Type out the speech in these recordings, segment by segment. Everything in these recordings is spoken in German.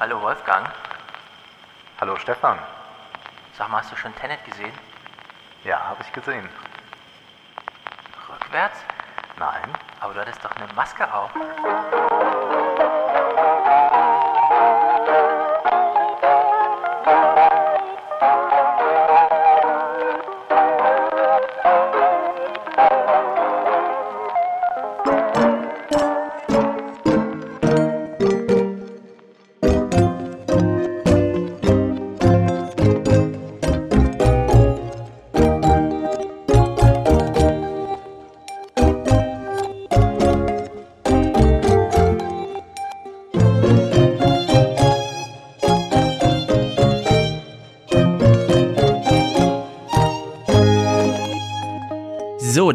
Hallo Wolfgang. Hallo Stefan. Sag mal, hast du schon Tenet gesehen? Ja, habe ich gesehen. Rückwärts? Nein. Aber du hattest doch eine Maske auf.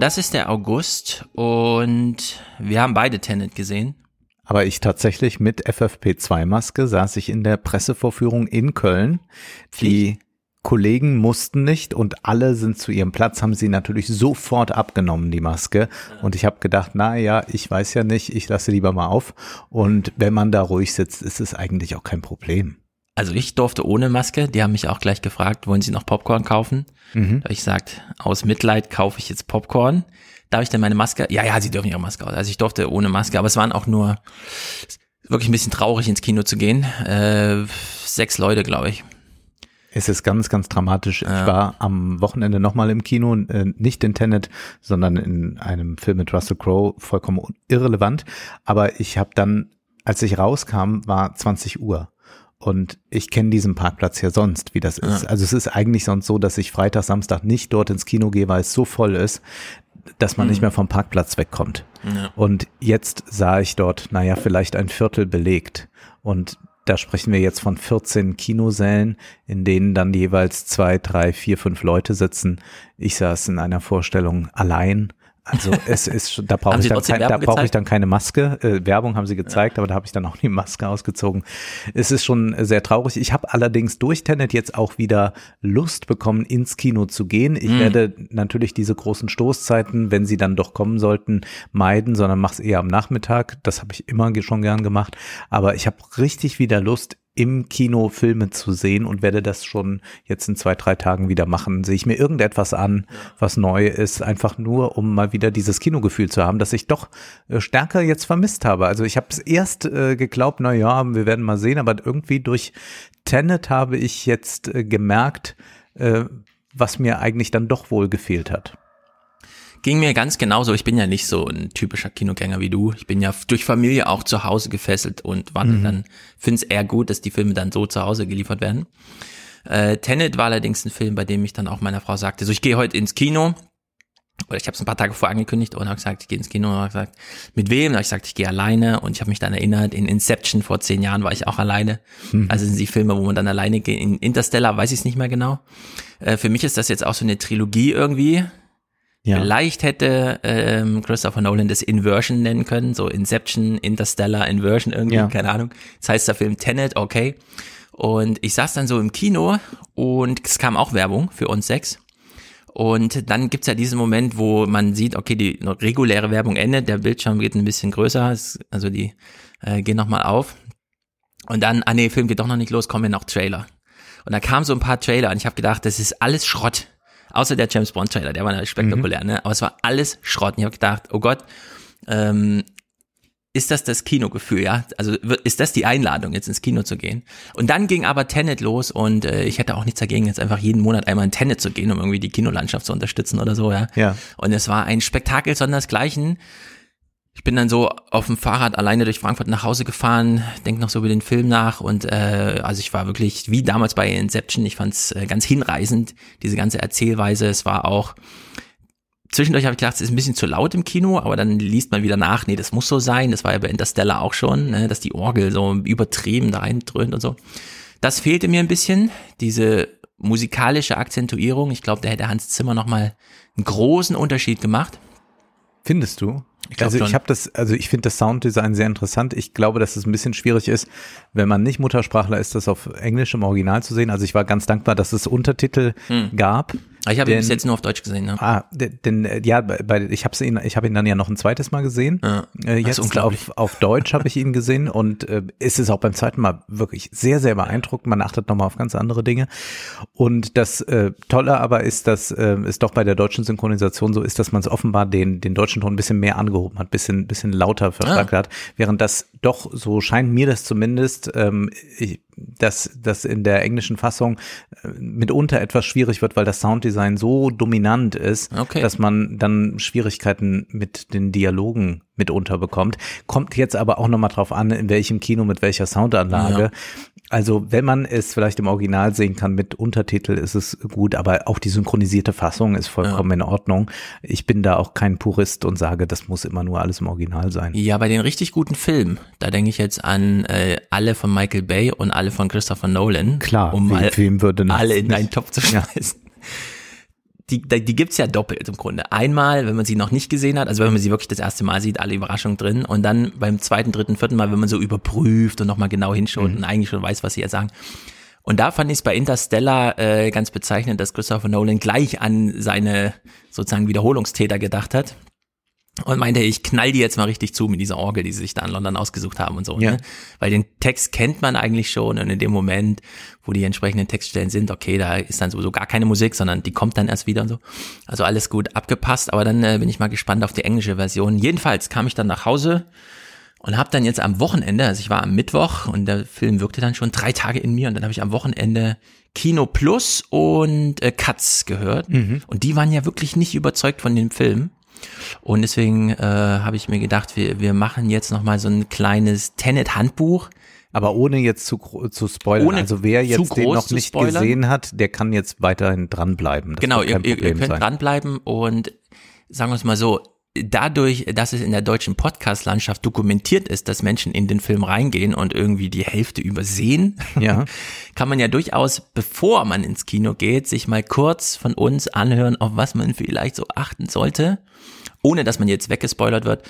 Das ist der August und wir haben beide Tenet gesehen. Aber ich tatsächlich mit FFP2-Maske saß ich in der Pressevorführung in Köln. Die Kollegen mussten nicht und alle sind zu ihrem Platz, haben sie natürlich sofort abgenommen, die Maske. Und ich habe gedacht, na ja, ich weiß ja nicht, ich lasse lieber mal auf. Und wenn man da ruhig sitzt, ist es eigentlich auch kein Problem. Also ich durfte ohne Maske, die haben mich auch gleich gefragt, wollen sie noch Popcorn kaufen? Mhm. Da ich gesagt, aus Mitleid kaufe ich jetzt Popcorn. Darf ich denn meine Maske? Ja, ja, sie dürfen ihre Maske aus. Also ich durfte ohne Maske, aber es waren auch nur wirklich ein bisschen traurig ins Kino zu gehen. Äh, sechs Leute, glaube ich. Es ist ganz, ganz dramatisch. Ich war am Wochenende nochmal im Kino, äh, nicht in Tenet, sondern in einem Film mit Russell Crowe, vollkommen irrelevant. Aber ich habe dann, als ich rauskam, war 20 Uhr. Und ich kenne diesen Parkplatz ja sonst, wie das ist. Also es ist eigentlich sonst so, dass ich Freitag, Samstag nicht dort ins Kino gehe, weil es so voll ist, dass man nicht mehr vom Parkplatz wegkommt. Ja. Und jetzt sah ich dort, naja, vielleicht ein Viertel belegt. Und da sprechen wir jetzt von 14 Kinosälen, in denen dann jeweils zwei, drei, vier, fünf Leute sitzen. Ich saß in einer Vorstellung allein. Also es ist, da brauche ich, dann kein, da brauche ich dann keine Maske. Äh, Werbung haben sie gezeigt, aber da habe ich dann auch die Maske ausgezogen. Es ist schon sehr traurig. Ich habe allerdings durch Tenet jetzt auch wieder Lust bekommen, ins Kino zu gehen. Ich Mhm. werde natürlich diese großen Stoßzeiten, wenn sie dann doch kommen sollten, meiden, sondern mache es eher am Nachmittag. Das habe ich immer schon gern gemacht. Aber ich habe richtig wieder Lust, im Kino Filme zu sehen und werde das schon jetzt in zwei, drei Tagen wieder machen. Sehe ich mir irgendetwas an, was neu ist, einfach nur, um mal wieder dieses Kinogefühl zu haben, das ich doch äh, stärker jetzt vermisst habe. Also ich habe es erst äh, geglaubt, na ja, wir werden mal sehen, aber irgendwie durch Tenet habe ich jetzt äh, gemerkt, äh, was mir eigentlich dann doch wohl gefehlt hat. Ging mir ganz genauso. Ich bin ja nicht so ein typischer Kinogänger wie du. Ich bin ja durch Familie auch zu Hause gefesselt und wandel dann, finde es eher gut, dass die Filme dann so zu Hause geliefert werden. Äh, Tenet war allerdings ein Film, bei dem ich dann auch meiner Frau sagte, so ich gehe heute ins Kino. Oder ich habe es ein paar Tage vorher angekündigt und habe gesagt, ich gehe ins Kino und habe gesagt, mit wem? Da habe ich gesagt, ich gehe alleine und ich habe mich dann erinnert, in Inception vor zehn Jahren war ich auch alleine. Also sind die Filme, wo man dann alleine geht. In Interstellar weiß ich es nicht mehr genau. Äh, für mich ist das jetzt auch so eine Trilogie irgendwie. Ja. Vielleicht hätte ähm, Christopher Nolan das Inversion nennen können, so Inception, Interstellar, Inversion irgendwie, Ja. keine Ahnung. Das heißt der Film Tenet, okay. Und ich saß dann so im Kino und es kam auch Werbung für uns sechs. Und dann gibt's ja diesen Moment, wo man sieht, okay, die reguläre Werbung endet, der Bildschirm wird ein bisschen größer, also die äh, gehen nochmal auf. Und dann, ah nee, Film geht doch noch nicht los, kommen ja noch Trailer. Und da kamen so ein paar Trailer und ich habe gedacht, das ist alles Schrott. Außer der James Bond Trailer, der war natürlich spektakulär, ne? Aber es war alles Schrott. Und ich habe gedacht, oh Gott, ähm, ist das das Kinogefühl, ja? Also ist das die Einladung, jetzt ins Kino zu gehen? Und dann ging aber Tenet los und äh, ich hätte auch nichts dagegen, jetzt einfach jeden Monat einmal in Tenet zu gehen, um irgendwie die Kinolandschaft zu unterstützen oder so, ja? Ja. Und es war ein Spektakel sondersgleichen. Ich bin dann so auf dem Fahrrad alleine durch Frankfurt nach Hause gefahren, denk noch so über den Film nach und äh, also ich war wirklich wie damals bei Inception, ich fand's äh, ganz hinreißend, diese ganze Erzählweise. Es war auch zwischendurch habe ich gedacht, es ist ein bisschen zu laut im Kino, aber dann liest man wieder nach, nee, das muss so sein. Das war ja bei Interstellar auch schon, ne, dass die Orgel so übertrieben da reindröhnt und so. Das fehlte mir ein bisschen, diese musikalische Akzentuierung. Ich glaube, da hätte Hans Zimmer noch mal einen großen Unterschied gemacht. Findest du? Ich also schon. ich habe das, also ich finde das Sounddesign sehr interessant. Ich glaube, dass es ein bisschen schwierig ist, wenn man nicht Muttersprachler ist, das auf Englisch im Original zu sehen. Also ich war ganz dankbar, dass es Untertitel gab. Aber ich habe ihn bis jetzt nur auf Deutsch gesehen. Ne? Ah, de- denn äh, ja, bei, ich habe ihn, ich habe ihn dann ja noch ein zweites Mal gesehen. Ja, Äh, jetzt unglaublich. auf, auf Deutsch habe ich ihn gesehen und äh, es ist auch beim zweiten Mal wirklich sehr, sehr beeindruckend. Man achtet nochmal auf ganz andere Dinge. Und das äh, Tolle aber ist, dass äh, es doch bei der deutschen Synchronisation so ist, dass man es offenbar den, den deutschen Ton ein bisschen mehr angehoben hat, bisschen, bisschen lauter verstärkt Ah. hat, während das doch, so scheint mir das zumindest, ähm, ich, dass das in der englischen Fassung äh, mitunter etwas schwierig wird, weil das Sounddesign so dominant ist, Okay. dass man dann Schwierigkeiten mit den Dialogen mitunter bekommt. Kommt jetzt aber auch nochmal drauf an, in welchem Kino, mit welcher Soundanlage. Ja. Also wenn man es vielleicht im Original sehen kann mit Untertitel, ist es gut, aber auch die synchronisierte Fassung ist vollkommen in Ordnung. Ich bin da auch kein Purist und sage, das muss immer nur alles im Original sein. Ja, bei den richtig guten Filmen, da denke ich jetzt an äh, alle von Michael Bay und alle von Christopher Nolan. Klar, um we- mal wem würde alle in einen Topf zu schmeißen. Die, die, die gibt's ja doppelt im Grunde. Einmal, wenn man sie noch nicht gesehen hat, also wenn man sie wirklich das erste Mal sieht, alle Überraschungen drin. Und dann beim zweiten, dritten, vierten Mal, wenn man so überprüft und nochmal genau hinschaut Mhm. und eigentlich schon weiß, was sie jetzt sagen. Und da fand ich es bei Interstellar äh, ganz bezeichnend, dass Christopher Nolan gleich an seine sozusagen Wiederholungstäter gedacht hat und meinte, ich knall die jetzt mal richtig zu mit dieser Orgel, die sie sich da in London ausgesucht haben und so. Ja. Ne? Weil den Text kennt man eigentlich schon und in dem Moment, wo die entsprechenden Textstellen sind, okay, da ist dann sowieso gar keine Musik, sondern die kommt dann erst wieder und so. Also alles gut abgepasst, aber dann äh, bin ich mal gespannt auf die englische Version. Jedenfalls kam ich dann nach Hause und habe dann jetzt am Wochenende, also ich war am Mittwoch und der Film wirkte dann schon drei Tage in mir und dann habe ich am Wochenende Kino Plus und äh, Cuts gehört und die waren ja wirklich nicht überzeugt von dem Film. Und deswegen äh, habe ich mir gedacht, wir, wir machen jetzt noch mal so ein kleines Tenet-Handbuch. Aber ohne jetzt zu, zu spoilern. Ohne also wer jetzt den noch nicht spoilern. gesehen hat, der kann jetzt weiterhin dranbleiben. Das genau, ihr, ihr, ihr könnt sein. dranbleiben und sagen wir es mal so, dadurch, dass es in der deutschen Podcast-Landschaft dokumentiert ist, dass Menschen in den Film reingehen und irgendwie die Hälfte übersehen, Ja. kann man ja durchaus, bevor man ins Kino geht, sich mal kurz von uns anhören, auf was man vielleicht so achten sollte, ohne dass man jetzt weggespoilert wird.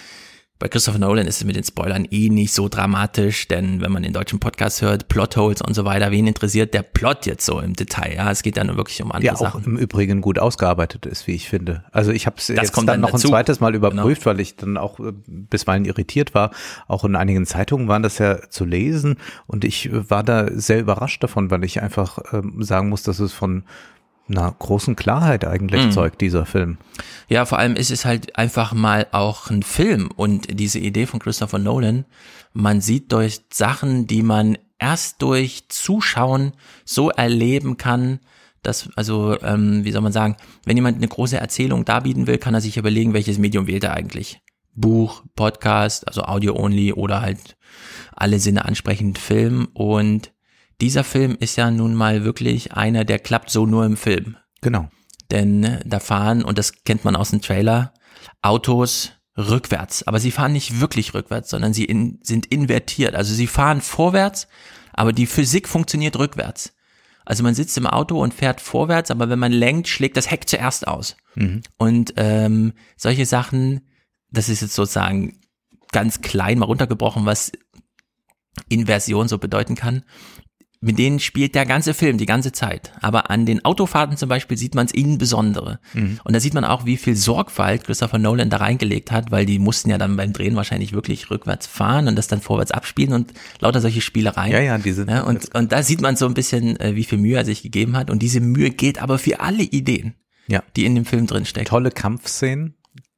Bei Christopher Nolan ist es mit den Spoilern eh nicht so dramatisch, denn wenn man den deutschen Podcast hört, Plotholes und so weiter, wen interessiert der Plot jetzt so im Detail? Ja, es geht dann wirklich um andere Der auch Sachen. im Übrigen gut ausgearbeitet ist, wie ich finde. Also ich habe es jetzt kommt dann dann noch dazu. ein zweites Mal überprüft, weil ich dann auch äh, bisweilen irritiert war. Auch in einigen Zeitungen waren das ja zu lesen und ich äh, war da sehr überrascht davon, weil ich einfach ähm, sagen muss, dass es von einer großen Klarheit eigentlich Mhm. zeugt, dieser Film. Ja, vor allem ist es halt einfach mal auch ein Film und diese Idee von Christopher Nolan, man sieht durch Sachen, die man erst durch Zuschauen so erleben kann, dass, also, ähm, wie soll man sagen, wenn jemand eine große Erzählung darbieten will, kann er sich überlegen, welches Medium wählt er eigentlich. Buch, Podcast, also Audio-only oder halt alle Sinne ansprechend Film und dieser Film ist ja nun mal wirklich einer, der klappt so nur im Film. Genau. Denn äh, da fahren, und das kennt man aus dem Trailer, Autos rückwärts. Aber sie fahren nicht wirklich rückwärts, sondern sie in, sind invertiert. Also sie fahren vorwärts, aber die Physik funktioniert rückwärts. Also man sitzt im Auto und fährt vorwärts, aber wenn man lenkt, schlägt das Heck zuerst aus. Und ähm, solche Sachen, das ist jetzt sozusagen ganz klein mal runtergebrochen, was Inversion so bedeuten kann. Mit denen spielt der ganze Film die ganze Zeit. Aber an den Autofahrten zum Beispiel sieht man es insbesondere. Und da sieht man auch, wie viel Sorgfalt Christopher Nolan da reingelegt hat, weil die mussten ja dann beim Drehen wahrscheinlich wirklich rückwärts fahren und das dann vorwärts abspielen und lauter solche Spielereien. Ja, ja, diese. Ja, und, und da sieht man so ein bisschen, äh, wie viel Mühe er sich gegeben hat. Und diese Mühe geht aber für alle Ideen, ja. die in dem Film drin stecken. Tolle Kampfszenen,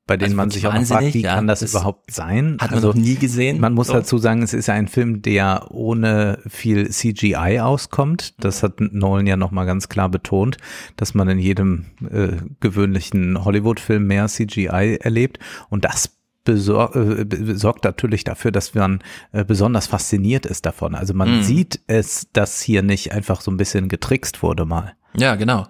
bei denen Also man sich auch fragt, wie ja. kann das, Das überhaupt sein? Hat man Also, noch nie gesehen. Man muss So. dazu sagen, es ist ja ein Film, der ohne viel CGI auskommt. Das hat Nolan ja nochmal ganz klar betont, dass man in jedem äh, gewöhnlichen Hollywood-Film mehr CGI erlebt. Und das besor äh, sorgt natürlich dafür, dass man äh, besonders fasziniert ist davon. Also man Mhm. sieht es, dass hier nicht einfach so ein bisschen getrickst wurde mal. Ja, genau.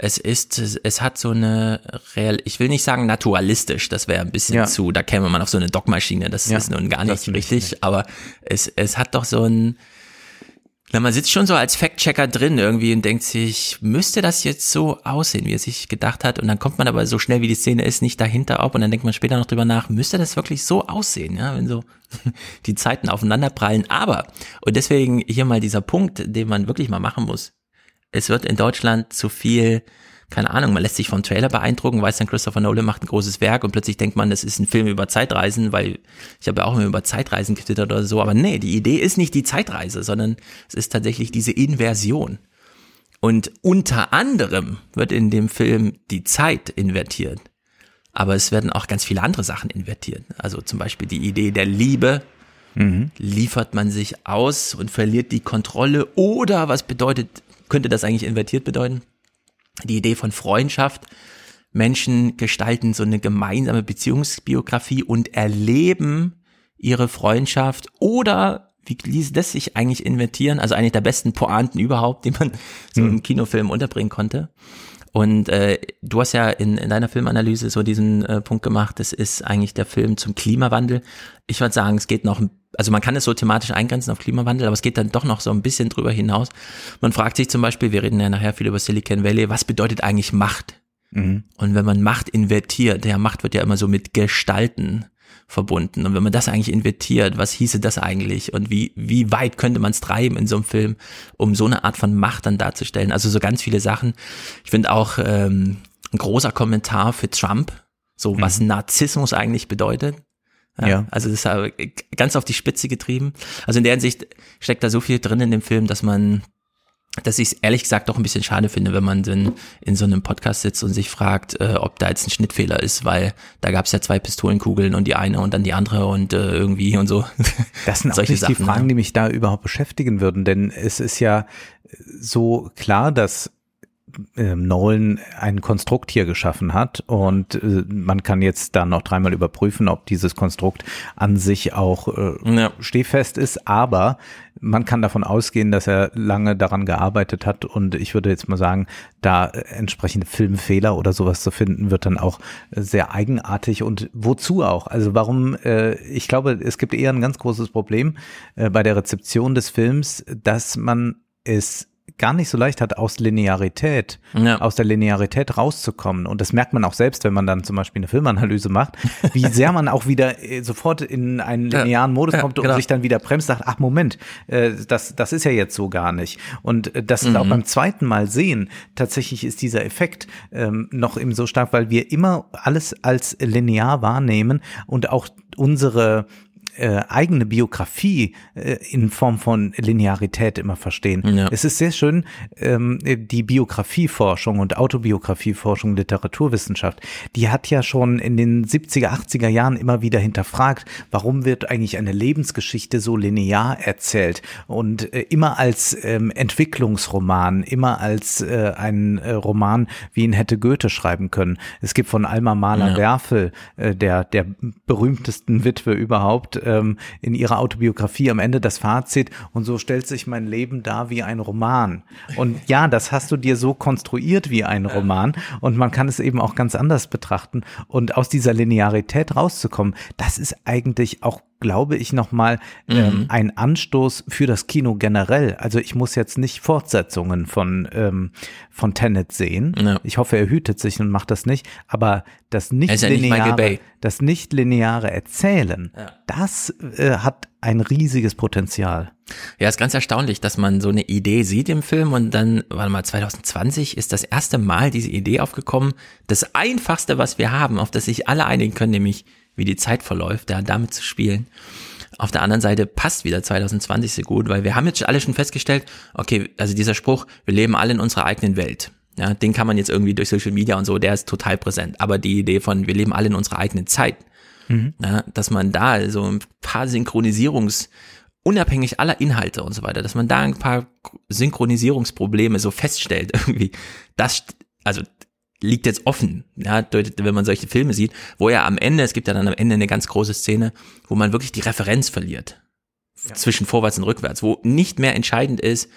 Es ist, es hat so eine real, ich will nicht sagen naturalistisch, das wäre ein bisschen Ja. zu, da käme man auf so eine Dogmaschine, das Ja, ist nun gar nicht nicht, richtig, aber es, es hat doch so ein, Na, man sitzt schon so als Fact-Checker drin irgendwie und denkt sich, müsste das jetzt so aussehen, wie er sich gedacht hat? Und dann kommt man aber so schnell, wie die Szene ist, nicht dahinter ab und dann denkt man später noch drüber nach, müsste das wirklich so aussehen, ja, wenn so die Zeiten aufeinanderprallen. Aber, und deswegen hier mal dieser Punkt, den man wirklich mal machen muss. Es wird in Deutschland zu viel keine Ahnung, man lässt sich vom Trailer beeindrucken, weiß dann Christopher Nolan macht ein großes Werk und plötzlich denkt man, das ist ein Film über Zeitreisen, weil ich habe ja auch immer über Zeitreisen getwittert oder so, aber nee, die Idee ist nicht die Zeitreise, sondern es ist tatsächlich diese Inversion. Und unter anderem wird in dem Film die Zeit invertiert. Aber es werden auch ganz viele andere Sachen invertiert. Also zum Beispiel die Idee der Liebe, Mhm. liefert man sich aus und verliert die Kontrolle oder was bedeutet, könnte das eigentlich invertiert bedeuten? die Idee von Freundschaft. Menschen gestalten so eine gemeinsame Beziehungsbiografie und erleben ihre Freundschaft oder wie ließ das sich eigentlich invertieren? Also eine der besten Pointen überhaupt, die man so im Kinofilm unterbringen konnte. Und äh, du hast ja in, in deiner Filmanalyse so diesen äh, Punkt gemacht, das ist eigentlich der Film zum Klimawandel. Ich würde sagen, es geht noch, also man kann es so thematisch eingrenzen auf Klimawandel, aber es geht dann doch noch so ein bisschen drüber hinaus. Man fragt sich zum Beispiel, wir reden ja nachher viel über Silicon Valley, was bedeutet eigentlich Macht? Mhm. Und wenn man Macht invertiert, der Macht wird ja immer so mit Gestalten verbunden. Und wenn man das eigentlich invertiert, was hieße das eigentlich? Und wie, wie weit könnte man es treiben in so einem Film, um so eine Art von Macht dann darzustellen? Also so ganz viele Sachen. Ich finde auch ähm, ein großer Kommentar für Trump, so mhm. was Narzissmus eigentlich bedeutet. Ja, ja. Also das ist ganz auf die Spitze getrieben. Also in der Hinsicht steckt da so viel drin in dem Film, dass man dass ich es ehrlich gesagt doch ein bisschen schade finde, wenn man dann in so einem Podcast sitzt und sich fragt, äh, ob da jetzt ein Schnittfehler ist, weil da gab es ja zwei Pistolenkugeln und die eine und dann die andere und äh, irgendwie und so. Das sind auch nicht Sachen, die Fragen, ne? die mich da überhaupt beschäftigen würden, denn es ist ja so klar, dass Nolan ein Konstrukt hier geschaffen hat und äh, man kann jetzt dann noch dreimal überprüfen, ob dieses Konstrukt an sich auch äh, ja. stehfest ist, aber man kann davon ausgehen, dass er lange daran gearbeitet hat und ich würde jetzt mal sagen, da entsprechende Filmfehler oder sowas zu finden, wird dann auch sehr eigenartig und wozu auch? Also warum, äh, ich glaube, es gibt eher ein ganz großes Problem äh, bei der Rezeption des Films, dass man es gar nicht so leicht hat, aus Linearität, ja. aus der Linearität rauszukommen. Und das merkt man auch selbst, wenn man dann zum Beispiel eine Filmanalyse macht, wie sehr man auch wieder äh, sofort in einen linearen Modus ja, kommt und genau. sich dann wieder bremst, sagt, ach Moment, äh, das, das ist ja jetzt so gar nicht. Und äh, das mhm. auch beim zweiten Mal sehen, tatsächlich ist dieser Effekt ähm, noch eben so stark, weil wir immer alles als linear wahrnehmen und auch unsere äh, eigene Biografie äh, in Form von Linearität immer verstehen. Ja. Es ist sehr schön, ähm, die Biografieforschung und Autobiografieforschung, Literaturwissenschaft, die hat ja schon in den 70er, 80er Jahren immer wieder hinterfragt, warum wird eigentlich eine Lebensgeschichte so linear erzählt und äh, immer als ähm, Entwicklungsroman, immer als äh, ein äh, Roman, wie ihn hätte Goethe schreiben können. Es gibt von Alma Mahler-Werfel, ja. äh, der, der berühmtesten Witwe überhaupt, ähm, in ihrer Autobiografie am Ende das Fazit und so stellt sich mein Leben dar wie ein Roman. Und ja, das hast du dir so konstruiert wie ein Roman. Und man kann es eben auch ganz anders betrachten. Und aus dieser Linearität rauszukommen, das ist eigentlich auch glaube ich, nochmal ähm, mhm. ein Anstoß für das Kino generell. Also ich muss jetzt nicht Fortsetzungen von, ähm, von Tenet sehen. Ja. Ich hoffe, er hütet sich und macht das nicht. Aber das nicht, ja lineare, nicht das nicht lineare Erzählen, ja. das äh, hat ein riesiges Potenzial. Ja, ist ganz erstaunlich, dass man so eine Idee sieht im Film und dann, warte mal, 2020 ist das erste Mal diese Idee aufgekommen. Das einfachste, was wir haben, auf das sich alle einigen können, nämlich wie die Zeit verläuft, ja, damit zu spielen. Auf der anderen Seite passt wieder 2020 so gut, weil wir haben jetzt alle schon festgestellt, okay, also dieser Spruch, wir leben alle in unserer eigenen Welt. Ja, den kann man jetzt irgendwie durch Social Media und so, der ist total präsent. Aber die Idee von, wir leben alle in unserer eigenen Zeit, mhm. ja, dass man da so ein paar Synchronisierungs, unabhängig aller Inhalte und so weiter, dass man da ein paar Synchronisierungsprobleme so feststellt irgendwie, das, also liegt jetzt offen, ja, wenn man solche Filme sieht, wo ja am Ende, es gibt ja dann am Ende eine ganz große Szene, wo man wirklich die Referenz verliert ja. zwischen vorwärts und rückwärts, wo nicht mehr entscheidend ist,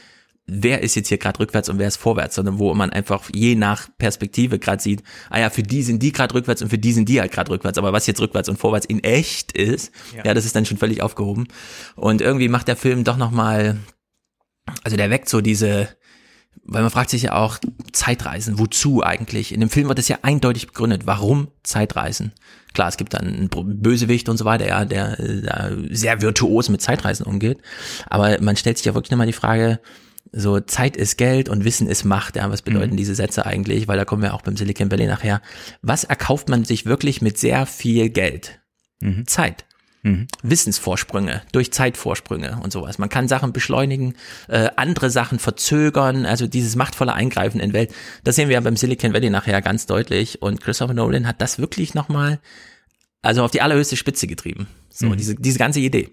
wer ist jetzt hier gerade rückwärts und wer ist vorwärts, sondern wo man einfach je nach Perspektive gerade sieht, ah ja, für die sind die gerade rückwärts und für die sind die halt gerade rückwärts, aber was jetzt rückwärts und vorwärts in echt ist, ja. ja, das ist dann schon völlig aufgehoben und irgendwie macht der Film doch noch mal also der weckt so diese, weil man fragt sich ja auch, Zeitreisen, wozu eigentlich? In dem Film wird es ja eindeutig begründet, warum Zeitreisen? Klar, es gibt dann einen Bösewicht und so weiter, ja, der, der sehr virtuos mit Zeitreisen umgeht. Aber man stellt sich ja wirklich nochmal die Frage, so Zeit ist Geld und Wissen ist Macht. Ja, was bedeuten mhm. diese Sätze eigentlich? Weil da kommen wir auch beim Silicon Valley nachher. Was erkauft man sich wirklich mit sehr viel Geld? Mhm. Zeit. Mhm. Wissensvorsprünge durch Zeitvorsprünge und sowas. Man kann Sachen beschleunigen, äh, andere Sachen verzögern, also dieses machtvolle Eingreifen in Welt. Das sehen wir ja beim Silicon Valley nachher ganz deutlich. Und Christopher Nolan hat das wirklich nochmal, also auf die allerhöchste Spitze getrieben. So, mhm. diese, diese ganze Idee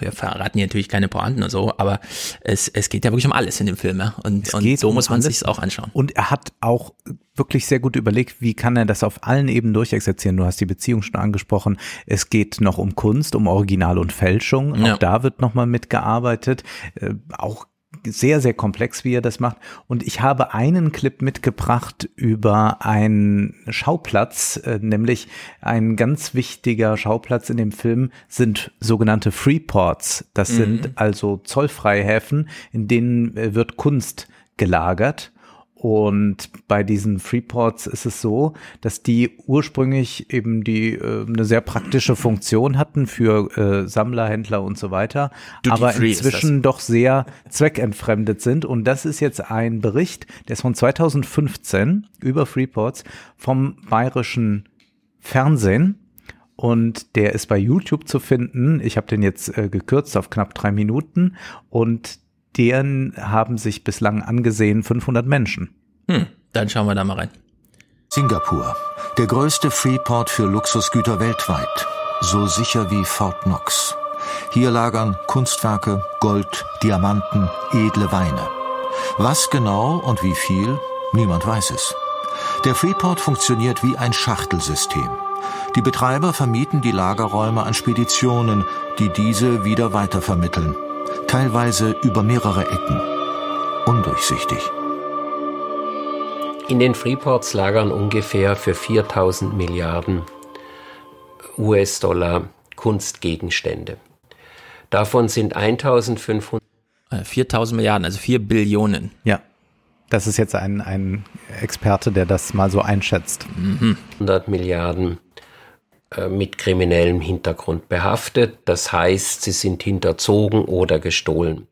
wir verraten hier natürlich keine Pointen und so, aber es, es geht ja wirklich um alles in dem Film. Ja? Und, und so um muss man sich auch anschauen. Und er hat auch wirklich sehr gut überlegt, wie kann er das auf allen Ebenen durchexerzieren. Du hast die Beziehung schon angesprochen. Es geht noch um Kunst, um Original und Fälschung. Auch ja. da wird nochmal mitgearbeitet. Äh, auch sehr, sehr komplex, wie er das macht. Und ich habe einen Clip mitgebracht über einen Schauplatz, äh, nämlich ein ganz wichtiger Schauplatz in dem Film sind sogenannte Freeports. Das mhm. sind also Zollfreihäfen, in denen äh, wird Kunst gelagert. Und bei diesen Freeports ist es so, dass die ursprünglich eben die äh, eine sehr praktische Funktion hatten für äh, Sammler, Händler und so weiter, Duty aber inzwischen doch sehr zweckentfremdet sind. Und das ist jetzt ein Bericht, der ist von 2015 über Freeports vom bayerischen Fernsehen. Und der ist bei YouTube zu finden. Ich habe den jetzt äh, gekürzt auf knapp drei Minuten. Und deren haben sich bislang angesehen 500 Menschen. Hm, dann schauen wir da mal rein. Singapur, der größte Freeport für Luxusgüter weltweit, so sicher wie Fort Knox. Hier lagern Kunstwerke, Gold, Diamanten, edle Weine. Was genau und wie viel, niemand weiß es. Der Freeport funktioniert wie ein Schachtelsystem. Die Betreiber vermieten die Lagerräume an Speditionen, die diese wieder weitervermitteln teilweise über mehrere Ecken. Undurchsichtig. In den Freeports lagern ungefähr für 4000 Milliarden US-Dollar Kunstgegenstände. Davon sind 1500 4000 äh, Milliarden, also 4 Billionen. Ja. Das ist jetzt ein, ein Experte, der das mal so einschätzt. Mhm. 100 Milliarden mit kriminellem Hintergrund behaftet. Das heißt, sie sind hinterzogen oder gestohlen.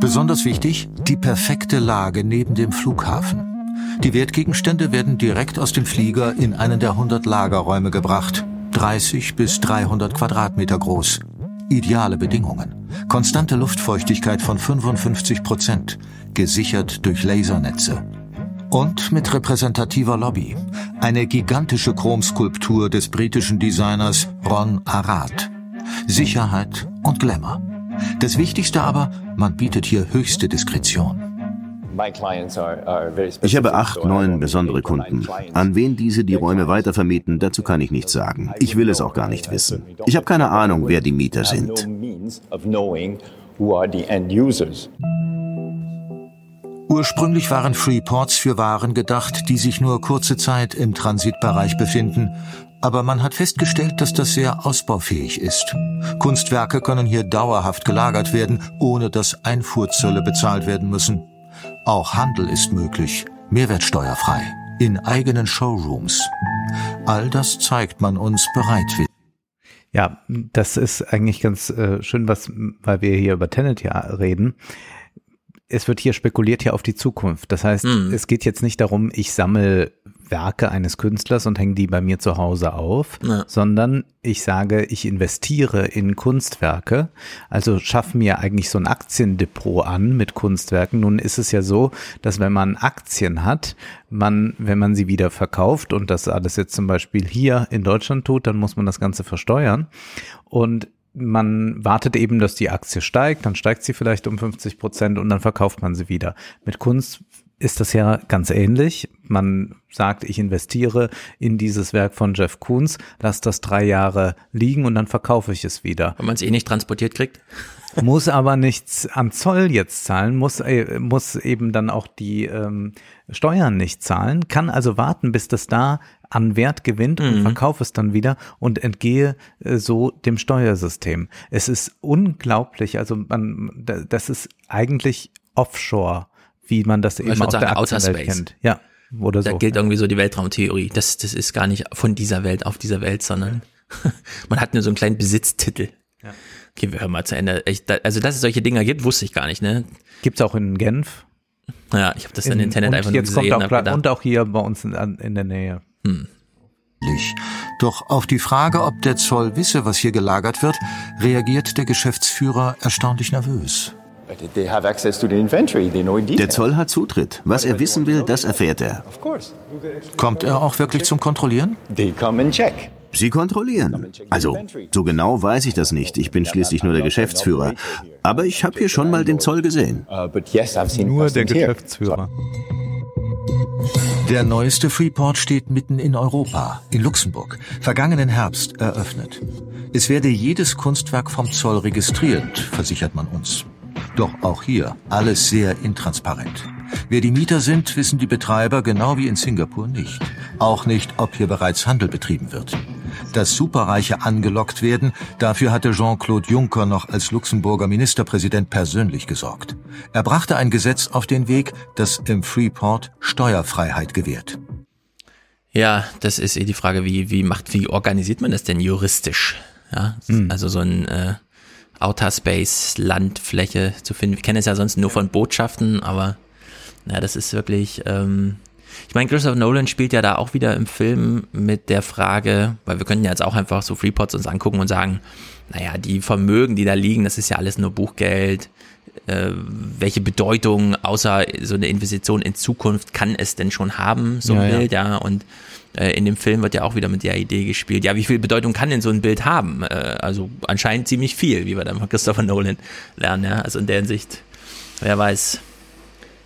Besonders wichtig, die perfekte Lage neben dem Flughafen. Die Wertgegenstände werden direkt aus dem Flieger in einen der 100 Lagerräume gebracht. 30 bis 300 Quadratmeter groß. Ideale Bedingungen. Konstante Luftfeuchtigkeit von 55 Prozent. Gesichert durch Lasernetze. Und mit repräsentativer Lobby. Eine gigantische Chromskulptur des britischen Designers Ron Arad. Sicherheit und Glamour. Das Wichtigste aber, man bietet hier höchste Diskretion. Ich habe acht, neun besondere Kunden. An wen diese die Räume weitervermieten, dazu kann ich nichts sagen. Ich will es auch gar nicht wissen. Ich habe keine Ahnung, wer die Mieter sind. Ursprünglich waren Freeports für Waren gedacht, die sich nur kurze Zeit im Transitbereich befinden, aber man hat festgestellt, dass das sehr ausbaufähig ist. Kunstwerke können hier dauerhaft gelagert werden, ohne dass Einfuhrzölle bezahlt werden müssen. Auch Handel ist möglich, mehrwertsteuerfrei, in eigenen Showrooms. All das zeigt man uns bereitwillig. Ja, das ist eigentlich ganz äh, schön, was, weil wir hier über Tenet ja reden es wird hier spekuliert ja auf die Zukunft. Das heißt, mhm. es geht jetzt nicht darum, ich sammle Werke eines Künstlers und hänge die bei mir zu Hause auf, ja. sondern ich sage, ich investiere in Kunstwerke, also schaffe mir eigentlich so ein Aktiendepot an mit Kunstwerken. Nun ist es ja so, dass wenn man Aktien hat, man, wenn man sie wieder verkauft und das alles jetzt zum Beispiel hier in Deutschland tut, dann muss man das Ganze versteuern. Und man wartet eben, dass die Aktie steigt, dann steigt sie vielleicht um 50 Prozent und dann verkauft man sie wieder. Mit Kunst ist das ja ganz ähnlich. Man sagt, ich investiere in dieses Werk von Jeff Koons, lasse das drei Jahre liegen und dann verkaufe ich es wieder. Wenn man es eh nicht transportiert kriegt. Muss aber nichts am Zoll jetzt zahlen, muss, äh, muss eben dann auch die ähm, Steuern nicht zahlen, kann also warten, bis das da an Wert gewinnt und Mhm. verkaufe es dann wieder und entgehe äh, so dem Steuersystem. Es ist unglaublich, also man, da- das ist eigentlich Offshore, wie man das eben aus sagen, der Outer Aktienwelt Space. kennt. Ja, oder Da so. gilt irgendwie so die Weltraumtheorie. Das, das ist gar nicht von dieser Welt auf dieser Welt, sondern man hat nur so einen kleinen Besitztitel. Okay, wir hören mal zu Ende. Ich, da, also, dass es solche Dinger gibt, wusste ich gar nicht, ne? Gibt's auch in Genf. Ja, ich habe das dann im Internet und einfach nur jetzt gesehen kommt und auch und auch hier bei uns in, in der Nähe. Doch auf die Frage, ob der Zoll wisse, was hier gelagert wird, reagiert der Geschäftsführer erstaunlich nervös. Der Zoll hat Zutritt. Was er wissen will, das erfährt er. Kommt er auch wirklich zum Kontrollieren? Sie kontrollieren. Also, so genau weiß ich das nicht. Ich bin schließlich nur der Geschäftsführer. Aber ich habe hier schon mal den Zoll gesehen. Uh, Nur der. Geschäftsführer. Der neueste Freeport steht mitten in Europa, in Luxemburg, vergangenen Herbst eröffnet. Es werde jedes Kunstwerk vom Zoll registriert, versichert man uns. Doch auch hier alles sehr intransparent. Wer die Mieter sind, wissen die Betreiber genau wie in Singapur nicht. Auch nicht, ob hier bereits Handel betrieben wird. Dass Superreiche angelockt werden, dafür hatte Jean-Claude Juncker noch als Luxemburger Ministerpräsident persönlich gesorgt. Er brachte ein Gesetz auf den Weg, das im Freeport Steuerfreiheit gewährt. Ja, das ist eh die Frage, wie, wie macht, wie organisiert man das denn juristisch? Ja, also so ein äh, Outer Space Landfläche zu finden. Wir kennen es ja sonst nur von Botschaften, aber ja, das ist wirklich. Ähm, ich meine, Christopher Nolan spielt ja da auch wieder im Film mit der Frage, weil wir können ja jetzt auch einfach so Freeports uns angucken und sagen, naja, die Vermögen, die da liegen, das ist ja alles nur Buchgeld. Äh, welche Bedeutung außer so eine Investition in Zukunft kann es denn schon haben, so ein Ja, ja. Bild, ja, und äh, in dem Film wird ja auch wieder mit der Idee gespielt. Ja, wie viel Bedeutung kann denn so ein Bild haben? Äh, also anscheinend ziemlich viel, wie wir dann von Christopher Nolan lernen, ja. Also in der Hinsicht, wer weiß.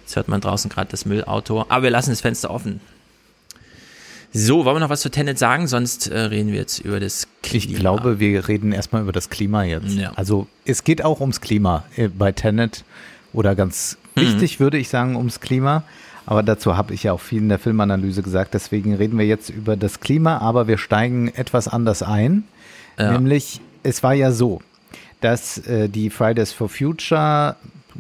Jetzt hört man draußen gerade das Müllauto. Aber wir lassen das Fenster offen. So, wollen wir noch was zu Tenet sagen? Sonst äh, reden wir jetzt über das Klima. Ich glaube, wir reden erstmal über das Klima jetzt. Ja. Also es geht auch ums Klima bei Tenet oder ganz Mhm. wichtig würde ich sagen ums Klima. Aber dazu habe ich ja auch viel in der Filmanalyse gesagt. Deswegen reden wir jetzt über das Klima, aber wir steigen etwas anders ein. Ja. Nämlich, es war ja so, dass äh, die Fridays for Future,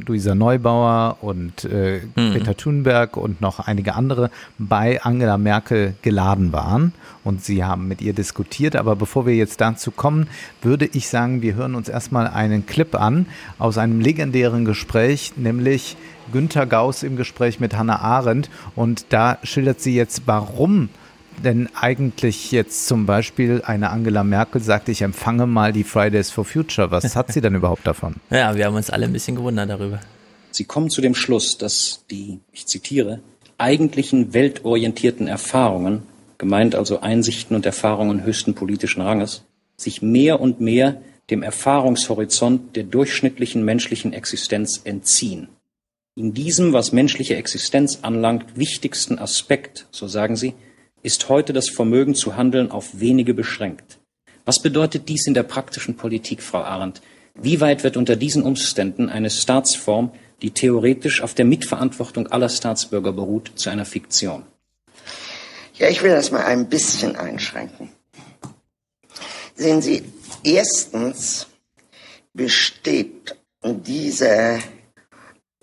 Luisa Neubauer und äh, Greta Thunberg und noch einige andere bei Angela Merkel geladen waren und sie haben mit ihr diskutiert. Aber bevor wir jetzt dazu kommen, würde ich sagen, wir hören uns erstmal einen Clip an aus einem legendären Gespräch, nämlich Günter Gauss im Gespräch mit Hannah Arendt. Und da schildert sie jetzt, warum denn eigentlich jetzt zum Beispiel eine Angela Merkel sagt, ich empfange mal die Fridays for Future. Was hat sie denn überhaupt davon? Ja, wir haben uns alle ein bisschen gewundert darüber. Sie kommen zu dem Schluss, dass die, ich zitiere, eigentlichen weltorientierten Erfahrungen, gemeint also Einsichten und Erfahrungen höchsten politischen Ranges, sich mehr und mehr dem Erfahrungshorizont der durchschnittlichen menschlichen Existenz entziehen. In diesem, was menschliche Existenz anlangt, wichtigsten Aspekt, so sagen sie, ist heute das Vermögen zu handeln auf wenige beschränkt. Was bedeutet dies in der praktischen Politik, Frau Arendt? Wie weit wird unter diesen Umständen eine Staatsform, die theoretisch auf der Mitverantwortung aller Staatsbürger beruht, zu einer Fiktion? Ja, ich will das mal ein bisschen einschränken. Sehen Sie, erstens besteht diese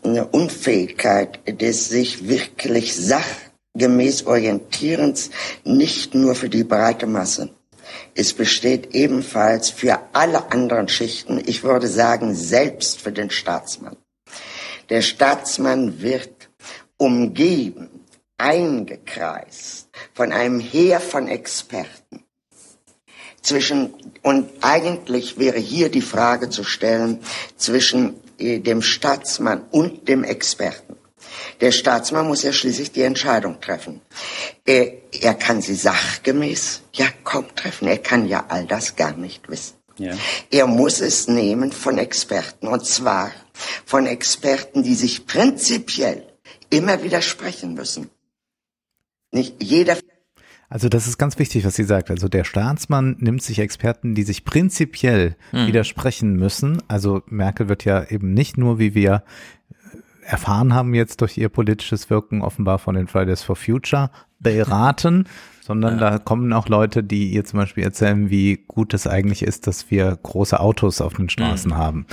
äh, Unfähigkeit des sich wirklich sachgemäß Orientierens nicht nur für die breite Masse. Es besteht ebenfalls für alle anderen Schichten, ich würde sagen, selbst für den Staatsmann. Der Staatsmann wird umgeben, eingekreist von einem Heer von Experten. Zwischen, und eigentlich wäre hier die Frage zu stellen zwischen äh, dem Staatsmann und dem Experten. Der Staatsmann muss ja schließlich die Entscheidung treffen. Er, er kann sie sachgemäß ja kaum treffen. Er kann ja all das gar nicht wissen. Ja. Er muss es nehmen von Experten. Und zwar von Experten, die sich prinzipiell immer widersprechen müssen. Nicht jeder Also das ist ganz wichtig, was sie sagt. Also der Staatsmann nimmt sich Experten, die sich prinzipiell widersprechen müssen. Also Merkel wird ja eben nicht nur, wie wir erfahren haben jetzt durch ihr politisches Wirken offenbar von den Fridays for Future beraten, sondern ja. da kommen auch Leute, die ihr zum Beispiel erzählen, wie gut es eigentlich ist, dass wir große Autos auf den Straßen mhm. haben.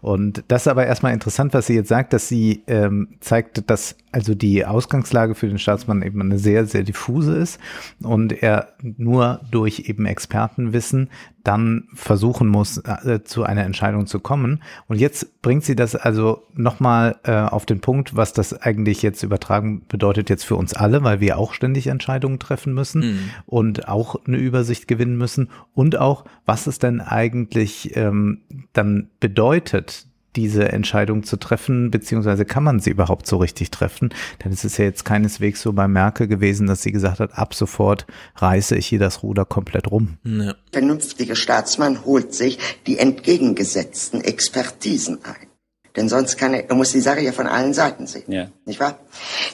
Und das ist aber erstmal interessant, was sie jetzt sagt, dass sie ähm, zeigt, dass also die Ausgangslage für den Staatsmann eben eine sehr, sehr diffuse ist und er nur durch eben Expertenwissen dann versuchen muss, äh, zu einer Entscheidung zu kommen. Und jetzt bringt sie das also nochmal äh, auf den Punkt, was das eigentlich jetzt übertragen bedeutet jetzt für uns alle, weil wir auch ständig Entscheidungen treffen müssen mhm. und auch eine Übersicht gewinnen müssen und auch, was es denn eigentlich ähm, dann bedeutet, diese Entscheidung zu treffen, beziehungsweise kann man sie überhaupt so richtig treffen? Denn es ist ja jetzt keineswegs so bei Merkel gewesen, dass sie gesagt hat, ab sofort reiße ich hier das Ruder komplett rum. Ja. Vernünftiger Staatsmann holt sich die entgegengesetzten Expertisen ein. Denn sonst kann er, er muss die Sache ja von allen Seiten sehen. Ja. Nicht wahr?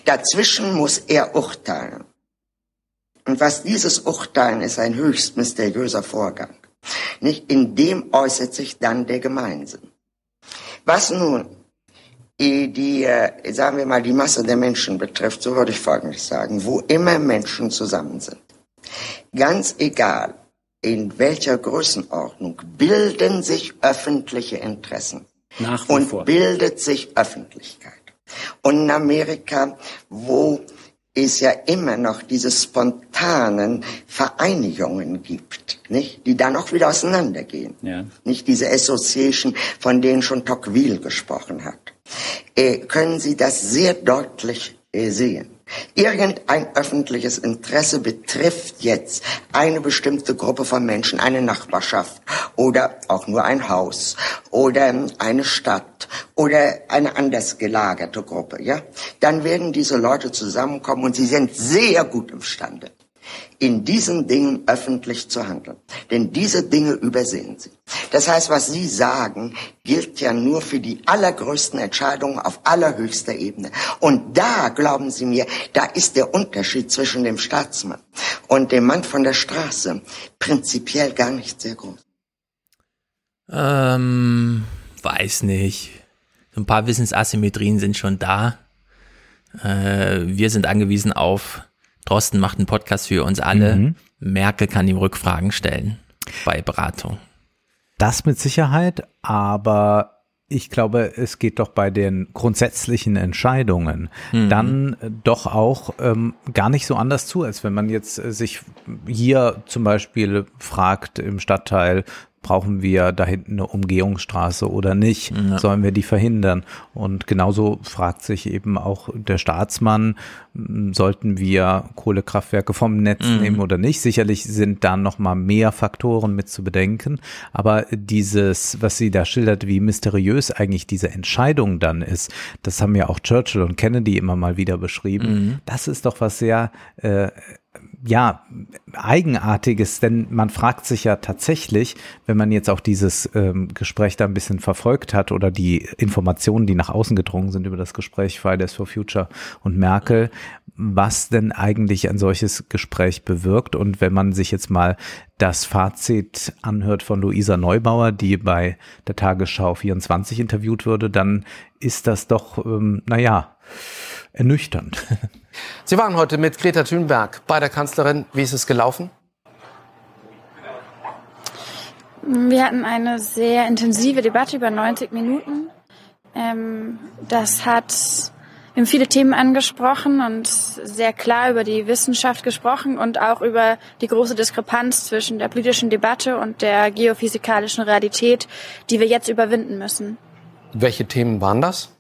Dazwischen muss er urteilen. Und was dieses Urteilen ist ein höchst mysteriöser Vorgang. Nicht? In dem äußert sich dann der Gemeinsinn. Was nun die, äh, sagen wir mal, die Masse der Menschen betrifft, so würde ich Folgendes sagen, wo immer Menschen zusammen sind, ganz egal in welcher Größenordnung, bilden sich öffentliche Interessen und vor. bildet sich Öffentlichkeit. Und in Amerika, wo es ja immer noch diese spontanen Vereinigungen gibt, nicht? die dann auch wieder auseinandergehen. Ja. Nicht diese Association, von denen schon Tocqueville gesprochen hat. Äh, können Sie das sehr deutlich äh, sehen. Irgendein öffentliches Interesse betrifft jetzt eine bestimmte Gruppe von Menschen, eine Nachbarschaft oder auch nur ein Haus oder eine Stadt oder eine anders gelagerte Gruppe, ja? Dann werden diese Leute zusammenkommen und sie sind sehr gut imstande, in diesen Dingen öffentlich zu handeln. Denn diese Dinge übersehen sie. Das heißt, was Sie sagen, gilt ja nur für die allergrößten Entscheidungen auf allerhöchster Ebene. Und da, glauben Sie mir, da ist der Unterschied zwischen dem Staatsmann und dem Mann von der Straße prinzipiell gar nicht sehr groß. Ähm, weiß nicht. Ein paar Wissensasymmetrien sind schon da. Äh, wir sind angewiesen auf Drosten macht einen Podcast für uns alle. Mhm. Merkel kann ihm Rückfragen stellen bei Beratung. Das mit Sicherheit, aber ich glaube, es geht doch bei den grundsätzlichen Entscheidungen mhm. dann doch auch ähm, gar nicht so anders zu, als wenn man jetzt äh, sich hier zum Beispiel fragt im Stadtteil, brauchen wir da hinten eine Umgehungsstraße oder nicht? Ja. Sollen wir die verhindern? Und genauso fragt sich eben auch der Staatsmann, sollten wir Kohlekraftwerke vom Netz mhm. nehmen oder nicht? Sicherlich sind da noch mal mehr Faktoren mit zu bedenken, aber dieses, was sie da schildert, wie mysteriös eigentlich diese Entscheidung dann ist, das haben ja auch Churchill und Kennedy immer mal wieder beschrieben. Mhm. Das ist doch was sehr äh, ja, Eigenartiges, denn man fragt sich ja tatsächlich, wenn man jetzt auch dieses ähm, Gespräch da ein bisschen verfolgt hat oder die Informationen, die nach außen gedrungen sind über das Gespräch Fridays for Future und Merkel, was denn eigentlich ein solches Gespräch bewirkt. Und wenn man sich jetzt mal das Fazit anhört von Luisa Neubauer, die bei der Tagesschau 24 interviewt würde, dann ist das doch, ähm, naja, ernüchternd. Sie waren heute mit Greta Thunberg bei der Kanzlerin. Wie ist es gelaufen? Wir hatten eine sehr intensive Debatte über 90 Minuten. Ähm, das hat wir haben viele Themen angesprochen und sehr klar über die Wissenschaft gesprochen und auch über die große Diskrepanz zwischen der politischen Debatte und der geophysikalischen Realität, die wir jetzt überwinden müssen. Welche Themen waren das?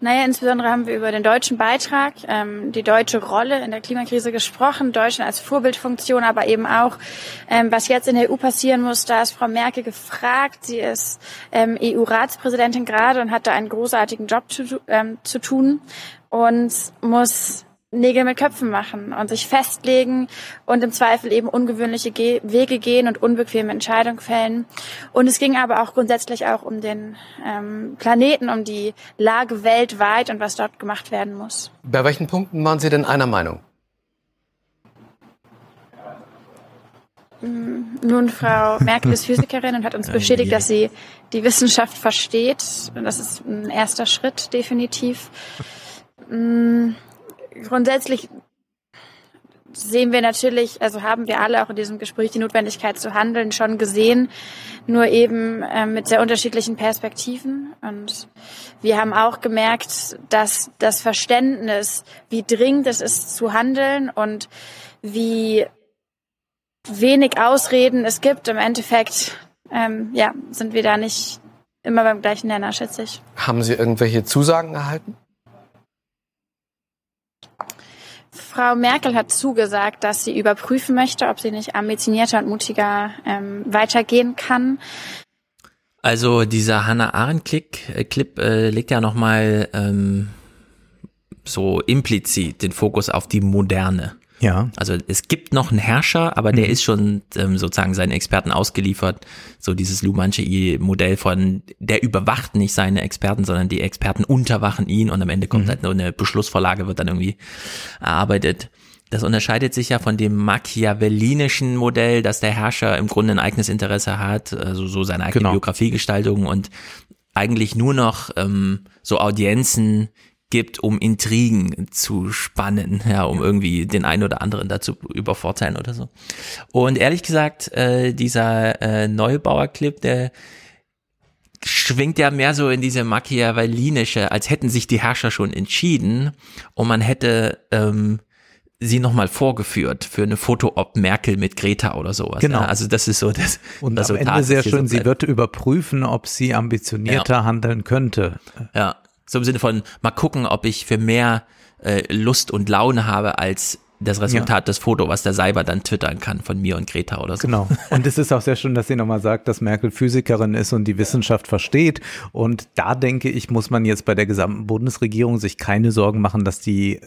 Naja, insbesondere haben wir über den deutschen Beitrag, ähm, die deutsche Rolle in der Klimakrise gesprochen, Deutschland als Vorbildfunktion, aber eben auch, ähm, was jetzt in der EU passieren muss. Da ist Frau Merkel gefragt. Sie ist ähm, EU-Ratspräsidentin gerade und hat da einen großartigen Job zu, ähm, zu tun und muss Nägel mit Köpfen machen und sich festlegen und im Zweifel eben ungewöhnliche Ge Wege gehen und unbequeme Entscheidungen fällen. Und es ging aber auch grundsätzlich auch um den ähm, Planeten, um die Lage weltweit und was dort gemacht werden muss. Bei welchen Punkten waren Sie denn einer Meinung? Mm, nun, Frau Merkel ist Physikerin und hat uns bestätigt, dass sie die Wissenschaft versteht. Und das ist ein erster Schritt, definitiv. Grundsätzlich sehen wir natürlich, also haben wir alle auch in diesem Gespräch die Notwendigkeit zu handeln schon gesehen, nur eben äh, mit sehr unterschiedlichen Perspektiven. Und wir haben auch gemerkt, dass das Verständnis, wie dringend es ist zu handeln und wie wenig Ausreden es gibt, im Endeffekt, ähm, ja, sind wir da nicht immer beim gleichen Nenner, schätze ich. Haben Sie irgendwelche Zusagen erhalten? Frau Merkel hat zugesagt, dass sie überprüfen möchte, ob sie nicht ambitionierter und mutiger ähm, weitergehen kann. Also dieser Hannah Arendt-Clip äh, Clip, äh, legt ja nochmal ähm, so implizit den Fokus auf die Moderne. Ja. Also es gibt noch einen Herrscher, aber der mhm. ist schon ähm, sozusagen seinen Experten ausgeliefert. So dieses Lou Manche-Modell von, der überwacht nicht seine Experten, sondern die Experten unterwachen ihn und am Ende kommt mhm. halt nur eine Beschlussvorlage, wird dann irgendwie erarbeitet. Das unterscheidet sich ja von dem machiavellinischen Modell, dass der Herrscher im Grunde ein eigenes Interesse hat, also so seine eigene genau. Biografiegestaltung und eigentlich nur noch ähm, so Audienzen gibt, um Intrigen zu spannen, ja, um irgendwie den einen oder anderen dazu übervorteilen oder so. Und ehrlich gesagt, äh, dieser äh, Neubauer-Clip, der schwingt ja mehr so in diese machiavellinische, als hätten sich die Herrscher schon entschieden und man hätte ähm, sie nochmal vorgeführt für eine Foto-Op Merkel mit Greta oder sowas. Genau. Ja, also das ist so das Und am Ende sehr schön, so sie wird überprüfen, ob sie ambitionierter ja. handeln könnte. Ja, so im Sinne von mal gucken, ob ich für mehr äh, Lust und Laune habe als das Resultat ja. des Foto, was der Cyber dann twittern kann von mir und Greta oder so. Genau. Und es ist auch sehr schön, dass sie nochmal sagt, dass Merkel Physikerin ist und die Wissenschaft versteht. Und da denke ich, muss man jetzt bei der gesamten Bundesregierung sich keine Sorgen machen, dass die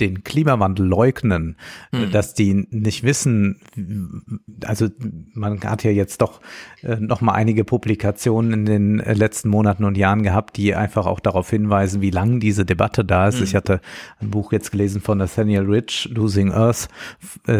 den Klimawandel leugnen, mhm. dass die nicht wissen, also man hat ja jetzt doch äh, noch mal einige Publikationen in den äh, letzten Monaten und Jahren gehabt, die einfach auch darauf hinweisen, wie lang diese Debatte da ist. Mhm. Ich hatte ein Buch jetzt gelesen von Nathaniel Rich, Losing Earth,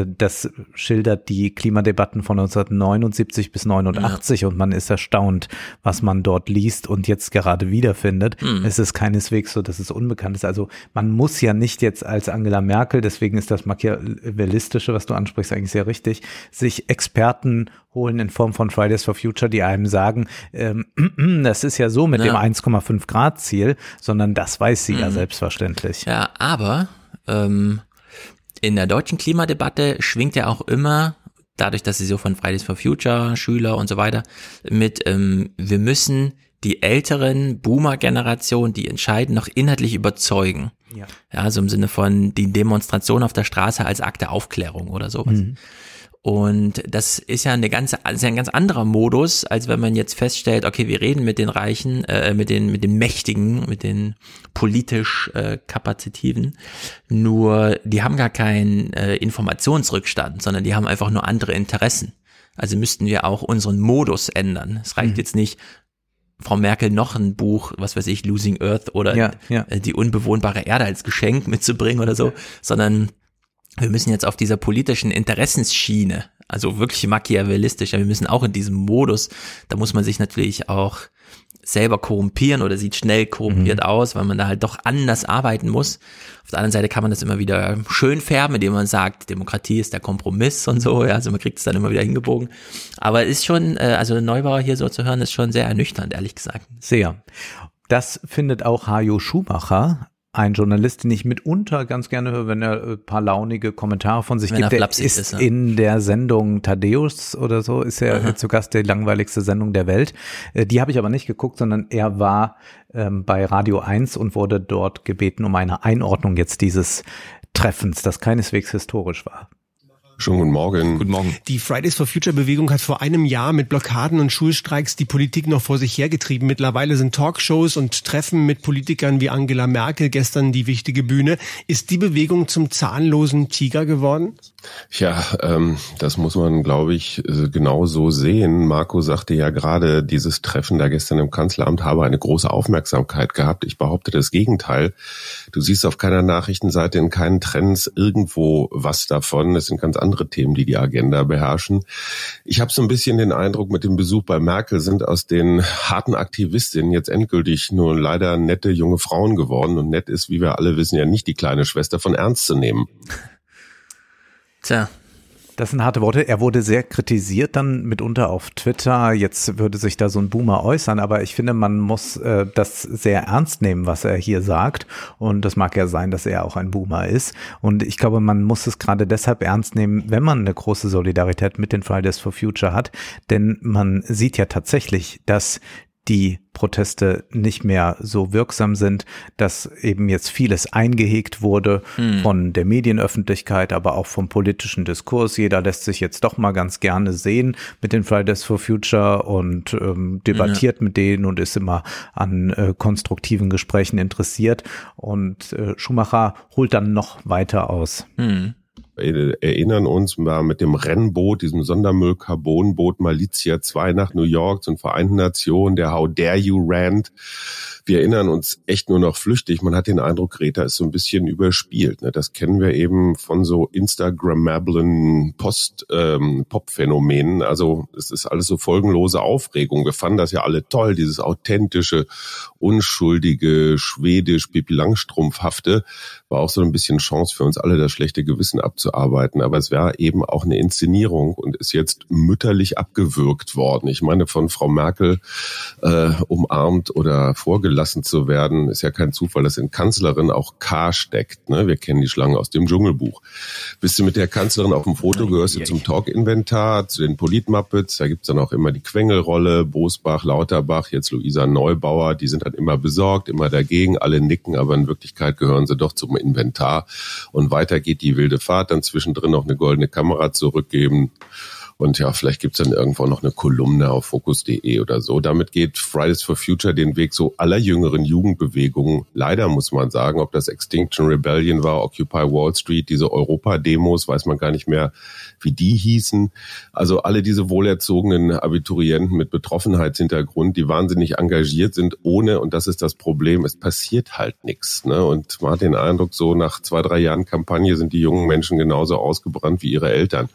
das schildert die Klimadebatten von 1979 bis 89 ja. und man ist erstaunt, was man dort liest und jetzt gerade wiederfindet. Mhm. Es ist keineswegs so, dass es unbekannt ist. Also man muss ja nicht jetzt als Angela Merkel, deswegen ist das Machiavellistische, was du ansprichst, eigentlich sehr richtig, sich Experten holen in Form von Fridays for Future, die einem sagen, ähm, das ist ja so mit ja. dem 1,5 Grad Ziel, sondern das weiß sie mhm. ja selbstverständlich. Ja, aber ähm, in der deutschen Klimadebatte schwingt ja auch immer dadurch, dass sie so von Fridays for Future, Schüler und so weiter mit, ähm, wir müssen die älteren Boomer-Generation, die entscheiden, noch inhaltlich überzeugen. Ja. ja, so im Sinne von die Demonstration auf der Straße als Akt der Aufklärung oder sowas. Mhm. Und das ist ja eine ganz, ist ja ein ganz anderer Modus, als wenn man jetzt feststellt, okay, wir reden mit den Reichen, äh, mit den, mit den Mächtigen, mit den politisch äh, Kapazitiven. Nur, die haben gar keinen äh, Informationsrückstand, sondern die haben einfach nur andere Interessen. Also müssten wir auch unseren Modus ändern. Es reicht mhm. jetzt nicht, Frau Merkel noch ein Buch, was weiß ich, Losing Earth oder ja, ja. Äh, die unbewohnbare Erde als Geschenk mitzubringen oder so, sondern wir müssen jetzt auf dieser politischen Interessensschiene, also wirklich machiavellistisch, wir müssen auch in diesem Modus, da muss man sich natürlich auch selber korrumpieren oder sieht schnell korrumpiert mhm. aus, weil man da halt doch anders arbeiten muss. Auf der anderen Seite kann man das immer wieder schön färben, indem man sagt, Demokratie ist der Kompromiss und so, ja, also man kriegt es dann immer wieder hingebogen. Aber ist schon, äh, also Neubauer hier so zu hören, ist schon sehr ernüchternd, ehrlich gesagt. Sehr. Das findet auch Hajo Schumacher, ein Journalist, den ich mitunter ganz gerne höre, wenn er ein äh, paar launige Kommentare von sich wenn gibt. Der ist, ist ja. in der Sendung Thaddeus oder so, ist er mhm. zu Gast der langweiligste Sendung der Welt. Äh, die habe ich aber nicht geguckt, sondern er war ähm, bei Radio 1 und wurde dort gebeten um eine Einordnung jetzt dieses Treffens, das keineswegs historisch war. Schönen guten Morgen. Guten Morgen. Die Fridays for Future Bewegung hat vor einem Jahr mit Blockaden und Schulstreiks die Politik noch vor sich hergetrieben. Mittlerweile sind Talkshows und Treffen mit Politikern wie Angela Merkel gestern die wichtige Bühne. Ist die Bewegung zum zahnlosen Tiger geworden? Ja, ähm, das muss man, glaube ich, äh, genau so sehen. Marco sagte ja gerade, dieses Treffen da gestern im Kanzleramt habe eine große Aufmerksamkeit gehabt. Ich behaupte das Gegenteil. Du siehst auf keiner Nachrichtenseite in keinen Trends irgendwo was davon. Es sind ganz andere Themen, die die Agenda beherrschen. Ich habe so ein bisschen den Eindruck, mit dem Besuch bei Merkel sind aus den harten Aktivistinnen jetzt endgültig nur leider nette junge Frauen geworden. Und nett ist, wie wir alle wissen, ja nicht die kleine Schwester von ernst zu nehmen. Tja. Das sind harte Worte. Er wurde sehr kritisiert dann mitunter auf Twitter. Jetzt würde sich da so ein Boomer äußern, aber ich finde, man muss äh, das sehr ernst nehmen, was er hier sagt. Und das mag ja sein, dass er auch ein Boomer ist. Und ich glaube, man muss es gerade deshalb ernst nehmen, wenn man eine große Solidarität mit den Fridays for Future hat. Denn man sieht ja tatsächlich, dass die Proteste nicht mehr so wirksam sind, dass eben jetzt vieles eingehegt wurde Hm. von der Medienöffentlichkeit, aber auch vom politischen Diskurs. Jeder lässt sich jetzt doch mal ganz gerne sehen mit den Fridays for Future und ähm, debattiert mit denen und ist immer an äh, konstruktiven Gesprächen interessiert. Und äh, Schumacher holt dann noch weiter aus. Hm. Wir erinnern uns mal mit dem Rennboot, diesem Sondermüll-Carbonboot Malizia 2 nach New York zum Vereinten Nationen, der How Dare You Rant. Wir erinnern uns echt nur noch flüchtig. Man hat den Eindruck, Greta ist so ein bisschen überspielt. Ne? Das kennen wir eben von so Instagrammablen Post-Pop-Phänomenen. also es ist alles so folgenlose Aufregung. Wir fanden das ja alle toll, dieses authentische, unschuldige, schwedisch, Pipi Langstrumpfhafte war auch so ein bisschen Chance für uns alle, das schlechte Gewissen abzuarbeiten. Aber es war eben auch eine Inszenierung und ist jetzt mütterlich abgewürgt worden. Ich meine, von Frau Merkel äh, umarmt oder vorgelassen zu werden, ist ja kein Zufall, dass in Kanzlerin auch K steckt. Ne? Wir kennen die Schlange aus dem Dschungelbuch. Bist du mit der Kanzlerin auf dem Foto, gehörst du zum Talk-Inventar, zu den Politmuppets, da gibt's dann auch immer die Quengelrolle, Bosbach, Lauterbach, jetzt Luisa Neubauer, die sind dann immer besorgt, immer dagegen, alle nicken, aber in Wirklichkeit gehören sie doch zum Inventar. Und weiter geht die wilde Fahrt, dann zwischendrin noch eine goldene Kamera zurückgeben. Und ja, vielleicht gibt's dann irgendwo noch eine Kolumne auf Focus.de oder so. Damit geht Fridays for Future den Weg so aller jüngeren Jugendbewegungen. Leider muss man sagen, ob das Extinction Rebellion war, Occupy Wall Street, diese Europa-Demos, weiß man gar nicht mehr, wie die hießen. Also alle diese wohlerzogenen Abiturienten mit Betroffenheitshintergrund, die wahnsinnig engagiert sind, ohne, und das ist das Problem, es passiert halt nichts. Ne? Und man hat den Eindruck, so nach zwei, drei Jahren Kampagne sind die jungen Menschen genauso ausgebrannt wie ihre Eltern.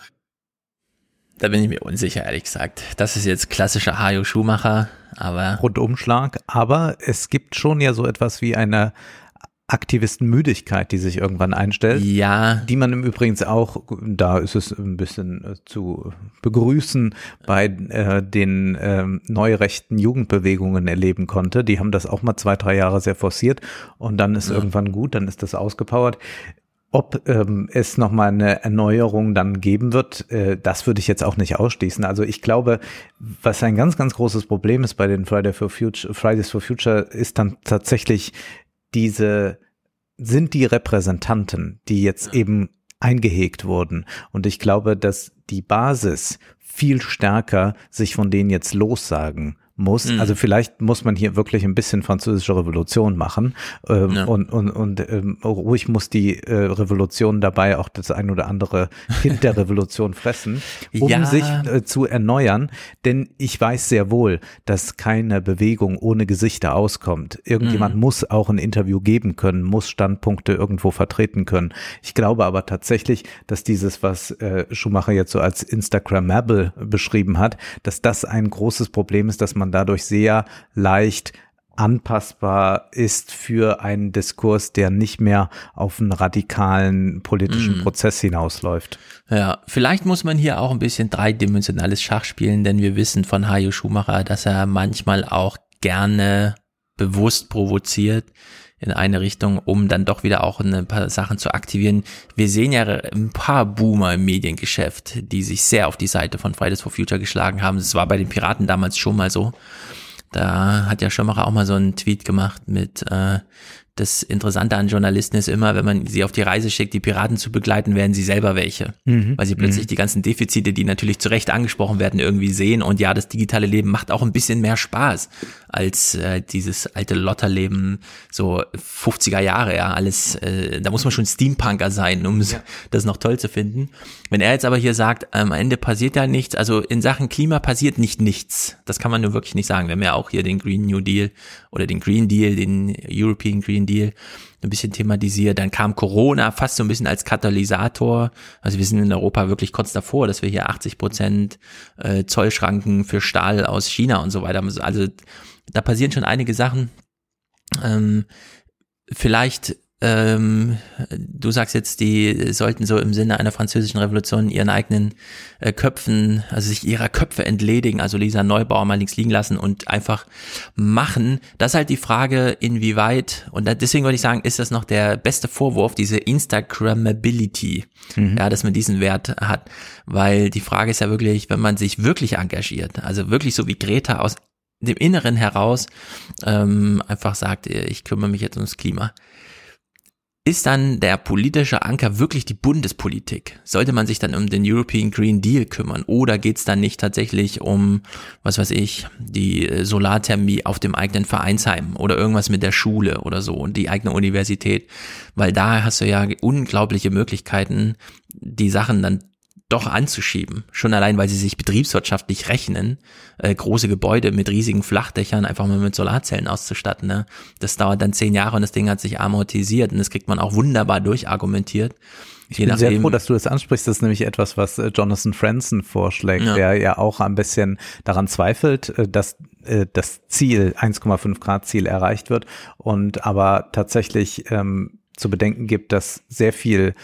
Da bin ich mir unsicher, ehrlich gesagt. Das ist jetzt klassischer Hajo Schumacher, aber. Rundumschlag. Aber es gibt schon ja so etwas wie eine Aktivistenmüdigkeit, die sich irgendwann einstellt. Ja. Die man im Übrigen auch, da ist es ein bisschen äh, zu begrüßen, bei äh, den äh, neurechten Jugendbewegungen erleben konnte. Die haben das auch mal zwei, drei Jahre sehr forciert und dann ist Ja. irgendwann gut, dann ist das ausgepowert. Ob ähm, es nochmal eine Erneuerung dann geben wird, äh, das würde ich jetzt auch nicht ausschließen. Also ich glaube, was ein ganz, ganz großes Problem ist bei den Friday for Future, Fridays for Future, ist dann tatsächlich diese, sind die Repräsentanten, die jetzt eben eingehegt wurden. Und ich glaube, dass die Basis viel stärker sich von denen jetzt lossagen muss. Mhm. Also vielleicht muss man hier wirklich ein bisschen französische Revolution machen ähm, Ja. und, und, und ähm, ruhig muss die äh, Revolution dabei auch das ein oder andere Kind der Revolution fressen, um Ja. sich äh, zu erneuern. Denn ich weiß sehr wohl, dass keine Bewegung ohne Gesichter auskommt. Irgendjemand Mhm. muss auch ein Interview geben können, muss Standpunkte irgendwo vertreten können. Ich glaube aber tatsächlich, dass dieses, was äh, Schumacher jetzt so als Instagrammable beschrieben hat, dass das ein großes Problem ist, dass man dadurch sehr leicht anpassbar ist für einen Diskurs, der nicht mehr auf einen radikalen politischen Mhm. Prozess hinausläuft. Ja, vielleicht muss man hier auch ein bisschen dreidimensionales Schach spielen, denn wir wissen von Hajo Schumacher, dass er manchmal auch gerne bewusst provoziert in eine Richtung, um dann doch wieder auch ein paar Sachen zu aktivieren. Wir sehen ja ein paar Boomer im Mediengeschäft, die sich sehr auf die Seite von Fridays for Future geschlagen haben. Das war bei den Piraten damals schon mal so. Da hat ja Schumacher auch mal so einen Tweet gemacht mit, äh, das Interessante an Journalisten ist immer, wenn man sie auf die Reise schickt, die Piraten zu begleiten, werden sie selber welche. Mhm. Weil sie plötzlich Mhm. die ganzen Defizite, die natürlich zu Recht angesprochen werden, irgendwie sehen. Und ja, das digitale Leben macht auch ein bisschen mehr Spaß als äh, dieses alte Lotterleben, so 50er Jahre, ja, alles, äh, da muss man schon Steampunker sein, um das noch toll zu finden. Wenn er jetzt aber hier sagt, am Ende passiert ja nichts, also in Sachen Klima passiert nicht nichts. Das kann man nur wirklich nicht sagen. Wir haben ja auch hier den Green New Deal oder den Green Deal, den European Green Deal ein bisschen thematisiert. Dann kam Corona fast so ein bisschen als Katalysator. Also wir sind in Europa wirklich kurz davor, dass wir hier 80 Prozent äh, Zollschranken für Stahl aus China und so weiter haben. Also da passieren schon einige Sachen. Ähm, vielleicht ähm, du sagst jetzt, die sollten so im Sinne einer französischen Revolution ihren eigenen äh, Köpfen, also sich ihrer Köpfe entledigen, also Lisa Neubauer mal links liegen lassen und einfach machen. Das ist halt die Frage, inwieweit, und deswegen würde ich sagen, ist das noch der beste Vorwurf, diese Instagrammability, mhm. ja, dass man diesen Wert hat. Weil die Frage ist ja wirklich, wenn man sich wirklich engagiert, also wirklich so wie Greta aus dem Inneren heraus ähm, einfach sagt, ich kümmere mich jetzt ums Klima ist dann der politische Anker wirklich die Bundespolitik? Sollte man sich dann um den European Green Deal kümmern? Oder geht es dann nicht tatsächlich um, was weiß ich, die Solarthermie auf dem eigenen Vereinsheim oder irgendwas mit der Schule oder so und die eigene Universität? Weil da hast du ja unglaubliche Möglichkeiten, die Sachen dann doch anzuschieben. Schon allein, weil sie sich betriebswirtschaftlich rechnen, äh, große Gebäude mit riesigen Flachdächern einfach mal mit Solarzellen auszustatten. Ne? Das dauert dann zehn Jahre und das Ding hat sich amortisiert und das kriegt man auch wunderbar durchargumentiert. Ich bin sehr froh, dass du das ansprichst. Das ist nämlich etwas, was äh, Jonathan Franzen vorschlägt, ja. der ja auch ein bisschen daran zweifelt, äh, dass äh, das Ziel, 1,5 Grad Ziel erreicht wird und aber tatsächlich ähm, zu bedenken gibt, dass sehr viel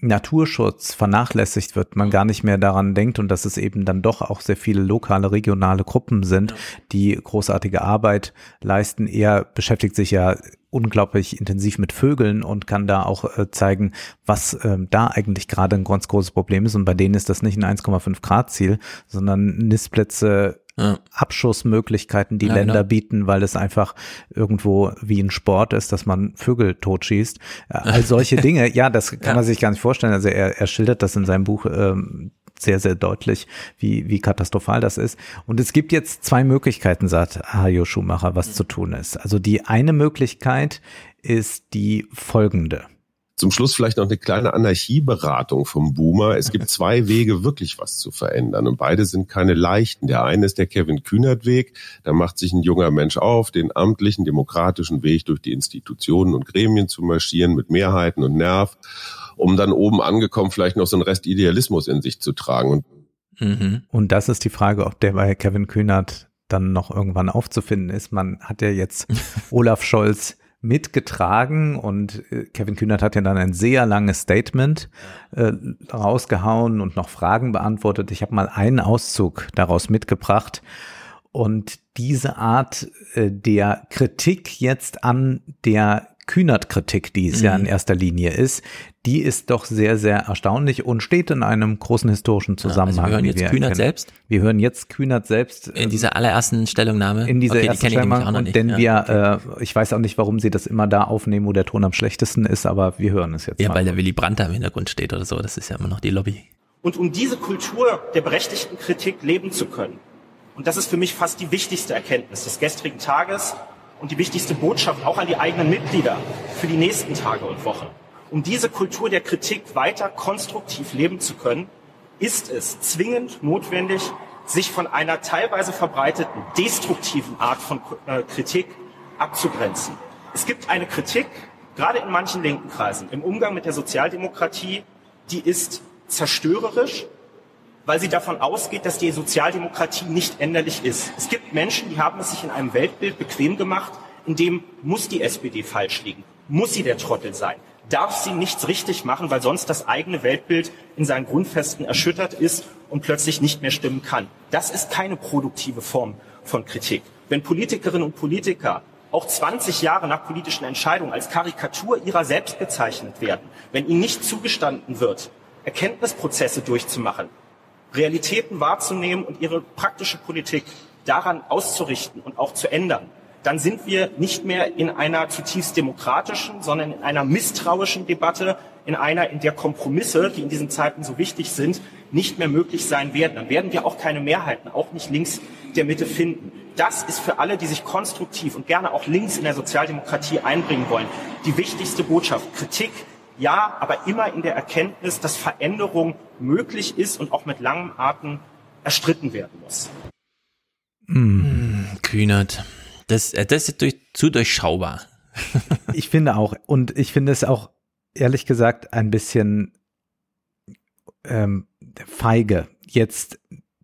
Naturschutz vernachlässigt wird, man gar nicht mehr daran denkt und dass es eben dann doch auch sehr viele lokale, regionale Gruppen sind, die großartige Arbeit leisten. Er beschäftigt sich ja unglaublich intensiv mit Vögeln und kann da auch äh, zeigen, was äh, da eigentlich gerade ein ganz großes Problem ist. Und bei denen ist das nicht ein 1,5 Grad Ziel, sondern Nistplätze ja. Abschussmöglichkeiten die ja, Länder genau. bieten, weil es einfach irgendwo wie ein Sport ist, dass man Vögel totschießt. Äh, all solche Dinge, ja, das kann ja. man sich gar nicht vorstellen. Also er, er schildert das in seinem Buch ähm, sehr, sehr deutlich, wie, wie katastrophal das ist. Und es gibt jetzt zwei Möglichkeiten, sagt Hajo Schumacher, was mhm. zu tun ist. Also die eine Möglichkeit ist die folgende. Zum Schluss vielleicht noch eine kleine Anarchieberatung vom Boomer. Es gibt zwei Wege, wirklich was zu verändern. Und beide sind keine leichten. Der eine ist der Kevin Kühnert-Weg. Da macht sich ein junger Mensch auf, den amtlichen, demokratischen Weg durch die Institutionen und Gremien zu marschieren mit Mehrheiten und Nerv, um dann oben angekommen vielleicht noch so einen Rest Idealismus in sich zu tragen. Und, mhm. und das ist die Frage, ob der bei Kevin Kühnert dann noch irgendwann aufzufinden ist. Man hat ja jetzt Olaf Scholz mitgetragen und äh, Kevin Kühnert hat ja dann ein sehr langes Statement äh, rausgehauen und noch Fragen beantwortet. Ich habe mal einen Auszug daraus mitgebracht und diese Art äh, der Kritik jetzt an der Kühnert-Kritik, die es mhm. ja in erster Linie ist, die ist doch sehr, sehr erstaunlich und steht in einem großen historischen Zusammenhang. Ja, also wir hören jetzt wir Kühnert selbst. Wir hören jetzt Kühnert selbst. In dieser allerersten Stellungnahme. In dieser okay, ersten die Stellungnahme. Und denn ja, wir, okay. äh, ich weiß auch nicht, warum sie das immer da aufnehmen, wo der Ton am schlechtesten ist, aber wir hören es jetzt. Ja, mal. weil der Willy Brandt da im Hintergrund steht oder so. Das ist ja immer noch die Lobby. Und um diese Kultur der berechtigten Kritik leben zu können, und das ist für mich fast die wichtigste Erkenntnis des gestrigen Tages und die wichtigste Botschaft auch an die eigenen Mitglieder für die nächsten Tage und Wochen. Um diese Kultur der Kritik weiter konstruktiv leben zu können, ist es zwingend notwendig, sich von einer teilweise verbreiteten destruktiven Art von äh, Kritik abzugrenzen. Es gibt eine Kritik, gerade in manchen linken Kreisen, im Umgang mit der Sozialdemokratie, die ist zerstörerisch, weil sie davon ausgeht, dass die Sozialdemokratie nicht änderlich ist. Es gibt Menschen, die haben es sich in einem Weltbild bequem gemacht, in dem muss die SPD falsch liegen, muss sie der Trottel sein, darf sie nichts richtig machen, weil sonst das eigene Weltbild in seinen Grundfesten erschüttert ist und plötzlich nicht mehr stimmen kann. Das ist keine produktive Form von Kritik. Wenn Politikerinnen und Politiker auch 20 Jahre nach politischen Entscheidungen als Karikatur ihrer selbst bezeichnet werden, wenn ihnen nicht zugestanden wird, Erkenntnisprozesse durchzumachen, Realitäten wahrzunehmen und ihre praktische Politik daran auszurichten und auch zu ändern, dann sind wir nicht mehr in einer zutiefst demokratischen, sondern in einer misstrauischen Debatte, in einer, in der Kompromisse, die in diesen Zeiten so wichtig sind, nicht mehr möglich sein werden. Dann werden wir auch keine Mehrheiten, auch nicht links der Mitte finden. Das ist für alle, die sich konstruktiv und gerne auch links in der Sozialdemokratie einbringen wollen, die wichtigste Botschaft. Kritik ja, aber immer in der Erkenntnis, dass Veränderung möglich ist und auch mit langem Atem erstritten werden muss. Mmh, Kühnert. Das, äh, das ist durch, zu durchschaubar. ich finde auch. Und ich finde es auch, ehrlich gesagt, ein bisschen ähm, feige, jetzt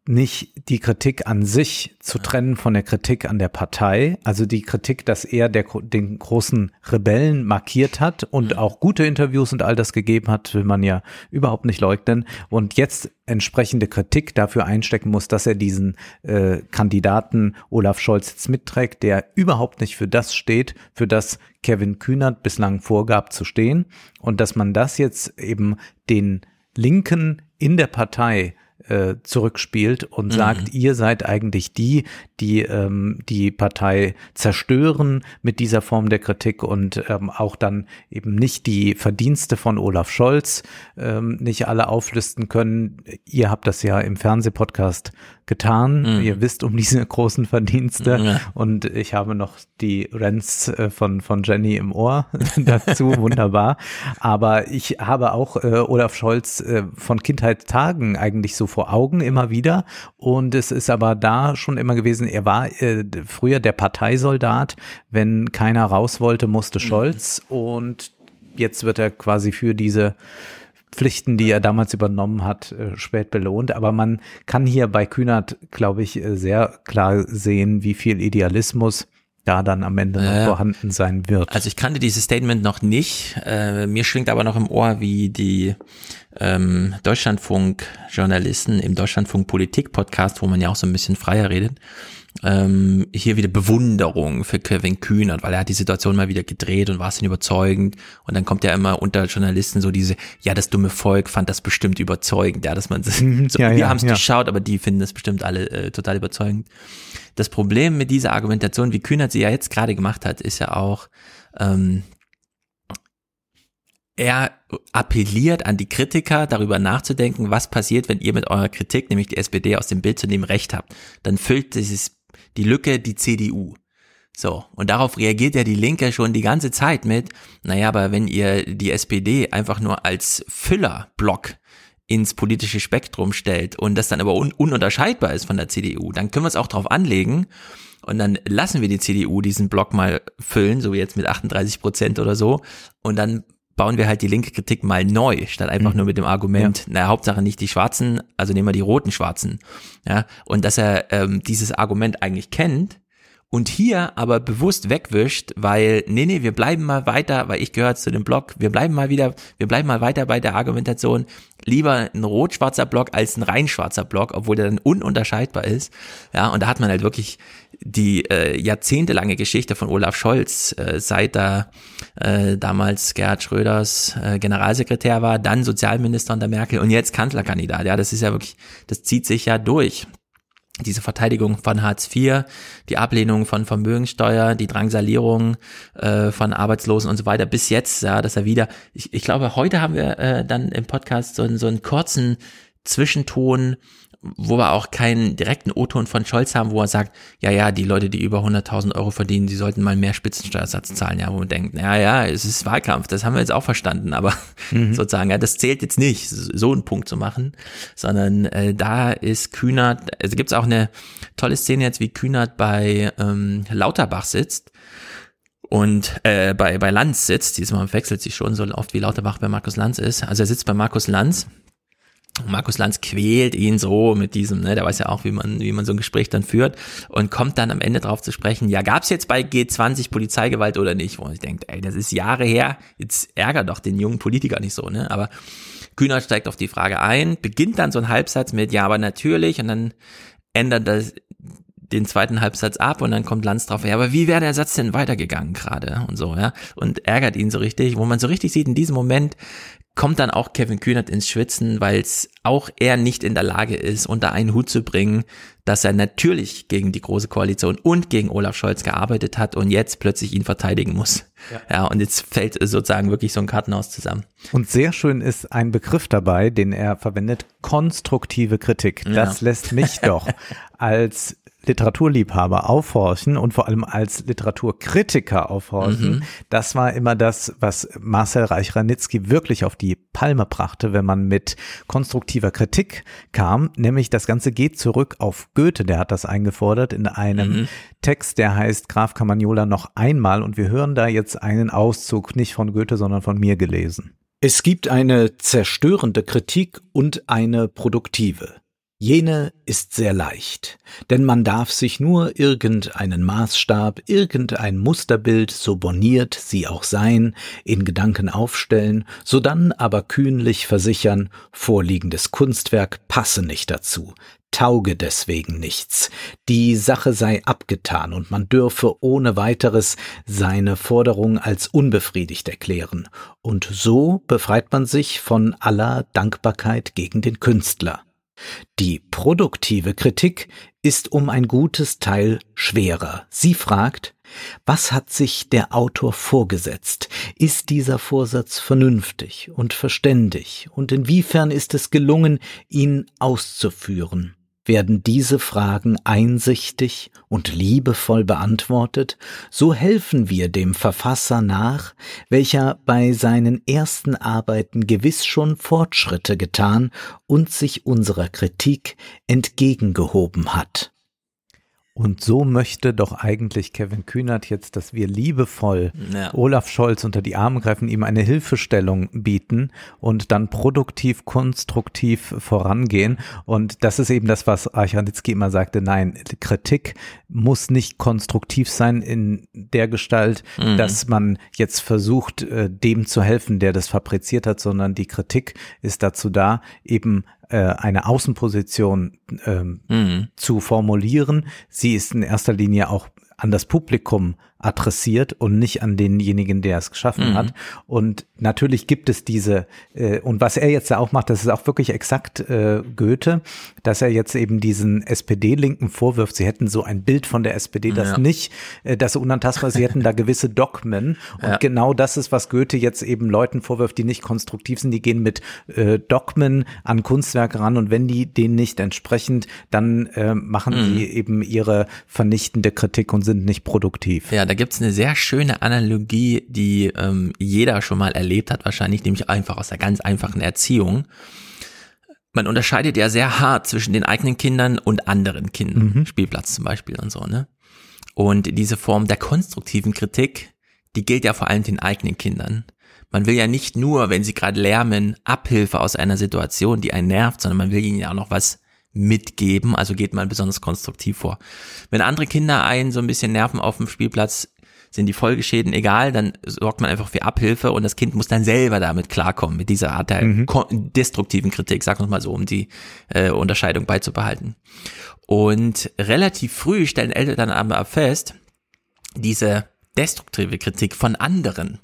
nicht die Kritik an sich zu trennen von der Kritik an der Partei, also die Kritik, dass er der, den großen Rebellen markiert hat und auch gute Interviews und all das gegeben hat, will man ja überhaupt nicht leugnen. Und jetzt entsprechende Kritik dafür einstecken muss, dass er diesen äh, Kandidaten Olaf Scholz jetzt mitträgt, der überhaupt nicht für das steht, für das Kevin Kühnert bislang vorgab zu stehen. Und dass man das jetzt eben den Linken in der Partei äh, zurückspielt und mhm. sagt, ihr seid eigentlich die, die ähm, die Partei zerstören mit dieser Form der Kritik und ähm, auch dann eben nicht die Verdienste von Olaf Scholz ähm, nicht alle auflisten können. Ihr habt das ja im Fernsehpodcast getan. Mhm. Ihr wisst um diese großen Verdienste ja. und ich habe noch die Rents äh, von, von Jenny im Ohr dazu, wunderbar. Aber ich habe auch äh, Olaf Scholz äh, von Kindheitstagen eigentlich so vor Augen immer wieder und es ist aber da schon immer gewesen, er war äh, früher der Parteisoldat, wenn keiner raus wollte, musste mhm. Scholz mhm. und jetzt wird er quasi für diese Pflichten, die er damals übernommen hat, äh, spät belohnt. Aber man kann hier bei Kühnert, glaube ich, äh, sehr klar sehen, wie viel Idealismus da dann am Ende noch vorhanden sein wird. Also ich kannte dieses Statement noch nicht. Äh, mir schwingt aber noch im Ohr, wie die ähm, Deutschlandfunk-Journalisten im Deutschlandfunk-Politik-Podcast, wo man ja auch so ein bisschen freier redet, ähm, hier wieder Bewunderung für Kevin Kühnert, weil er hat die Situation mal wieder gedreht und war es denn überzeugend. Und dann kommt ja immer unter Journalisten so diese, ja, das dumme Volk fand das bestimmt überzeugend, ja, dass man mhm, so, ja, wir ja, haben es ja. geschaut, aber die finden das bestimmt alle äh, total überzeugend. Das Problem mit dieser Argumentation, wie Kühnert sie ja jetzt gerade gemacht hat, ist ja auch, ähm, er appelliert an die Kritiker, darüber nachzudenken, was passiert, wenn ihr mit eurer Kritik, nämlich die SPD aus dem Bild zu nehmen, recht habt. Dann füllt dieses die Lücke die CDU. So, und darauf reagiert ja die Linke schon die ganze Zeit mit, naja, aber wenn ihr die SPD einfach nur als Füllerblock ins politische Spektrum stellt und das dann aber un ununterscheidbar ist von der CDU, dann können wir es auch drauf anlegen und dann lassen wir die CDU diesen Block mal füllen, so wie jetzt mit 38 Prozent oder so, und dann bauen wir halt die linke Kritik mal neu, statt einfach mhm. nur mit dem Argument, ja. na Hauptsache nicht die Schwarzen, also nehmen wir die roten Schwarzen. Ja, und dass er ähm, dieses Argument eigentlich kennt und hier aber bewusst wegwischt, weil, nee, nee, wir bleiben mal weiter, weil ich gehöre zu dem Block, wir bleiben mal wieder, wir bleiben mal weiter bei der Argumentation, lieber ein rot-schwarzer Block als ein rein schwarzer Block, obwohl der dann ununterscheidbar ist. Ja, und da hat man halt wirklich die äh, jahrzehntelange Geschichte von Olaf Scholz, äh, seit er äh, damals Gerhard Schröders äh, Generalsekretär war, dann Sozialminister unter Merkel und jetzt Kanzlerkandidat. Ja, das ist ja wirklich, das zieht sich ja durch diese Verteidigung von Hartz IV, die Ablehnung von Vermögensteuer, die Drangsalierung äh, von Arbeitslosen und so weiter bis jetzt, ja, dass er wieder, ich, ich glaube, heute haben wir äh, dann im Podcast so, so einen kurzen Zwischenton wo wir auch keinen direkten O-Ton von Scholz haben, wo er sagt, ja, ja, die Leute, die über 100.000 Euro verdienen, die sollten mal mehr Spitzensteuersatz zahlen, ja, wo man denkt, ja, ja, es ist Wahlkampf, das haben wir jetzt auch verstanden, aber mhm. sozusagen, ja, das zählt jetzt nicht, so einen Punkt zu machen, sondern äh, da ist Kühnert, also gibt's auch eine tolle Szene jetzt, wie Kühnert bei ähm, Lauterbach sitzt und äh, bei, bei Lanz sitzt, diesmal wechselt sich schon so oft wie Lauterbach bei Markus Lanz ist, also er sitzt bei Markus Lanz Markus Lanz quält ihn so mit diesem, ne, der weiß ja auch, wie man, wie man so ein Gespräch dann führt und kommt dann am Ende drauf zu sprechen, ja, gab's jetzt bei G20 Polizeigewalt oder nicht? Wo ich denke, ey, das ist Jahre her, jetzt ärgert doch den jungen Politiker nicht so, ne? Aber Kühner steigt auf die Frage ein, beginnt dann so ein Halbsatz mit, ja, aber natürlich, und dann ändert das den zweiten Halbsatz ab und dann kommt Lanz drauf, ja, aber wie wäre der Satz denn weitergegangen gerade und so, ja, und ärgert ihn so richtig, wo man so richtig sieht, in diesem Moment kommt dann auch Kevin Kühnert ins Schwitzen, weil es auch er nicht in der Lage ist, unter einen Hut zu bringen, dass er natürlich gegen die Große Koalition und gegen Olaf Scholz gearbeitet hat und jetzt plötzlich ihn verteidigen muss. Ja, ja und jetzt fällt sozusagen wirklich so ein Kartenhaus zusammen. Und sehr schön ist ein Begriff dabei, den er verwendet, konstruktive Kritik. Das ja. lässt mich doch als Literaturliebhaber aufhorchen und vor allem als Literaturkritiker aufhorchen. Mhm. Das war immer das, was Marcel Reich-Ranitzky wirklich auf die Palme brachte, wenn man mit konstruktiver Kritik kam. Nämlich das Ganze geht zurück auf Goethe, der hat das eingefordert in einem mhm. Text, der heißt Graf Camagnola noch einmal und wir hören da jetzt einen Auszug, nicht von Goethe, sondern von mir gelesen. Es gibt eine zerstörende Kritik und eine produktive. Jene ist sehr leicht, denn man darf sich nur irgendeinen Maßstab, irgendein Musterbild, so boniert sie auch sein, in Gedanken aufstellen, sodann aber kühnlich versichern, vorliegendes Kunstwerk passe nicht dazu, tauge deswegen nichts, die Sache sei abgetan und man dürfe ohne weiteres seine Forderung als unbefriedigt erklären, und so befreit man sich von aller Dankbarkeit gegen den Künstler. Die produktive Kritik ist um ein gutes Teil schwerer. Sie fragt, was hat sich der Autor vorgesetzt? Ist dieser Vorsatz vernünftig und verständig? Und inwiefern ist es gelungen, ihn auszuführen? Werden diese Fragen einsichtig und liebevoll beantwortet, so helfen wir dem Verfasser nach, welcher bei seinen ersten Arbeiten gewiss schon Fortschritte getan und sich unserer Kritik entgegengehoben hat. Und so möchte doch eigentlich Kevin Kühnert jetzt, dass wir liebevoll ja. Olaf Scholz unter die Arme greifen, ihm eine Hilfestellung bieten und dann produktiv, konstruktiv vorangehen. Und das ist eben das, was Archanitzky immer sagte. Nein, Kritik muss nicht konstruktiv sein in der Gestalt, mhm. dass man jetzt versucht, äh, dem zu helfen, der das fabriziert hat, sondern die Kritik ist dazu da, eben äh, eine Außenposition ähm, mhm. zu formulieren. Sie ist in erster Linie auch an das Publikum adressiert und nicht an denjenigen, der es geschaffen mhm. hat. Und natürlich gibt es diese, äh, und was er jetzt auch macht, das ist auch wirklich exakt äh, Goethe, dass er jetzt eben diesen SPD-Linken vorwirft, sie hätten so ein Bild von der SPD, das ja. nicht, äh, das unantastbar, sie hätten da gewisse Dogmen. Und ja. genau das ist, was Goethe jetzt eben Leuten vorwirft, die nicht konstruktiv sind, die gehen mit äh, Dogmen an Kunstwerke ran und wenn die denen nicht entsprechend, dann äh, machen mhm. sie eben ihre vernichtende Kritik und sind nicht produktiv. Ja, da gibt's eine sehr schöne Analogie, die ähm, jeder schon mal erlebt hat, wahrscheinlich, nämlich einfach aus der ganz einfachen Erziehung. Man unterscheidet ja sehr hart zwischen den eigenen Kindern und anderen Kindern, mhm. Spielplatz zum Beispiel und so, ne? Und diese Form der konstruktiven Kritik, die gilt ja vor allem den eigenen Kindern. Man will ja nicht nur, wenn sie gerade lärmen, Abhilfe aus einer Situation, die einen nervt, sondern man will ihnen ja auch noch was mitgeben, also geht man besonders konstruktiv vor. Wenn andere Kinder einen so ein bisschen nerven auf dem Spielplatz, sind die Folgeschäden egal, dann sorgt man einfach für Abhilfe und das Kind muss dann selber damit klarkommen, mit dieser Art der mhm. destruktiven Kritik, sag uns mal so, um die äh, Unterscheidung beizubehalten. Und relativ früh stellen Eltern dann aber fest, diese destruktive Kritik von anderen,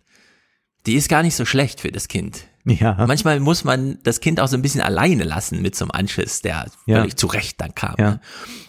die ist gar nicht so schlecht für das Kind. Ja. Manchmal muss man das Kind auch so ein bisschen alleine lassen mit so einem Anschiss, der ja. völlig zurecht dann kam. Ja. Ne?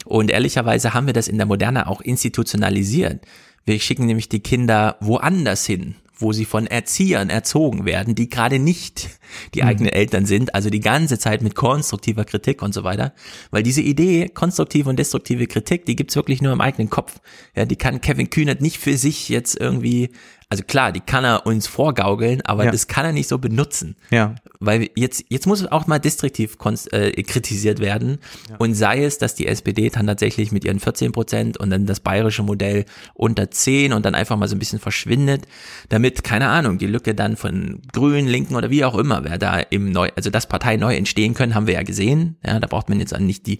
Und ehrlicherweise haben wir das in der Moderne auch institutionalisiert. Wir schicken nämlich die Kinder woanders hin, wo sie von Erziehern erzogen werden, die gerade nicht die mhm. eigenen Eltern sind, also die ganze Zeit mit konstruktiver Kritik und so weiter. Weil diese Idee, konstruktive und destruktive Kritik, die gibt's wirklich nur im eigenen Kopf. Ja, die kann Kevin Kühnert nicht für sich jetzt irgendwie also klar, die kann er uns vorgaukeln, aber ja. das kann er nicht so benutzen. Ja. Weil jetzt, jetzt muss auch mal distriktiv äh, kritisiert werden. Ja. Und sei es, dass die SPD dann tatsächlich mit ihren 14 Prozent und dann das bayerische Modell unter 10 und dann einfach mal so ein bisschen verschwindet, damit, keine Ahnung, die Lücke dann von Grünen, Linken oder wie auch immer, wer da im neu, also das Partei neu entstehen können, haben wir ja gesehen. Ja, da braucht man jetzt nicht die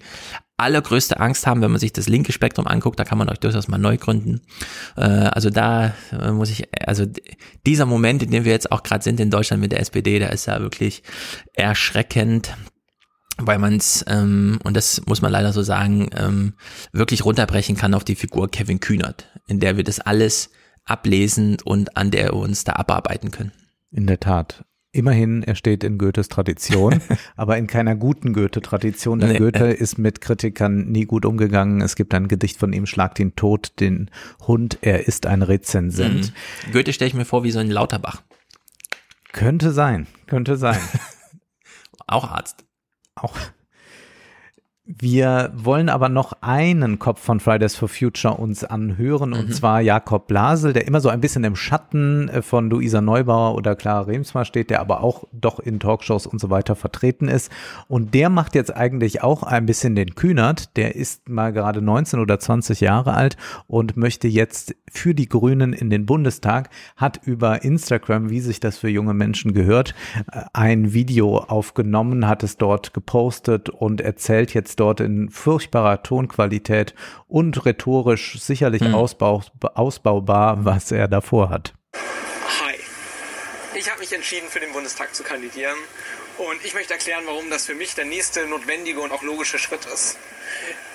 allergrößte Angst haben, wenn man sich das linke Spektrum anguckt, da kann man euch durchaus mal neu gründen. Äh, also da äh, muss ich, also dieser Moment, in dem wir jetzt auch gerade sind in Deutschland mit der SPD, der ist ja wirklich erschreckend weil man es, ähm, und das muss man leider so sagen, ähm, wirklich runterbrechen kann auf die Figur Kevin Kühnert, in der wir das alles ablesen und an der wir uns da abarbeiten können. In der Tat. Immerhin, er steht in Goethes Tradition, aber in keiner guten Goethe-Tradition. Denn nee. Goethe ist mit Kritikern nie gut umgegangen. Es gibt ein Gedicht von ihm, Schlag den Tod, den Hund, er ist ein Rezensent. Mhm. Goethe stelle ich mir vor wie so ein Lauterbach. Könnte sein, könnte sein. Auch Arzt. Auch. Wir wollen aber noch einen Kopf von Fridays for Future uns anhören, und mhm. zwar Jakob Blasel, der immer so ein bisschen im Schatten äh, von Luisa Neubauer oder Clara Remsmar steht, der aber auch doch in Talkshows und so weiter vertreten ist. Und der macht jetzt eigentlich auch ein bisschen den Kühnert. Der ist mal gerade 19 oder 20 Jahre alt und möchte jetzt für die Grünen in den Bundestag, hat über Instagram, wie sich das für junge Menschen gehört, äh, ein Video aufgenommen, hat es dort gepostet und erzählt jetzt dort in furchtbarer Tonqualität und rhetorisch sicherlich Hm. ausbau, ausbaubar, was er davor hat. Hi. Ich habe mich entschieden, für den Bundestag zu kandidieren. Und ich möchte erklären, warum das für mich der nächste notwendige und auch logische Schritt ist.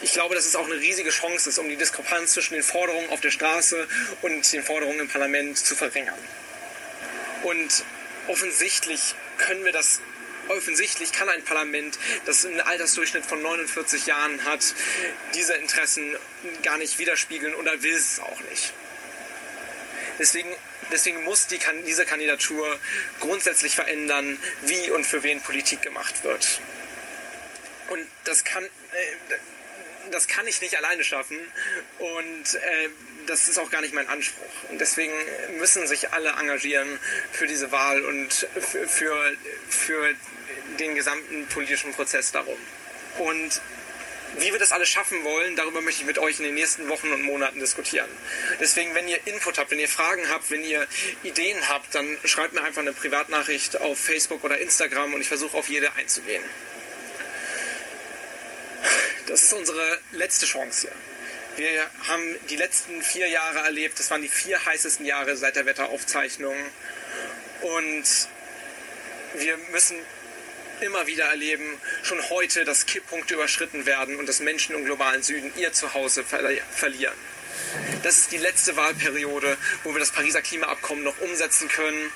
Ich glaube, dass es auch eine riesige Chance ist, um die Diskrepanz zwischen den Forderungen auf der Straße und den Forderungen im Parlament zu verringern. Und offensichtlich können wir das, offensichtlich kann ein Parlament, das einen Altersdurchschnitt von 49 Jahren hat, diese Interessen gar nicht widerspiegeln oder will es auch nicht. Deswegen, deswegen muss die, diese Kandidatur grundsätzlich verändern, wie und für wen Politik gemacht wird. Und das kann, äh, das kann ich nicht alleine schaffen und äh, das ist auch gar nicht mein Anspruch. Und deswegen müssen sich alle engagieren für diese Wahl und für, für, für den gesamten politischen Prozess darum. Und wie wir das alles schaffen wollen, darüber möchte ich mit euch in den nächsten Wochen und Monaten diskutieren. Deswegen, wenn ihr Input habt, wenn ihr Fragen habt, wenn ihr Ideen habt, dann schreibt mir einfach eine Privatnachricht auf Facebook oder Instagram und ich versuche auf jede einzugehen. Das ist unsere letzte Chance hier. Wir haben die letzten vier Jahre erlebt. Das waren die vier heißesten Jahre seit der Wetteraufzeichnung. Und wir müssen immer wieder erleben, schon heute, dass Kipppunkte überschritten werden und dass Menschen im globalen Süden ihr Zuhause verli- verlieren. Das ist die letzte Wahlperiode, wo wir das Pariser Klimaabkommen noch umsetzen können.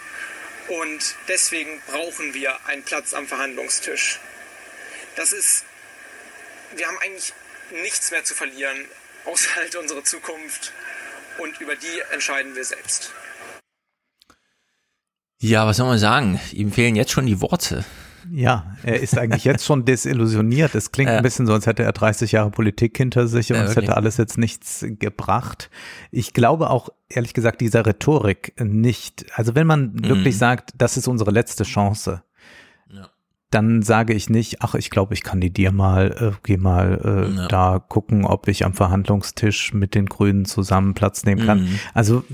Und deswegen brauchen wir einen Platz am Verhandlungstisch. Das ist, wir haben eigentlich nichts mehr zu verlieren, außer halt unsere Zukunft. Und über die entscheiden wir selbst. Ja, was soll man sagen? Ihm fehlen jetzt schon die Worte. Ja, er ist eigentlich jetzt schon desillusioniert. Es klingt Ja. ein bisschen so, als hätte er 30 Jahre Politik hinter sich und Ja, es hätte alles jetzt nichts gebracht. Ich glaube auch, ehrlich gesagt, dieser Rhetorik nicht. Also wenn man Mhm. wirklich sagt, das ist unsere letzte Chance, dann sage ich nicht, ach, ich glaube, ich kandidiere mal, äh, geh mal äh, Ja. da gucken, ob ich am Verhandlungstisch mit den Grünen zusammen Platz nehmen kann. Mhm. Also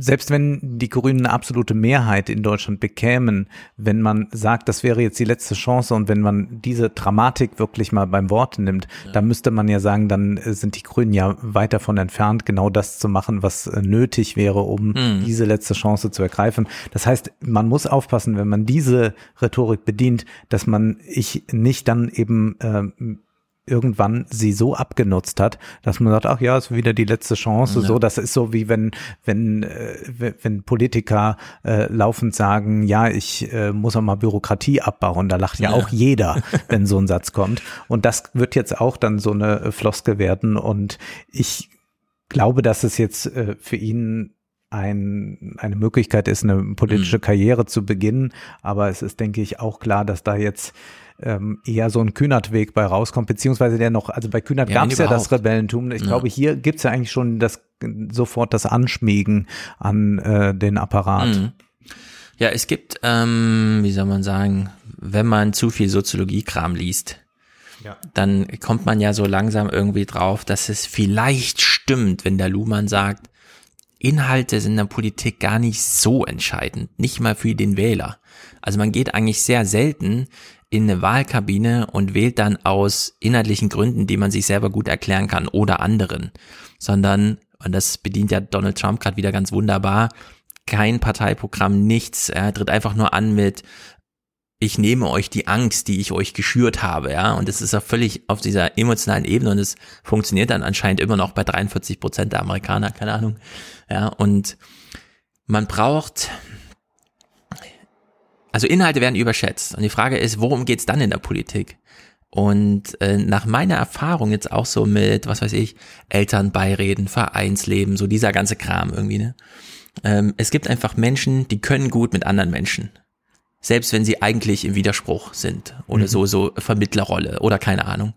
selbst wenn die Grünen eine absolute Mehrheit in Deutschland bekämen, wenn man sagt, das wäre jetzt die letzte Chance und wenn man diese Dramatik wirklich mal beim Wort nimmt, dann müsste man ja sagen, dann äh, sind die Grünen ja weit davon entfernt, genau das zu machen, was äh, nötig wäre, um Mhm. diese letzte Chance zu ergreifen. Das heißt, man muss aufpassen, wenn man diese Rhetorik bedient, dass man ich nicht dann eben ähm, irgendwann sie so abgenutzt hat, dass man sagt, ach ja, ist wieder die letzte Chance. Ja. So, das ist so wie wenn wenn äh, wenn- Politiker äh, laufend sagen, ja, ich äh, muss auch mal Bürokratie abbauen. Da lacht ja, Ja. auch jeder, wenn so ein Satz kommt. Und das wird jetzt auch dann so eine Floskel werden. Und ich glaube, dass es jetzt äh, für ihn ein, eine Möglichkeit ist, eine politische Karriere zu beginnen. Aber es ist, denke ich, auch klar, dass da jetzt ähm, eher so ein Kühnert-Weg bei rauskommt, beziehungsweise der noch, also bei Kühnert Ja, gab es ja das. Rebellentum. Ich Ja. glaube, hier gibt's ja eigentlich schon das sofort das Anschmiegen an äh, den Apparat. Mhm. Ja, es gibt, ähm, wie soll man sagen, wenn man zu viel Soziologiekram liest, Ja. dann kommt man ja so langsam irgendwie drauf, dass es vielleicht stimmt, wenn der Luhmann sagt, Inhalte sind in der Politik gar nicht so entscheidend, nicht mal für den Wähler. Also man geht eigentlich sehr selten in eine Wahlkabine und wählt dann aus inhaltlichen Gründen, die man sich selber gut erklären kann oder anderen, sondern, und das bedient ja Donald Trump gerade wieder ganz wunderbar, kein Parteiprogramm, nichts, er tritt einfach nur an mit, ich nehme euch die Angst, die ich euch geschürt habe, ja, und es ist ja völlig auf dieser emotionalen Ebene und es funktioniert dann anscheinend immer noch bei 43 Prozent der Amerikaner, keine Ahnung, ja, und man braucht, also Inhalte werden überschätzt und die Frage ist, worum geht's dann in der Politik? Und äh, nach meiner Erfahrung jetzt auch so mit, was weiß ich, Elternbeireden, Vereinsleben, so dieser ganze Kram irgendwie, ne? Ähm, es gibt einfach Menschen, die können gut mit anderen Menschen. Selbst wenn sie eigentlich im Widerspruch sind oder Mhm. so, so Vermittlerrolle oder keine Ahnung.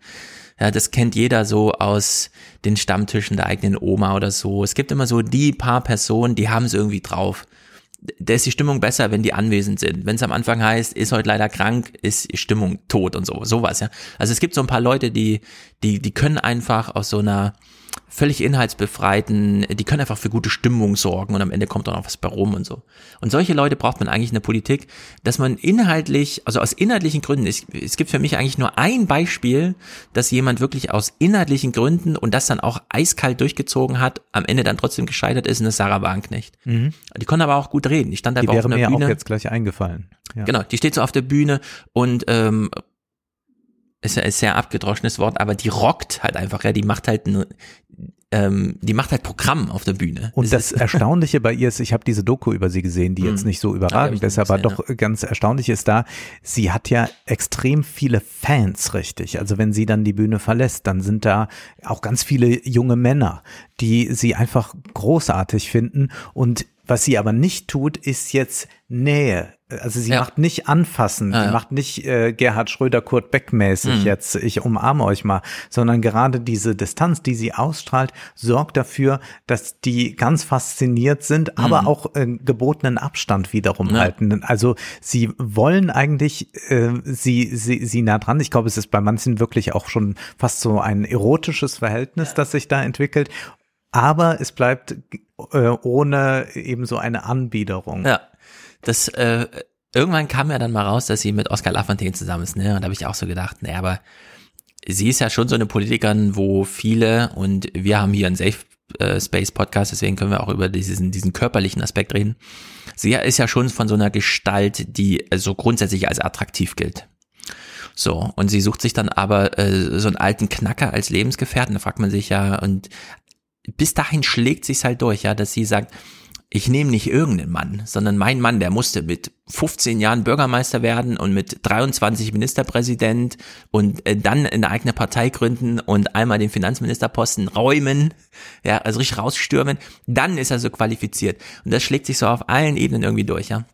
Ja, das kennt jeder so aus den Stammtischen der eigenen Oma oder so. Es gibt immer so die paar Personen, die haben es irgendwie drauf. Da ist die Stimmung besser, wenn die anwesend sind. Wenn es am Anfang heißt, ist heute leider krank, ist die Stimmung tot und so, sowas, ja. Also es gibt so ein paar Leute, die, die, die können einfach aus so einer völlig inhaltsbefreiten, die können einfach für gute Stimmung sorgen und am Ende kommt auch noch was bei rum und so. Und solche Leute braucht man eigentlich in der Politik, dass man inhaltlich, also aus inhaltlichen Gründen, es, es gibt für mich eigentlich nur ein Beispiel, dass jemand wirklich aus inhaltlichen Gründen und das dann auch eiskalt durchgezogen hat, am Ende dann trotzdem gescheitert ist, und das ist Sarah Wagenknecht. Mhm. Die konnte aber auch gut reden. Die stand die einfach wäre auf einer mir Bühne. auch jetzt gleich eingefallen. Ja. Genau, die steht so auf der Bühne und ähm, ist ja ein sehr abgedroschenes Wort, aber die rockt halt einfach, ja, die macht halt ein, ähm, die macht halt Programm auf der Bühne. Und das, Erstaunliche bei ihr ist, ich habe diese Doku über sie gesehen, die jetzt Mhm. nicht so Ja, überragend ist, aber doch ganz erstaunlich ist da, sie hat ja extrem viele Fans, richtig. Also wenn sie dann die Bühne verlässt, dann sind da auch ganz viele junge Männer, die sie einfach großartig finden und was sie aber nicht tut, ist jetzt Nähe. Also sie Ja. macht nicht anfassen, Ja, sie ja. macht nicht äh, Gerhard Schröder, Kurt Beck mäßig Mhm. jetzt, ich umarme euch mal, sondern gerade diese Distanz, die sie ausstrahlt, sorgt dafür, dass die ganz fasziniert sind, aber Mhm. auch äh, gebotenen Abstand wiederum Ja. halten. Also sie wollen eigentlich äh, sie, sie, sie nah dran. Ich glaube, es ist bei manchen wirklich auch schon fast so ein erotisches Verhältnis, das sich da entwickelt. Aber es bleibt äh, ohne eben so eine Anbiederung. Ja, das äh, irgendwann kam ja dann mal raus, dass sie mit Oskar Lafontaine zusammen ist, ne? Und da habe ich auch so gedacht, naja, aber sie ist ja schon so eine Politikerin, wo viele und wir haben hier einen Safe äh, Space Podcast, deswegen können wir auch über diesen diesen körperlichen Aspekt reden. Sie ist ja schon von so einer Gestalt, die äh, so grundsätzlich als attraktiv gilt. So, und sie sucht sich dann aber äh, so einen alten Knacker als Lebensgefährten. Da fragt man sich ja, und bis dahin schlägt sich's halt durch, ja, dass sie sagt, ich nehme nicht irgendeinen Mann, sondern mein Mann, der musste mit 15 Jahren Bürgermeister werden und mit 23 Ministerpräsident und äh, dann eine eigene Partei gründen und einmal den Finanzministerposten räumen, ja, also richtig rausstürmen, dann ist er so qualifiziert. Und das schlägt sich so auf allen Ebenen irgendwie durch, ja.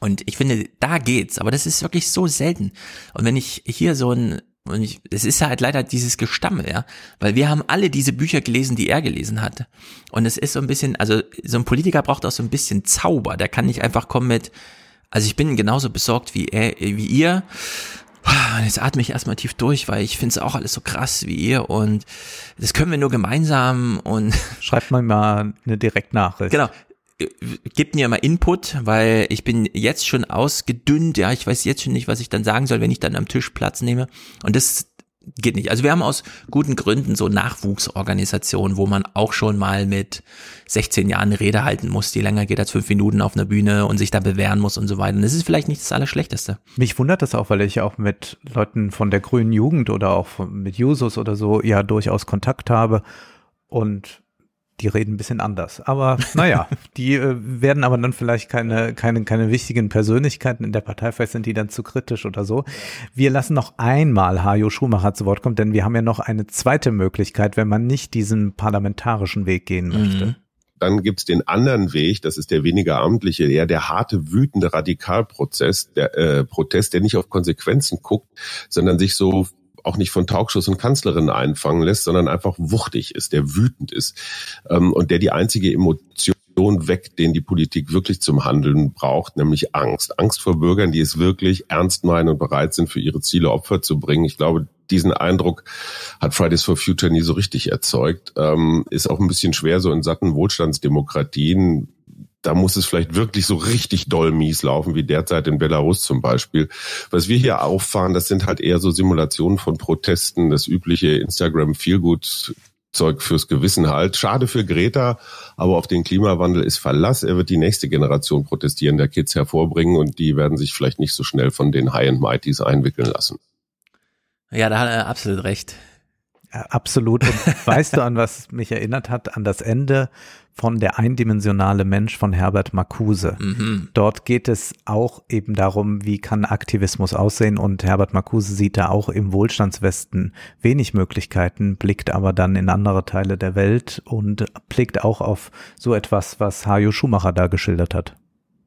Und ich finde, da geht's, aber das ist wirklich so selten. Und wenn ich hier so ein, und ich, es ist halt leider dieses Gestammel, ja, weil wir haben alle diese Bücher gelesen, die er gelesen hat. Und es ist so ein bisschen, also so ein Politiker braucht auch so ein bisschen Zauber. Der kann nicht einfach kommen mit, also ich bin genauso besorgt wie er, wie ihr. Und Jetzt atme ich erstmal tief durch, weil ich finde es auch alles so krass wie ihr und das können wir nur gemeinsam und Schreibt mal mal eine Direktnachricht. Genau. Gebt mir mal Input, weil ich bin jetzt schon ausgedünnt, ja, ich weiß jetzt schon nicht, was ich dann sagen soll, wenn ich dann am Tisch Platz nehme. Und das geht nicht. Also wir haben aus guten Gründen so Nachwuchsorganisationen, wo man auch schon mal mit 16 Jahren eine Rede halten muss, die länger geht als fünf Minuten auf einer Bühne und sich da bewähren muss und so weiter. Und das ist vielleicht nicht das Allerschlechteste. Mich wundert das auch, weil ich auch mit Leuten von der grünen Jugend oder auch mit Jusos oder so ja durchaus Kontakt habe und die reden ein bisschen anders. Aber naja, die äh, werden aber dann vielleicht keine, keine, keine wichtigen Persönlichkeiten in der Partei, vielleicht sind die dann zu kritisch oder so. Wir lassen noch einmal Hajo Schumacher zu Wort kommen, denn wir haben ja noch eine zweite Möglichkeit, wenn man nicht diesen parlamentarischen Weg gehen möchte. Dann gibt's den anderen Weg, das ist der weniger amtliche, eher der harte, wütende Radikalprozess, der äh, Protest, der nicht auf Konsequenzen guckt, sondern sich so auch nicht von Talkshows und Kanzlerinnen einfangen lässt, sondern einfach wuchtig ist, der wütend ist ähm, und der die einzige Emotion weckt, den die Politik wirklich zum Handeln braucht, nämlich Angst. Angst vor Bürgern, die es wirklich ernst meinen und bereit sind, für ihre Ziele Opfer zu bringen. Ich glaube, diesen Eindruck hat Fridays for Future nie so richtig erzeugt. Ähm, ist auch ein bisschen schwer so in satten Wohlstandsdemokratien. Da muss es vielleicht wirklich so richtig doll mies laufen, wie derzeit in Belarus zum Beispiel. Was wir hier auffahren, das sind halt eher so Simulationen von Protesten, das übliche Instagram-Feelgood Zeug fürs Gewissen halt. Schade für Greta, aber auf den Klimawandel ist Verlass. Er wird die nächste Generation protestierender Kids hervorbringen und die werden sich vielleicht nicht so schnell von den High and Mighties einwickeln lassen. Ja, da hat er absolut recht. Ja, absolut. Und weißt du, an was mich erinnert hat? An das Ende von Der eindimensionale Mensch von Herbert Marcuse. Mhm. Dort geht es auch eben darum, wie kann Aktivismus aussehen und Herbert Marcuse sieht da auch im Wohlstandswesten wenig Möglichkeiten, blickt aber dann in andere Teile der Welt und blickt auch auf so etwas, was Hajo Schumacher da geschildert hat.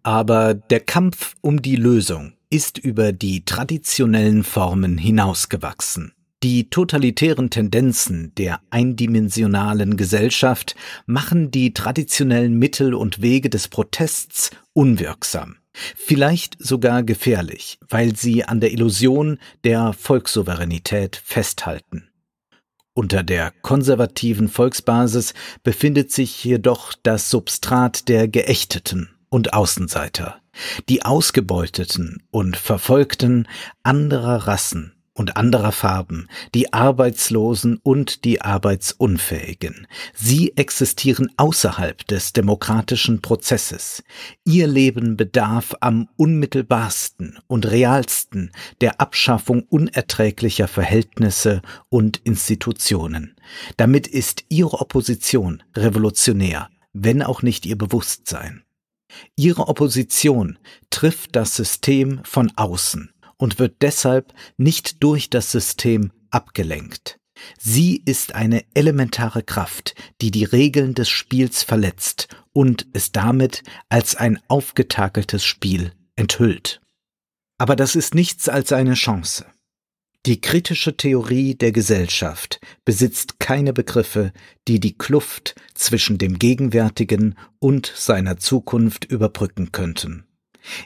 Aber der Kampf um die Lösung ist über die traditionellen Formen hinausgewachsen. Die totalitären Tendenzen der eindimensionalen Gesellschaft machen die traditionellen Mittel und Wege des Protests unwirksam, vielleicht sogar gefährlich, weil sie an der Illusion der Volkssouveränität festhalten. Unter der konservativen Volksbasis befindet sich jedoch das Substrat der Geächteten und Außenseiter, die Ausgebeuteten und Verfolgten anderer Rassen und anderer Farben, die Arbeitslosen und die Arbeitsunfähigen. Sie existieren außerhalb des demokratischen Prozesses. Ihr Leben bedarf am unmittelbarsten und realsten der Abschaffung unerträglicher Verhältnisse und Institutionen. Damit ist ihre Opposition revolutionär, wenn auch nicht ihr Bewusstsein. Ihre Opposition trifft das System von außen und wird deshalb nicht durch das System abgelenkt. Sie ist eine elementare Kraft, die die Regeln des Spiels verletzt und es damit als ein aufgetakeltes Spiel enthüllt. Aber das ist nichts als eine Chance. Die kritische Theorie der Gesellschaft besitzt keine Begriffe, die die Kluft zwischen dem Gegenwärtigen und seiner Zukunft überbrücken könnten.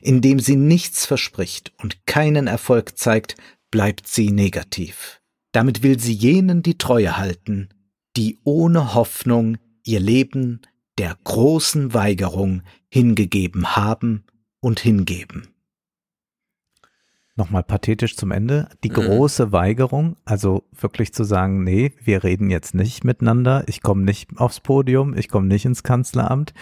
Indem sie nichts verspricht und keinen Erfolg zeigt, bleibt sie negativ. Damit will sie jenen die Treue halten, die ohne Hoffnung ihr Leben der großen Weigerung hingegeben haben und hingeben. Nochmal pathetisch zum Ende. Die mhm. große Weigerung, also wirklich zu sagen, nee, wir reden jetzt nicht miteinander, ich komme nicht aufs Podium, ich komme nicht ins Kanzleramt.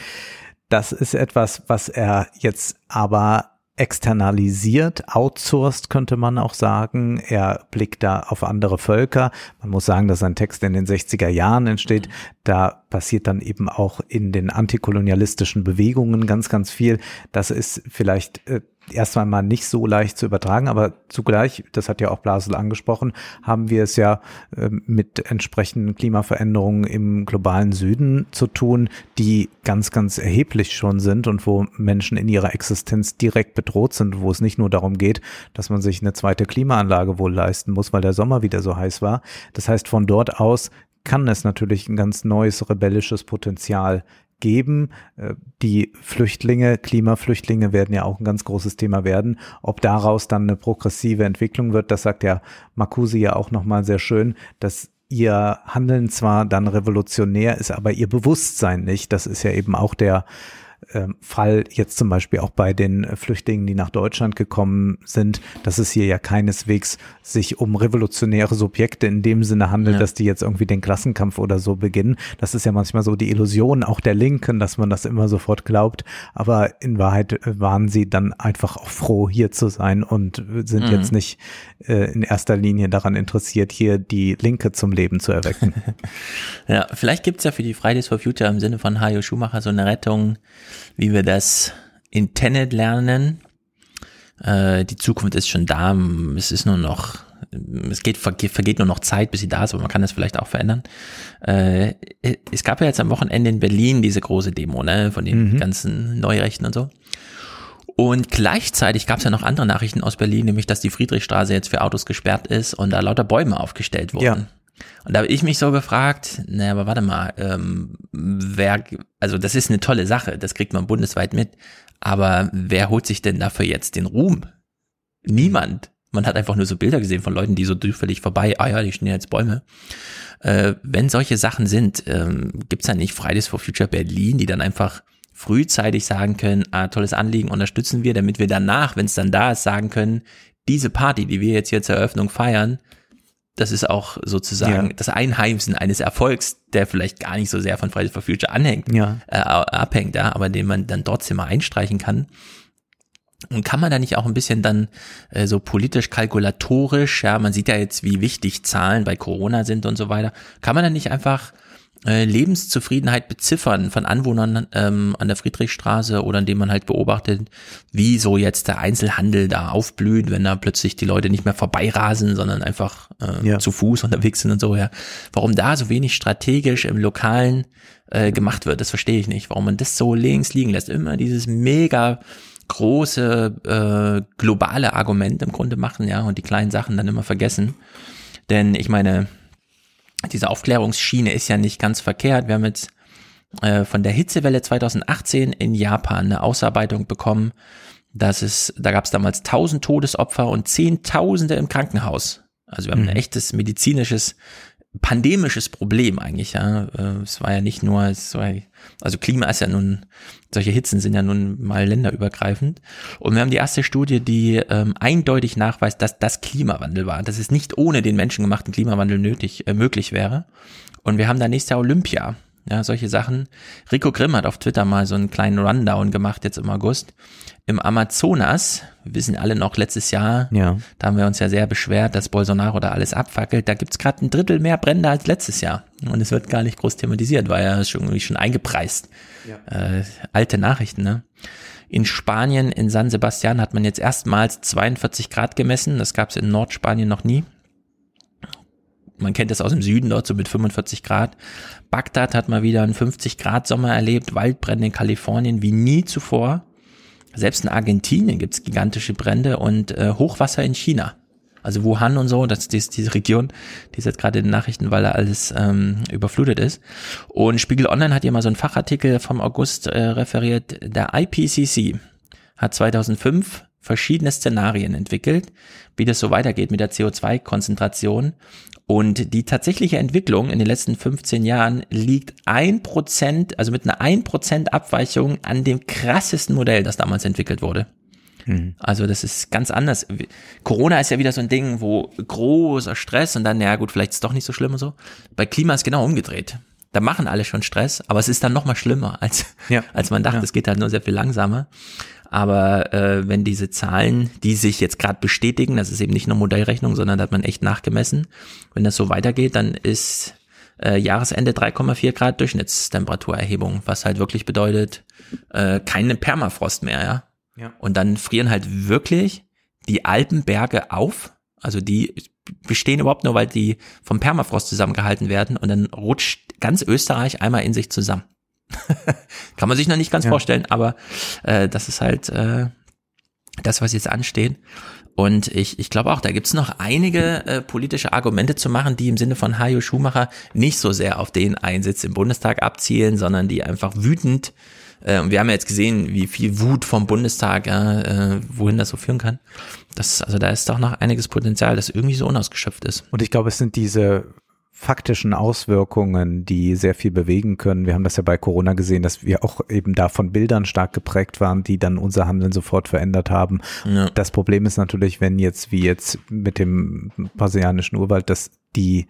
Das ist etwas, was er jetzt aber externalisiert, outsourced könnte man auch sagen. Er blickt da auf andere Völker. Man muss sagen, dass sein Text in den 60er Jahren entsteht. Da passiert dann eben auch in den antikolonialistischen Bewegungen ganz, ganz viel. Das ist vielleicht äh, erst einmal nicht so leicht zu übertragen, aber zugleich, das hat ja auch Blasel angesprochen, haben wir es ja äh, mit entsprechenden Klimaveränderungen im globalen Süden zu tun, die ganz, ganz erheblich schon sind und wo Menschen in ihrer Existenz direkt bedroht sind, wo es nicht nur darum geht, dass man sich eine zweite Klimaanlage wohl leisten muss, weil der Sommer wieder so heiß war. Das heißt, von dort aus kann es natürlich ein ganz neues rebellisches Potenzial geben. Äh, die Flüchtlinge, Klimaflüchtlinge werden ja auch ein ganz großes Thema werden. Ob daraus dann eine progressive Entwicklung wird, das sagt ja Marcusi ja auch nochmal sehr schön, dass ihr Handeln zwar dann revolutionär ist, aber ihr Bewusstsein nicht. Das ist ja eben auch der ähm, Fall jetzt zum Beispiel auch bei den Flüchtlingen, die nach Deutschland gekommen sind, dass es hier ja keineswegs sich um revolutionäre Subjekte in dem Sinne handelt, ja. dass die jetzt irgendwie den Klassenkampf oder so beginnen. Das ist ja manchmal so die Illusion auch der Linken, dass man das immer sofort glaubt. Aber in Wahrheit waren sie dann einfach auch froh, hier zu sein und sind mhm. jetzt nicht äh, in erster Linie daran interessiert, hier die Linke zum Leben zu erwecken. ja, vielleicht gibt's ja für die Fridays for Future im Sinne von Hajo Schumacher so eine Rettung, wie wir das in Tenet lernen. Äh, die Zukunft ist schon da. Es ist nur noch, es geht, vergeht nur noch Zeit, bis sie da ist, aber man kann das vielleicht auch verändern. Äh, es gab ja jetzt am Wochenende in Berlin diese große Demo, ne, von den mhm. ganzen Neurechten und so. Und gleichzeitig gab es ja noch andere Nachrichten aus Berlin, nämlich dass die Friedrichstraße jetzt für Autos gesperrt ist und da lauter Bäume aufgestellt wurden. Ja. Und da habe ich mich so gefragt, naja, aber warte mal, ähm, wer, also das ist eine tolle Sache, das kriegt man bundesweit mit, aber wer holt sich denn dafür jetzt den Ruhm? Niemand. Man hat einfach nur so Bilder gesehen von Leuten, die so zufällig vorbei, ah ja, die stehen jetzt Bäume. Äh, wenn solche Sachen sind, ähm, gibt's da nicht Fridays for Future Berlin, die dann einfach frühzeitig sagen können, ah, tolles Anliegen unterstützen wir, damit wir danach, wenn es dann da ist, sagen können, diese Party, die wir jetzt hier zur Eröffnung feiern, das ist auch sozusagen ja. das Einheimsen eines Erfolgs, der vielleicht gar nicht so sehr von Fridays for Future anhängt, ja. äh, abhängt, ja, aber den man dann trotzdem mal einstreichen kann. Und kann man da nicht auch ein bisschen dann äh, so politisch kalkulatorisch, ja, man sieht ja jetzt, wie wichtig Zahlen bei Corona sind und so weiter, kann man da nicht einfach Lebenszufriedenheit beziffern von Anwohnern ähm, an der Friedrichstraße oder indem man halt beobachtet, wie so jetzt der Einzelhandel da aufblüht, wenn da plötzlich die Leute nicht mehr vorbeirasen, sondern einfach äh, ja. zu Fuß unterwegs sind und so, ja. Warum da so wenig strategisch im Lokalen äh, gemacht wird, das verstehe ich nicht. Warum man das so links liegen lässt. Immer dieses mega große äh, globale Argument im Grunde machen, ja, und die kleinen Sachen dann immer vergessen. Denn ich meine, diese Aufklärungsschiene ist ja nicht ganz verkehrt. Wir haben jetzt äh, von der Hitzewelle 2018 in Japan eine Ausarbeitung bekommen. dass es, da gab es damals 1000 Todesopfer und Zehntausende im Krankenhaus. Also wir haben mhm. ein echtes medizinisches pandemisches Problem eigentlich, ja. Äh, Es war ja nicht nur, es war, also Klima ist ja nun, solche Hitzen sind ja nun mal länderübergreifend. Und wir haben die erste Studie, die ähm, eindeutig nachweist, dass das Klimawandel war, dass es nicht ohne den menschengemachten Klimawandel nötig, äh, möglich wäre. Und wir haben da nächstes Jahr Olympia. Ja, solche Sachen. Rico Grimm hat auf Twitter mal so einen kleinen Rundown gemacht jetzt im August. Im Amazonas, wir wissen alle noch letztes Jahr, Ja. da haben wir uns ja sehr beschwert, dass Bolsonaro da alles abfackelt. Da gibt's gerade ein Drittel mehr Brände als letztes Jahr. Und es wird gar nicht groß thematisiert, war ja schon, irgendwie schon eingepreist. Äh, alte Nachrichten, ne? In Spanien, in San Sebastian, hat man jetzt erstmals 42 Grad gemessen. Das gab's in Nordspanien noch nie. Man kennt das aus dem Süden dort so mit 45 Grad. Bagdad hat mal wieder einen 50 Grad Sommer erlebt, Waldbrände in Kalifornien wie nie zuvor. Selbst in Argentinien gibt's gigantische Brände und äh, Hochwasser in China. Also Wuhan und so, das ist diese Region, die ist jetzt gerade in den Nachrichten, weil da alles ähm, überflutet ist. Und Spiegel Online hat hier mal so einen Fachartikel vom August äh, referiert. Der IPCC hat 2005 verschiedene Szenarien entwickelt, wie das so weitergeht mit der CO2-Konzentration. Und die tatsächliche Entwicklung in den letzten 15 Jahren liegt ein Prozent, also mit einer ein Prozent Abweichung an dem krassesten Modell, das damals entwickelt wurde. Also das ist ganz anders. Corona ist ja wieder so ein Ding, wo großer Stress und dann, ja gut, vielleicht ist es doch nicht so schlimm und so. Bei Klima ist genau umgedreht. Da machen alle schon Stress, aber es ist dann noch mal schlimmer, als, Ja. als man dachte. Ja. Es geht halt nur sehr viel langsamer. Aber äh, wenn diese Zahlen, die sich jetzt gerade bestätigen, das ist eben nicht nur Modellrechnung, sondern da hat man echt nachgemessen, wenn das so weitergeht, dann ist äh, Jahresende 3,4 Grad Durchschnittstemperaturerhebung, was halt wirklich bedeutet, äh, keine Permafrost mehr, ja. Ja. Und dann frieren halt wirklich die Alpenberge auf. Also die bestehen überhaupt nur, weil die vom Permafrost zusammengehalten werden und dann rutscht ganz Österreich einmal in sich zusammen. Kann man sich noch nicht ganz Ja. vorstellen, aber äh, das ist halt äh, das, was jetzt ansteht. Und ich, ich glaube auch, da gibt's noch einige äh, politische Argumente zu machen, die im Sinne von Hajo Schumacher nicht so sehr auf den Einsitz im Bundestag abzielen, sondern die einfach wütend, äh, und wir haben ja jetzt gesehen, wie viel Wut vom Bundestag, ja, äh, wohin das so führen kann. Das, also da ist doch noch einiges Potenzial, das irgendwie so unausgeschöpft ist. Und ich glaube, es sind diese faktischen Auswirkungen, die sehr viel bewegen können. Wir haben das ja bei Corona gesehen, dass wir auch eben da von Bildern stark geprägt waren, die dann unser Handeln sofort verändert haben. Ja. Das Problem ist natürlich, wenn jetzt wie jetzt mit dem brasilianischen Urwald, dass die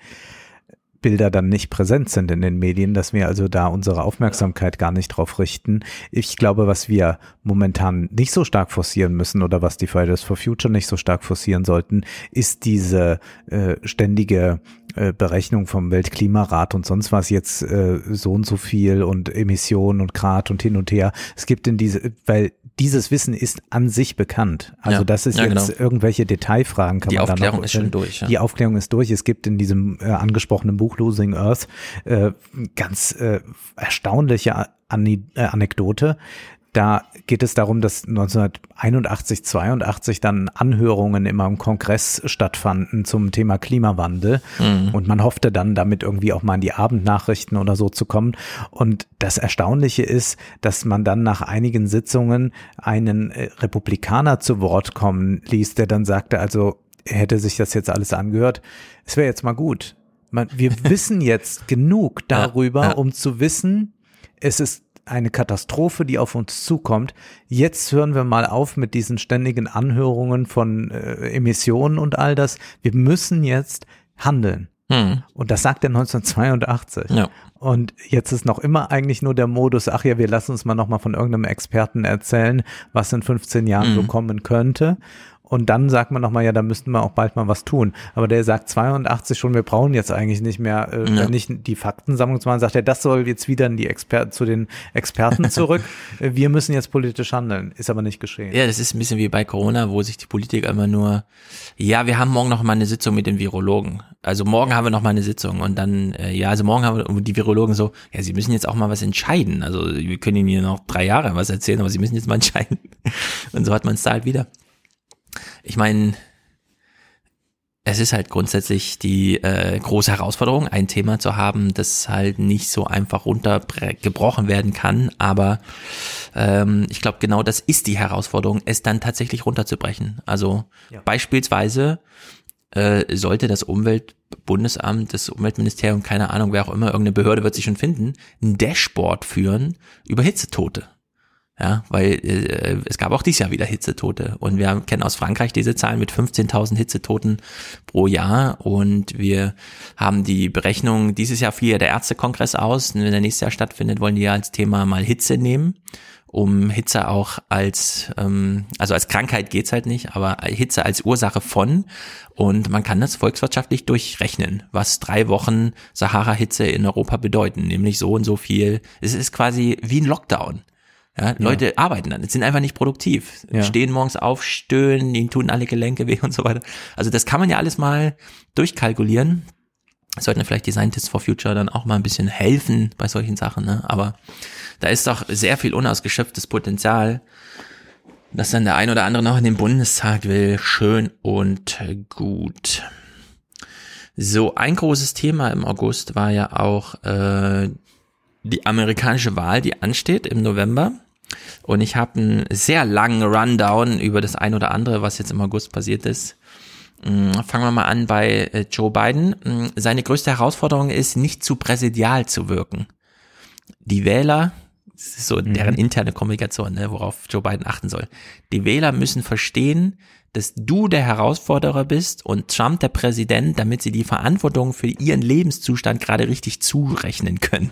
Bilder dann nicht präsent sind in den Medien, dass wir also da unsere Aufmerksamkeit gar nicht drauf richten. Ich glaube, was wir momentan nicht so stark forcieren müssen oder was die Fridays for Future nicht so stark forcieren sollten, ist diese äh, ständige äh, Berechnung vom Weltklimarat und sonst was jetzt äh, so und so viel und Emissionen und Grad und hin und her. Es gibt in diese, weil dieses Wissen ist an sich bekannt. Also Ja, das ist ja, jetzt genau. irgendwelche Detailfragen kann Die man da Aufklärung noch ist schon durch, ja. Die Aufklärung ist durch. Es gibt in diesem äh, angesprochenen Buch Losing Earth äh, ganz äh, erstaunliche Ani äh, Anekdote. Da geht es darum, dass 1981, 82 dann Anhörungen immer im Kongress stattfanden zum Thema Klimawandel. Mhm. Und man hoffte dann damit irgendwie auch mal in die Abendnachrichten oder so zu kommen. Und das Erstaunliche ist, dass man dann nach einigen Sitzungen einen äh, Republikaner zu Wort kommen ließ, der dann sagte, also er hätte sich das jetzt alles angehört. Es wäre jetzt mal gut. Man, wir wissen jetzt genug darüber, ja. um zu wissen, es ist eine Katastrophe, die auf uns zukommt. Jetzt hören wir mal auf mit diesen ständigen Anhörungen von äh, Emissionen und all das. Wir müssen jetzt handeln. Hm. Und das sagt er 1982. Ja. Und jetzt ist noch immer eigentlich nur der Modus, ach ja, wir lassen uns mal nochmal von irgendeinem Experten erzählen, was in 15 Jahren so Mhm. kommen könnte. Und dann sagt man nochmal, ja, da müssten wir auch bald mal was tun. Aber der sagt 82 schon, wir brauchen jetzt eigentlich nicht mehr, äh, Ja. nicht die Faktensammlung zu machen, sagt er, das soll jetzt wieder in die Exper zu den Experten zurück. Äh, wir müssen jetzt politisch handeln. Ist aber nicht geschehen. Ja, das ist ein bisschen wie bei Corona, wo sich die Politik immer nur, ja, wir haben morgen noch mal eine Sitzung mit den Virologen. Also morgen haben wir noch mal eine Sitzung und dann, äh, ja, also morgen haben wir die Virologen so, ja, sie müssen jetzt auch mal was entscheiden. Also wir können ihnen hier noch drei Jahre was erzählen, aber sie müssen jetzt mal entscheiden. Und so hat man es da halt wieder. Ich meine, es ist halt grundsätzlich die äh, große Herausforderung, ein Thema zu haben, das halt nicht so einfach runtergebrochen werden kann. Aber ähm, ich glaube, genau das ist die Herausforderung, es dann tatsächlich runterzubrechen. Also Ja. beispielsweise äh, sollte das Bundesamt, das Umweltministerium, keine Ahnung, wer auch immer, irgendeine Behörde wird sich schon finden, ein Dashboard führen über Hitzetote. Ja, weil äh, es gab auch dieses Jahr wieder Hitzetote und wir kennen aus Frankreich diese Zahlen mit 15.000 Hitzetoten pro Jahr und wir haben die Berechnung, dieses Jahr fiel ja der Ärztekongress aus und wenn der nächste Jahr stattfindet, wollen die ja als Thema mal Hitze nehmen um Hitze auch als, ähm, also als Krankheit geht's halt nicht, aber Hitze als Ursache von. Und man kann das volkswirtschaftlich durchrechnen, was drei Wochen Sahara-Hitze in Europa bedeuten, nämlich so und so viel. Es ist quasi wie ein Lockdown. Ja, Leute ja. arbeiten dann, sind einfach nicht produktiv, ja. stehen morgens auf, stöhnen, ihnen tun alle Gelenke weh und so weiter. Also das kann man ja alles mal durchkalkulieren. Sollten vielleicht die Scientists for Future dann auch mal ein bisschen helfen bei solchen Sachen, ne? Aber da ist doch sehr viel unausgeschöpftes Potenzial, dass dann der ein oder andere noch in den Bundestag will. Schön und gut. So, ein großes Thema im August war ja auch äh, die amerikanische Wahl, die ansteht im November. Und ich habe einen sehr langen Rundown über das ein oder andere, was jetzt im August passiert ist. Mm, fangen wir mal an bei äh, Joe Biden. Mm, seine größte Herausforderung ist, nicht zu präsidial zu wirken. Die Wähler, das ist so mhm. deren interne Kommunikation, ne, worauf Joe Biden achten soll. Die Wähler müssen verstehen, dass du der Herausforderer bist und Trump der Präsident, damit sie die Verantwortung für ihren Lebenszustand gerade richtig zurechnen können.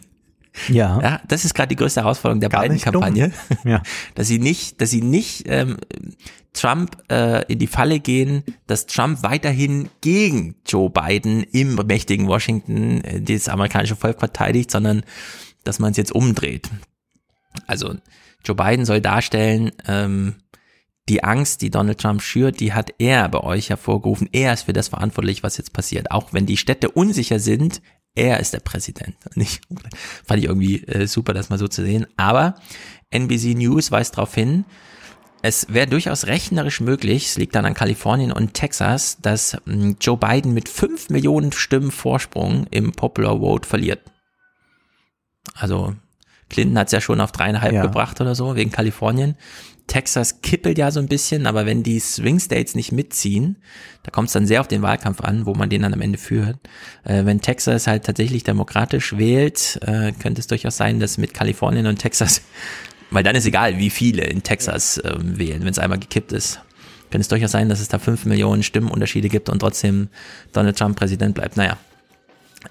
Ja. ja das ist gerade die größte Herausforderung der beiden Kampagne. Ja. Dass sie nicht, dass sie nicht ähm, Trump äh, in die Falle gehen, dass Trump weiterhin gegen Joe Biden im mächtigen Washington äh, das amerikanische Volk verteidigt, sondern dass man es jetzt umdreht. Also Joe Biden soll darstellen, ähm, die Angst, die Donald Trump schürt, die hat er bei euch hervorgerufen. Er ist für das verantwortlich, was jetzt passiert. Auch wenn die Städte unsicher sind, er ist der Präsident. Nicht, fand ich irgendwie äh, super, das mal so zu sehen. Aber NBC News weist darauf hin, es wäre durchaus rechnerisch möglich, es liegt dann an Kalifornien und Texas, dass hm, Joe Biden mit fünf Millionen Stimmen Vorsprung im Popular Vote verliert. Also Clinton hat es ja schon auf dreieinhalb ja. gebracht oder so, wegen Kalifornien. Texas kippelt ja so ein bisschen, aber wenn die Swing States nicht mitziehen, da kommt es dann sehr auf den Wahlkampf an, wo man den dann am Ende führt. Äh, wenn Texas halt tatsächlich demokratisch wählt, äh, könnte es durchaus sein, dass mit Kalifornien und Texas, weil dann ist egal, wie viele in Texas äh, wählen, wenn es einmal gekippt ist. Könnte es durchaus sein, dass es da fünf Millionen Stimmenunterschiede gibt und trotzdem Donald Trump Präsident bleibt. Naja,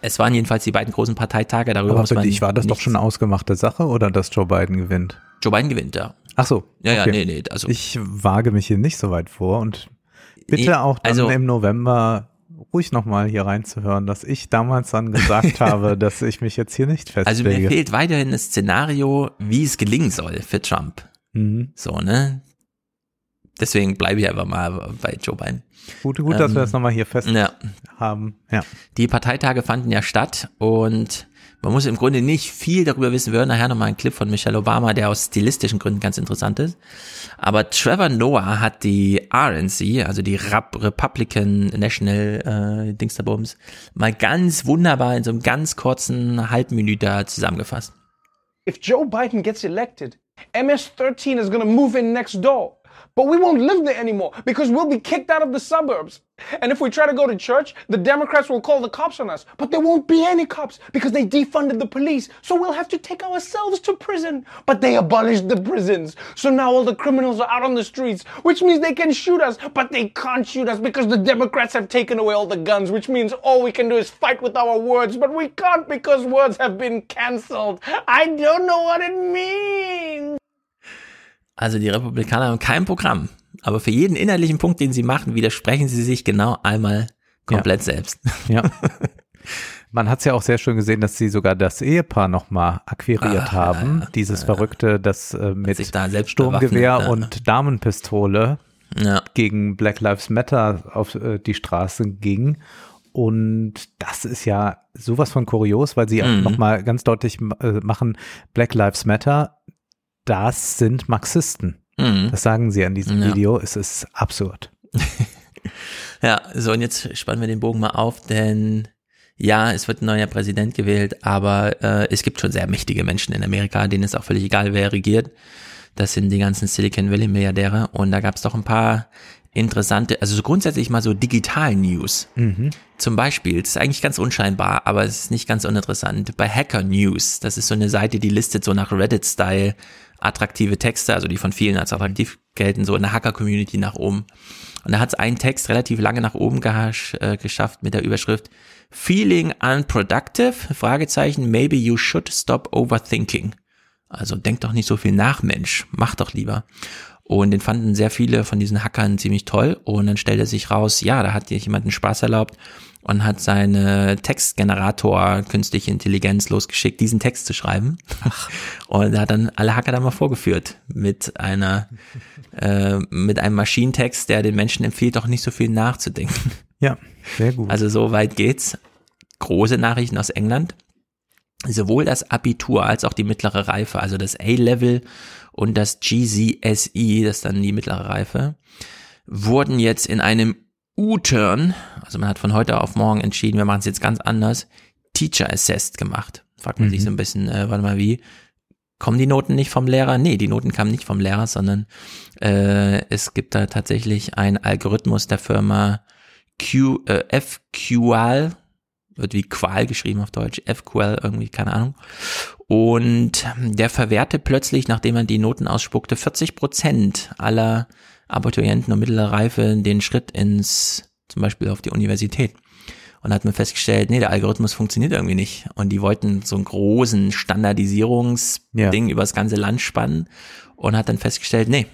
es waren jedenfalls die beiden großen Parteitage darüber. Aber für dich war das doch schon eine ausgemachte Sache oder dass Joe Biden gewinnt? Joe Biden gewinnt, ja. Ach so. Ja, ja, nee, nee. Also. Ich wage mich hier nicht so weit vor und bitte auch dann also, im November ruhig nochmal hier reinzuhören, dass ich damals dann gesagt habe, dass ich mich jetzt hier nicht festlege. Also mir fehlt weiterhin das Szenario, wie es gelingen soll für Trump. Mhm. So, ne? Deswegen bleibe ich einfach mal bei Joe Biden. Gut, gut, ähm, dass wir das nochmal hier fest ja. haben. Ja. Die Parteitage fanden ja statt und man muss im Grunde nicht viel darüber wissen. Wir hören nachher nochmal einen Clip von Michelle Obama, der aus stilistischen Gründen ganz interessant ist. Aber Trevor Noah hat die RNC, also die Rap Republican National äh, Dingsterbums, mal ganz wunderbar in so einem ganz kurzen Halbminüter zusammengefasst. If Joe Biden gets elected, MS-13 is to move in next door. But we won't live there anymore because we'll be kicked out of the suburbs. And if we try to go to church, the Democrats will call the cops on us. But there won't be any cops because they defunded the police. So we'll have to take ourselves to prison. But they abolished the prisons. So now all the criminals are out on the streets, which means they can shoot us. But they can't shoot us because the Democrats have taken away all the guns, which means all we can do is fight with our words. But we can't because words have been cancelled. I don't know what it means. Also die Republikaner haben kein Programm. Aber für jeden innerlichen Punkt, den sie machen, widersprechen sie sich genau einmal komplett ja. selbst. Ja. Man hat es ja auch sehr schön gesehen, dass sie sogar das Ehepaar nochmal akquiriert Ach, haben. Ja, Dieses Verrückte, das äh, mit Sturmgewehr und Damenpistole gegen Black Lives Matter auf äh, die Straße ging. Und das ist ja sowas von kurios, weil sie mhm. nochmal ganz deutlich äh, machen, Black Lives Matter das sind Marxisten. Mhm. Das sagen sie an diesem ja. Video. Es ist absurd. ja, so und jetzt spannen wir den Bogen mal auf, denn ja, es wird ein neuer Präsident gewählt, aber äh, es gibt schon sehr mächtige Menschen in Amerika, denen ist auch völlig egal, wer regiert. Das sind die ganzen Silicon Valley Milliardäre und da gab es doch ein paar interessante, also so grundsätzlich mal so Digital-News. Mhm. Zum Beispiel, das ist eigentlich ganz unscheinbar, aber es ist nicht ganz uninteressant. Bei Hacker News, das ist so eine Seite, die listet so nach Reddit-Style attraktive Texte, also die von vielen als attraktiv gelten, so in der Hacker-Community nach oben. Und da hat es einen Text relativ lange nach oben äh, geschafft mit der Überschrift Feeling unproductive? Fragezeichen, maybe you should stop overthinking. Also denk doch nicht so viel nach, Mensch, mach doch lieber. Und den fanden sehr viele von diesen Hackern ziemlich toll. Und dann stellte sich raus, ja, da hat jemand einen Spaß erlaubt und hat seine Textgenerator künstliche Intelligenz losgeschickt, diesen Text zu schreiben. Und er hat dann alle Hacker da mal vorgeführt mit einer, äh, mit einem Maschinentext, der den Menschen empfiehlt, doch nicht so viel nachzudenken. Ja, sehr gut. Also so weit geht's. Große Nachrichten aus England. Sowohl das Abitur als auch die mittlere Reife, also das A-Level und das GCSE, das ist dann die mittlere Reife, wurden jetzt in einem U-Turn, also man hat von heute auf morgen entschieden, wir machen es jetzt ganz anders, Teacher Assessed gemacht. Fragt man Mhm. sich so ein bisschen, äh, warte mal, wie? Kommen die Noten nicht vom Lehrer? Nee, die Noten kamen nicht vom Lehrer, sondern äh, es gibt da tatsächlich einen Algorithmus der Firma Q, äh, FQL, wird wie Qual geschrieben auf Deutsch, FQL irgendwie, keine Ahnung. Und der verwehrte plötzlich, nachdem er die Noten ausspuckte, 40 Prozent aller Abiturienten und mittlerer Reife den Schritt ins, zum Beispiel auf die Universität. Und hat man festgestellt, nee, der Algorithmus funktioniert irgendwie nicht. Und die wollten so einen großen Standardisierungsding übers ganze Land spannen und hat dann festgestellt, nee,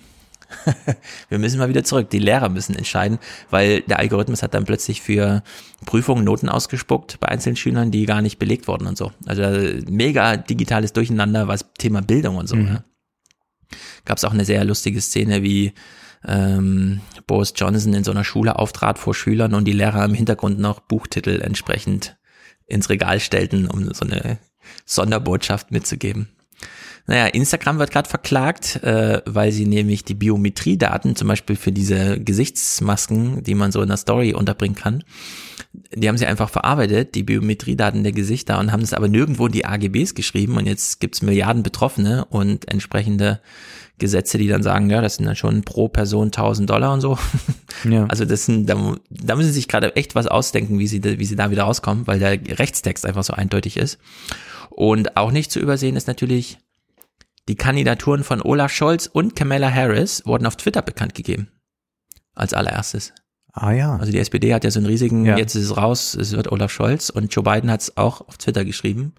wir müssen mal wieder zurück. Die Lehrer müssen entscheiden, weil der Algorithmus hat dann plötzlich für Prüfungen Noten ausgespuckt bei einzelnen Schülern, die gar nicht belegt wurden und so. Also äh, mega digitales Durcheinander, was Thema Bildung und so. Mhm. Ne? Gab es auch eine sehr lustige Szene, wie ähm, Boris Johnson in so einer Schule auftrat vor Schülern und die Lehrer im Hintergrund noch Buchtitel entsprechend ins Regal stellten, um so eine Sonderbotschaft mitzugeben. Naja, Instagram wird gerade verklagt, äh, weil sie nämlich die Biometriedaten, zum Beispiel für diese Gesichtsmasken, die man so in der Story unterbringen kann, die haben sie einfach verarbeitet, die Biometriedaten der Gesichter, und haben es aber nirgendwo in die AGBs geschrieben. Und jetzt gibt's Milliarden Betroffene und entsprechende Gesetze, die dann sagen, ja, das sind dann schon pro Person 1000 Dollar und so. Ja. Also das sind, da, da müssen sie sich gerade echt was ausdenken, wie sie, da- wie sie da wieder rauskommen, weil der Rechtstext einfach so eindeutig ist. Und auch nicht zu übersehen ist natürlich, die Kandidaturen von Olaf Scholz und Kamala Harris wurden auf Twitter bekannt gegeben. Als allererstes. Ah ja. Also die SPD hat ja so einen riesigen, Ja. jetzt ist es raus, es wird Olaf Scholz und Joe Biden hat es auch auf Twitter geschrieben,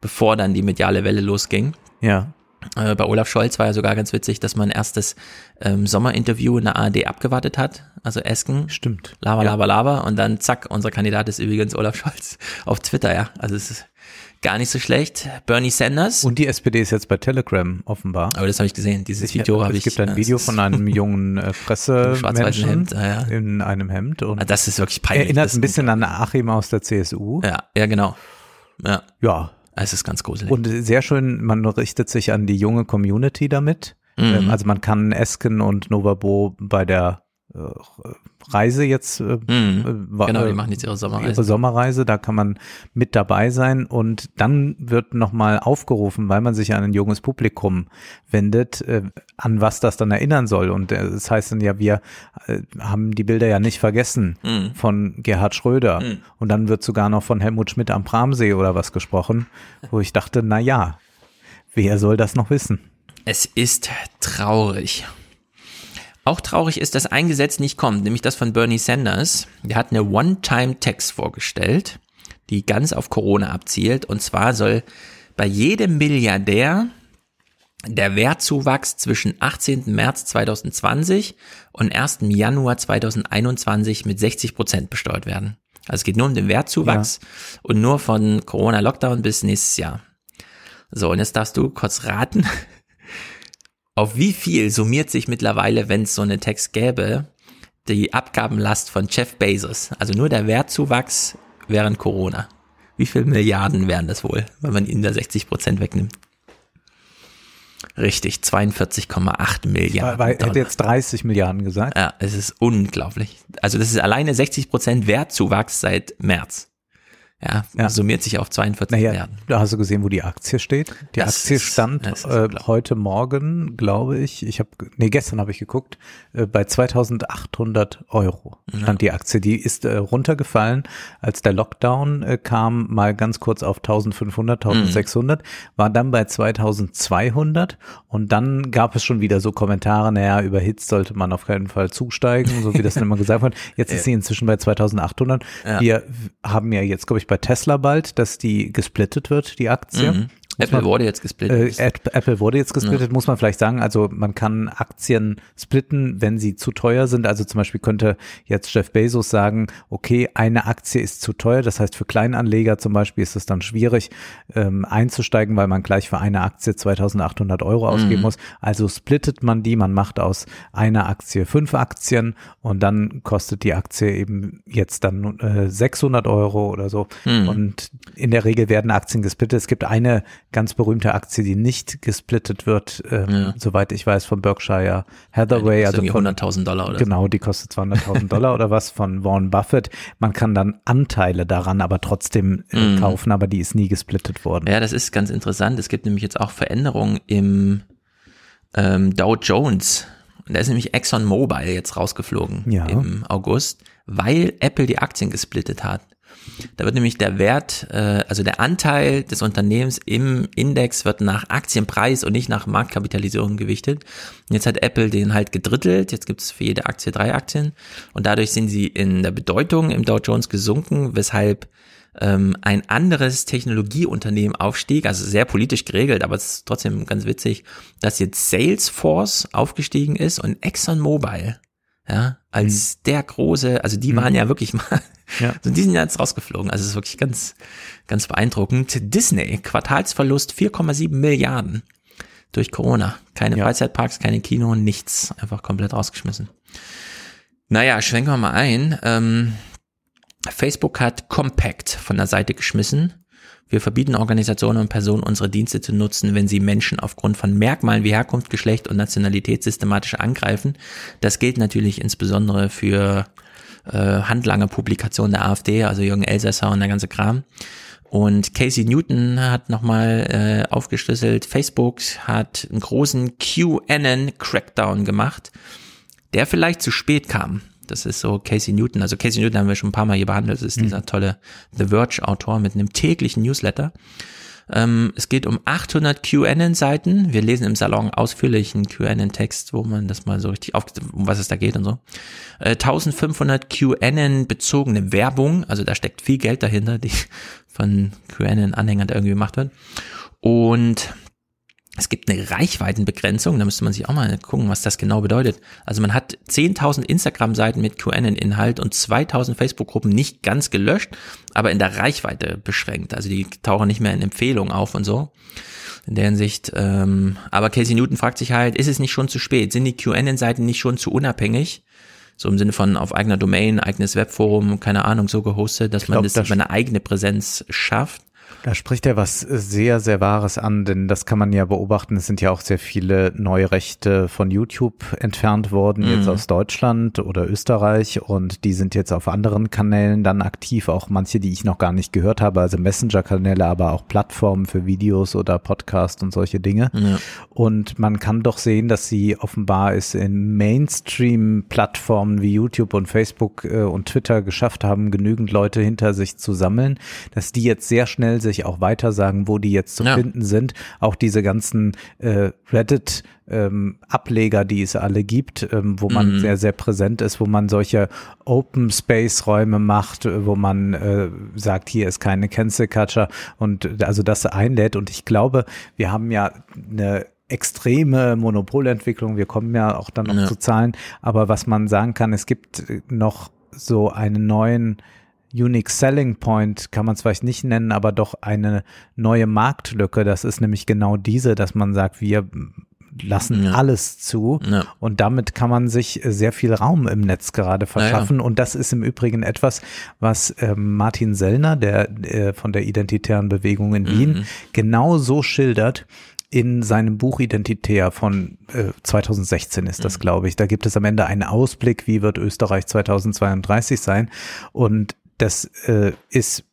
bevor dann die mediale Welle losging. Ja. Äh, bei Olaf Scholz war ja sogar ganz witzig, dass man erst das ähm, Sommerinterview in der ARD abgewartet hat, also Esken. Stimmt. Lava, Ja. lava, lava und dann zack, unser Kandidat ist übrigens Olaf Scholz auf Twitter, ja. Also es ist gar nicht so schlecht. Bernie Sanders. Und die SPD ist jetzt bei Telegram offenbar. Aber das habe ich gesehen. Dieses Ich- Video habe es ich. gibt ein Video es von einem jungen äh, schwarz-weißen Pressemenschen Hemd, ja, ja. in einem Hemd. Und Ah, Das ist wirklich peinlich. Erinnert ein bisschen an Achim aus der CSU. Ja, ja, genau. Ja. Ja. Es ist ganz gruselig. Und sehr schön, man richtet sich an die junge Community damit. Mhm. Ähm, Also man kann Esken und Novabo bei der Reise jetzt, äh, Mhm. wa- Genau, die äh, machen jetzt ihre Sommerreise. ihre Sommerreise, da kann man mit dabei sein und dann wird nochmal aufgerufen, weil man sich an ein junges Publikum wendet, äh, an was das dann erinnern soll. Und äh, das heißt dann ja, wir äh, haben die Bilder ja nicht vergessen Mhm. von Gerhard Schröder. Mhm. Und dann wird sogar noch von Helmut Schmidt am Bramsee oder was gesprochen, wo ich dachte, na ja, wer soll das noch wissen? Es ist traurig. Auch traurig ist, dass ein Gesetz nicht kommt, nämlich das von Bernie Sanders. Der hat eine One-Time-Tax vorgestellt, die ganz auf Corona abzielt. Und zwar soll bei jedem Milliardär der Wertzuwachs zwischen 18. März 2020 und 1. Januar 2021 mit 60 Prozent besteuert werden. Also es geht nur um den Wertzuwachs und nur von Corona-Lockdown bis nächstes Jahr. So, und jetzt darfst du kurz raten, auf wie viel summiert sich mittlerweile, wenn es so eine Text gäbe, die Abgabenlast von Jeff Bezos? Also nur der Wertzuwachs während Corona. Wie viel Milliarden wären das wohl, wenn man ihnen da 60 Prozent wegnimmt? Richtig, 42,8 Milliarden. Weil, weil hätte jetzt 30 Milliarden gesagt. Ja, es ist unglaublich. Also das ist alleine 60 Prozent Wertzuwachs seit März. Ja, ja. summiert sich auf 42 naja, Milliarden. Da hast du gesehen, wo die Aktie steht. Die Das Aktie ist- stand äh, heute Morgen, glaube ich. Ich habe, nee, gestern habe ich geguckt, äh, bei 2.800 Euro stand die Aktie. Die ist äh, runtergefallen, als der Lockdown äh, kam, mal ganz kurz auf 1.500, 1.600, war dann bei 2.200 und dann gab es schon wieder so Kommentare, naja, überhitzt sollte man auf keinen Fall zusteigen, so wie das dann immer gesagt wird. Jetzt ist sie inzwischen bei 2.800. Ja. Wir haben ja jetzt, glaube ich, bei Tesla bald, dass die gesplittet wird, die Aktie. Mhm. Apple wurde jetzt gesplittet. Äh, App- Apple wurde jetzt gesplittet, muss man vielleicht sagen. Also man kann Aktien splitten, wenn sie zu teuer sind. Also zum Beispiel könnte jetzt Jeff Bezos sagen, okay, eine Aktie ist zu teuer. Das heißt, für Kleinanleger zum Beispiel ist es dann schwierig ähm, einzusteigen, weil man gleich für eine Aktie 2800 Euro ausgeben Mhm. muss. Also splittet man die, man macht aus einer Aktie fünf Aktien und dann kostet die Aktie eben jetzt dann äh, 600 Euro oder so. Mhm. Und in der Regel werden Aktien gesplittet. Es gibt eine ganz berühmte Aktie, die nicht gesplittet wird, ähm, Ja. soweit ich weiß, von Berkshire Hathaway. Ja, also irgendwie von, 100.000 Dollar oder so. Genau, die kostet 200.000 Dollar oder was von Warren Buffett. Man kann dann Anteile daran aber trotzdem äh, Mhm. kaufen, aber die ist nie gesplittet worden. Ja, das ist ganz interessant. Es gibt nämlich jetzt auch Veränderungen im ähm, Dow Jones. Und da ist nämlich ExxonMobil jetzt rausgeflogen Ja. im August, weil Apple die Aktien gesplittet hat. Da wird nämlich der Wert, äh, also der Anteil des Unternehmens im Index wird nach Aktienpreis und nicht nach Marktkapitalisierung gewichtet. Und jetzt hat Apple den halt gedrittelt. Jetzt gibt es für jede Aktie drei Aktien. Und dadurch sind sie in der Bedeutung im Dow Jones gesunken, weshalb ähm, ein anderes Technologieunternehmen aufstieg, also sehr politisch geregelt, aber es ist trotzdem ganz witzig, dass jetzt Salesforce aufgestiegen ist und ExxonMobil, ja, als der große, also die waren ja wirklich mal, Ja. also die sind jetzt rausgeflogen, also es ist wirklich ganz, ganz beeindruckend. Disney, Quartalsverlust 4,7 Milliarden durch Corona. Keine Freizeitparks, keine Kino, nichts, einfach komplett rausgeschmissen. Naja, schwenken wir mal ein. Ähm, Facebook hat Compact von der Seite geschmissen. Wir verbieten Organisationen und Personen, unsere Dienste zu nutzen, wenn sie Menschen aufgrund von Merkmalen wie Herkunft, Geschlecht und Nationalität systematisch angreifen. Das gilt natürlich insbesondere für äh, handlange Publikationen der AfD, also Jürgen Elsässer und der ganze Kram. Und Casey Newton hat nochmal äh, aufgeschlüsselt, Facebook hat einen großen QAnon-Crackdown gemacht, der vielleicht zu spät kam. Das ist so Casey Newton. Also Casey Newton haben wir schon ein paar Mal hier behandelt. Das ist dieser tolle The Verge-Autor mit einem täglichen Newsletter. Ähm, es geht um 800 QAnon-Seiten. Wir lesen im Salon ausführlichen QAnon-Text, wo man das mal so richtig auf, um was es da geht und so. Äh, 1500 QAnon-bezogene Werbung. Also da steckt viel Geld dahinter, die von QAnon-Anhängern irgendwie gemacht wird. Und es gibt eine Reichweitenbegrenzung, da müsste man sich auch mal gucken, was das genau bedeutet. Also man hat 10.000 Instagram-Seiten mit QAnon-Inhalt und 2.000 Facebook-Gruppen nicht ganz gelöscht, aber in der Reichweite beschränkt. Also die tauchen nicht mehr in Empfehlungen auf und so. In der Hinsicht, ähm, aber Casey Newton fragt sich halt, ist es nicht schon zu spät? Sind die QAnon-Seiten nicht schon zu unabhängig? So im Sinne von auf eigener Domain, eigenes Webforum, keine Ahnung, so gehostet, dass man glaub, das das- über eine eigene Präsenz schafft. Da spricht er was sehr, sehr Wahres an, denn das kann man ja beobachten. Es sind ja auch sehr viele neue Rechte von YouTube entfernt worden, jetzt Mhm. aus Deutschland oder Österreich und die sind jetzt auf anderen Kanälen dann aktiv, auch manche, die ich noch gar nicht gehört habe, also Messenger-Kanäle, aber auch Plattformen für Videos oder Podcast und solche Dinge. Ja. Und man kann doch sehen, dass sie offenbar es in Mainstream-Plattformen wie YouTube und Facebook äh, und Twitter geschafft haben, genügend Leute hinter sich zu sammeln, dass die jetzt sehr schnell sich auch weiter sagen, wo die jetzt zu Ja. finden sind. Auch diese ganzen äh, Reddit ähm, Ableger, die es alle gibt, ähm, wo man Mhm. sehr, sehr präsent ist, wo man solche Open Space Räume macht, äh, wo man äh, sagt, hier ist keine Cancel Culture und äh, also das einlädt. Und ich glaube, wir haben ja eine extreme Monopolentwicklung. Wir kommen ja auch dann noch Ja. zu Zahlen. Aber was man sagen kann, es gibt noch so einen neuen Unique Selling Point, kann man es vielleicht nicht nennen, aber doch eine neue Marktlücke. Das ist nämlich genau diese, dass man sagt, wir lassen Ja. alles zu Ja. und damit kann man sich äh, sehr viel Raum im Netz gerade verschaffen und das ist im Übrigen etwas, was ähm, Martin Sellner, der äh, von der identitären Bewegung in Wien, Mhm. genau so schildert in seinem Buch Identitär von äh, 2016 ist Mhm. das, glaube ich. Da gibt es am Ende einen Ausblick, wie wird Österreich 2032 sein und das äh, ist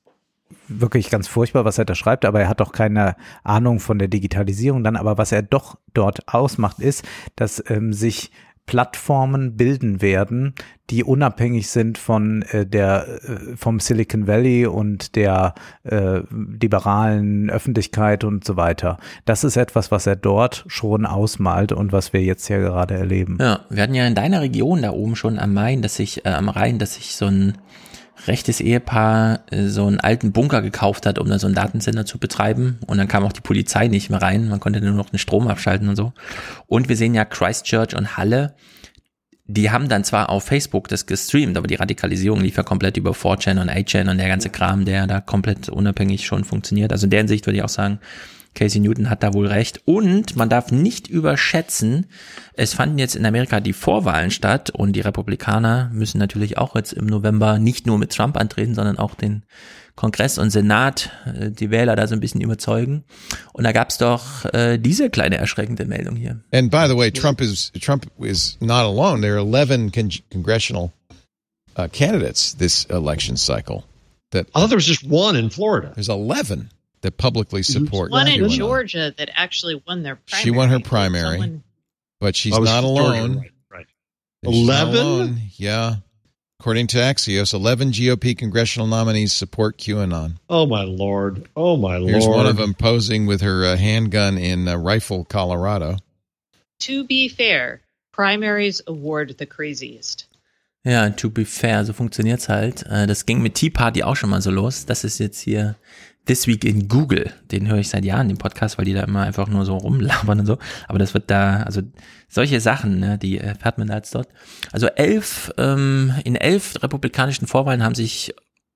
wirklich ganz furchtbar, was er da schreibt, aber er hat auch keine Ahnung von der Digitalisierung dann. Aber was er doch dort ausmacht, ist, dass ähm, sich Plattformen bilden werden, die unabhängig sind von äh, der äh, vom Silicon Valley und der äh, liberalen Öffentlichkeit und so weiter. Das ist etwas, was er dort schon ausmalt und was wir jetzt ja gerade erleben. Ja, wir hatten ja in deiner Region da oben schon am Main, dass sich äh, am Rhein, dass sich so ein rechtes Ehepaar äh, so einen alten Bunker gekauft hat, um da so einen Datensender zu betreiben. Und dann kam auch die Polizei nicht mehr rein. Man konnte nur noch den Strom abschalten und so. Und wir sehen ja Christchurch und Halle. Die haben dann zwar auf Facebook das gestreamt, aber die Radikalisierung lief ja komplett über 4chan und 8chan und der ganze Kram, der da komplett unabhängig schon funktioniert. Also in der Hinsicht würde ich auch sagen, Casey Newton hat da wohl recht. Und man darf nicht überschätzen, es fanden jetzt in Amerika die Vorwahlen statt und die Republikaner müssen natürlich auch jetzt im November nicht nur mit Trump antreten, sondern auch den Kongress und Senat, äh, die Wähler da so ein bisschen überzeugen. Und da gab's doch äh, diese kleine erschreckende Meldung hier. And by the way, Trump is Trump is not alone. There are 11 con congressional uh, candidates this election cycle. That I thought there was just one in Florida. There's 11 that publicly support. One in QAnon. Georgia that actually won their primary. She won her primary, Someone- but she's I was not Georgia, alone. right, right. She's not 11? Yeah. According to Axios, 11 GOP congressional nominees support QAnon. Oh my lord. Oh my Here's lord. one of them posing with her uh, handgun in uh, Rifle, Colorado. To be fair, primaries award the craziest. Ja, to be fair, so funktioniert's halt. Äh, Das ging mit Tea Party auch schon mal so los. Das ist jetzt hier This Week in Google. Den höre ich seit Jahren, den Podcast, weil die da immer einfach nur so rumlabern und so. Aber das wird da, also solche Sachen, ne, die erfährt man da jetzt dort. Also elf, ähm, in elf republikanischen Vorwahlen haben sich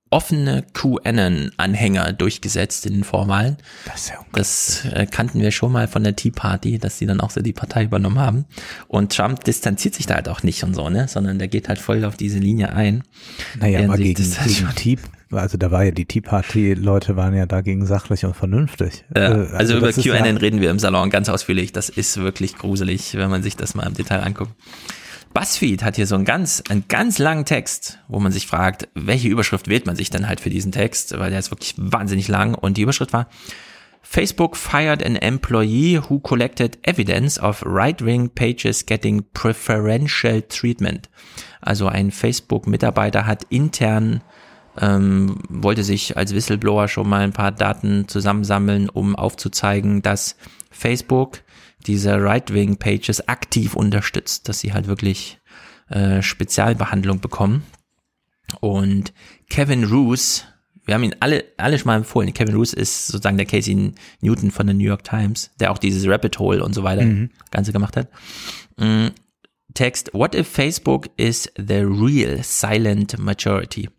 offene QAnon-Anhänger durchgesetzt in den Vorwahlen. Das, ja das äh, kannten wir schon mal von der Tea Party, dass sie dann auch so die Partei übernommen haben. Und Trump distanziert sich da halt auch nicht und so, ne, sondern der geht halt voll auf diese Linie ein. Naja, aber gegen, das halt gegen Tea, also da war ja die Tea Party, Leute waren ja dagegen sachlich und vernünftig. Ja, Äh, also, über das ist QAnon ja- reden wir im Salon ganz ausführlich. Das ist wirklich gruselig, wenn man sich das mal im Detail anguckt. BuzzFeed hat hier so einen ganz, einen ganz langen Text, wo man sich fragt, welche Überschrift wählt man sich dann halt für diesen Text, weil der ist wirklich wahnsinnig lang. Und die Überschrift war, Facebook fired an employee who collected evidence of right-wing pages getting preferential treatment. Also ein Facebook-Mitarbeiter hat intern ähm, wollte sich als Whistleblower schon mal ein paar Daten zusammensammeln, um aufzuzeigen, dass Facebook diese Right-Wing-Pages aktiv unterstützt, dass sie halt wirklich äh, Spezialbehandlung bekommen. Und Kevin Roos, wir haben ihn alle, alle schon mal empfohlen. Kevin Roos ist sozusagen der Casey Newton von der New York Times, der auch dieses Rabbit Hole und so weiter Mhm. Ganze gemacht hat. Mm, Text, what if Facebook is the real silent majority?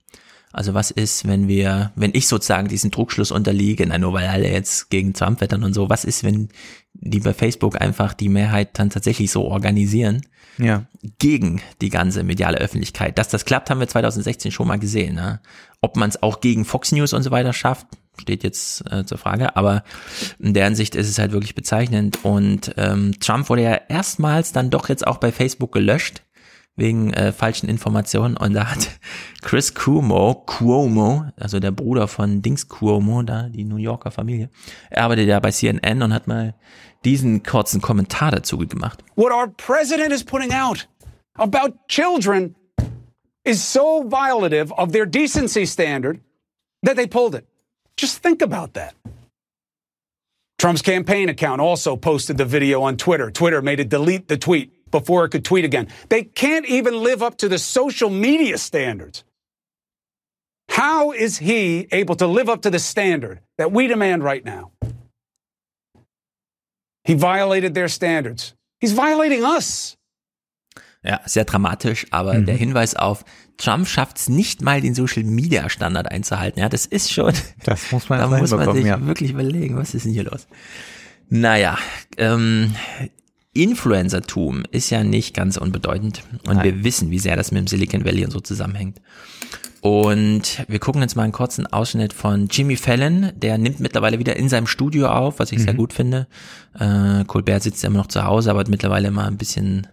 Also was ist, wenn wir, wenn ich sozusagen diesen Trugschluss unterliege, na nur weil alle jetzt gegen Trump wettern und so, was ist, wenn die bei Facebook einfach die Mehrheit dann tatsächlich so organisieren? Ja. Gegen die ganze mediale Öffentlichkeit. Dass das klappt, haben wir 2016 schon mal gesehen. Ne? Ob man es auch gegen Fox News und so weiter schafft, steht jetzt äh, zur Frage. Aber in der Hinsicht ist es halt wirklich bezeichnend. Und ähm, Trump wurde ja erstmals dann doch jetzt auch bei Facebook gelöscht wegen äh, falschen Informationen und da hat Chris Cuomo, Cuomo, also der Bruder von Dings Cuomo, da die New Yorker Familie, er arbeitet ja bei CNN und hat mal diesen kurzen Kommentar dazu gemacht. What our president is putting out about children is so violative of their decency standard that they pulled it. Just think about that. Trump's campaign account also posted the video on Twitter. Twitter made it delete the tweet before it could tweet again. They can't even live up to the social media standards. How is he able to live up to the standard that we demand right now? He violated their standards. He's violating us. Ja, sehr dramatisch, aber Mhm. der Hinweis auf Trump schafft es nicht mal, den Social Media Standard einzuhalten. Ja, das ist schon. Das muss man da muss man sich ja. wirklich überlegen, was ist denn hier los? Naja, ähm, Influencertum ist ja nicht ganz unbedeutend und wir wissen, wie sehr das mit dem Silicon Valley und so zusammenhängt. Und wir gucken jetzt mal einen kurzen Ausschnitt von Jimmy Fallon. Der nimmt mittlerweile wieder in seinem Studio auf, was ich sehr Mhm. gut finde. Äh, Colbert sitzt ja immer noch zu Hause, aber hat mittlerweile mal ein bisschen,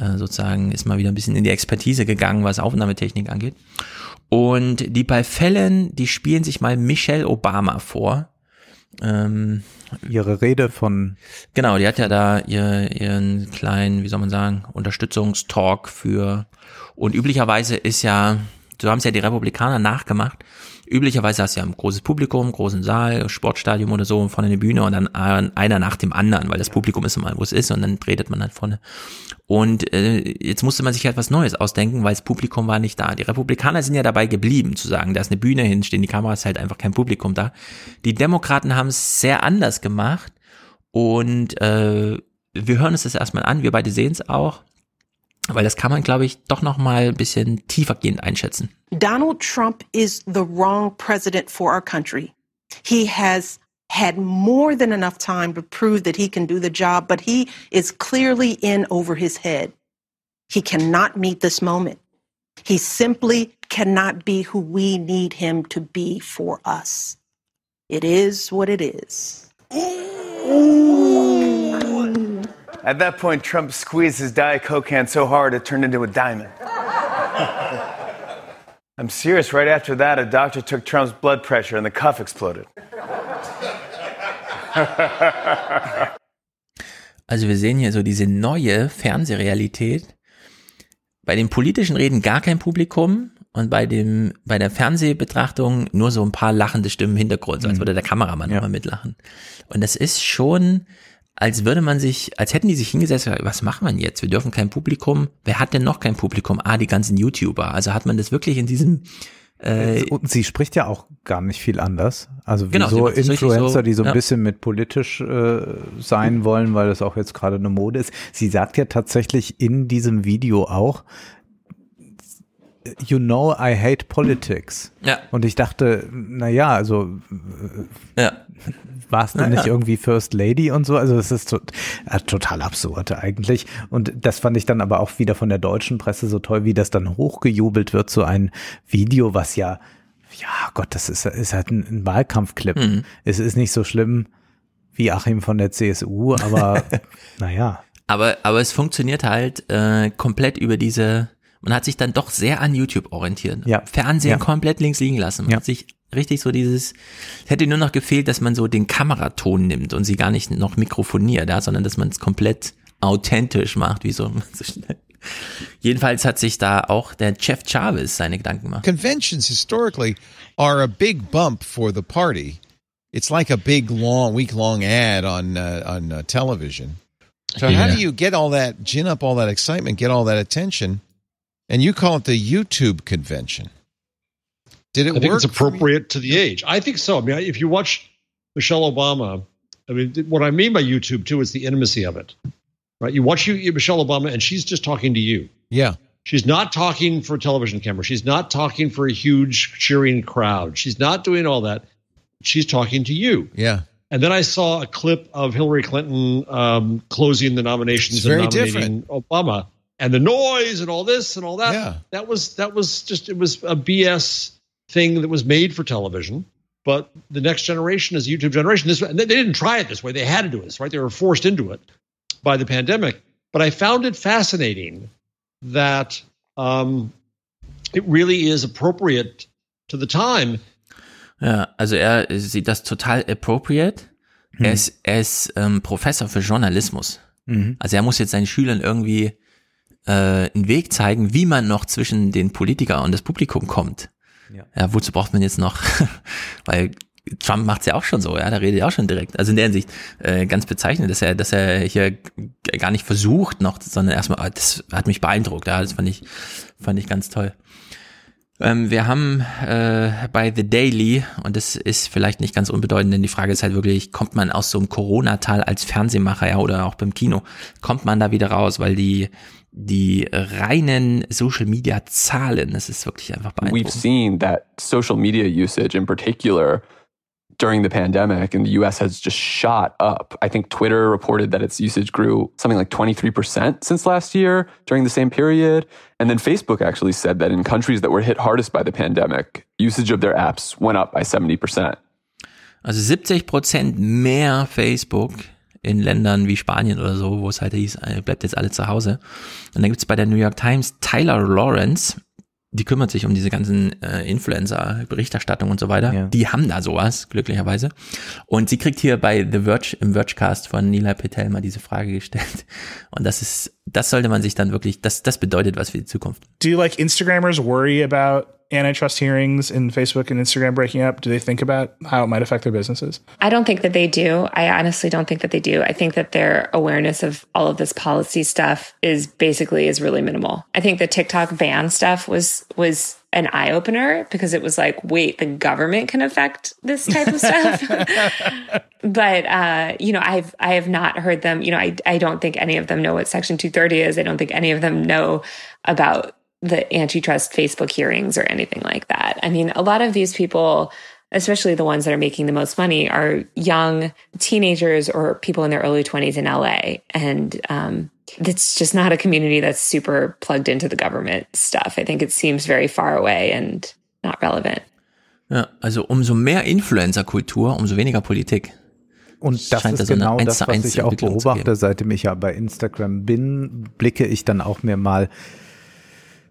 äh, sozusagen, ist mal wieder ein bisschen in die Expertise gegangen, was Aufnahmetechnik angeht. Und die bei Fallon, die spielen sich mal Michelle Obama vor. Ähm, Ihre Rede von Genau, die hat ja da ihr, ihren kleinen, wie soll man sagen, Unterstützungstalk für und üblicherweise ist ja, so haben es ja die Republikaner nachgemacht, üblicherweise hast du ja ein großes Publikum, großen Saal, Sportstadion oder so, vorne eine Bühne und dann einer nach dem anderen, weil das Publikum ist immer, wo es ist und dann redet man halt vorne. Und äh, jetzt musste man sich halt was Neues ausdenken, weil das Publikum war nicht da. Die Republikaner sind ja dabei geblieben, zu sagen, da ist eine Bühne hin, stehen die Kameras, halt einfach kein Publikum da. Die Demokraten haben es sehr anders gemacht und äh, wir hören uns das erstmal an, wir beide sehen es auch, weil das kann man, glaube ich, doch noch mal ein bisschen tiefergehend einschätzen. Donald Trump is the wrong president for our country. He has had more than enough time to prove that he can do the job, but he is clearly in over his head. He cannot meet this moment. He simply cannot be who we need him to be for us. It is what it is. At that point, Trump squeezed his Diet Coke can so hard it turned into a diamond. I'm serious. Right after that, a doctor took Trump's blood pressure and the cuff exploded. Also wir sehen hier so diese neue Fernsehrealität. Bei den politischen Reden gar kein Publikum und bei dem bei der Fernsehbetrachtung nur so ein paar lachende Stimmen im Hintergrund, so als Mhm. würde der Kameramann immer mitlachen. Und das ist schon, als würde man sich, als hätten die sich hingesetzt, was machen wir jetzt? Wir dürfen kein Publikum. Wer hat denn noch kein Publikum? Ah, die ganzen YouTuber. Also hat man das wirklich in diesem äh, Und sie spricht ja auch gar nicht viel anders. Also wie Genau, so Influencer, so, die so ein ja. bisschen mit politisch äh, sein wollen, weil das auch jetzt gerade eine Mode ist. Sie sagt ja tatsächlich in diesem Video auch, you know I hate politics. Ja. Und ich dachte, na ja, also ja. warst du Na nicht ja. irgendwie First Lady und so? Also es ist to äh, total absurd eigentlich. Und das fand ich dann aber auch wieder von der deutschen Presse so toll, wie das dann hochgejubelt wird, so ein Video, was ja, ja Gott, das ist, ist halt ein, ein Wahlkampfclip. Mhm. Es ist nicht so schlimm wie Achim von der CSU, aber naja. Aber, aber es funktioniert halt äh, komplett über diese, man hat sich dann doch sehr an YouTube orientiert. Ja. Fernsehen Ja. komplett links liegen lassen. Man Ja. hat sich richtig so dieses, es hätte nur noch gefehlt, dass man so den Kameraton nimmt und sie gar nicht noch mikrofoniert, ja, sondern dass man es komplett authentisch macht, wie so. so schnell. Jedenfalls hat sich da auch der Jeff Chavez seine Gedanken gemacht. Conventions historically are a big bump for the party. It's like a big long week long ad on uh, on uh, television. So how do you get all that gin up all that excitement, get all that attention, and you call it the YouTube convention? Did it I think work? it's appropriate to the age. I think so. I mean, if you watch Michelle Obama, I mean, what I mean by YouTube too is the intimacy of it, right? You watch you, Michelle Obama, and she's just talking to you. Yeah. She's not talking for a television camera. She's not talking for a huge cheering crowd. She's not doing all that. She's talking to you. Yeah. And then I saw a clip of Hillary Clinton um, closing the nominations and very nominating Obama, and the noise and all this and all that. Yeah. That was that was just it was a BS thing that was made for television. But the next generation is a YouTube generation. This and they didn't try it this way. They had to do this, right? They were forced into it by the pandemic. But I found it fascinating that um, it really is appropriate to the time Ja, also er sieht das total appropriate. Er ist, er ist ähm, Professor für Journalismus. Mhm. Also er muss jetzt seinen Schülern irgendwie äh, einen Weg zeigen, wie man noch zwischen den Politiker und das Publikum kommt. Ja. ja wozu braucht man jetzt noch? Weil Trump macht's ja auch schon so, ja, da redet er auch schon direkt. Also in der Hinsicht äh, ganz bezeichnend, dass er, dass er hier gar nicht versucht noch, sondern erstmal, ah, das hat mich beeindruckt, ja, das fand ich, fand ich ganz toll. Ähm, wir haben äh, bei The Daily, und das ist vielleicht nicht ganz unbedeutend, denn die Frage ist halt wirklich, kommt man aus so einem Corona-Tal als Fernsehmacher ja, oder auch beim Kino, kommt man da wieder raus, weil die die reinen Social Media Zahlen, das ist wirklich einfach We've beeindruckend. seen that social media usage in particular during the pandemic in the US has just shot up. I think Twitter reported that its usage grew something like 23% since last year during the same period. And then Facebook actually said that in countries that were hit hardest by the pandemic, usage of their apps went up by 70%. Also 70 Prozent mehr Facebook in Ländern wie Spanien oder so, wo es halt hieß, äh, bleibt jetzt alle zu Hause. Und dann gibt's bei der New York Times Tyler Lawrence, die kümmert sich um diese ganzen äh, Influencer, Berichterstattung und so weiter. Ja. Die haben da sowas, glücklicherweise. Und sie kriegt hier bei The Verge, im Vergecast von Nila Patel mal diese Frage gestellt. Und das ist, das sollte man sich dann wirklich, das, das bedeutet was für die Zukunft. Do like Instagrammers worry about antitrust hearings and Facebook and Instagram breaking up? Do they think about how it might affect their businesses? I don't think that they do. I honestly don't think that they do. I think that their awareness of all of this policy stuff is basically is really minimal. I think the TikTok ban stuff was was an eye opener because it was like, wait, the government can affect this type of stuff. but uh, you know, I've I have not heard them. You know, I I don't think any of them know what Section 230 is. I don't think any of them know about the antitrust Facebook hearings or anything like that. I mean, a lot of these people, especially the ones that are making the most money, are young teenagers or people in their early 20s in LA. And um, it's just not a community that's super plugged into the government stuff. I think it seems very far away and not relevant. Ja, also umso mehr Influencer-Kultur, umso weniger Politik. Und das Scheint ist so eine genau 1 das, zu was 1 ich auch Entwicklung zu beobachte, seitdem ich ja bei Instagram bin, blicke ich dann auch mir mal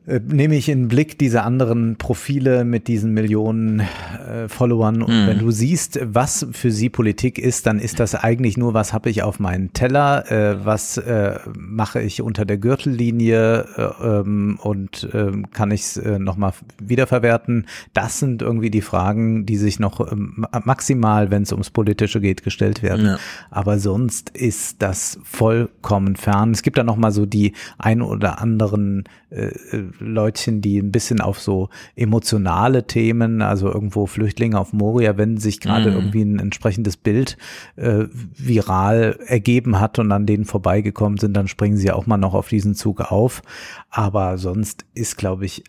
nehme ich in Blick diese anderen Profile mit diesen Millionen äh, Followern und Mhm. wenn du siehst, was für sie Politik ist, dann ist das eigentlich nur, was habe ich auf meinen Teller, äh, was äh, mache ich unter der Gürtellinie äh, ähm, und ähm, kann ich es äh, nochmal wiederverwerten. Das sind irgendwie die Fragen, die sich noch ähm, maximal, wenn es ums Politische geht, gestellt werden. Ja. Aber sonst ist das vollkommen fern. Es gibt da noch mal so die ein oder anderen äh, äh, Leutchen, die ein bisschen auf so emotionale Themen, also irgendwo Flüchtlinge auf Moria, wenn sich gerade Mhm. irgendwie ein entsprechendes Bild äh, viral ergeben hat und an denen vorbeigekommen sind, dann springen sie auch mal noch auf diesen Zug auf. Aber sonst ist, glaube ich,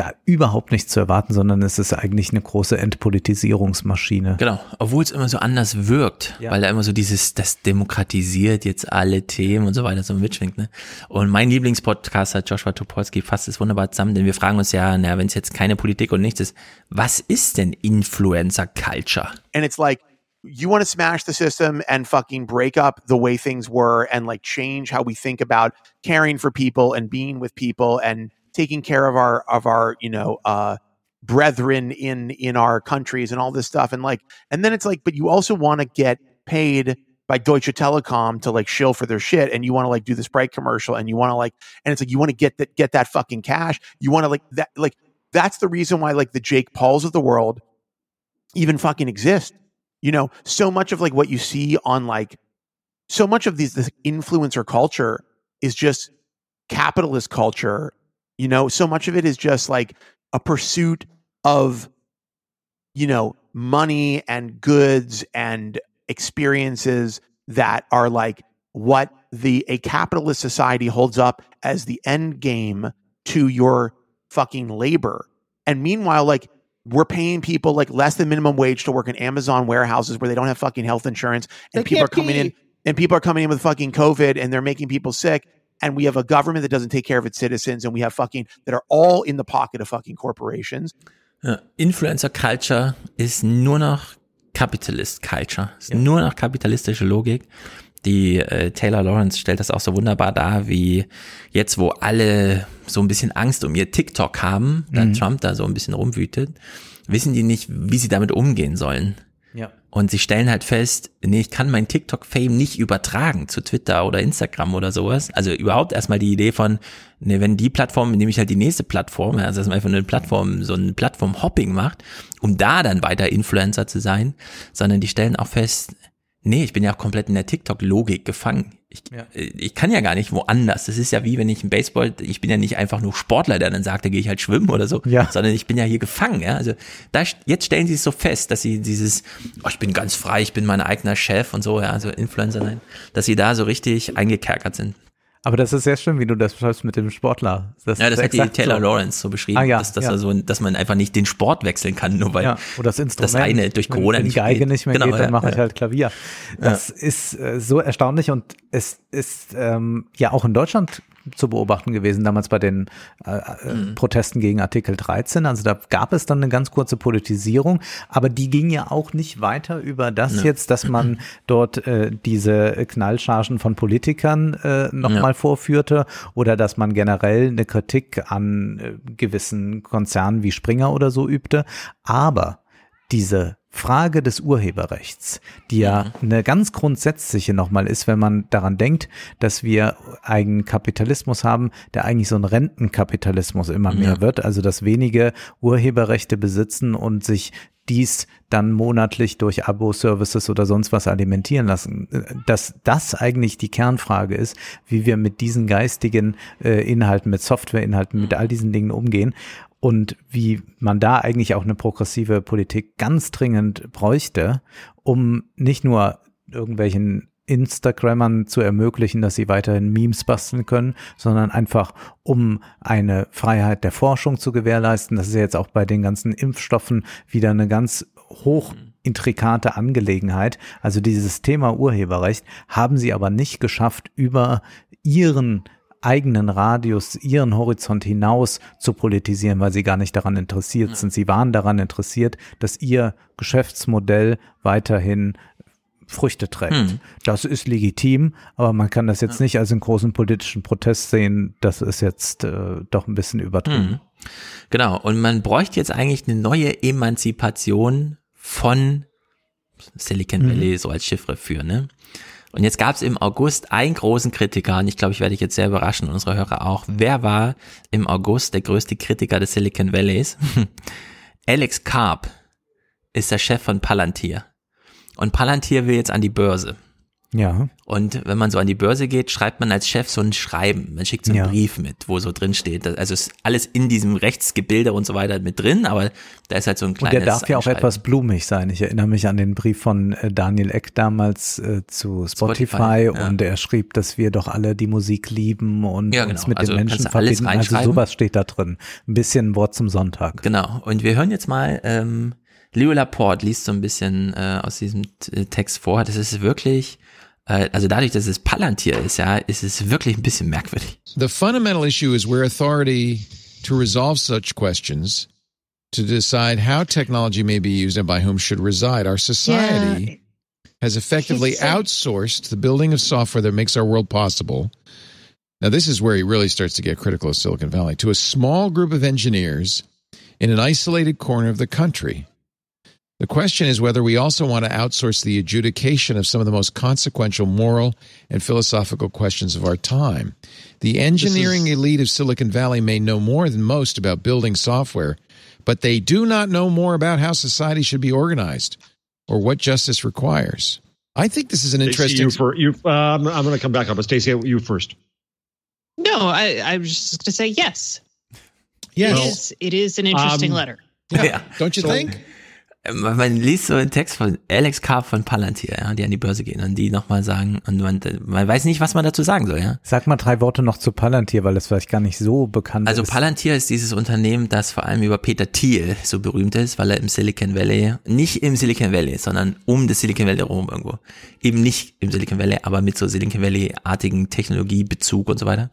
da überhaupt nichts zu erwarten, sondern es ist eigentlich eine große Entpolitisierungsmaschine. Genau, obwohl es immer so anders wirkt, Ja. weil da immer so dieses, das demokratisiert jetzt alle Themen und so weiter so mitschwingt. Ne? Und mein Lieblingspodcaster Joshua Topolsky fasst es wunderbar zusammen, denn wir fragen uns ja, na, wenn es jetzt keine Politik und nichts ist, was ist denn Influencer Culture? and it's like you want to smash the system and fucking break up the way things were and like change how we think about caring for people and being with people and taking care of our of our you know uh brethren in in our countries and all this stuff and like and then it's like but you also want to get paid by Deutsche Telekom to like shill for their shit and you want to like do the Sprite commercial and you want to like and it's like you want to get that get that fucking cash you want to like that like that's the reason why like the Jake Pauls of the world even fucking exist. You know, so much of like what you see on like so much of these this influencer culture is just capitalist culture. You know, so much of it is just like a pursuit of you know, money and goods and experiences that are like what the a capitalist society holds up as the end game to your fucking labor. And meanwhile, like we're paying people like less than minimum wage to work in Amazon warehouses where they don't have fucking health insurance and They people are coming in and people are coming in with fucking COVID and they're making people sick. And we have a government that doesn't take care of its citizens and we have fucking that are all in the pocket of fucking corporations. Ja, Influencer Culture ist nur noch Capitalist Culture, ist nur noch kapitalistische Logik. Die äh, Taylor Lawrence stellt das auch so wunderbar dar, wie jetzt, wo alle so ein bisschen Angst um ihr TikTok haben, da Mhm. Trump da so ein bisschen rumwütet, wissen die nicht, wie sie damit umgehen sollen. Und sie stellen halt fest, nee, ich kann mein TikTok-Fame nicht übertragen zu Twitter oder Instagram oder sowas. Also überhaupt erstmal die Idee von, nee, wenn die Plattform, nehme ich halt die nächste Plattform, also dass man einfach eine Plattform, so ein Plattform-Hopping macht, um da dann weiter Influencer zu sein, sondern die stellen auch fest, nee, ich bin ja auch komplett in der TikTok-Logik gefangen. Ich, Ja. ich kann ja gar nicht woanders. Das ist ja wie wenn ich im Baseball, ich bin ja nicht einfach nur Sportler, der dann sagt, da gehe ich halt schwimmen oder so, Ja. sondern ich bin ja hier gefangen. Ja? Also da, jetzt stellen sie es so fest, dass sie dieses, oh, ich bin ganz frei, ich bin mein eigener Chef und so, ja, also Influencer, nein, dass sie da so richtig eingekerkert sind. Aber das ist sehr schön, wie du das beschreibst mit dem Sportler. Das ja, das hat die Taylor so. Lawrence so beschrieben, ah, ja, dass, dass, ja. also, dass man einfach nicht den Sport wechseln kann, nur weil ja, oder das, Instrument, das eine durch Corona wenn, wenn nicht Geige geht. nicht mehr genau, geht, dann ja, mache ich halt Klavier. Das ist äh, so erstaunlich und es ist ähm, ja auch in Deutschland zu beobachten gewesen, damals bei den äh, äh, Mhm. Protesten gegen Artikel 13. Also da gab es dann eine ganz kurze Politisierung, aber die ging ja auch nicht weiter über das Ja. jetzt, dass man dort äh, diese Knallchargen von Politikern äh, nochmal Ja. vorführte oder dass man generell eine Kritik an äh, gewissen Konzernen wie Springer oder so übte. Aber diese Frage des Urheberrechts, die ja eine ganz grundsätzliche nochmal ist, wenn man daran denkt, dass wir einen Kapitalismus haben, der eigentlich so ein Rentenkapitalismus immer mehr Ja. wird, also dass wenige Urheberrechte besitzen und sich dies dann monatlich durch Abo-Services oder sonst was alimentieren lassen, dass das eigentlich die Kernfrage ist, wie wir mit diesen geistigen äh, Inhalten, mit Softwareinhalten, mit all diesen Dingen umgehen und wie man da eigentlich auch eine progressive Politik ganz dringend bräuchte, um nicht nur irgendwelchen Instagrammern zu ermöglichen, dass sie weiterhin Memes basteln können, sondern einfach um eine Freiheit der Forschung zu gewährleisten. Das ist ja jetzt auch bei den ganzen Impfstoffen wieder eine ganz hoch intrikate Angelegenheit. Also dieses Thema Urheberrecht haben sie aber nicht geschafft, über ihren eigenen Radius, ihren Horizont hinaus zu politisieren, weil sie gar nicht daran interessiert sind. Sie waren daran interessiert, dass ihr Geschäftsmodell weiterhin Früchte trägt. Hm. Das ist legitim, aber man kann das jetzt nicht als einen großen politischen Protest sehen. Das ist jetzt äh, doch ein bisschen übertrieben. Mhm. Genau, und man bräuchte jetzt eigentlich eine neue Emanzipation von Silicon Mhm. Valley so als Chiffre für, ne? Und jetzt gab es im August einen großen Kritiker, und ich glaube, ich werde dich jetzt sehr überraschen, unsere Hörer auch. Wer war im August der größte Kritiker des Silicon Valleys? Alex Karp ist der Chef von Palantir. Und Palantir will jetzt an die Börse. Ja. Und wenn man so an die Börse geht, schreibt man als Chef so ein Schreiben. Man schickt so einen Ja. Brief mit, wo so drin steht. Also ist alles in diesem Rechtsgebilde und so weiter mit drin, aber da ist halt so ein Und kleines. der darf ja auch etwas blumig sein. Ich erinnere mich an den Brief von äh, Daniel Eck damals äh, zu Spotify, Spotify, ja. und er schrieb, dass wir doch alle die Musik lieben und Ja, uns genau. mit Also den Menschen verbinden. Also sowas steht da drin. Ein bisschen Wort zum Sonntag. Genau. Und wir hören jetzt mal, ähm, Leo Laporte liest so ein bisschen äh, aus diesem Text vor. Das ist wirklich, Äh, also dadurch, dass es Palantir ist, ja, ist es wirklich ein bisschen merkwürdig. The fundamental issue is where authority to resolve such questions, to decide how technology may be used and by whom should reside. Our society has effectively It's outsourced the building of software that makes our world possible. Now, this is where he really starts to get critical of Silicon Valley to a small group of engineers in an isolated corner of the country. The question is whether we also want to outsource the adjudication of some of the most consequential moral and philosophical questions of our time. The engineering elite of Silicon Valley may know more than most about building software, but they do not know more about how society should be organized or what justice requires. I think this is an interesting. You for, you, uh, I'm, I'm going to come back up, but Stacey, you first. No, I, I was just going to say yes. Yes. It is, it is an interesting Um, letter. Yeah, Don't you So. think? Man man liest so einen Text von Alex Karp von Palantir, ja, die an die Börse gehen und die nochmal sagen, und man, man weiß nicht, was man dazu sagen soll, ja. Sag mal drei Worte noch zu Palantir, weil das vielleicht gar nicht so bekannt Also ist. Palantir ist dieses Unternehmen, das vor allem über Peter Thiel so berühmt ist, weil er im Silicon Valley, nicht im Silicon Valley, sondern um das Silicon Valley herum irgendwo. Eben nicht im Silicon Valley, aber mit so Silicon Valley-artigen Technologiebezug und so weiter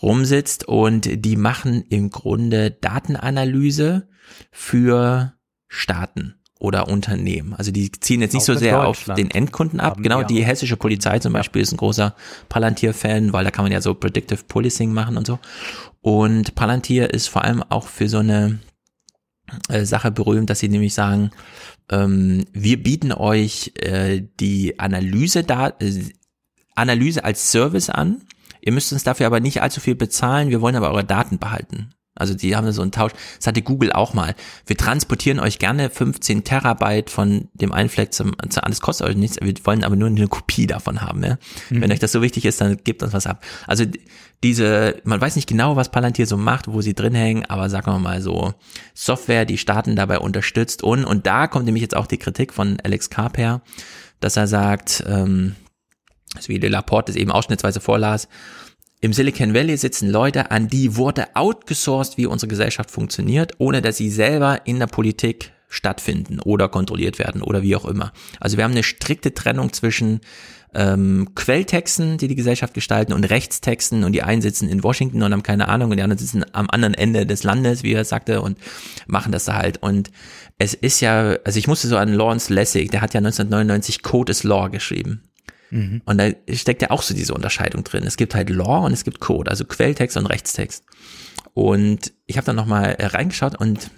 rumsitzt und die machen im Grunde Datenanalyse für Staaten oder Unternehmen. Also die ziehen jetzt nicht Auch so sehr auf den Endkunden ab. haben Genau, die hessische Polizei zum Beispiel ist ein großer Palantir-Fan, weil da kann man ja so Predictive Policing machen und so. Und Palantir ist vor allem auch für so eine äh, Sache berühmt, dass sie nämlich sagen, ähm, wir bieten euch äh, die Analyse da, äh, Analyse als Service an. Ihr müsst uns dafür aber nicht allzu viel bezahlen. Wir wollen aber eure Daten behalten. Also die haben so einen Tausch. Das hatte Google auch mal. Wir transportieren euch gerne 15 Terabyte von dem einen Fleck zum, zum alles kostet euch nichts. Wir wollen aber nur eine Kopie davon haben. Ja? Mhm. Wenn euch das so wichtig ist, dann gebt uns was ab. Also diese, man weiß nicht genau, was Palantir so macht, wo sie drin hängen, aber sagen wir mal so Software, die Staaten dabei unterstützt und und da kommt nämlich jetzt auch die Kritik von Alex Karp her, dass er sagt, ähm, so wie de Laporte es eben ausschnittsweise vorlas, im Silicon Valley sitzen Leute, an die wurde outgesourced, wie unsere Gesellschaft funktioniert, ohne dass sie selber in der Politik stattfinden oder kontrolliert werden oder wie auch immer. Also wir haben eine strikte Trennung zwischen ähm, Quelltexten, die die Gesellschaft gestalten, und Rechtstexten und die einen sitzen in Washington und haben keine Ahnung und die anderen sitzen am anderen Ende des Landes, wie er sagte, und machen das da halt. Und es ist ja, also ich musste so an Lawrence Lessig, der hat ja 1999 Code is Law geschrieben. Mhm. Und da steckt ja auch so diese Unterscheidung drin. Es gibt halt Law und es gibt Code, also Quelltext und Rechtstext. Und ich habe da nochmal reingeschaut und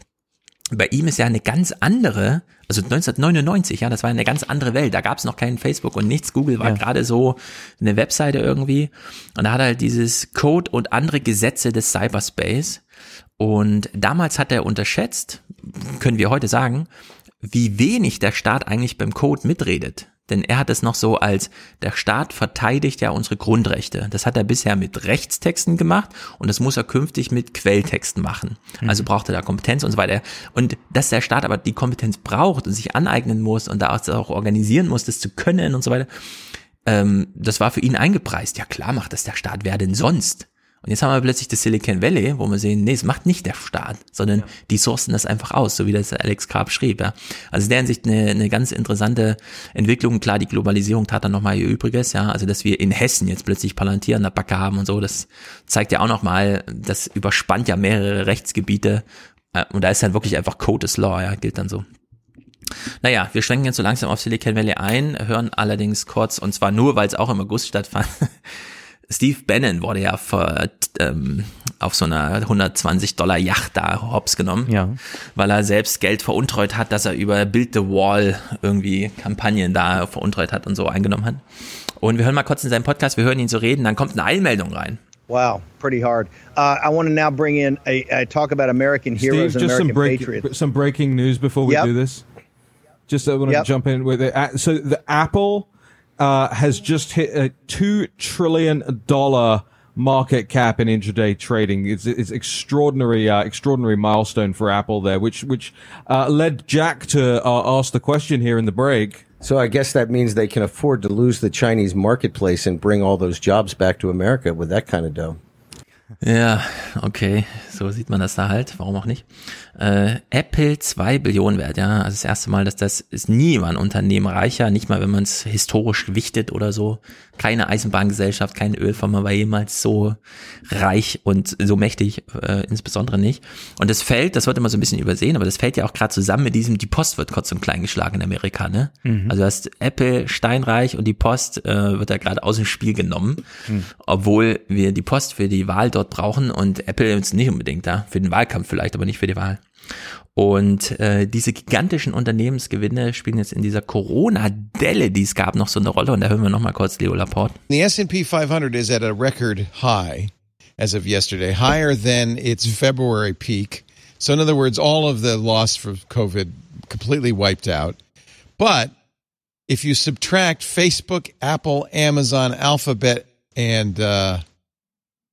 bei ihm ist ja eine ganz andere, also 1999, ja, das war eine ganz andere Welt. Da gab es noch keinen Facebook und nichts. Google war Ja. gerade so eine Webseite irgendwie. Und da hat er halt dieses Code und andere Gesetze des Cyberspace. Und damals hat er unterschätzt, können wir heute sagen, wie wenig der Staat eigentlich beim Code mitredet. Denn er hat es noch so als, der Staat verteidigt ja unsere Grundrechte. Das hat er bisher mit Rechtstexten gemacht und das muss er künftig mit Quelltexten machen. Also braucht er da Kompetenz und so weiter. Und dass der Staat aber die Kompetenz braucht und sich aneignen muss und da auch organisieren muss, das zu können und so weiter, ähm, das war für ihn eingepreist. Ja klar macht das der Staat, wer denn sonst? Und jetzt haben wir plötzlich das Silicon Valley, wo wir sehen, nee, es macht nicht der Staat, sondern die sourcen das einfach aus, so wie das Alex Karp schrieb. Ja. Also in der Hinsicht eine, eine ganz interessante Entwicklung. Klar, die Globalisierung tat dann nochmal ihr Übriges, ja. Also dass wir in Hessen jetzt plötzlich Palantir an der Backe haben und so, das zeigt ja auch nochmal, das überspannt ja mehrere Rechtsgebiete. Äh, Und da ist dann wirklich einfach Code is Law, ja, gilt dann so. Naja, wir schwenken jetzt so langsam auf Silicon Valley ein, hören allerdings kurz, und zwar nur, weil es auch im August stattfand. Steve Bannon wurde ja vor, ähm, auf so einer 120 Dollar Yacht da hops genommen, Ja. weil er selbst Geld veruntreut hat, dass er über Build the Wall irgendwie Kampagnen da veruntreut hat und so eingenommen hat. Und wir hören mal kurz in seinem Podcast, wir hören ihn so reden, dann kommt eine Eilmeldung rein. Wow, pretty hard. Uh, I want to now bring in a, a talk about American heroes Steve, and just some American break, patriots. some breaking news before we Yep. do this. Just I want to Yep. jump in with it. Uh, So the Apple uh, has just hit a two trillion dollar market cap in intraday trading. It's it's extraordinary, uh, extraordinary milestone for Apple there, which which uh, led Jack to uh, ask the question here in the break. So I guess that means they can afford to lose the Chinese marketplace and bring all those jobs back to America with that kind of dough. Yeah. okay, so sieht man das da halt, warum auch nicht. Äh, Apple 2 Billionen wert, ja, also das erste Mal, dass das ist nie war ein Unternehmen reicher, nicht mal wenn man es historisch gewichtet oder so. Keine Eisenbahngesellschaft, keine Ölfirma war jemals so reich und so mächtig, äh, insbesondere nicht. Und das fällt, das wird immer so ein bisschen übersehen, aber das fällt ja auch gerade zusammen mit diesem, die Post wird kurz und klein geschlagen in Amerika, ne? Mhm. Also du hast Apple steinreich und die Post äh, wird da gerade aus dem Spiel genommen, Mhm. obwohl wir die Post für die Wahl dort brauchen und Apple ist nicht unbedingt da, für den Wahlkampf vielleicht, aber nicht für die Wahl. Und äh, diese gigantischen Unternehmensgewinne spielen jetzt in dieser Corona-Delle, die es gab, noch so eine Rolle. Und da hören wir noch mal kurz Leo Laporte. The S&P 500 is at a record high as of yesterday, higher than its February peak. So in other words, all of the loss from COVID completely wiped out. But if you subtract Facebook, Apple, Amazon, Alphabet, and uh,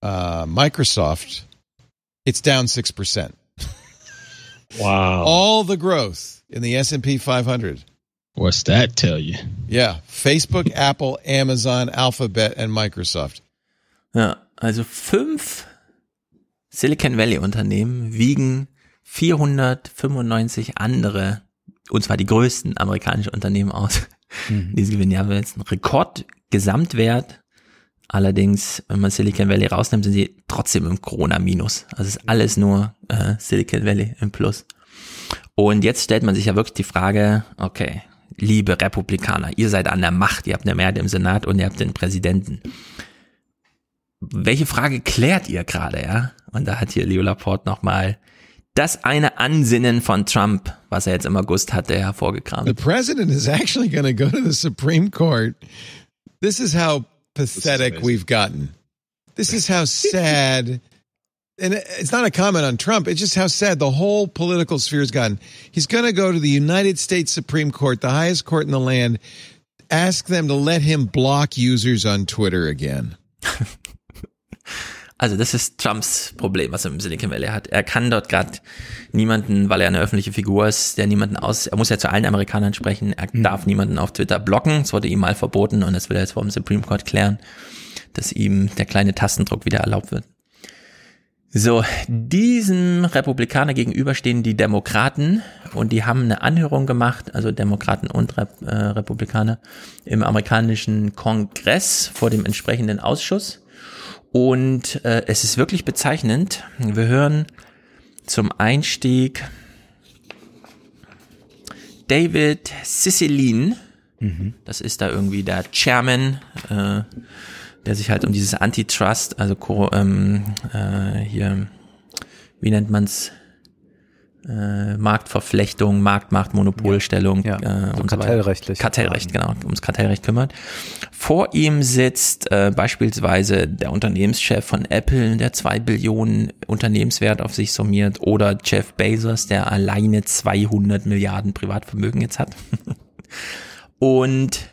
uh, Microsoft, it's down six percent. Wow! All the growth in the S&P 500. What's that tell you? Yeah, Facebook, Apple, Amazon, Alphabet, and Microsoft. Ja, also fünf Silicon Valley Unternehmen wiegen 495 andere, und zwar die größten amerikanischen Unternehmen aus. Diese gewinnen ja jetzt einen Rekordgesamtwert. Allerdings, wenn man Silicon Valley rausnimmt, sind sie trotzdem im Corona-Minus. Also es ist alles nur äh, Silicon Valley im Plus. Und jetzt stellt man sich ja wirklich die Frage, okay, liebe Republikaner, ihr seid an der Macht, ihr habt eine Mehrheit im Senat und ihr habt den Präsidenten. Welche Frage klärt ihr gerade, ja? Und da hat hier Leo Laporte nochmal das eine Ansinnen von Trump, was er jetzt im August hatte, hervorgekramt. The president is actually going to go to the Supreme Court. This is how pathetic we've gotten. This is how sad. And it's not a comment on Trump. It's just how sad the whole political sphere has gotten. He's going to go to the United States Supreme Court, the highest court in the land, ask them to let him block users on Twitter again. Also das ist Trumps Problem, was er im Silicon Valley hat. Er kann dort gerade niemanden, weil er eine öffentliche Figur ist, der niemanden aus, er muss ja zu allen Amerikanern sprechen, er darf niemanden auf Twitter blocken, das wurde ihm mal verboten und das will er jetzt vor dem Supreme Court klären. dass ihm der kleine Tastendruck wieder erlaubt wird. So, diesem Republikaner gegenüber stehen die Demokraten und die haben eine Anhörung gemacht, also Demokraten und Rep äh, Republikaner im amerikanischen Kongress vor dem entsprechenden Ausschuss. Und äh, es ist wirklich bezeichnend. Wir hören zum Einstieg David Cicilline. Mhm. Das ist da irgendwie der Chairman äh, der sich halt um dieses Antitrust, also ähm, äh, hier, wie nennt man's, äh, Marktverflechtung, Marktmacht, Monopolstellung Ja, ja, äh, so und so weiter. kartellrechtlich. Kartellrecht, genau, ums Kartellrecht kümmert. Vor ihm sitzt äh, beispielsweise der Unternehmenschef von Apple, der zwei Billionen Unternehmenswert auf sich summiert, oder Jeff Bezos, der alleine 200 Milliarden Privatvermögen jetzt hat. und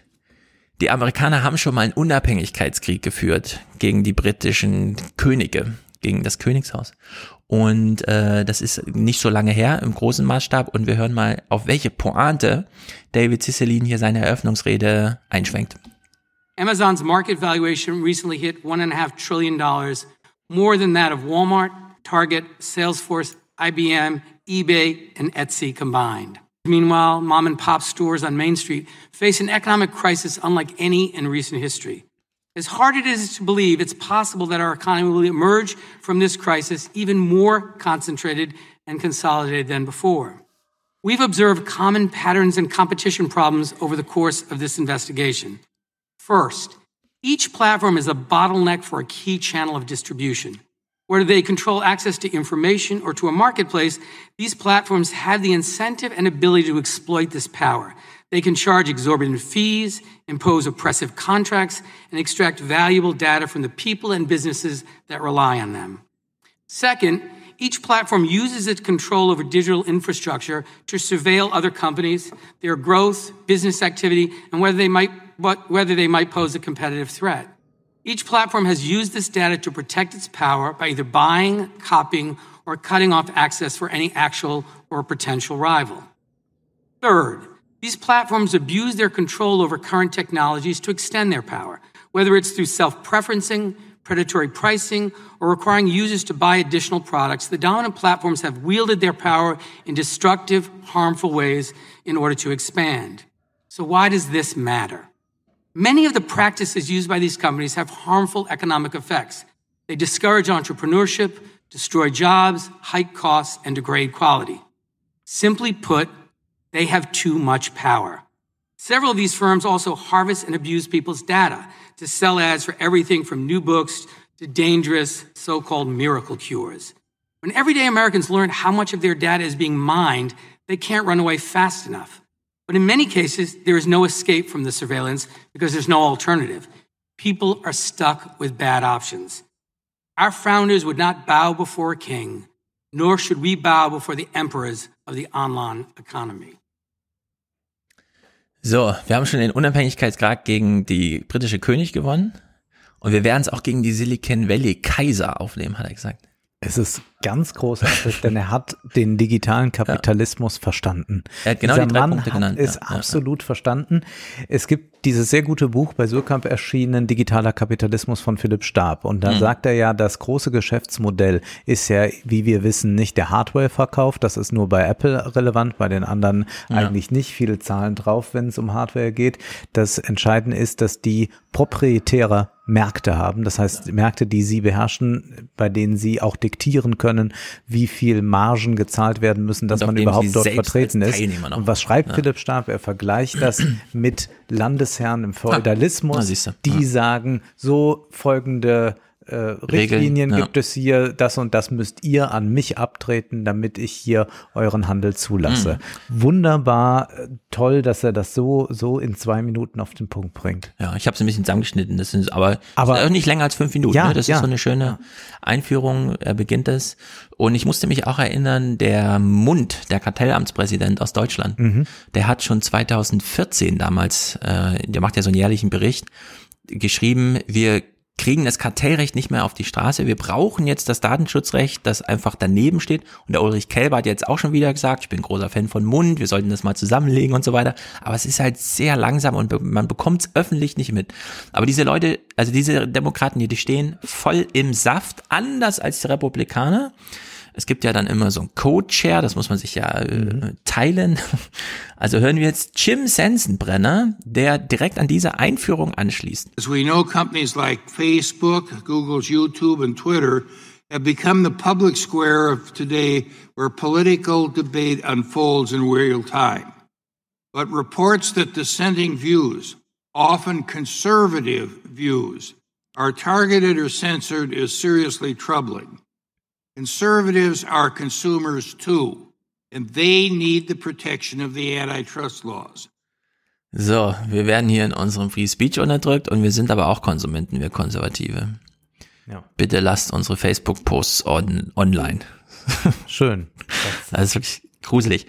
die Amerikaner haben schon mal einen Unabhängigkeitskrieg geführt gegen die britischen Könige, gegen das Königshaus. Und äh, das ist nicht so lange her im großen Maßstab. Und wir hören mal, auf welche Pointe David Cicilline hier seine Eröffnungsrede einschwenkt. Amazon's market valuation recently hit $1.5 trillion, more than that of Walmart, Target, Salesforce, IBM, eBay, and Etsy combined. Meanwhile, mom and pop stores on Main Street face an economic crisis unlike any in recent history. As hard it is to believe, it's possible that our economy will emerge from this crisis even more concentrated and consolidated than before. We've observed common patterns and competition problems over the course of this investigation. First, each platform is a bottleneck for a key channel of distribution. Whether they control access to information or to a marketplace, these platforms have the incentive and ability to exploit this power. They can charge exorbitant fees, impose oppressive contracts, and extract valuable data from the people and businesses that rely on them. Second, each platform uses its control over digital infrastructure to surveil other companies, their growth, business activity, and whether they might, whether they might pose a competitive threat. Each platform has used this data to protect its power by either buying, copying, or cutting off access for any actual or potential rival. Third, these platforms abuse their control over current technologies to extend their power, whether it's through self preferencing, predatory pricing, or requiring users to buy additional products. The dominant platforms have wielded their power in destructive, harmful ways in order to expand. So, why does this matter? Many of the practices used by these companies have harmful economic effects. They discourage entrepreneurship, destroy jobs, hike costs, and degrade quality. Simply put, they have too much power. Several of these firms also harvest and abuse people's data to sell ads for everything from new books to dangerous so-called miracle cures. When everyday Americans learn how much of their data is being mined, they can't run away fast enough. But in many cases, there is no escape from the surveillance because there's no alternative. People are stuck with bad options. Our founders would not bow before a king, nor should we bow before the emperors of the online economy. So, wir haben schon den Unabhängigkeitsgrad gegen die britische König gewonnen. Und wir werden es auch gegen die Silicon Valley Kaiser aufnehmen, hat er gesagt. Es ist ganz großartig, denn er hat den digitalen Kapitalismus ja. verstanden. Er hat genau Dieser die drei Mann Punkte hat genannt. es ja, absolut verstanden. Es gibt dieses sehr gute Buch bei Surkamp erschienen, Digitaler Kapitalismus von Philipp Stab. Und da Mhm. sagt er ja, das große Geschäftsmodell ist ja, wie wir wissen, nicht der Hardware-Verkauf. Das ist nur bei Apple relevant, bei den anderen Ja. eigentlich nicht. Viele Zahlen drauf, wenn es um Hardware geht. Das Entscheidende ist, dass die proprietäre Märkte haben. Das heißt, Märkte, die sie beherrschen, bei denen sie auch diktieren können, wie viel Margen gezahlt werden müssen, dass man überhaupt dort vertreten ist. Und was schreibt Ja. Philipp Stab? Er vergleicht das mit Landesherren im Ah, Feudalismus, siehste. die Ja. sagen, so folgende äh, Richtlinien ja. gibt es hier, das und das müsst ihr an mich abtreten, damit ich hier euren Handel zulasse. Mhm. Wunderbar, äh, toll, dass er das so, so in zwei Minuten auf den Punkt bringt. Ja, ich habe es ein bisschen zusammengeschnitten. Das sind aber, Aber- auch nicht länger als fünf Minuten. Ja, ne? Das ja. ist so eine schöne Einführung. Er beginnt es. Und ich musste mich auch erinnern, der Mund, der Kartellamtspräsident aus Deutschland, Mhm. der hat schon 2014 damals, äh, der macht ja so einen jährlichen Bericht, geschrieben, wir kriegen das Kartellrecht nicht mehr auf die Straße. Wir brauchen jetzt das Datenschutzrecht, das einfach daneben steht. Und der Ulrich Kelber hat jetzt auch schon wieder gesagt, ich bin großer Fan von Mund, wir sollten das mal zusammenlegen und so weiter. Aber es ist halt sehr langsam und man bekommt es öffentlich nicht mit. Aber diese Leute, also diese Demokraten hier, die stehen voll im Saft, anders als die Republikaner. Es gibt ja dann immer so ein Code-Share, das muss man sich ja äh, teilen. Also hören wir jetzt Jim Sensenbrenner, der direkt an diese Einführung anschließt. As we know, companies like Facebook, Google's YouTube, and Twitter have become the public square of today where political debate unfolds in real time. But reports that dissenting views, often conservative views, are targeted or censored is seriously troubling. Conservatives are consumers too, and they need the protection of the antitrust laws. So, wir werden hier in unserem Free Speech unterdrückt und wir sind aber auch Konsumenten, wir Konservative. Ja. Bitte lasst unsere Facebook-Posts on, online. Schön. Das ist wirklich gruselig.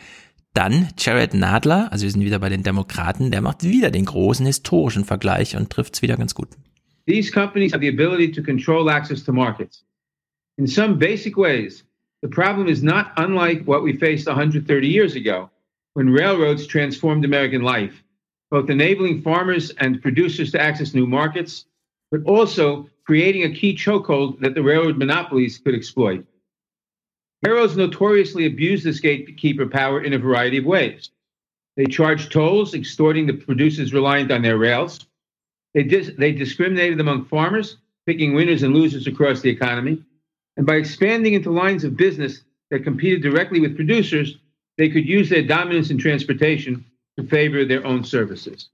Dann Jared Nadler, also wir sind wieder bei den Demokraten, der macht wieder den großen historischen Vergleich und trifft's wieder ganz gut. These companies have the ability to control access to markets. In some basic ways, the problem is not unlike what we faced 130 years ago when railroads transformed American life, both enabling farmers and producers to access new markets, but also creating a key chokehold that the railroad monopolies could exploit. Railroads notoriously abused this gatekeeper power in a variety of ways. They charged tolls, extorting the producers reliant on their rails. They, dis- they discriminated among farmers, picking winners and losers across the economy. And by expanding into lines of business that competed directly with producers, they could use their dominance in transportation to favor their own services.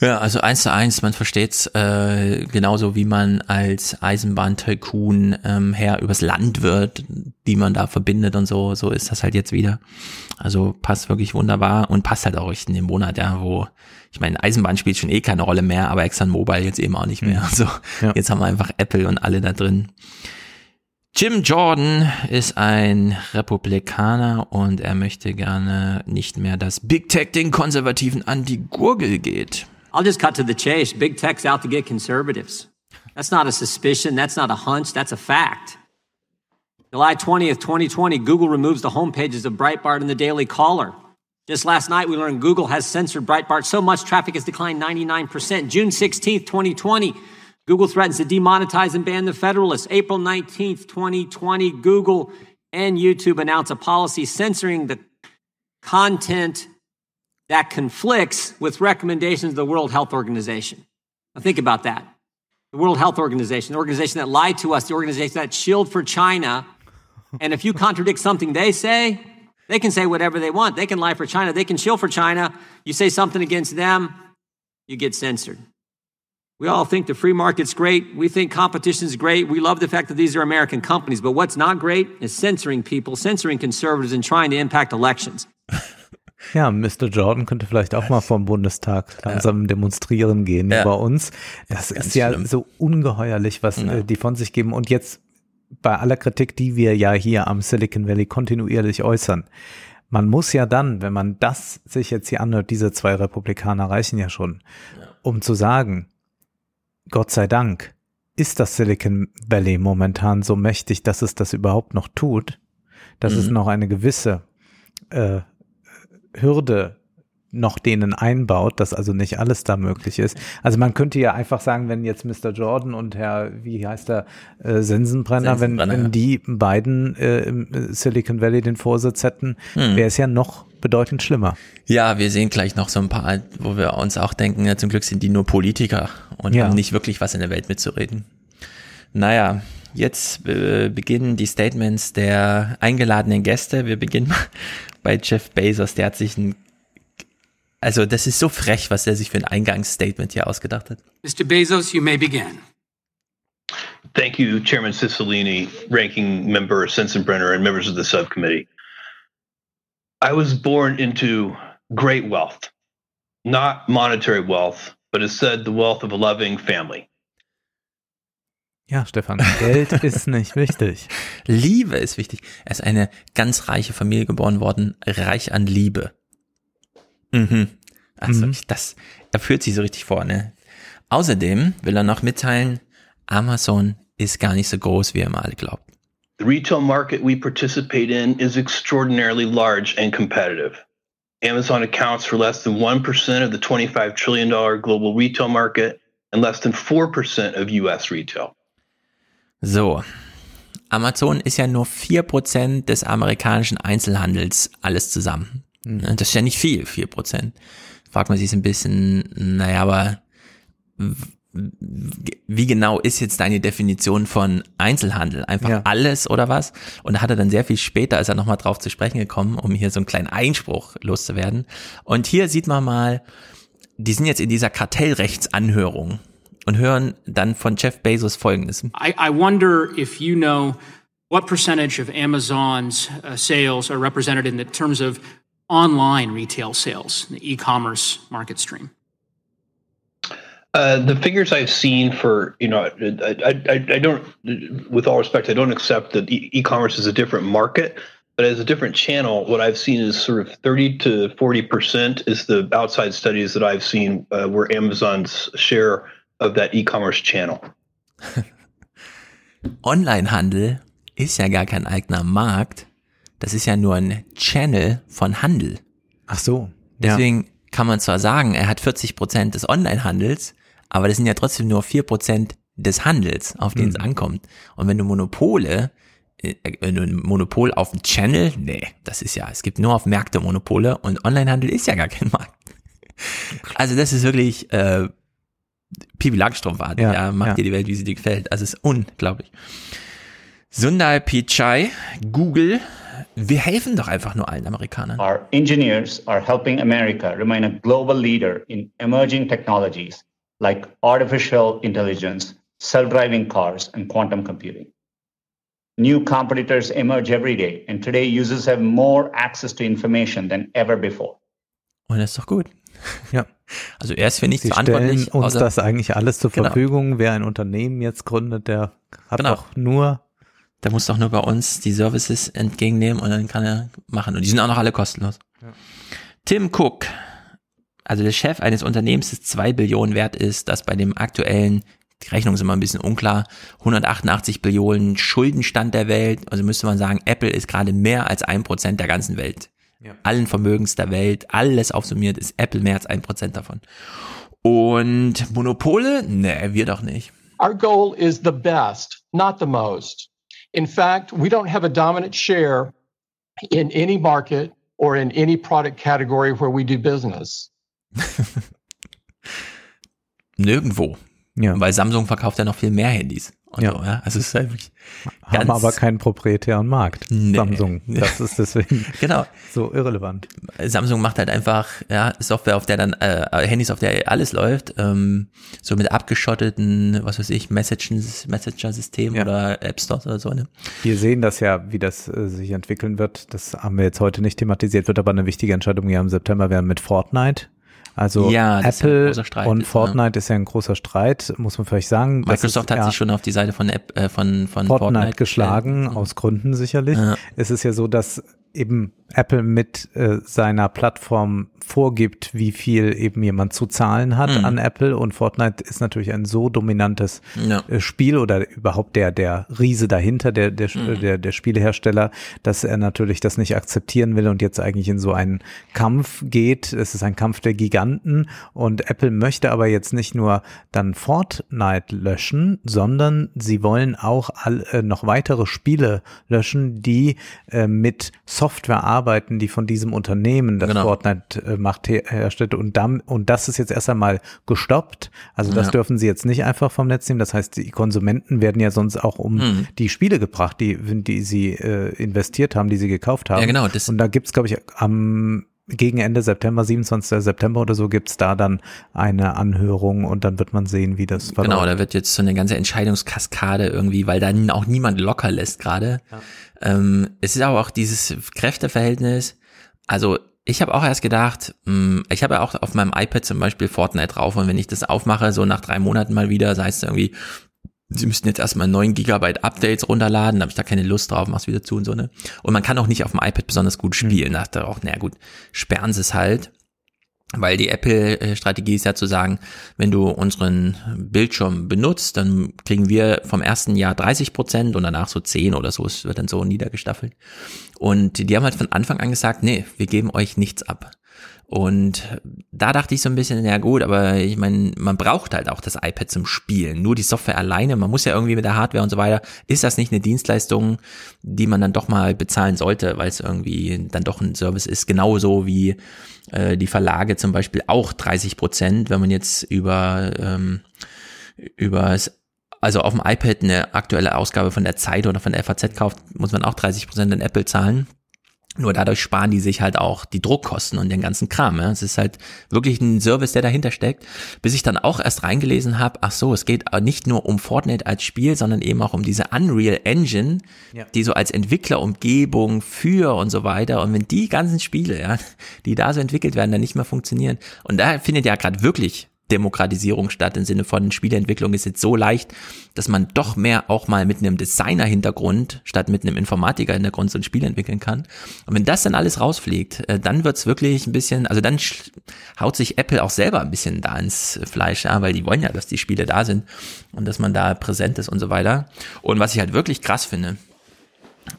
Ja, also eins zu eins, man versteht's äh, genauso, wie man als Eisenbahntycoon ähm, her übers Land wird, die man da verbindet und so, so ist das halt jetzt wieder. Also passt wirklich wunderbar und passt halt auch echt in den Monat, ja, wo, ich meine, Eisenbahn spielt schon eh keine Rolle mehr, aber ExxonMobil jetzt eben auch nicht mehr. Also Ja. jetzt haben wir einfach Apple und alle da drin. Jim Jordan ist ein Republikaner und er möchte gerne nicht mehr, dass Big Tech den Konservativen an die Gurgel geht. I'll just cut to the chase. Big tech's out to get conservatives. That's not a suspicion. That's not a hunch. That's a fact. July 20th, 2020, Google removes the homepages of Breitbart and the Daily Caller. Just last night, we learned Google has censored Breitbart so much traffic has declined 99%. June 16th, 2020, Google threatens to demonetize and ban the Federalists. April 19th, 2020, Google and YouTube announce a policy censoring the content that conflicts with recommendations of the World Health Organization. Now, think about that. The World Health Organization, the organization that lied to us, the organization that shielded for China. And if you contradict something they say, they can say whatever they want. They can lie for China. They can shield for China. You say something against them, you get censored. We all think the free market's great. We think competition's great. We love the fact that these are American companies. But what's not great is censoring people, censoring conservatives, and trying to impact elections. Ja, Mr. Jordan könnte vielleicht auch mal vom Bundestag langsam demonstrieren gehen Ja. bei uns. Das Ganz ist ja schlimm. so ungeheuerlich, was Ja. äh, die von sich geben. Und jetzt bei aller Kritik, die wir ja hier am Silicon Valley kontinuierlich äußern. Man muss ja dann, wenn man das sich jetzt hier anhört, diese zwei Republikaner reichen ja schon, um zu sagen, Gott sei Dank ist das Silicon Valley momentan so mächtig, dass es das überhaupt noch tut, dass es Mhm. noch eine gewisse äh, Hürde noch denen einbaut, dass also nicht alles da möglich ist. Also man könnte ja einfach sagen, wenn jetzt Mr. Jordan und Herr, wie heißt der, äh, Sensenbrenner, wenn, wenn die beiden äh, im Silicon Valley den Vorsitz hätten, Hm. wäre es ja noch bedeutend schlimmer. Ja, wir sehen gleich noch so ein paar, wo wir uns auch denken, ja, zum Glück sind die nur Politiker und Ja. haben nicht wirklich was in der Welt mitzureden. Naja, jetzt äh, beginnen die Statements der eingeladenen Gäste. Wir beginnen bei Jeff Bezos, der hat sich ein, also das ist so frech, was er sich für ein Eingangsstatement hier ausgedacht hat. Mr. Bezos, you may begin. Thank you, Chairman Cicilline, Ranking Member Sensenbrenner, and members of the subcommittee. I was born into great wealth, not monetary wealth, but as said, the wealth of a loving family. Ja, Stefan, Geld ist nicht wichtig. Liebe ist wichtig. Er ist eine ganz reiche Familie geboren worden, reich an Liebe. Mhm. Also Mhm. ich, das, er führt sich so richtig vor, ne? Außerdem will er noch mitteilen, Amazon ist gar nicht so groß, wie ihr mal alle glaubt. The retail market we participate in is extraordinarily large and competitive. Amazon accounts for less than 1% of the $25 trillion global retail market and less than 4% of US retail. So, Amazon ist ja nur 4% des amerikanischen Einzelhandels alles zusammen. Mhm. Das ist ja nicht viel, 4%. Fragt man sich ein bisschen, naja, aber wie genau ist jetzt deine Definition von Einzelhandel? Einfach Ja. alles oder was? Und da hat er dann sehr viel später, ist er nochmal drauf zu sprechen gekommen, um hier so einen kleinen Einspruch loszuwerden. Und hier sieht man mal, die sind jetzt in dieser Kartellrechtsanhörung und hören dann von Jeff Bezos folgendes. I, I wonder if you know what percentage of Amazon's uh, sales are represented in the terms of online retail sales, the e-commerce market stream. Uh, the figures I've seen for, you know, I, I, I, I don't, with all respect, I don't accept that e- e-commerce is a different market, but as a different channel, what I've seen is sort of 30 to 40% is the outside studies that I've seen uh, where Amazon's share of that e-commerce channel. Onlinehandel ist ja gar kein eigener Markt. Das ist ja nur ein Channel von Handel. Ach so. ja. Deswegen kann man zwar sagen, er hat 40 Prozent des Onlinehandels, aber das sind ja trotzdem nur 4 Prozent des Handels, auf den es Mhm. ankommt. Und wenn du Monopole, äh, wenn du ein Monopol auf dem Channel, nee, das ist ja, es gibt nur auf Märkte Monopole und Onlinehandel ist ja gar kein Markt. Also das ist wirklich äh, Pipi Langstrumpf-Art. Ja, Ja, macht ja. dir die Welt, wie sie dir gefällt. Also es ist unglaublich. Sundar Pichai, Google, wir helfen doch einfach nur allen Amerikanern. Our engineers are helping America remain a global leader in emerging technologies like artificial intelligence, self driving cars, and quantum computing. New competitors emerge every day, and today users have more access to information than ever before. Und das ist doch gut. Ja. Also er ist für nichts Sie stellen verantwortlich. uns außer- das eigentlich alles zur Genau. Verfügung. Wer ein Unternehmen jetzt gründet, der hat Genau. doch nur Der muss doch nur bei uns die Services entgegennehmen und dann kann er machen. Und die sind auch noch alle kostenlos. Tim Cook, also der Chef eines Unternehmens, das zwei Billionen wert ist, das bei dem aktuellen, die Rechnung ist immer ein bisschen unklar, 188 Billionen Schuldenstand der Welt. Also müsste man sagen, Apple ist gerade mehr als ein Prozent der ganzen Welt. Ja. Allen Vermögens der Welt, alles aufsummiert, ist Apple mehr als ein Prozent davon. Und Monopole? Nee, wir doch nicht. Our goal is the best, not the most. In fact, we don't have a dominant share in any market or in any product category where we do business. Nirgendwo. Ja. Weil Samsung verkauft ja noch viel mehr Handys. Und Ja. So, ja? Also es ist halt wirklich haben aber keinen proprietären Markt. Nee. Samsung. Das ist deswegen Genau. so irrelevant. Samsung macht halt einfach ja, Software, auf der dann äh, Handys, auf der alles läuft, ähm, so mit abgeschotteten, was weiß ich, Messenger-System oder App Stores oder so. Ne? Wir sehen das ja, wie das äh, sich entwickeln wird. Das haben wir jetzt heute nicht thematisiert, wird aber eine wichtige Entscheidung ja im September werden mit Fortnite. Also Ja, ist ja Apple Streit, und ja. Fortnite ist ja ein großer Streit, muss man vielleicht sagen. Microsoft ist, hat ja, sich schon auf die Seite von App, äh, von, von Fortnite, Fortnite, geschlagen, gestellt. aus Gründen sicherlich. Ja. Es ist ja so, dass eben Apple mit äh, seiner Plattform vorgibt, wie viel eben jemand zu zahlen hat Mhm. an Apple und Fortnite ist natürlich ein so dominantes Ja. äh, Spiel oder überhaupt der der Riese dahinter, der der Mhm. der der Spielehersteller, dass er natürlich das nicht akzeptieren will und jetzt eigentlich in so einen Kampf geht. Es ist ein Kampf der Giganten und Apple möchte aber jetzt nicht nur dann Fortnite löschen, sondern sie wollen auch all, äh, noch weitere Spiele löschen, die äh, mit Software arbeiten, die von diesem Unternehmen, das Genau. Fortnite äh, macht, her herstellt. Und, dann, und das ist jetzt erst einmal gestoppt. Also das Ja. dürfen sie jetzt nicht einfach vom Netz nehmen. Das heißt, die Konsumenten werden ja sonst auch um Mhm. die Spiele gebracht, die, die sie äh, investiert haben, die sie gekauft haben. Ja, genau, das- und da gibt's glaube ich, am gegen Ende September, 27. September oder so, gibt's da dann eine Anhörung und dann wird man sehen, wie das verläuft. Genau, da wird jetzt so eine ganze Entscheidungskaskade irgendwie, weil dann auch niemand locker lässt gerade. Ähm, es ist aber auch dieses Kräfteverhältnis. Also ich habe auch erst gedacht, mh, ich habe ja auch auf meinem iPad zum Beispiel Fortnite drauf und wenn ich das aufmache, so nach drei Monaten mal wieder, sei es irgendwie, sie müssten jetzt erstmal 9 Gigabyte Updates runterladen, habe ich da keine Lust drauf, mach's wieder zu und so, ne? Und man kann auch nicht auf dem iPad besonders gut spielen. Da dachte auch, naja gut, sperren sie es halt. Weil die Apple-Strategie ist ja zu sagen, wenn du unseren Bildschirm benutzt, dann kriegen wir vom ersten Jahr 30 Prozent und danach so 10 oder so. Es wird dann so niedergestaffelt. Und die haben halt von Anfang an gesagt, nee, wir geben euch nichts ab. Und da dachte ich so ein bisschen, ja gut, aber ich meine, man braucht halt auch das iPad zum Spielen. Nur die Software alleine, man muss ja irgendwie mit der Hardware und so weiter. Ist das nicht eine Dienstleistung, die man dann doch mal bezahlen sollte, weil es irgendwie dann doch ein Service ist? Genauso wie äh, die Verlage zum Beispiel auch 30 Prozent, wenn man jetzt über, ähm, über also auf dem iPad eine aktuelle Ausgabe von der Zeit oder von der FAZ kauft, muss man auch 30 Prozent in Apple zahlen. Nur dadurch sparen die sich halt auch die Druckkosten und den ganzen Kram. Ja. Es ist halt wirklich ein Service, der dahinter steckt. Bis ich dann auch erst reingelesen habe, ach so, es geht nicht nur um Fortnite als Spiel, sondern eben auch um diese Unreal Engine, ja. die so als Entwicklerumgebung für und so weiter. Und wenn die ganzen Spiele, ja, die da so entwickelt werden, dann nicht mehr funktionieren. Und da findet ja gerade wirklich Demokratisierung statt im Sinne von Spieleentwicklung ist jetzt so leicht, dass man doch mehr auch mal mit einem Designer-Hintergrund statt mit einem Informatiker-Hintergrund so ein Spiel entwickeln kann. Und wenn das dann alles rausfliegt, äh, dann wird's wirklich ein bisschen, also dann haut sich Apple auch selber ein bisschen da ins Fleisch, ja, weil die wollen ja, dass die Spiele da sind und dass man da präsent ist und so weiter. Und was ich halt wirklich krass finde,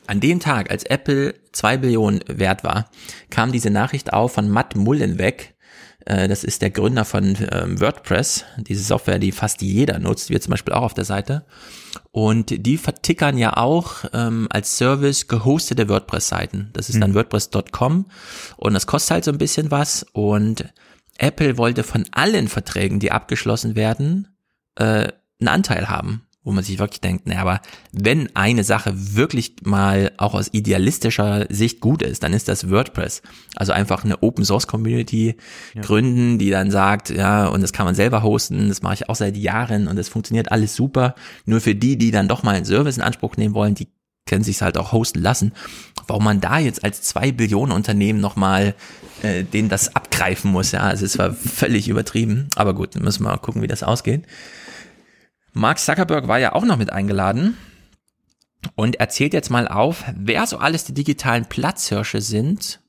an dem Tag, als Apple zwei Billionen wert war, kam diese Nachricht auf von Matt Mullenweg, das ist der Gründer von ähm, WordPress, diese Software, die fast jeder nutzt, wir zum Beispiel auch auf der Seite. Und die vertickern ja auch ähm, als Service gehostete WordPress-Seiten. Das ist dann mhm. WordPress.com und das kostet halt so ein bisschen was. Und Apple wollte von allen Verträgen, die abgeschlossen werden, äh, einen Anteil haben wo man sich wirklich denkt, naja, aber wenn eine Sache wirklich mal auch aus idealistischer Sicht gut ist, dann ist das WordPress. Also einfach eine Open Source Community ja. gründen, die dann sagt, ja, und das kann man selber hosten, das mache ich auch seit Jahren und es funktioniert alles super. Nur für die, die dann doch mal einen Service in Anspruch nehmen wollen, die können sich halt auch hosten lassen. Warum man da jetzt als zwei Billionen Unternehmen nochmal äh, denen das abgreifen muss, ja, also es war völlig übertrieben. Aber gut, müssen wir mal gucken, wie das ausgeht. Mark Zuckerberg war ja auch noch mit eingeladen und erzählt jetzt mal auf, wer so alles die digitalen Platzhirsche sind,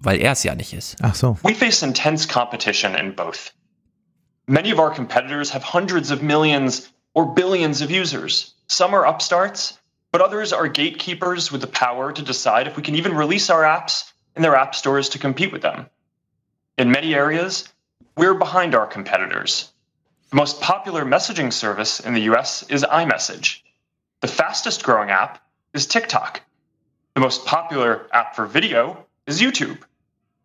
weil er es ja nicht ist. Ach so. We face intense competition in both. Many of our competitors have hundreds of millions or billions of users. Some are upstarts, but others are gatekeepers with the power to decide if we can even release our apps in their app stores to compete with them. In many areas, we're behind our competitors. The most popular messaging service in the US is iMessage. The fastest growing app is TikTok. The most popular app for video is YouTube.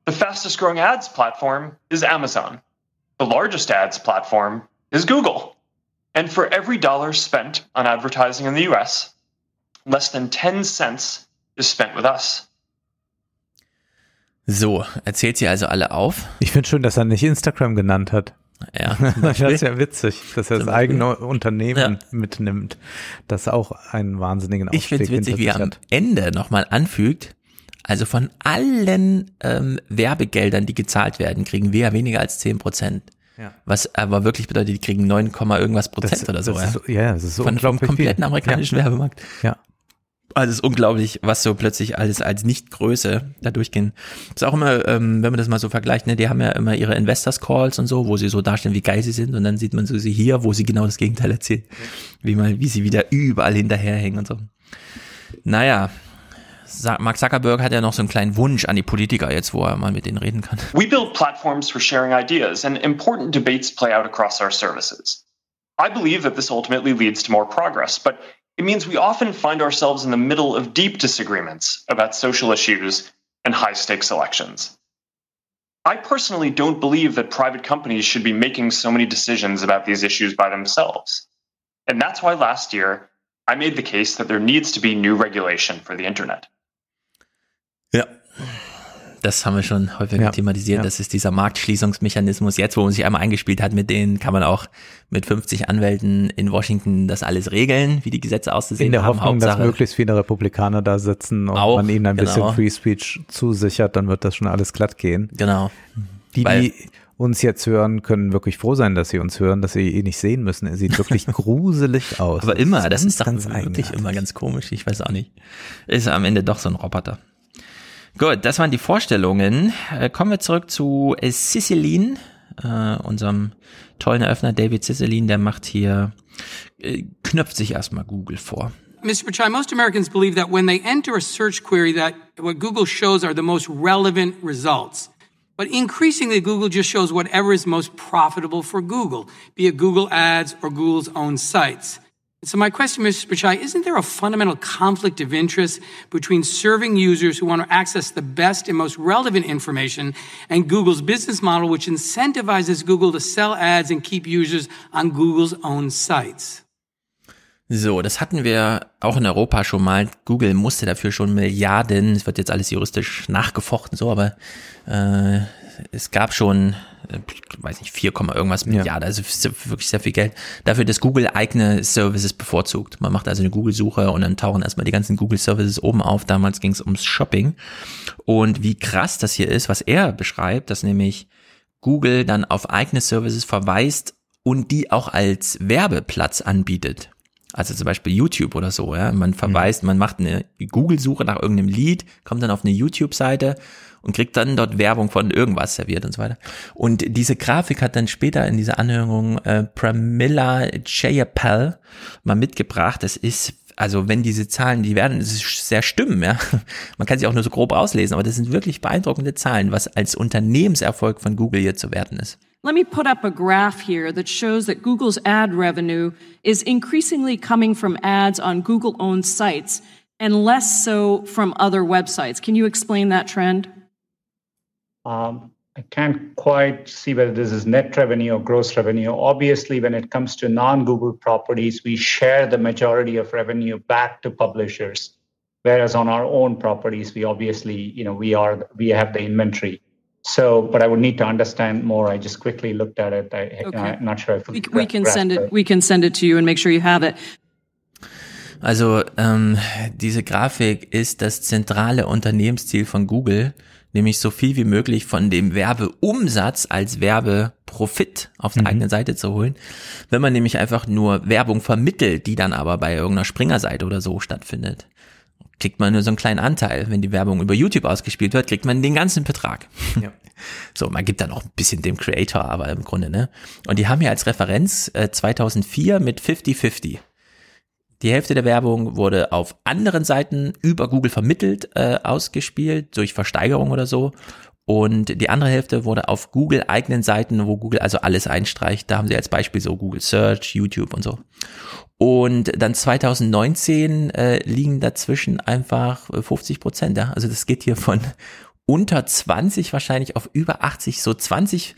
The fastest growing ads platform is Amazon. The largest ads platform is Google. And for every dollar spent on advertising in the US, less than 10 cents is spent with us. So, erzählt sie also alle auf. Ich finde schön, dass er nicht Instagram genannt hat. Ja, das ist ja witzig, dass er das eigene Unternehmen ja. mitnimmt, das auch einen wahnsinnigen Aufstieg Ich finde es witzig, wie er am Ende nochmal anfügt, also von allen ähm, Werbegeldern, die gezahlt werden, kriegen wir ja weniger als zehn Prozent. Ja. Was aber wirklich bedeutet, die kriegen 9, irgendwas Prozent das, oder so. Das ja. Ist, ja, das ist so von, vom kompletten viel. amerikanischen ja. Werbemarkt. Ja. Also es ist unglaublich, was so plötzlich alles als Nichtgröße da durchgehen. ist auch immer, ähm, wenn man das mal so vergleicht, ne, die haben ja immer ihre Investors Calls und so, wo sie so darstellen, wie geil sie sind und dann sieht man so sie hier, wo sie genau das Gegenteil erzählen. Wie mal, wie sie wieder überall hinterherhängen und so. Naja, Mark Zuckerberg hat ja noch so einen kleinen Wunsch an die Politiker jetzt, wo er mal mit denen reden kann. We build platforms for sharing ideas and important debates play out across our services. I believe that this ultimately leads to more progress, but It means we often find ourselves in the middle of deep disagreements about social issues and high stakes elections. I personally don't believe that private companies should be making so many decisions about these issues by themselves. And that's why last year I made the case that there needs to be new regulation for the internet. Das haben wir schon häufig ja, thematisiert. Ja. Das ist dieser Marktschließungsmechanismus. Jetzt, wo man sich einmal eingespielt hat mit denen, kann man auch mit 50 Anwälten in Washington das alles regeln, wie die Gesetze auszusehen haben. In der haben. Hoffnung, Hauptsache, dass möglichst viele Republikaner da sitzen und auch, man ihnen ein genau. bisschen Free Speech zusichert, dann wird das schon alles glatt gehen. Genau. Die, die uns jetzt hören, können wirklich froh sein, dass sie uns hören, dass sie eh nicht sehen müssen. Er sieht wirklich gruselig aus. Aber immer, das ist, das ist ganz wirklich immer ganz komisch. Ich weiß auch nicht. Ist am Ende doch so ein Roboter. Gut, das waren die Vorstellungen. Äh, kommen wir zurück zu äh, Cicilline, äh, unserem tollen Eröffner David Cicilline, der macht hier, äh, knöpft sich erstmal Google vor. Mr. Pichai, most Americans believe that when they enter a search query that what Google shows are the most relevant results. But increasingly, Google just shows whatever is most profitable for Google, be it Google Ads or Google's own sites. So my question, Mr. Pichai, isn't there a fundamental conflict of interest between serving users who want to access the best and most relevant information and Google's business model, which incentivizes Google to sell ads and keep users on Google's own sites? So, das hatten wir auch in Europa schon mal. Google musste dafür schon Milliarden, es wird jetzt alles juristisch nachgefochten, so, aber äh, es gab schon, weiß nicht, 4, irgendwas Milliarden, also wirklich sehr viel Geld, dafür, dass Google eigene Services bevorzugt. Man macht also eine Google-Suche und dann tauchen erstmal die ganzen Google-Services oben auf. Damals ging es ums Shopping. Und wie krass das hier ist, was er beschreibt, dass nämlich Google dann auf eigene Services verweist und die auch als Werbeplatz anbietet. Also zum Beispiel YouTube oder so, ja. Man verweist, man macht eine Google-Suche nach irgendeinem Lied, kommt dann auf eine YouTube-Seite und kriegt dann dort Werbung von irgendwas serviert und so weiter. Und diese Grafik hat dann später in dieser Anhörung äh, Pramila Jayapal mal mitgebracht. Das ist also wenn diese Zahlen, die werden sehr stimmen, ja. Man kann sie auch nur so grob auslesen, aber das sind wirklich beeindruckende Zahlen, was als Unternehmenserfolg von Google hier zu werten ist. Let me put up a graph here that shows that Google's ad revenue is increasingly coming from ads on Google owned sites and less so from other websites. Can you explain that trend? Um, I can't quite see whether this is net revenue or gross revenue. Obviously, when it comes to non Google properties, we share the majority of revenue back to publishers. Whereas on our own properties, we obviously, you know, we are we have the inventory. So, but I would need to understand more. I just quickly looked at it. I, Okay. I'm not sure if We, we can send it. We can send it to you and make sure you have it. Also ähm, diese Grafik ist das zentrale Unternehmensziel von Google, nämlich so viel wie möglich von dem Werbeumsatz als Werbeprofit auf der eigenen Seite zu holen. Wenn man nämlich einfach nur Werbung vermittelt, die dann aber bei irgendeiner Springer-Seite oder so stattfindet, kriegt man nur so einen kleinen Anteil. Wenn die Werbung über YouTube ausgespielt wird, kriegt man den ganzen Betrag. Ja. So, man gibt dann auch ein bisschen dem Creator, aber im Grunde, ne? Und die haben hier als Referenz äh, 2004 mit 50-50. Die Hälfte der Werbung wurde auf anderen Seiten über Google vermittelt äh, ausgespielt, durch Versteigerung oder so. Und die andere Hälfte wurde auf Google eigenen Seiten, wo Google also alles einstreicht. Da haben sie als Beispiel so Google Search, YouTube und so. Und dann 2019 äh, liegen dazwischen einfach äh, 50 Prozent. Ja? Also das geht hier von unter 20 wahrscheinlich auf über 80, so 20,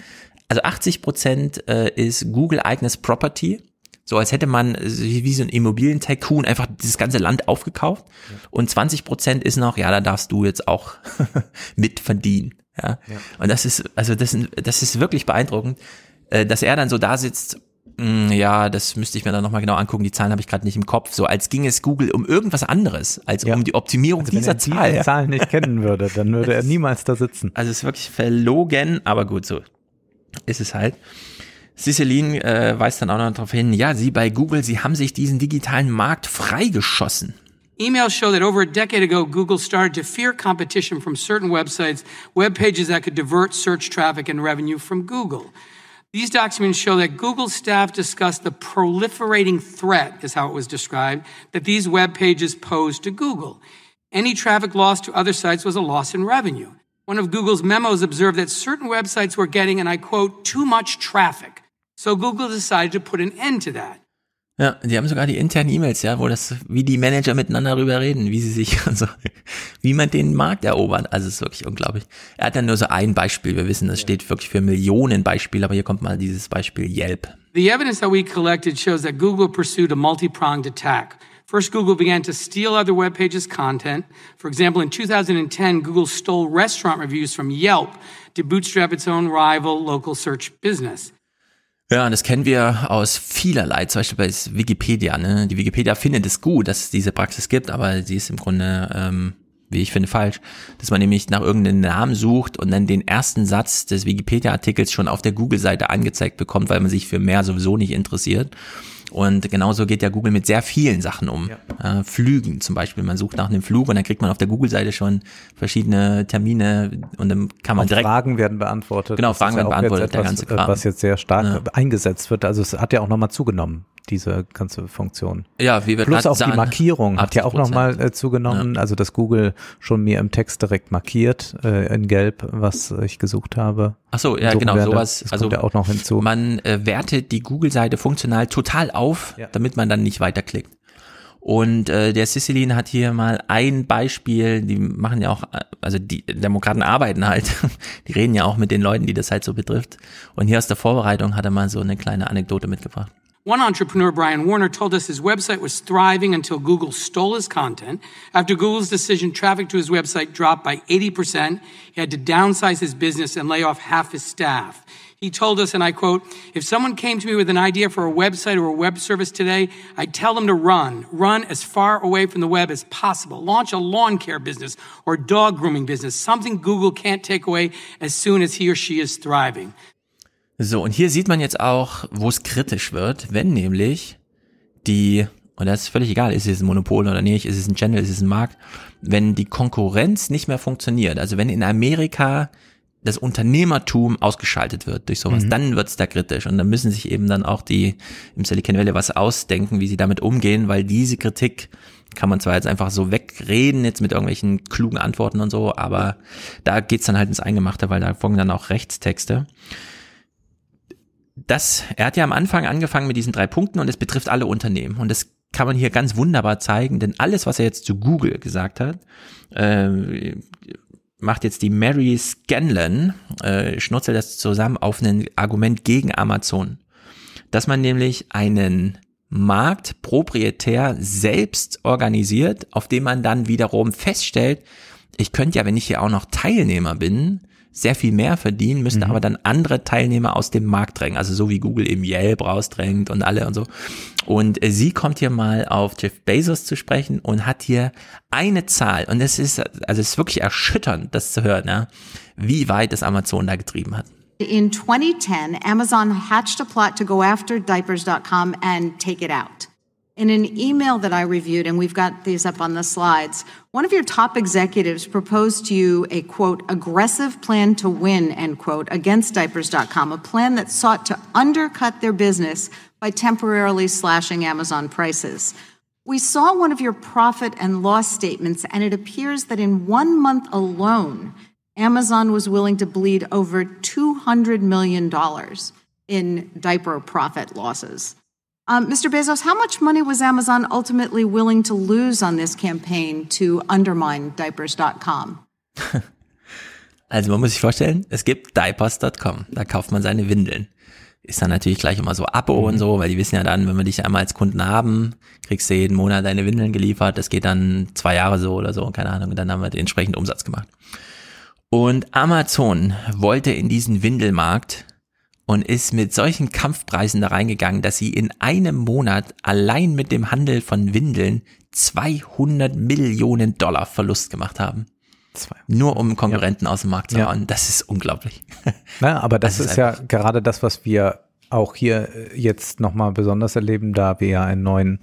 also 80 Prozent äh, ist Google eigenes Property. So als hätte man äh, wie so ein Immobilien-Tycoon einfach dieses ganze Land aufgekauft. Und 20 Prozent ist noch, ja, da darfst du jetzt auch mit verdienen. Ja? Ja. Und das ist, also das, das ist wirklich beeindruckend, äh, dass er dann so da sitzt, mh, ja, das müsste ich mir dann nochmal genau angucken, die Zahlen habe ich gerade nicht im Kopf, so als ging es Google um irgendwas anderes, als um die Optimierung Also wenn dieser er diese Zahl. ja. Zahlen nicht kennen würde, dann würde er niemals da sitzen. Also es ist wirklich verlogen, aber gut, so ist es halt. Cicelyne äh, weist dann auch noch darauf hin, ja, sie bei Google, sie haben sich diesen digitalen Markt freigeschossen. Emails show that over a decade ago, Google started to fear competition from certain websites, web pages that could divert search traffic and revenue from Google. These documents show that Google staff discussed the proliferating threat, is how it was described, that these web pages posed to Google. Any traffic lost to other sites was a loss in revenue. One of Google's memos observed that certain websites were getting, and I quote, too much traffic. So Google decided to put an end to that. Ja, die haben sogar die internen E-Mails, ja, wo das, wie die Manager miteinander darüber reden, wie sie sich, also, wie man den Markt erobert. Also, es ist wirklich unglaublich. Er hat dann nur so ein Beispiel. Wir wissen, das steht wirklich für Millionen Beispiele, aber hier kommt mal dieses Beispiel Yelp. The evidence that we collected shows that Google pursued a multi-pronged attack. First, Google began to steal other web pages' content. For example, in 2010, Google stole restaurant reviews from Yelp to bootstrap its own rival local search business. Ja, und das kennen wir aus vielerlei, zum Beispiel bei Wikipedia. Ne? Die Wikipedia findet es gut, dass es diese Praxis gibt, aber sie ist im Grunde, ähm, wie ich finde, falsch. Dass man nämlich nach irgendeinem Namen sucht und dann den ersten Satz des Wikipedia-Artikels schon auf der Google-Seite angezeigt bekommt, weil man sich für mehr sowieso nicht interessiert. Und genauso geht ja Google mit sehr vielen Sachen um. Äh, Flügen zum Beispiel. Man sucht nach einem Flug und dann kriegt man auf der Google-Seite schon verschiedene Termine und dann kann man Auch direkt. Fragen werden beantwortet. Genau, Fragen werden beantwortet, jetzt der etwas, ganze äh, Kram. Was jetzt sehr stark Ja. eingesetzt wird. Also es hat ja auch nochmal zugenommen, diese ganze Funktion. Ja, wie wir Plus auch die Markierung hat ja auch 80%. nochmal äh, zugenommen. Also dass Google schon mir im Text direkt markiert, äh, in Gelb, was ich gesucht habe. Ach so, ja, Suchen genau, werde. sowas. Das also kommt ja auch noch hinzu. Man äh, wertet die Google-Seite funktional total auf, damit man dann nicht weiterklickt. Und äh, der Sicilin hat hier mal ein Beispiel, die machen ja auch, äh, also die Demokraten arbeiten halt, die reden ja auch mit den Leuten, die das halt so betrifft. Und hier aus der Vorbereitung hat er mal so eine kleine Anekdote mitgebracht. One entrepreneur, Brian Warner, told us his website was thriving until Google stole his content. After Google's decision, traffic to his website dropped by 80%. He had to downsize his business and lay off half his staff. He told us, and I quote, if someone came to me with an idea for a website or a web service today, I'd tell them to run, run as far away from the web as possible. Launch a lawn care business or dog grooming business, something Google can't take away as soon as he or she is thriving. So, und hier sieht man jetzt auch, wo es kritisch wird, wenn nämlich die, und das ist völlig egal, ist es ein Monopol oder nicht, ist es ein Channel, ist es ein Markt, wenn die Konkurrenz nicht mehr funktioniert, also wenn in Amerika das Unternehmertum ausgeschaltet wird durch sowas, Mhm. dann wird's da kritisch und dann müssen sich eben dann auch die im Silicon Valley was ausdenken, wie sie damit umgehen, weil diese Kritik kann man zwar jetzt einfach so wegreden, jetzt mit irgendwelchen klugen Antworten und so, aber da geht's dann halt ins Eingemachte, weil da folgen dann auch Rechtstexte das, er hat ja am Anfang angefangen mit diesen drei Punkten und es betrifft alle Unternehmen. Und das kann man hier ganz wunderbar zeigen, denn alles, was er jetzt zu Google gesagt hat, äh, macht jetzt die Mary Scanlon, äh, schnutzelt das zusammen auf ein Argument gegen Amazon. Dass man nämlich einen Markt proprietär selbst organisiert, auf dem man dann wiederum feststellt, ich könnte ja, wenn ich hier auch noch Teilnehmer bin, sehr viel mehr verdienen, müsste aber dann andere Teilnehmer aus dem Markt drängen, also so wie Google eben Yelp rausdrängt und alle und so. Und äh, sie kommt hier mal auf Jeff Bezos zu sprechen und hat hier eine Zahl und es ist, also es ist wirklich erschütternd, das zu hören, ja, wie weit das Amazon da getrieben hat. In 2010, Amazon hatched a plot to go after diapers.com and take it out. In an email that I reviewed, and we've got these up on the slides, one of your top executives proposed to you a quote, aggressive plan to win, end quote, against diapers.com, a plan that sought to undercut their business by temporarily slashing Amazon prices. We saw one of your profit and loss statements, and it appears that in one month alone, Amazon was willing to bleed over $200 million in diaper profit losses. Um, Mr. Bezos, how much money was Amazon ultimately willing to lose on this campaign to undermine diapers.com? Also man muss sich vorstellen, es gibt diapers.com, da kauft man seine Windeln. Ist dann natürlich gleich immer so Abo Mhm. und so, weil die wissen ja dann, wenn wir dich einmal als Kunden haben, kriegst du jeden Monat deine Windeln geliefert, das geht dann zwei Jahre so oder so, keine Ahnung, und dann haben wir den entsprechenden Umsatz gemacht. Und Amazon wollte in diesen Windelmarkt und ist mit solchen Kampfpreisen da reingegangen, dass sie in einem Monat allein mit dem Handel von Windeln 200 Millionen Dollar Verlust gemacht haben. Nur um Konkurrenten aus dem Markt zu Ja. hauen. Das ist unglaublich. Na, aber das, Das ist ist, ja gerade das, was wir auch hier äh, jetzt nochmal besonders erleben, da wir ja einen neuen,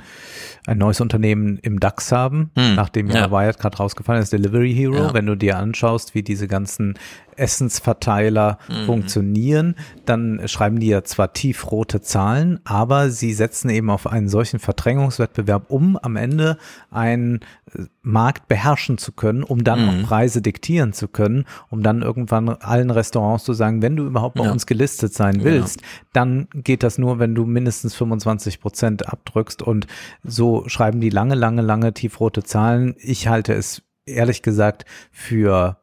ein neues Unternehmen im DAX haben, Hm, nachdem ja, ja. Wired gerade rausgefallen ist, Delivery Hero. Ja. Wenn du dir anschaust, wie diese ganzen Essensverteiler Mhm. funktionieren, dann schreiben die ja zwar tiefrote Zahlen, aber sie setzen eben auf einen solchen Verdrängungswettbewerb, um am Ende einen äh, Markt beherrschen zu können, um dann Mhm. auch Preise diktieren zu können, um dann irgendwann allen Restaurants zu sagen, wenn du überhaupt bei Ja. uns gelistet sein willst, dann geht das nur, wenn du mindestens 25 Prozent abdrückst und so schreiben die lange, lange, lange tiefrote Zahlen. Ich halte es ehrlich gesagt für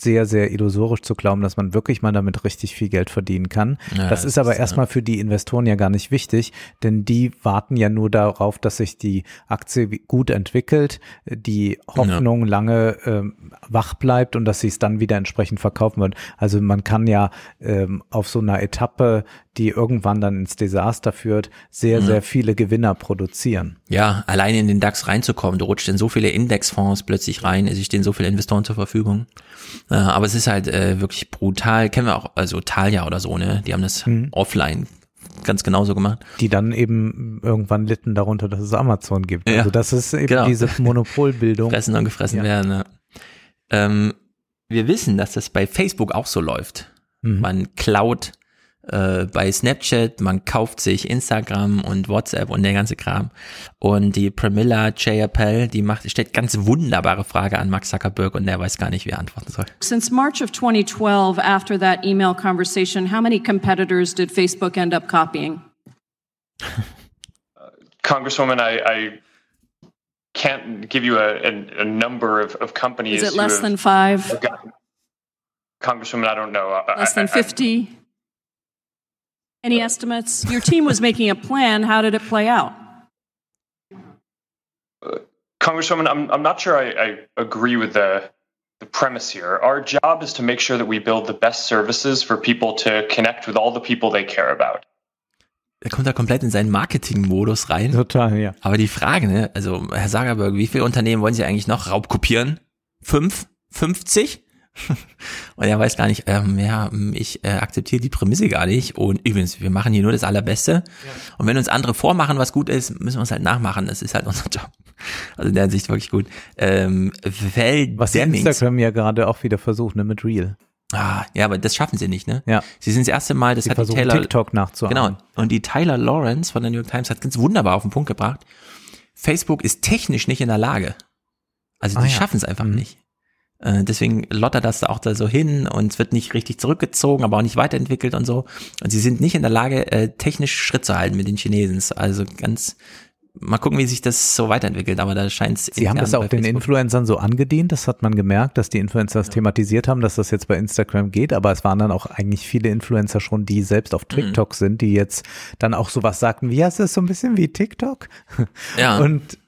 sehr, sehr illusorisch zu glauben, dass man wirklich mal damit richtig viel Geld verdienen kann. Ja, das das ist aber ist, erstmal für die Investoren ja gar nicht wichtig, denn die warten ja nur darauf, dass sich die Aktie gut entwickelt, die Hoffnung lange ähm, wach bleibt und dass sie es dann wieder entsprechend verkaufen wird. Also man kann ja ähm, auf so einer Etappe, die irgendwann dann ins Desaster führt, sehr, Ja. sehr viele Gewinner produzieren. Ja, allein in den DAX reinzukommen, du rutscht in so viele Indexfonds plötzlich rein, es stehen so viele Investoren zur Verfügung. Äh, aber es ist halt äh, wirklich brutal. Kennen wir auch, also Thalia oder so, ne? Die haben das Mhm. offline ganz genauso gemacht. Die dann eben irgendwann litten darunter, dass es Amazon gibt. Ja. Also das ist eben Genau. diese Monopolbildung. Fressen und gefressen Ja. werden. Ja. Ähm, wir wissen, dass das bei Facebook auch so läuft. Mhm. Man klaut äh, bei Snapchat, man kauft sich Instagram und WhatsApp und der ganze Kram. Und die Pramila J. Appel, die macht, stellt ganz wunderbare Frage an Mark Zuckerberg und der weiß gar nicht, wie er antworten soll. Since March of 2012, after that email conversation, how many competitors did Facebook end up copying? Congresswoman, I, I can't give you a, a, a number of, of companies. Is it less than five? gotten- Congresswoman, I don't know. Less I- than I- 50? Any estimates? Your team was making a plan. How did it play out? Congresswoman, I'm, I'm not sure I, I agree with the, the premise here. Our job is to make sure that we build the best services for people to connect with all the people they care about. Er kommt da komplett in seinen Marketing-Modus rein. Total, ja. Aber die Frage, ne, also Herr Zuckerberg, wie viele Unternehmen wollen Sie eigentlich noch raubkopieren? Fünf? 50? Und er weiß gar nicht, ähm, ja, ich äh, akzeptiere die Prämisse gar nicht. Und übrigens, wir machen hier nur das Allerbeste. Und wenn uns andere vormachen, was gut ist, müssen wir es halt nachmachen. Das ist halt unser Job. Also in der Hinsicht wirklich gut. Ähm, Val Was Demings. Instagram ja gerade auch wieder versucht, ne, mit Real. Ah, ja, aber das schaffen sie nicht, ne? Ja. Sie sind das erste Mal, das Sie hat die Taylor TikTok nachzuahmen. Genau. Und die Tyler Lawrence von der New York Times hat ganz wunderbar auf den Punkt gebracht. Facebook ist technisch nicht in der Lage. Also die Ah, ja. schaffen es einfach nicht. Äh, deswegen lottert das da auch da so hin und es wird nicht richtig zurückgezogen, aber auch nicht weiterentwickelt und so. Und sie sind nicht in der Lage, äh, technisch Schritt zu halten mit den Chinesen. Also ganz, mal gucken, wie sich das so weiterentwickelt, aber da scheint es Sie haben das auch den Influencern so angedient, das hat man gemerkt, dass die Influencer das thematisiert haben, dass das jetzt bei Instagram geht, aber es waren dann auch eigentlich viele Influencer schon, die selbst Mhm. auf TikTok sind, die jetzt dann auch sowas sagten, wie, ja, es ist so ein bisschen wie TikTok. Ja. Und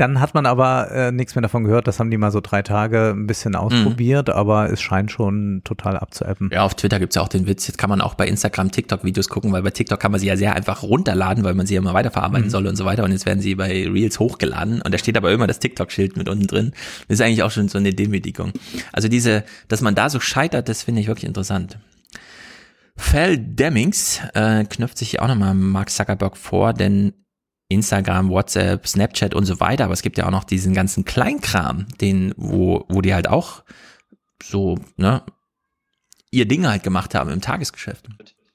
dann hat man aber äh, nichts mehr davon gehört, das haben die mal so drei Tage ein bisschen ausprobiert, aber es scheint schon total abzuebben. Ja, auf Twitter gibt's ja auch den Witz, jetzt kann man auch bei Instagram TikTok-Videos gucken, weil bei TikTok kann man sie ja sehr einfach runterladen, weil man sie ja immer weiterverarbeiten Mhm. soll und so weiter. Und jetzt werden sie bei Reels hochgeladen und da steht aber immer das TikTok-Schild mit unten drin. Das ist eigentlich auch schon so eine Demütigung. Also diese, dass man da so scheitert, das finde ich wirklich interessant. Val Demings äh, knüpft sich auch nochmal Mark Zuckerberg vor, denn Instagram, WhatsApp, Snapchat und so weiter, aber es gibt ja auch noch diesen ganzen Kleinkram, den, wo, wo die halt auch so, ne, ihr Ding halt gemacht haben im Tagesgeschäft.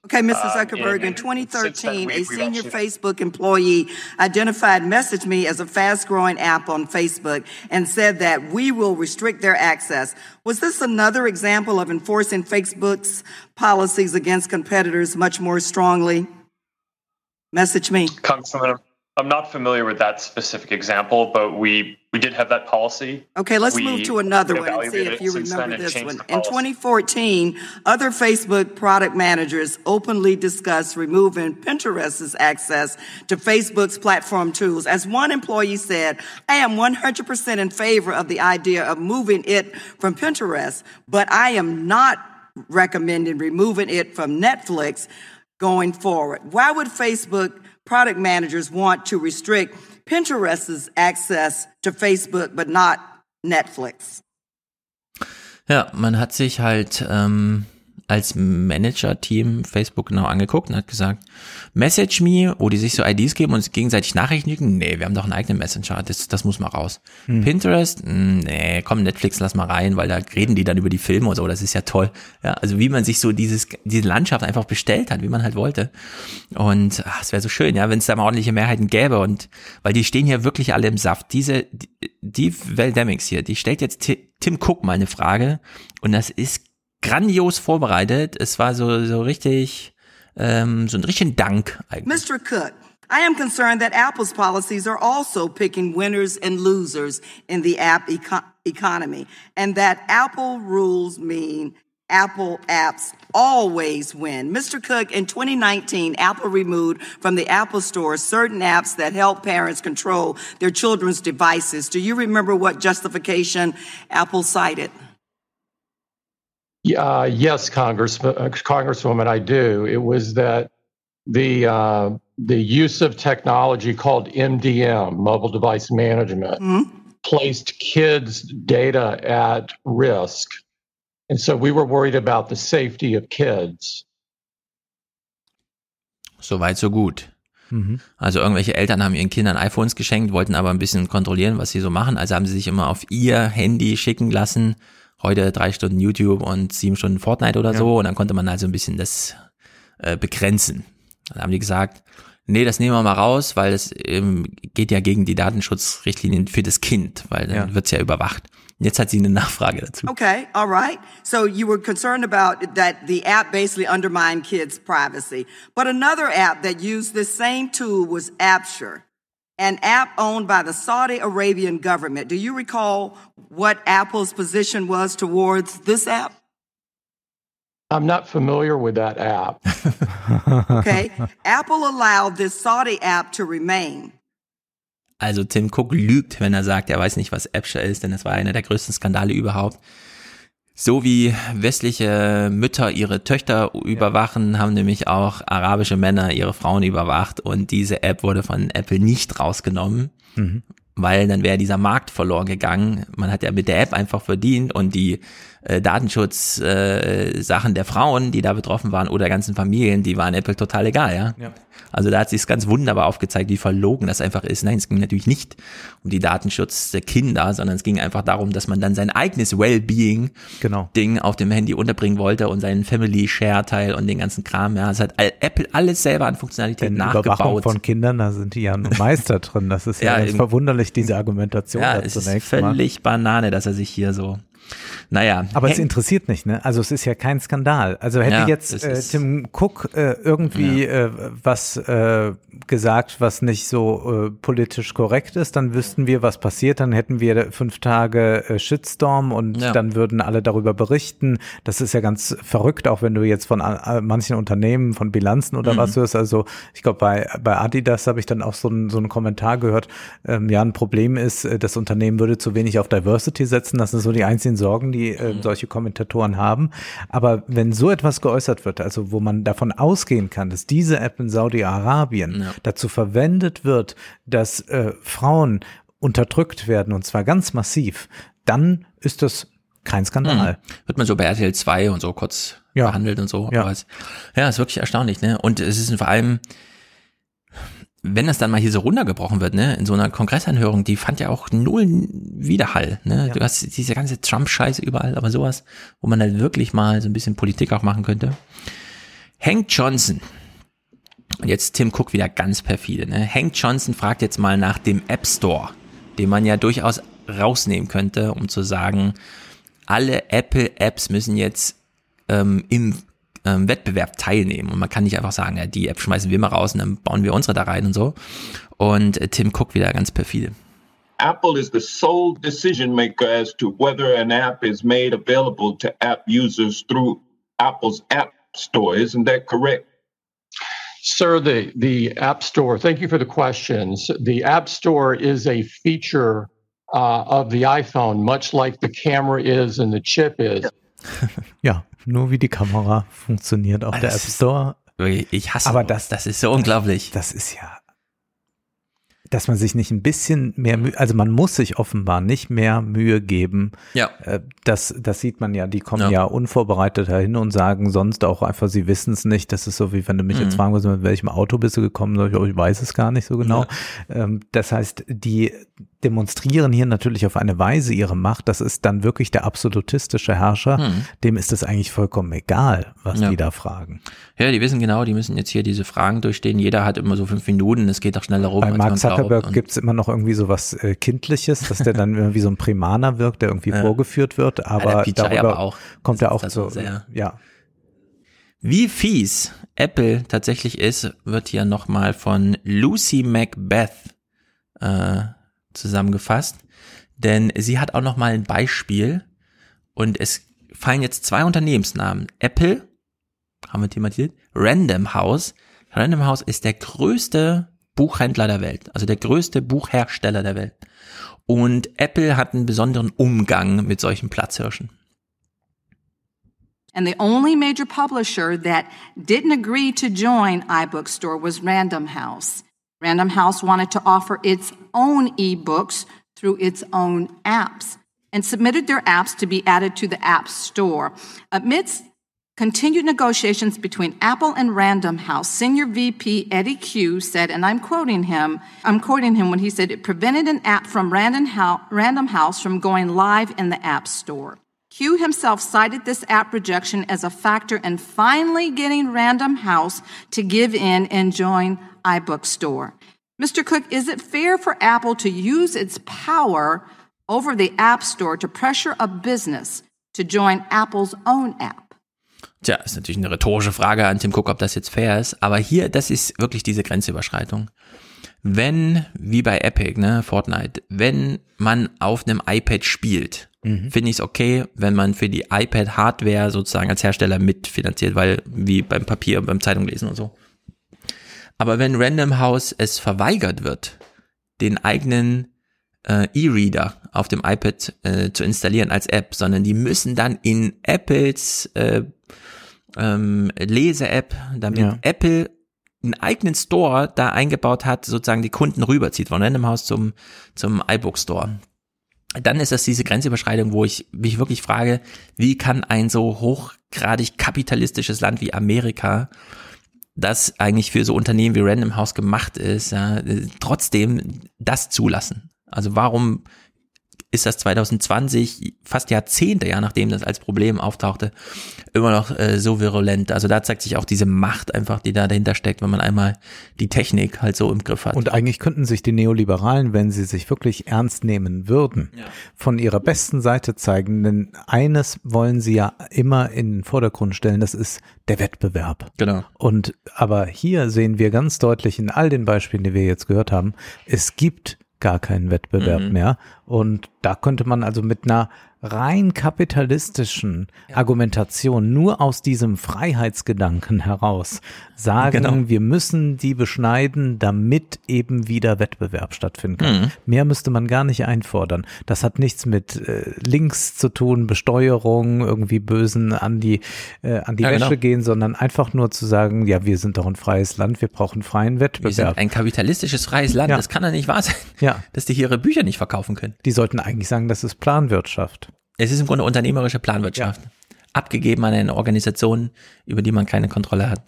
Okay, Mr. Zuckerberg, in and since then, 2013, we- a senior Facebook employee identified MessageMe as a fast growing app on Facebook and said that we will restrict their access. Was this another example of enforcing Facebook's policies against competitors much more strongly? Message me. Congresswoman, I'm- not familiar with that specific example, but we, we did have that policy. Okay, let's We move to another one and see if you remember this one. In 2014, other Facebook product managers openly discussed removing Pinterest's access to Facebook's platform tools. As one employee said, I am 100% in favor of the idea of moving it from Pinterest, but I am not recommending removing it from Netflix going forward. Why would Facebook product managers want to restrict Pinterest's access to Facebook, but not Netflix? Ja, man hat sich halt ähm, als Manager-Team Facebook genau angeguckt und hat gesagt, Message Me, wo die sich so IDs geben und sich gegenseitig Nachrichten schicken, nee, wir haben doch einen eigenen Messenger, das, das muss mal raus. Hm. Pinterest, hm, nee, komm, Netflix, lass mal rein, weil da reden die dann über die Filme und so, das ist ja toll. Ja, also wie man sich so dieses, diese Landschaft einfach bestellt hat, wie man halt wollte. Und ach, es wäre so schön, ja, wenn es da mal ordentliche Mehrheiten gäbe und, weil die stehen hier wirklich alle im Saft. Diese, die, die Val Demings hier, die stellt jetzt Ti- Tim Cook mal eine Frage und das ist grandios vorbereitet. Es war so, so richtig, ähm, so ein richtigen Dank eigentlich. Mr. Cook, I am concerned that Apple's policies are also picking winners and losers in the app eco- economy, and that Apple rules mean Apple apps always win. Mr. Cook, in 2019, Apple removed from the Apple Store certain apps that help parents control their children's devices. Do you remember what justification Apple cited? Yeah, uh, yes, Congress, uh, Congresswoman, I do. It was that the uh, the use of technology called MDM, mobile device management, placed kids' data at risk, and so we were worried about the safety of kids. So Soweit, so gut. Mhm. Also irgendwelche Eltern haben ihren Kindern iPhones geschenkt, wollten aber ein bisschen kontrollieren, was sie so machen. Also haben sie sich immer auf ihr Handy schicken lassen. Heute drei Stunden YouTube und sieben Stunden Fortnite oder Ja. so. Und dann konnte man also ein bisschen das äh, begrenzen. Dann haben die gesagt, nee, das nehmen wir mal raus, weil es ähm, geht ja gegen die Datenschutzrichtlinien für das Kind, weil dann Ja. wird's ja überwacht. Jetzt hat sie eine Nachfrage dazu. Okay, all right. So you were concerned about that the app basically undermined kids' privacy. But another app that used this same tool was Apture, an app owned by the Saudi Arabian government. Do you recall what Apple's position was towards this app? I'm not familiar with that app. Okay. Apple allowed this Saudi app to remain. Also Tim Cook lügt, wenn er sagt, er weiß nicht, was Apture ist, denn das war einer der größten Skandale überhaupt. So wie westliche Mütter ihre Töchter überwachen, haben nämlich auch arabische Männer ihre Frauen überwacht und diese App wurde von Apple nicht rausgenommen, Mhm. weil dann wäre dieser Markt verloren gegangen. Man hat ja mit der App einfach verdient und die äh, Datenschutz äh, der Frauen, die da betroffen waren oder der ganzen Familien, die waren Apple total egal, ja. Ja. Also da hat sich ganz wunderbar aufgezeigt, wie verlogen das einfach ist. Nein, es ging natürlich nicht um die Datenschutz der Kinder, sondern es ging einfach darum, dass man dann sein eigenes Wellbeing Genau. Ding auf dem Handy unterbringen wollte und seinen Family Share Teil und den ganzen Kram. Ja, es hat Apple alles selber an Funktionalität Denn Überwachung nachgebaut. von Kindern, da sind die ja nun Meister drin. Das ist ja, Ja, verwunderlich, diese Argumentation ja, es ist mal. völlig Banane, dass er sich hier so, naja. Aber es interessiert nicht, ne? Also es ist ja kein Skandal. Also hätte Ja, jetzt äh, Tim Cook äh, irgendwie äh, was äh, gesagt, was nicht so äh, politisch korrekt ist, dann wüssten wir, was passiert. Dann hätten wir fünf Tage äh, Shitstorm und Ja. dann würden alle darüber berichten. Das ist ja ganz verrückt, auch wenn du jetzt von manchen Unternehmen, von Bilanzen oder Mhm. was hörst. Also ich glaube, bei, bei Adidas habe ich dann auch so einen so einen Kommentar gehört. Ähm, ja, ein Problem ist, das Unternehmen würde zu wenig auf Diversity setzen. Das sind so die einzigen Sorgen, die äh, Mhm. solche Kommentatoren haben. Aber wenn so etwas geäußert wird, also wo man davon ausgehen kann, dass diese App in Saudi-Arabien Ja. dazu verwendet wird, dass äh, Frauen unterdrückt werden und zwar ganz massiv, dann ist das kein Skandal. Mhm. Wird man so bei RTL 2 und so kurz Ja. behandelt und so. Ja. Aber es, ja, ist wirklich erstaunlich, ne? Und es ist vor allem, wenn das dann mal hier so runtergebrochen wird, ne, in so einer Kongressanhörung, die fand ja auch null Widerhall, ne? Du hast diese ganze Trump-Scheiße überall, aber sowas, wo man halt wirklich mal so ein bisschen Politik auch machen könnte. Hank Johnson. Und jetzt Tim Cook wieder ganz perfide, ne? Hank Johnson fragt jetzt mal nach dem App Store, den man ja durchaus rausnehmen könnte, um zu sagen, alle Apple-Apps müssen jetzt ähm, im ähm, Wettbewerb teilnehmen. Und man kann nicht einfach sagen, ja, die App schmeißen wir mal raus und dann bauen wir unsere da rein und so. Und äh, Tim Cook wieder ganz perfide. Apple is the sole decision maker as to whether an app is made available to app users through Apple's App Store. Isn't that correct? Sir, the, the App Store, thank you for the questions. The App Store is a feature uh, of the iPhone, much like the camera is and the chip is. Ja, nur wie die Kamera funktioniert auf der App Das ist- Store. Ich hasse Aber das, das ist so unglaublich. Das ist ja, dass man sich nicht ein bisschen mehr Mühe, also man muss sich offenbar nicht mehr Mühe geben. Ja. Äh, Das, das sieht man ja, die kommen Ja. ja, unvorbereitet dahin und sagen sonst auch einfach, sie wissen es nicht. Das ist so, wie wenn du mich Mhm. jetzt fragen würdest, mit welchem Auto bist du gekommen, sag ich, oh, ich weiß es gar nicht so genau. Ähm, Das heißt, die demonstrieren hier natürlich auf eine Weise ihre Macht. Das ist dann wirklich der absolutistische Herrscher. Mhm. Dem ist es eigentlich vollkommen egal, was Ja. die da fragen. Ja, die wissen genau, die müssen jetzt hier diese Fragen durchstehen. Jeder hat immer so fünf Minuten, es geht auch schneller rum. Bei Mark. Zuckerberg Und- gibt's immer noch irgendwie so was äh, Kindliches, dass der dann irgendwie so ein Primaner wirkt, der irgendwie Ja. vorgeführt wird, aber PJ darüber aber auch. kommt er auch so, sehr- ja. Wie fies Apple tatsächlich ist, wird hier nochmal von Lucy Macbeth äh, zusammengefasst. Denn sie hat auch nochmal ein Beispiel und es fallen jetzt zwei Unternehmensnamen. Apple, haben wir thematisiert, Random House. Random House ist der größte Buchhändler der Welt, also der größte Buchhersteller der Welt. Und Apple hat einen besonderen Umgang mit solchen Platzhirschen. And the only major publisher that didn't agree to join iBookstore was Random House. Random House wanted to offer its own ebooks through its own apps and submitted their apps to be added to the App Store. Amidst Continued negotiations between Apple and Random House. Senior VP Eddie Q said, and I'm quoting him, I'm quoting him when he said it prevented an app from Random House, from going live in the App Store. Q himself cited this app rejection as a factor in finally getting Random House to give in and join iBookstore. Mr. Cook, is it fair for Apple to use its power over the App Store to pressure a business to join Apple's own app? Tja, ist natürlich eine rhetorische Frage an Tim Cook, ob das jetzt fair ist. Aber hier, das ist wirklich diese Grenzüberschreitung. Wenn, wie bei Epic, ne, Fortnite, wenn man auf einem iPad spielt, mhm. finde ich es okay, wenn man für die iPad-Hardware sozusagen als Hersteller mitfinanziert, weil wie beim Papier, beim Zeitunglesen und so. Aber wenn Random House es verweigert wird, den eigenen äh, E-Reader auf dem iPad äh, zu installieren als App, sondern die müssen dann in Apples äh, ähm, Lese-App, damit ja. Apple einen eigenen Store da eingebaut hat, sozusagen die Kunden rüberzieht von Random House zum, zum iBook Store. Dann ist das diese Grenzüberschreitung, wo ich mich wirklich frage, wie kann ein so hochgradig kapitalistisches Land wie Amerika das eigentlich für so Unternehmen wie Random House gemacht ist, ja, trotzdem das zulassen. Also warum ist das 2020, fast Jahrzehnte, ja, nachdem das als Problem auftauchte, immer noch äh, so virulent. Also da zeigt sich auch diese Macht einfach, die da dahinter steckt, wenn man einmal die Technik halt so im Griff hat. Und eigentlich könnten sich die Neoliberalen, wenn sie sich wirklich ernst nehmen würden, ja. von ihrer besten Seite zeigen. Denn eines wollen sie ja immer in den Vordergrund stellen, das ist der Wettbewerb. Genau. Und aber hier sehen wir ganz deutlich in all den Beispielen, die wir jetzt gehört haben, es gibt gar keinen Wettbewerb mhm. mehr. Und da könnte man also mit einer rein kapitalistischen ja. Argumentation nur aus diesem Freiheitsgedanken heraus sagen, genau. wir müssen die beschneiden, damit eben wieder Wettbewerb stattfinden kann. Mhm. Mehr müsste man gar nicht einfordern. Das hat nichts mit äh, Links zu tun, Besteuerung, irgendwie Bösen an die, äh, an die ja, Wäsche genau. gehen, sondern einfach nur zu sagen, ja, wir sind doch ein freies Land, wir brauchen freien Wettbewerb. Wir sind ein kapitalistisches freies Land, ja. das kann doch nicht wahr sein, ja. dass die hier ihre Bücher nicht verkaufen können. Die sollten eigentlich sagen, das ist Planwirtschaft. Es ist im Grunde unternehmerische Planwirtschaft. Ja. Abgegeben an eine Organisation, über die man keine Kontrolle hat.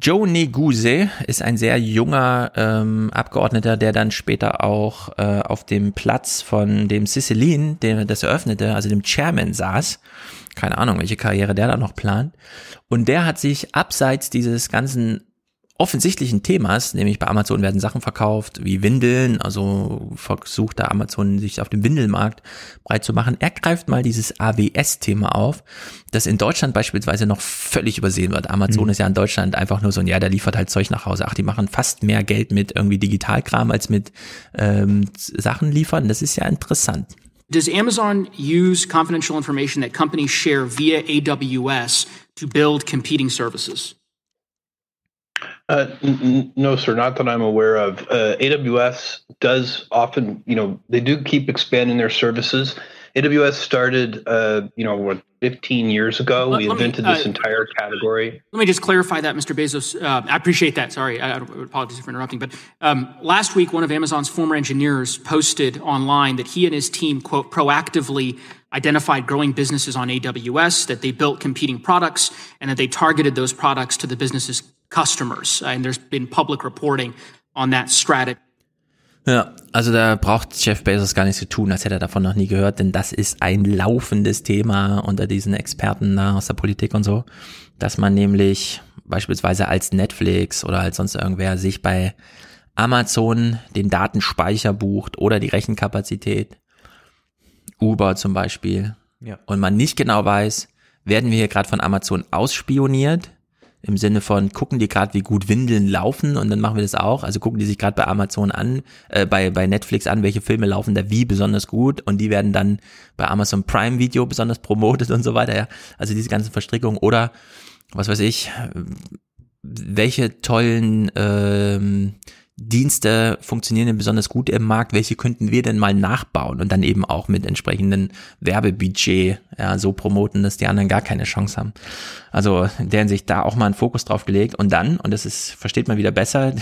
Joe Neguse ist ein sehr junger ähm, Abgeordneter, der dann später auch äh, auf dem Platz von dem Cicilline, der das eröffnete, also dem Chairman saß. Keine Ahnung, welche Karriere der da noch plant. Und der hat sich abseits dieses ganzen offensichtlichen Themas, nämlich bei Amazon werden Sachen verkauft wie Windeln, also versucht da Amazon sich auf dem Windelmarkt breit zu machen. Er greift mal dieses AWS-Thema auf, das in Deutschland beispielsweise noch völlig übersehen wird. Amazon mhm. ist ja in Deutschland einfach nur so ein, ja, der liefert halt Zeug nach Hause. Ach, die machen fast mehr Geld mit irgendwie Digitalkram als mit ähm, Sachen liefern. Das ist ja interessant. Does Amazon use confidential information that companies share via AWS to build competing services? Uh, n- no, sir, not that I'm aware of. Uh, AWS does often, you know, they do keep expanding their services. AWS started, uh, you know, what 15 years ago. Let, we invented me, uh, this entire category. Let me just clarify that, Mr. Bezos. Uh, I appreciate that. Sorry, I, I apologize for interrupting. But um, last week, one of Amazon's former engineers posted online that he and his team, quote, proactively identified growing businesses on AWS, that they built competing products, and that they targeted those products to the businesses' customers. And there's been public reporting on that strategy. Ja, also da braucht Jeff Bezos gar nichts zu tun, als hätte er davon noch nie gehört, denn das ist ein laufendes Thema unter diesen Experten da aus der Politik und so, dass man nämlich beispielsweise als Netflix oder als sonst irgendwer sich bei Amazon den Datenspeicher bucht oder die Rechenkapazität, Uber zum Beispiel, ja. und man nicht genau weiß, werden wir hier gerade von Amazon ausspioniert im Sinne von, gucken die gerade, wie gut Windeln laufen und dann machen wir das auch. Also gucken die sich gerade bei Amazon an, äh, bei, bei Netflix an, welche Filme laufen da wie besonders gut und die werden dann bei Amazon Prime Video besonders promotet und so weiter. Ja. Also diese ganzen Verstrickungen oder was weiß ich, welche tollen ähm, Dienste funktionieren denn besonders gut im Markt, welche könnten wir denn mal nachbauen und dann eben auch mit entsprechenden Werbebudget ja, so promoten, dass die anderen gar keine Chance haben. Also in der Hinsicht da auch mal einen Fokus drauf gelegt und dann, und das ist, versteht man wieder besser,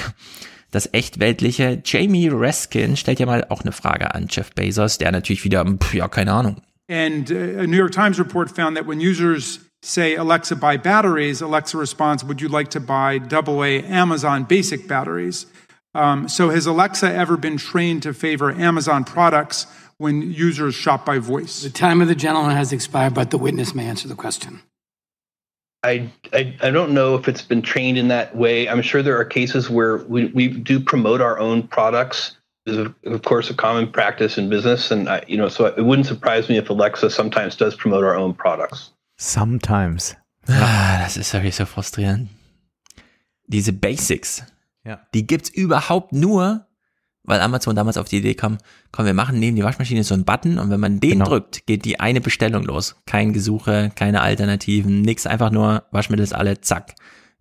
das echt weltliche, Jamie Raskin stellt ja mal auch eine Frage an Jeff Bezos, der natürlich wieder, ja, keine Ahnung. And uh, a New York Times report found that when users say, Alexa, buy batteries, Alexa responds, Would you like to buy AA Amazon basic batteries? Um, so, has Alexa ever been trained to favor Amazon products when users shop by voice? The time of the gentleman has expired, but the witness may answer the question. I, I, I don't know if it's been trained in that way. I'm sure there are cases where we, we do promote our own products. Is of, of course a common practice in business, and I, you know, so it wouldn't surprise me if Alexa sometimes does promote our own products. Sometimes. Ah, das ist wirklich so frustrierend. Diese Basics, Ja. die gibt's überhaupt nur, weil Amazon damals auf die Idee kam, komm, wir machen neben die Waschmaschine so einen Button und wenn man den Genau. drückt, geht die eine Bestellung los. Kein Gesuche, keine Alternativen, nix, einfach nur Waschmittel ist alle, zack.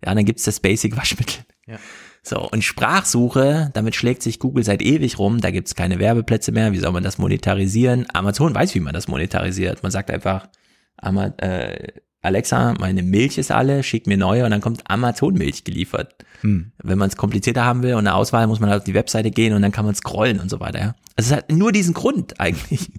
Ja, dann gibt's das Basic Waschmittel. Ja. So, und Sprachsuche, damit schlägt sich Google seit ewig rum, da gibt's keine Werbeplätze mehr, wie soll man das monetarisieren? Amazon weiß, wie man das monetarisiert. Man sagt einfach, Ama äh, Alexa, meine Milch ist alle, schick mir neue und dann kommt Amazon Milch geliefert. Hm. Wenn man es komplizierter haben will und eine Auswahl, muss man halt auf die Webseite gehen und dann kann man scrollen und so weiter. Ja. Also es hat nur diesen Grund eigentlich.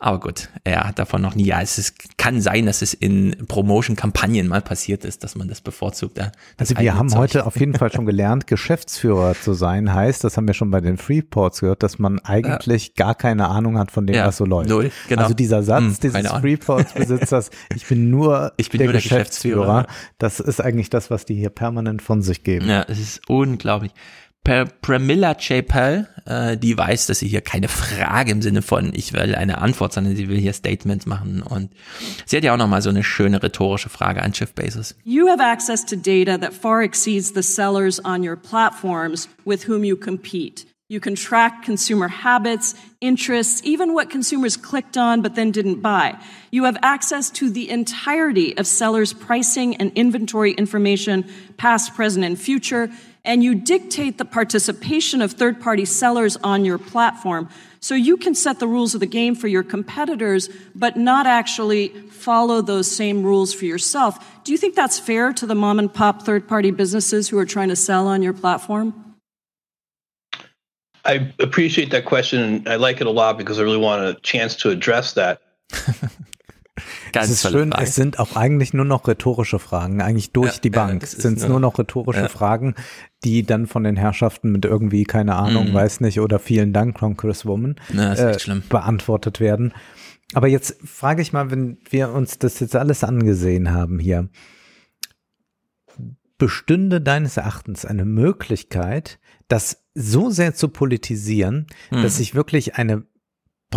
Aber gut, er hat davon noch nie. Ja, es ist, kann sein, dass es in Promotion-Kampagnen mal passiert ist, dass man das bevorzugt. Ja. Das Also wir haben Zeug. heute auf jeden Fall schon gelernt, Geschäftsführer zu sein heißt, das haben wir schon bei den Freeports gehört, dass man eigentlich gar keine Ahnung hat von dem, Ja, was so läuft. null, genau. Also dieser Satz Hm, dieses. Freeports-Besitzers, ich bin nur Ich bin der, nur der Geschäftsführer, Geschäftsführer. das ist eigentlich das, was die hier permanent von sich geben. Ja, es ist unglaublich. Per Pramila Chapel, äh, die weiß, dass sie hier keine Frage im Sinne von ich will eine Antwort, sondern sie will hier Statements machen und sie hat ja auch noch mal so eine schöne rhetorische Frage an Jeff Bezos. You have access to data that far exceeds the sellers on your platforms with whom you compete. You can track consumer habits, interests, even what consumers clicked on but then didn't buy. You have access to the entirety of sellers' pricing and inventory information, past, present, and future, and you dictate the participation of third party sellers on your platform. So you can set the rules of the game for your competitors, but not actually follow those same rules for yourself. Do you think that's fair to the mom and pop third party businesses who are trying to sell on your platform? I appreciate that question, and I like it a lot because I really want a chance to address that. Es ist schön, es sind auch eigentlich nur noch rhetorische Fragen, eigentlich durch Ja, die Bank es ist sind es nur- nur noch rhetorische ja. Fragen, die dann von den Herrschaften mit irgendwie, keine Ahnung, Mhm. weiß nicht, oder vielen Dank, Congresswoman, echt schlimm. beantwortet werden. Aber jetzt frage ich mal, wenn wir uns das jetzt alles angesehen haben hier, bestünde deines Erachtens eine Möglichkeit, das so sehr zu politisieren, Hm. dass sich wirklich eine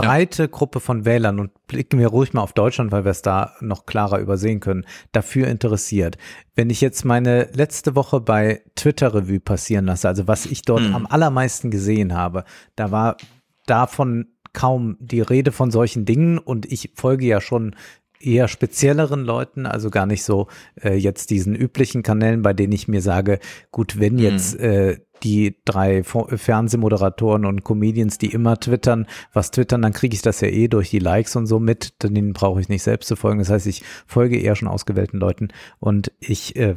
breite Gruppe von Wählern und blicken wir ruhig mal auf Deutschland, weil wir es da noch klarer übersehen können, dafür interessiert. Wenn ich jetzt meine letzte Woche bei Twitter Revue passieren lasse, also was ich dort Hm. am allermeisten gesehen habe, da war davon kaum die Rede von solchen Dingen und ich folge ja schon eher spezielleren Leuten, also gar nicht so äh, jetzt diesen üblichen Kanälen, bei denen ich mir sage, gut, wenn jetzt äh, die drei Fernsehmoderatoren und Comedians, die immer twittern, was twittern, dann kriege ich das ja eh durch die Likes und so mit, denen brauche ich nicht selbst zu folgen. Das heißt, ich folge eher schon ausgewählten Leuten und ich äh,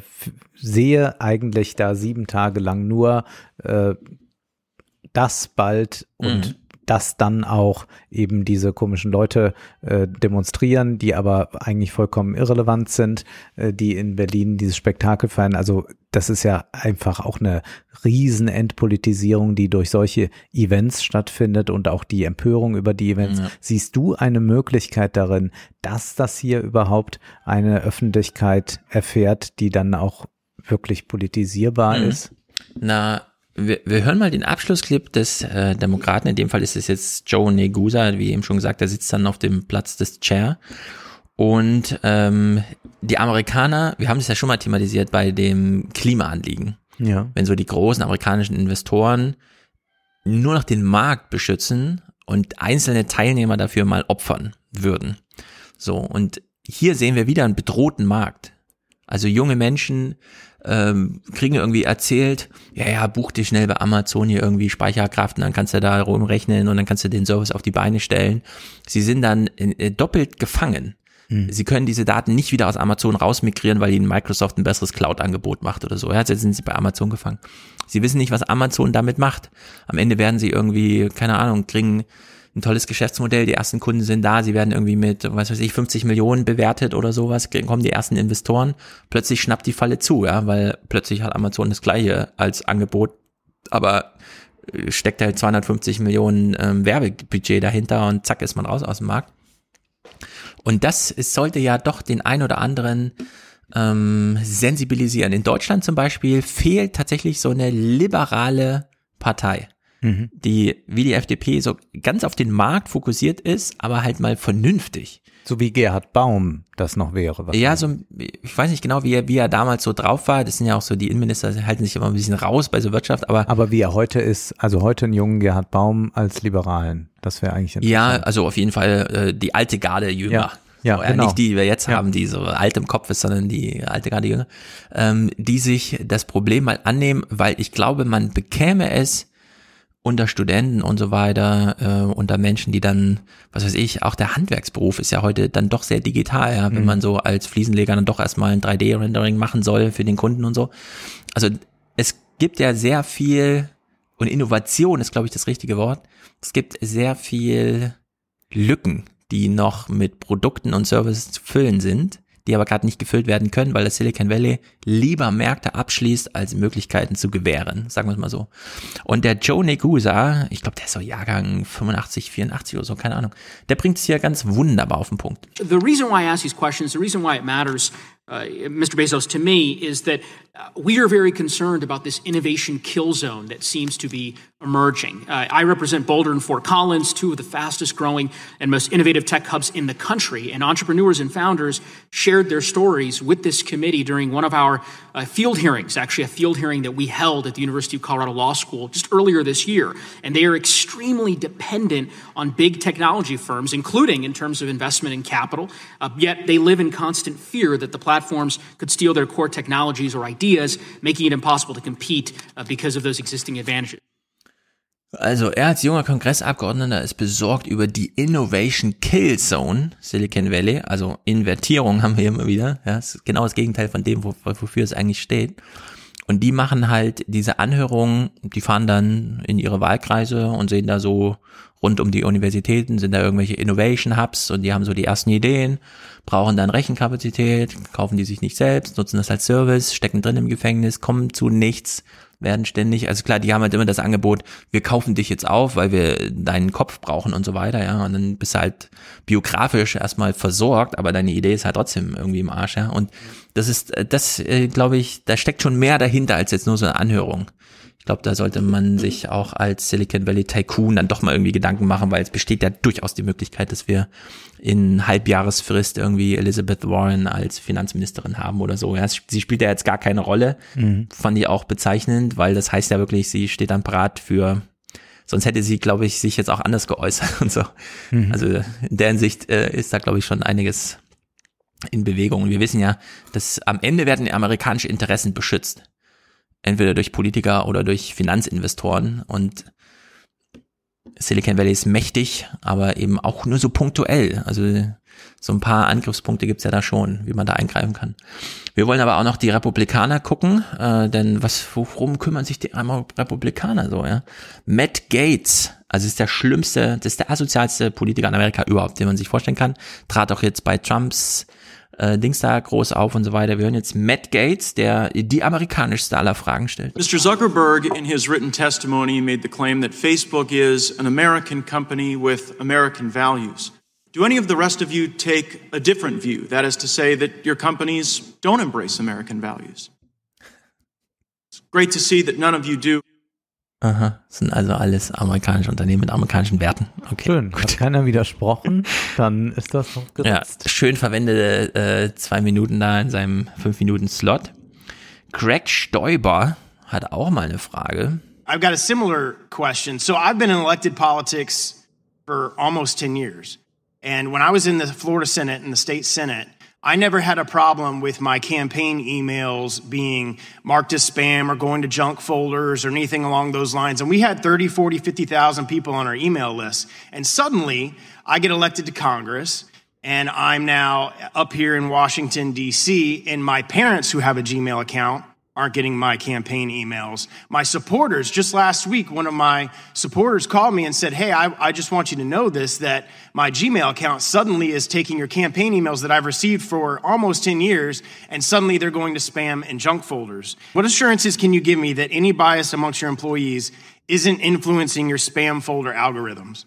sehe eigentlich da sieben Tage lang nur äh, das bald und Mhm. Dass dann auch eben diese komischen Leute äh, demonstrieren, die aber eigentlich vollkommen irrelevant sind, äh, die in Berlin dieses Spektakel feiern. Also das ist ja einfach auch eine riesen Entpolitisierung, die durch solche Events stattfindet und auch die Empörung über die Events. Ja. Siehst du eine Möglichkeit darin, dass das hier überhaupt eine Öffentlichkeit erfährt, die dann auch wirklich politisierbar Mhm. ist? Na, wir, wir hören mal den Abschlussclip des äh, Demokraten. In dem Fall ist es jetzt Joe Negusa, wie eben schon gesagt, der sitzt dann auf dem Platz des Chair. Und ähm, die Amerikaner, wir haben das ja schon mal thematisiert bei dem Klimaanliegen. Ja. Wenn so die großen amerikanischen Investoren nur noch den Markt beschützen und einzelne Teilnehmer dafür mal opfern würden. So, und hier sehen wir wieder einen bedrohten Markt. Also junge Menschen ähm, kriegen irgendwie erzählt, ja, ja, buch dir schnell bei Amazon hier irgendwie Speicherkraft und dann kannst du da rumrechnen und dann kannst du den Service auf die Beine stellen. Sie sind dann äh, doppelt gefangen. Sie können diese Daten nicht wieder aus Amazon rausmigrieren, weil ihnen Microsoft ein besseres Cloud-Angebot macht oder so. Ja, jetzt sind sie bei Amazon gefangen. Sie wissen nicht, was Amazon damit macht. Am Ende werden sie irgendwie, keine Ahnung, kriegen ein tolles Geschäftsmodell, die ersten Kunden sind da, sie werden irgendwie mit, was weiß ich, 50 Millionen bewertet oder sowas, kommen die ersten Investoren, plötzlich schnappt die Falle zu, ja, weil plötzlich hat Amazon das gleiche als Angebot, aber äh, steckt halt 250 Millionen ähm, Werbebudget dahinter und zack ist man raus aus dem Markt. Und das es sollte ja doch den ein oder anderen ähm, sensibilisieren. In Deutschland zum Beispiel fehlt tatsächlich so eine liberale Partei, mhm. die wie die FDP so ganz auf den Markt fokussiert ist, aber halt mal vernünftig. So wie Gerhard Baum das noch wäre. Ja, so, ich weiß nicht genau, wie er, wie er damals so drauf war. Das sind ja auch so, die Innenminister halten sich immer ein bisschen raus bei so Wirtschaft, aber. Aber wie er heute ist, also heute einen jungen Gerhard Baum als Liberalen. Das wäre eigentlich interessant. Ja, also auf jeden Fall äh, die alte Garde jünger. Ja. Ja, so, genau. Nicht die, die wir jetzt ja. haben, die so alt im Kopf ist, sondern die alte Garde jünger, ähm, die sich das Problem mal annehmen, weil ich glaube, man bekäme es unter Studenten und so weiter, äh, unter Menschen, die dann, was weiß ich, auch der Handwerksberuf ist ja heute dann doch sehr digital, ja, wenn mhm. man so als Fliesenleger dann doch erstmal ein 3D-Rendering machen soll für den Kunden und so. Also es gibt ja sehr viel, und Innovation ist, glaube ich, das richtige Wort. Es gibt sehr viel Lücken, die noch mit Produkten und Services zu füllen sind die aber gerade nicht gefüllt werden können, weil das Silicon Valley lieber Märkte abschließt, als Möglichkeiten zu gewähren, sagen wir es mal so. Und der Joe Negusa, ich glaube, der ist so Jahrgang 85, 84 oder so, keine Ahnung, der bringt es hier ganz wunderbar auf den Punkt. The reason why I ask these questions, the reason why it matters uh, Mr. Bezos, to me, is that uh, we are very concerned about this innovation kill zone that seems to be emerging. Uh, I represent Boulder and Fort Collins, two of the fastest growing and most innovative tech hubs in the country. And entrepreneurs and founders shared their stories with this committee during one of our uh, field hearings, actually, a field hearing that we held at the University of Colorado Law School just earlier this year. And they are extremely dependent on big technology firms, including in terms of investment and capital. Uh, yet they live in constant fear that the platforms could steal their core technologies or ideas, making it impossible to compete uh, because of those existing advantages. Also er als junger Kongressabgeordneter ist besorgt über die Innovation Kill Zone Silicon Valley, also Invertierung haben wir immer wieder, ja, ist genau das Gegenteil von dem, wofür es eigentlich steht. Und die machen halt diese Anhörungen, die fahren dann in ihre Wahlkreise und sehen da so rund um die Universitäten, sind da irgendwelche Innovation Hubs und die haben so die ersten Ideen, brauchen dann Rechenkapazität, kaufen die sich nicht selbst, nutzen das als Service, stecken drin im Gefängnis, kommen zu nichts, werden ständig, also klar, die haben halt immer das Angebot, wir kaufen dich jetzt auf, weil wir deinen Kopf brauchen und so weiter, ja, und dann bist du halt biografisch erstmal versorgt, aber deine Idee ist halt trotzdem irgendwie im Arsch, ja, und das ist, das äh, glaube ich, da steckt schon mehr dahinter als jetzt nur so eine Anhörung. Ich glaube, da sollte man sich auch als Silicon Valley Tycoon dann doch mal irgendwie Gedanken machen, weil es besteht ja durchaus die Möglichkeit, dass wir in Halbjahresfrist irgendwie Elizabeth Warren als Finanzministerin haben oder so. Ja, sie spielt ja jetzt gar keine Rolle. Mhm. Fand ich auch bezeichnend, weil das heißt ja wirklich, sie steht dann parat für sonst hätte sie, glaube ich, sich jetzt auch anders geäußert und so. Mhm. Also in der Hinsicht äh, ist da, glaube ich, schon einiges in Bewegung. Und wir wissen ja, dass am Ende werden amerikanische Interessen beschützt entweder durch Politiker oder durch Finanzinvestoren und Silicon Valley ist mächtig, aber eben auch nur so punktuell. Also so ein paar Angriffspunkte gibt's ja da schon, wie man da eingreifen kann. Wir wollen aber auch noch die Republikaner gucken, äh, denn was, worum kümmern sich die Republikaner so, ja? Matt Gates, also ist der schlimmste, das ist der asozialste Politiker in Amerika überhaupt, den man sich vorstellen kann, trat auch jetzt bei Trumps äh, Dings da groß auf und so weiter. Wir hören jetzt Matt Gates, der die amerikanischste aller Fragen stellt. Mr. Zuckerberg, in his written testimony, made the claim that Facebook is an American company with American values. Do any of the rest of you take a different view? That is to say, that your companies don't embrace American values. It's great to see that none of you do. Aha, sind also alles amerikanische Unternehmen mit amerikanischen Werten. Okay, schön. Gut. Hat keiner widersprochen, dann ist das noch gesetzt. Ja, schön verwendete äh, zwei Minuten da in seinem fünf Minuten Slot. Greg Stoiber hat auch mal eine Frage. I've got a similar question. So I've been in elected politics for almost 10 years. And when I was in the Florida Senate and the state Senate, I never had a problem with my campaign emails being marked as spam or going to junk folders or anything along those lines. And we had 30, 40, 50,000 people on our email list. And suddenly I get elected to Congress and I'm now up here in Washington, D.C. And my parents who have a Gmail account aren't getting my campaign emails. My supporters, just last week, one of my supporters called me and said, Hey, I, I just want you to know this that my Gmail account suddenly is taking your campaign emails that I've received for almost 10 years, and suddenly they're going to spam and junk folders. What assurances can you give me that any bias amongst your employees isn't influencing your spam folder algorithms?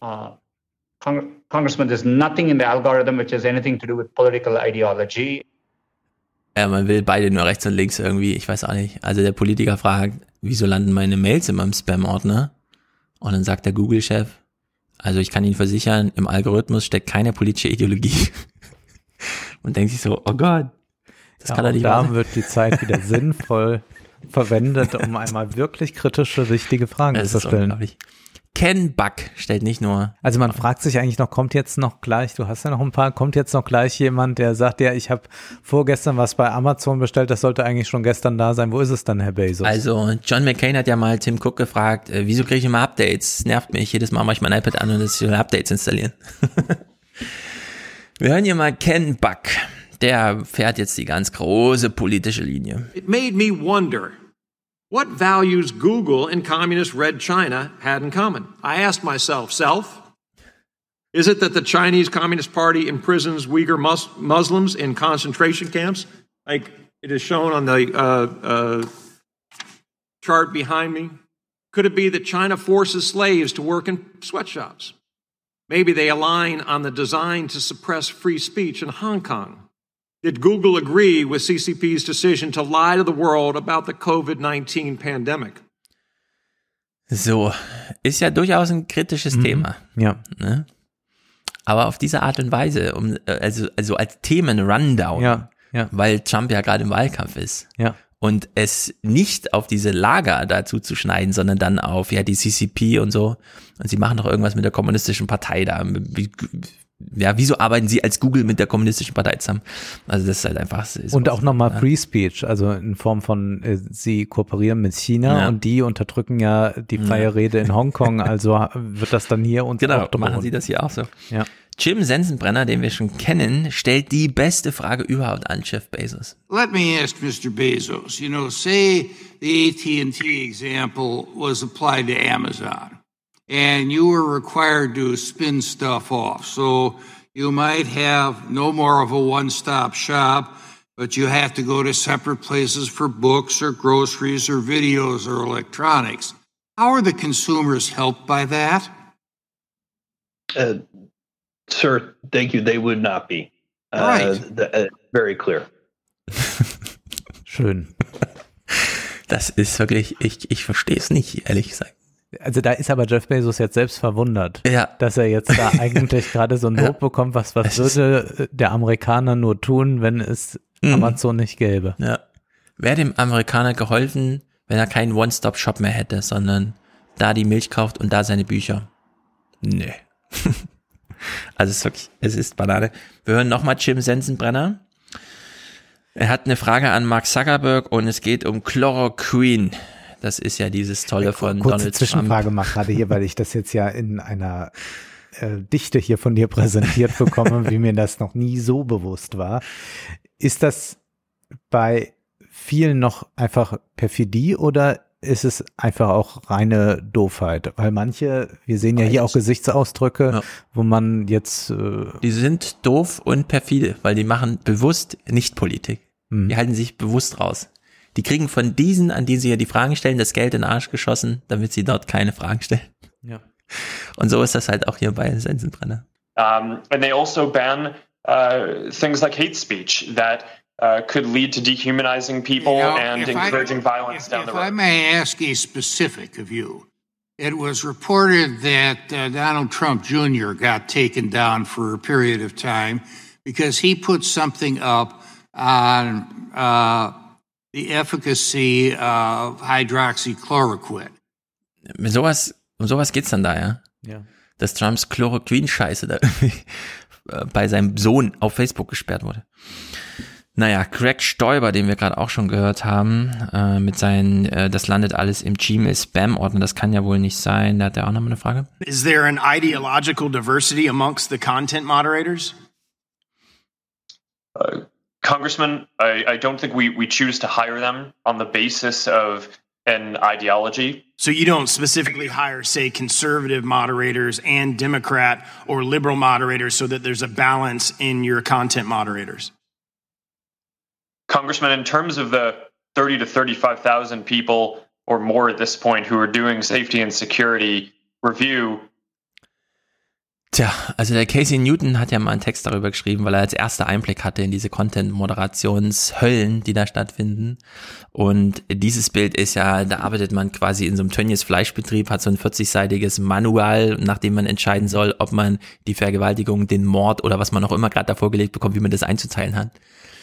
Uh, Cong- Congressman, there's nothing in the algorithm which has anything to do with political ideology. Ja, man will beide nur rechts und links irgendwie, ich weiß auch nicht. Also der Politiker fragt, wieso landen meine Mails in meinem Spam-Ordner? Und dann sagt der Google-Chef, also ich kann Ihnen versichern, im Algorithmus steckt keine politische Ideologie. Und denkt sich so, oh Gott, das ja, kann doch nicht da wahr sein. wird die Zeit wieder sinnvoll verwendet, um einmal wirklich kritische, richtige Fragen Das zu stellen. Ken Buck stellt nicht nur. Also man fragt sich eigentlich noch, kommt jetzt noch gleich, du hast ja noch ein paar, kommt jetzt noch gleich jemand, der sagt, ja, ich habe vorgestern was bei Amazon bestellt, das sollte eigentlich schon gestern da sein. Wo ist es dann, Herr Bezos? Also John McCain hat ja mal Tim Cook gefragt, äh, wieso kriege ich immer Updates? Nervt mich. Jedes Mal mache ich mein iPad an und es will Updates installieren. Wir hören hier mal Ken Buck. Der fährt jetzt die ganz große politische Linie. It made me wonder what values Google and communist Red China had in common. I asked myself, self, is it that the Chinese Communist Party imprisons Uyghur mus- Muslims in concentration camps, like it is shown on the uh, uh, chart behind me? Could it be that China forces slaves to work in sweatshops? Maybe they align on the design to suppress free speech in Hong Kong. Did Google agree with CCP's decision to lie to the world about the COVID 19 pandemic? So, ist ja durchaus ein kritisches Thema. Ja. Ne? Aber auf diese Art und Weise, um, äh, also, also als Themen-Rundown, Ja, ja. weil Trump ja gerade im Wahlkampf ist. Ja. Und es nicht auf diese Lager dazu zu schneiden, sondern dann auf, ja, die CCP und so. Und sie machen doch irgendwas mit der kommunistischen Partei da. Wie, ja, wieso arbeiten sie als Google mit der kommunistischen Partei zusammen? Also das ist halt einfach. Ist Und auch nochmal ja. Free Speech, also in Form von, äh, sie kooperieren mit China Ja. und die unterdrücken ja die freie Ja. Rede in Hongkong, also wird das dann hier uns Genau, machen sie das hier auch so. Ja. Jim Sensenbrenner, den wir schon kennen, stellt die beste Frage überhaupt an Jeff Bezos. Let me ask Mr. Bezos, you know, say the AT&T example was applied to Amazon and you were required to spin stuff off. So you might have no more of a one-stop shop, but you have to go to separate places for books or groceries or videos or electronics. How are the consumers helped by that? Uh, sir, thank you. They would not be. Uh, the- uh, very clear. Schön. Das ist wirklich, ich, ich verstehe es nicht, ehrlich gesagt. Also da ist aber Jeff Bezos jetzt selbst verwundert, Ja. dass er jetzt da eigentlich gerade so ein Lob bekommt, was, was würde der Amerikaner nur tun, wenn es Mhm. Amazon nicht gäbe. Ja. Wäre dem Amerikaner geholfen, wenn er keinen One-Stop-Shop mehr hätte, sondern da die Milch kauft und da seine Bücher? Nee. also es ist wirklich, es ist Banane. Wir hören nochmal Jim Sensenbrenner. Er hat eine Frage an Mark Zuckerberg und es geht um Chloroquine. Das ist ja dieses Tolle von Kurze Donald Zwischenfrage Trump. mal gerade hier, weil ich das jetzt ja in einer äh, Dichte hier von dir präsentiert bekomme, wie mir das noch nie so bewusst war. Ist das bei vielen noch einfach Perfidie oder ist es einfach auch reine Doofheit? Weil manche, wir sehen ja hier auch Gesichtsausdrücke, wo man jetzt äh, Die sind doof und perfide, weil die machen bewusst nicht Politik. Mhm. Die halten sich bewusst raus. Die kriegen von diesen, an die sie ja die Fragen stellen, das Geld in den Arsch geschossen, damit sie dort keine Fragen stellen. Ja. Und so ist das halt auch hier bei Sensenbrenner. Um, and they also ban uh, things like hate speech that uh, could lead to dehumanizing people You know, and if I- encouraging violence down the If road. I may ask a specific of you, it was reported that uh, Donald Trump Jr. got taken down for a period of time because he put something up on uh, the efficacy of hydroxychloroquine. Mit sowas, um sowas geht's dann da, ja? Ja. Dass Trumps Chloroquin-Scheiße da irgendwie äh, bei seinem Sohn auf Facebook gesperrt wurde. Naja, Greg Stoiber, den wir gerade auch schon gehört haben, äh, mit seinen, äh, das landet alles im Gmail-Spam-Ordner, das kann ja wohl nicht sein. Da hat er auch noch mal eine Frage. Is there an ideological diversity amongst the content moderators? Congressman, I, I don't think we, we choose to hire them on the basis of an ideology. So you don't specifically hire, say, conservative moderators and Democrat or liberal moderators so that there's a balance in your content moderators? Congressman, in terms of the 30 to 35,000 people or more at this point who are doing safety and security review, Tja, also der Casey Newton hat ja mal einen Text darüber geschrieben, weil er als erster Einblick hatte in diese Content-Moderationshöllen, die da stattfinden. Und dieses Bild ist ja, da arbeitet man quasi in so einem Tönnies Fleischbetrieb, hat so ein 40-seitiges Manual, nachdem man entscheiden soll, ob man die Vergewaltigung, den Mord oder was man auch immer gerade davor gelegt bekommt, wie man das einzuteilen hat.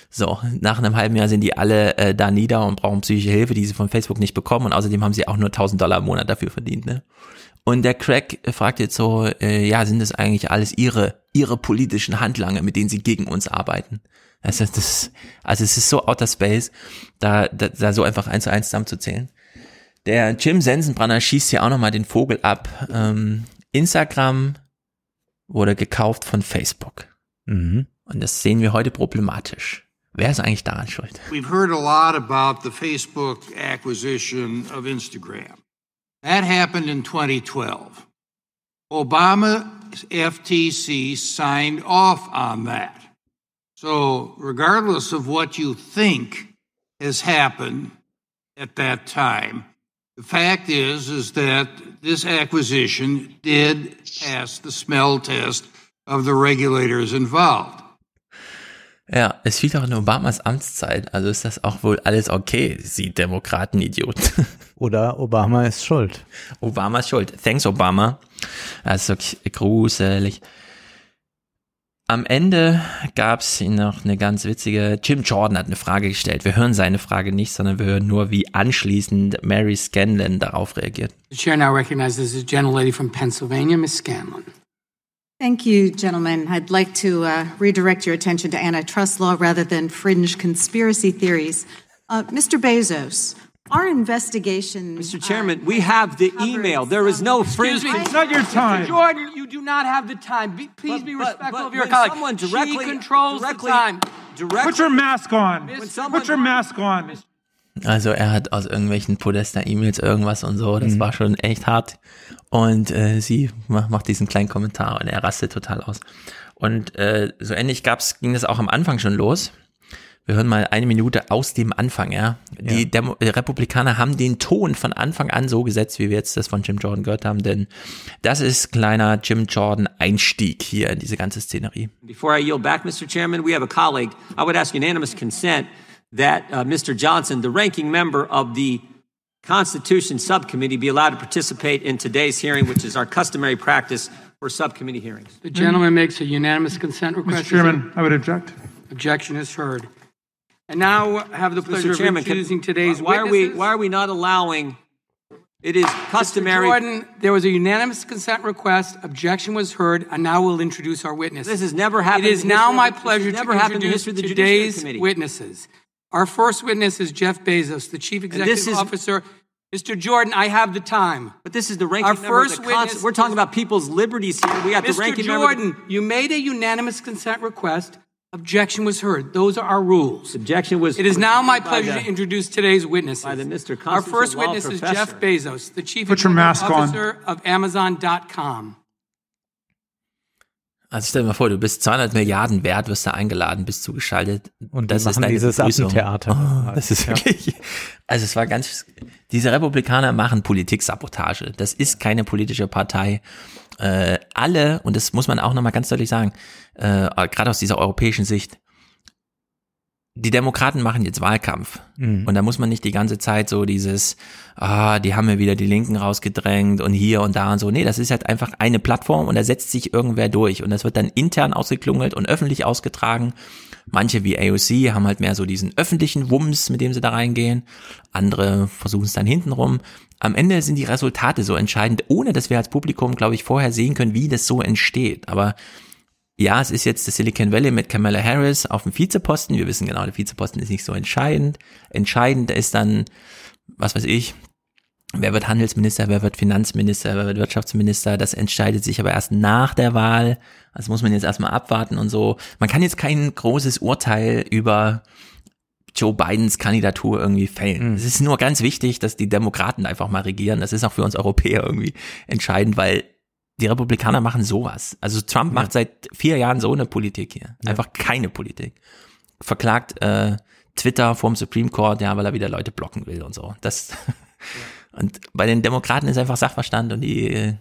So, nach einem halben Jahr sind die alle äh, da nieder und brauchen psychische Hilfe, die sie von Facebook nicht bekommen und außerdem haben sie auch nur 1000 Dollar im Monat dafür verdient, ne? Und der Craig fragt jetzt so, äh, ja, sind das eigentlich alles ihre, ihre politischen Handlanger, mit denen sie gegen uns arbeiten? Also, das, also es ist so outer space, da, da, da so einfach eins zu eins zusammenzuzählen. Der Jim Sensenbrenner schießt hier auch nochmal den Vogel ab. Ähm, Instagram wurde gekauft von Facebook. Mhm. Und das sehen wir heute problematisch. Wer ist eigentlich daran schuld? We've heard a lot about the Facebook acquisition of Instagram. That happened in 2012. Obama FTC signed off on that. So, regardless of what you think has happened at that time, the fact is is that this acquisition did pass the smell test of the regulators involved. Ja, es fiel doch in Obamas Amtszeit, also ist das auch wohl alles okay, Sie Demokraten-Idioten. Oder Obama ist schuld. Obama ist schuld. Thanks, Obama. Das ist wirklich gruselig. Am Ende gab's noch eine ganz witzige, Jim Jordan hat eine Frage gestellt. Wir hören seine Frage nicht, sondern wir hören nur, wie anschließend Mary Scanlon darauf reagiert. The chair now recognizes the gentlelady from Pennsylvania, Miss Scanlon. Thank you, gentlemen. I'd like to uh, redirect your attention to antitrust law rather than fringe conspiracy theories. Uh, Mr. Bezos, our investigation. Mr. Chairman, we have the email. There is no fringe. Excuse me. It's not your time. Jordan, you do not have the time. Be, please But- be but- respectful but of your colleague. someone she directly- controls directly- the time. Put your mask on. Put your mask on. Also er hat aus irgendwelchen Podesta-E-Mails irgendwas und so, das war schon echt hart. Und äh, sie ma- macht diesen kleinen Kommentar und er rastet total aus. Und äh, so ähnlich gab's, ging das auch am Anfang schon los. Wir hören mal eine Minute aus dem Anfang, ja. Die Demo äh, Republikaner haben den Ton von Anfang an so gesetzt, wie wir jetzt das von Jim Jordan gehört haben, denn das ist kleiner Jim Jordan Einstieg hier in diese ganze Szenerie. Before I yield back, Mr. Chairman, we have a colleague. I would ask unanimous consent that uh, Mr. Johnson, the ranking member of the Constitution Subcommittee, be allowed to participate in today's hearing, which is our customary practice for subcommittee hearings. The gentleman makes a unanimous consent request. Mr. Chairman, I would object. Objection is heard. And now have the pleasure Mr. Chairman, of introducing today's why are we why are we not allowing? It is customary. Mr. Jordan, there was a unanimous consent request. Objection was heard, and now we'll introduce our witnesses. This has never happened It is now my the- pleasure to in introduce the today's witnesses. Our first witness is Jeff Bezos, the Chief Executive is- Officer. Mr. Jordan, I have the time. But this is the ranking Our member first the witness We're talking about people's liberties here. We have the Mr. ranking member. of the- Jordan, you made a unanimous consent request. Objection was heard. Those are our rules. Objection was. It is now my pleasure the- to introduce today's witnesses. by the Mr. Our Constitutional first Law witness is professor. Jeff Bezos, the Chief Put your Executive mask on. Officer of Amazon.com. Also stell dir mal vor, du bist 200 Milliarden wert, wirst da eingeladen, bist zugeschaltet. Und das ist dieses. Affentheater. Oh, das ist Ja. wirklich, also es war ganz, diese Republikaner machen Politiksabotage. Das ist keine politische Partei. Äh, alle, und das muss man auch nochmal ganz deutlich sagen, äh, gerade aus dieser europäischen Sicht, die Demokraten machen jetzt Wahlkampf. Mhm. Und da muss man nicht die ganze Zeit so dieses, ah, die haben mir wieder die Linken rausgedrängt und hier und da und so. Nee, das ist halt einfach eine Plattform und da setzt sich irgendwer durch. Und das wird dann intern ausgeklungelt und öffentlich ausgetragen. Manche wie AOC haben halt mehr so diesen öffentlichen Wumms, mit dem sie da reingehen. Andere versuchen es dann hintenrum. Am Ende sind die Resultate so entscheidend, ohne dass wir als Publikum, glaube ich, vorher sehen können, wie das so entsteht. Aber ja, es ist jetzt das Silicon Valley mit Kamala Harris auf dem Vizeposten. Wir wissen genau, der Vizeposten ist nicht so entscheidend. Entscheidend ist dann, was weiß ich, wer wird Handelsminister, wer wird Finanzminister, wer wird Wirtschaftsminister, das entscheidet sich aber erst nach der Wahl. Das muss man jetzt erstmal abwarten und so. Man kann jetzt kein großes Urteil über Joe Bidens Kandidatur irgendwie fällen. Es ist nur ganz wichtig, dass die Demokraten einfach mal regieren. Das ist auch für uns Europäer irgendwie entscheidend, weil die Republikaner machen sowas. Also Trump macht seit vier Jahren so eine Politik hier. Einfach keine Politik. Verklagt äh, Twitter vorm Supreme Court, ja, weil er wieder Leute blocken will und so. Das und bei den Demokraten ist einfach Sachverstand und die äh,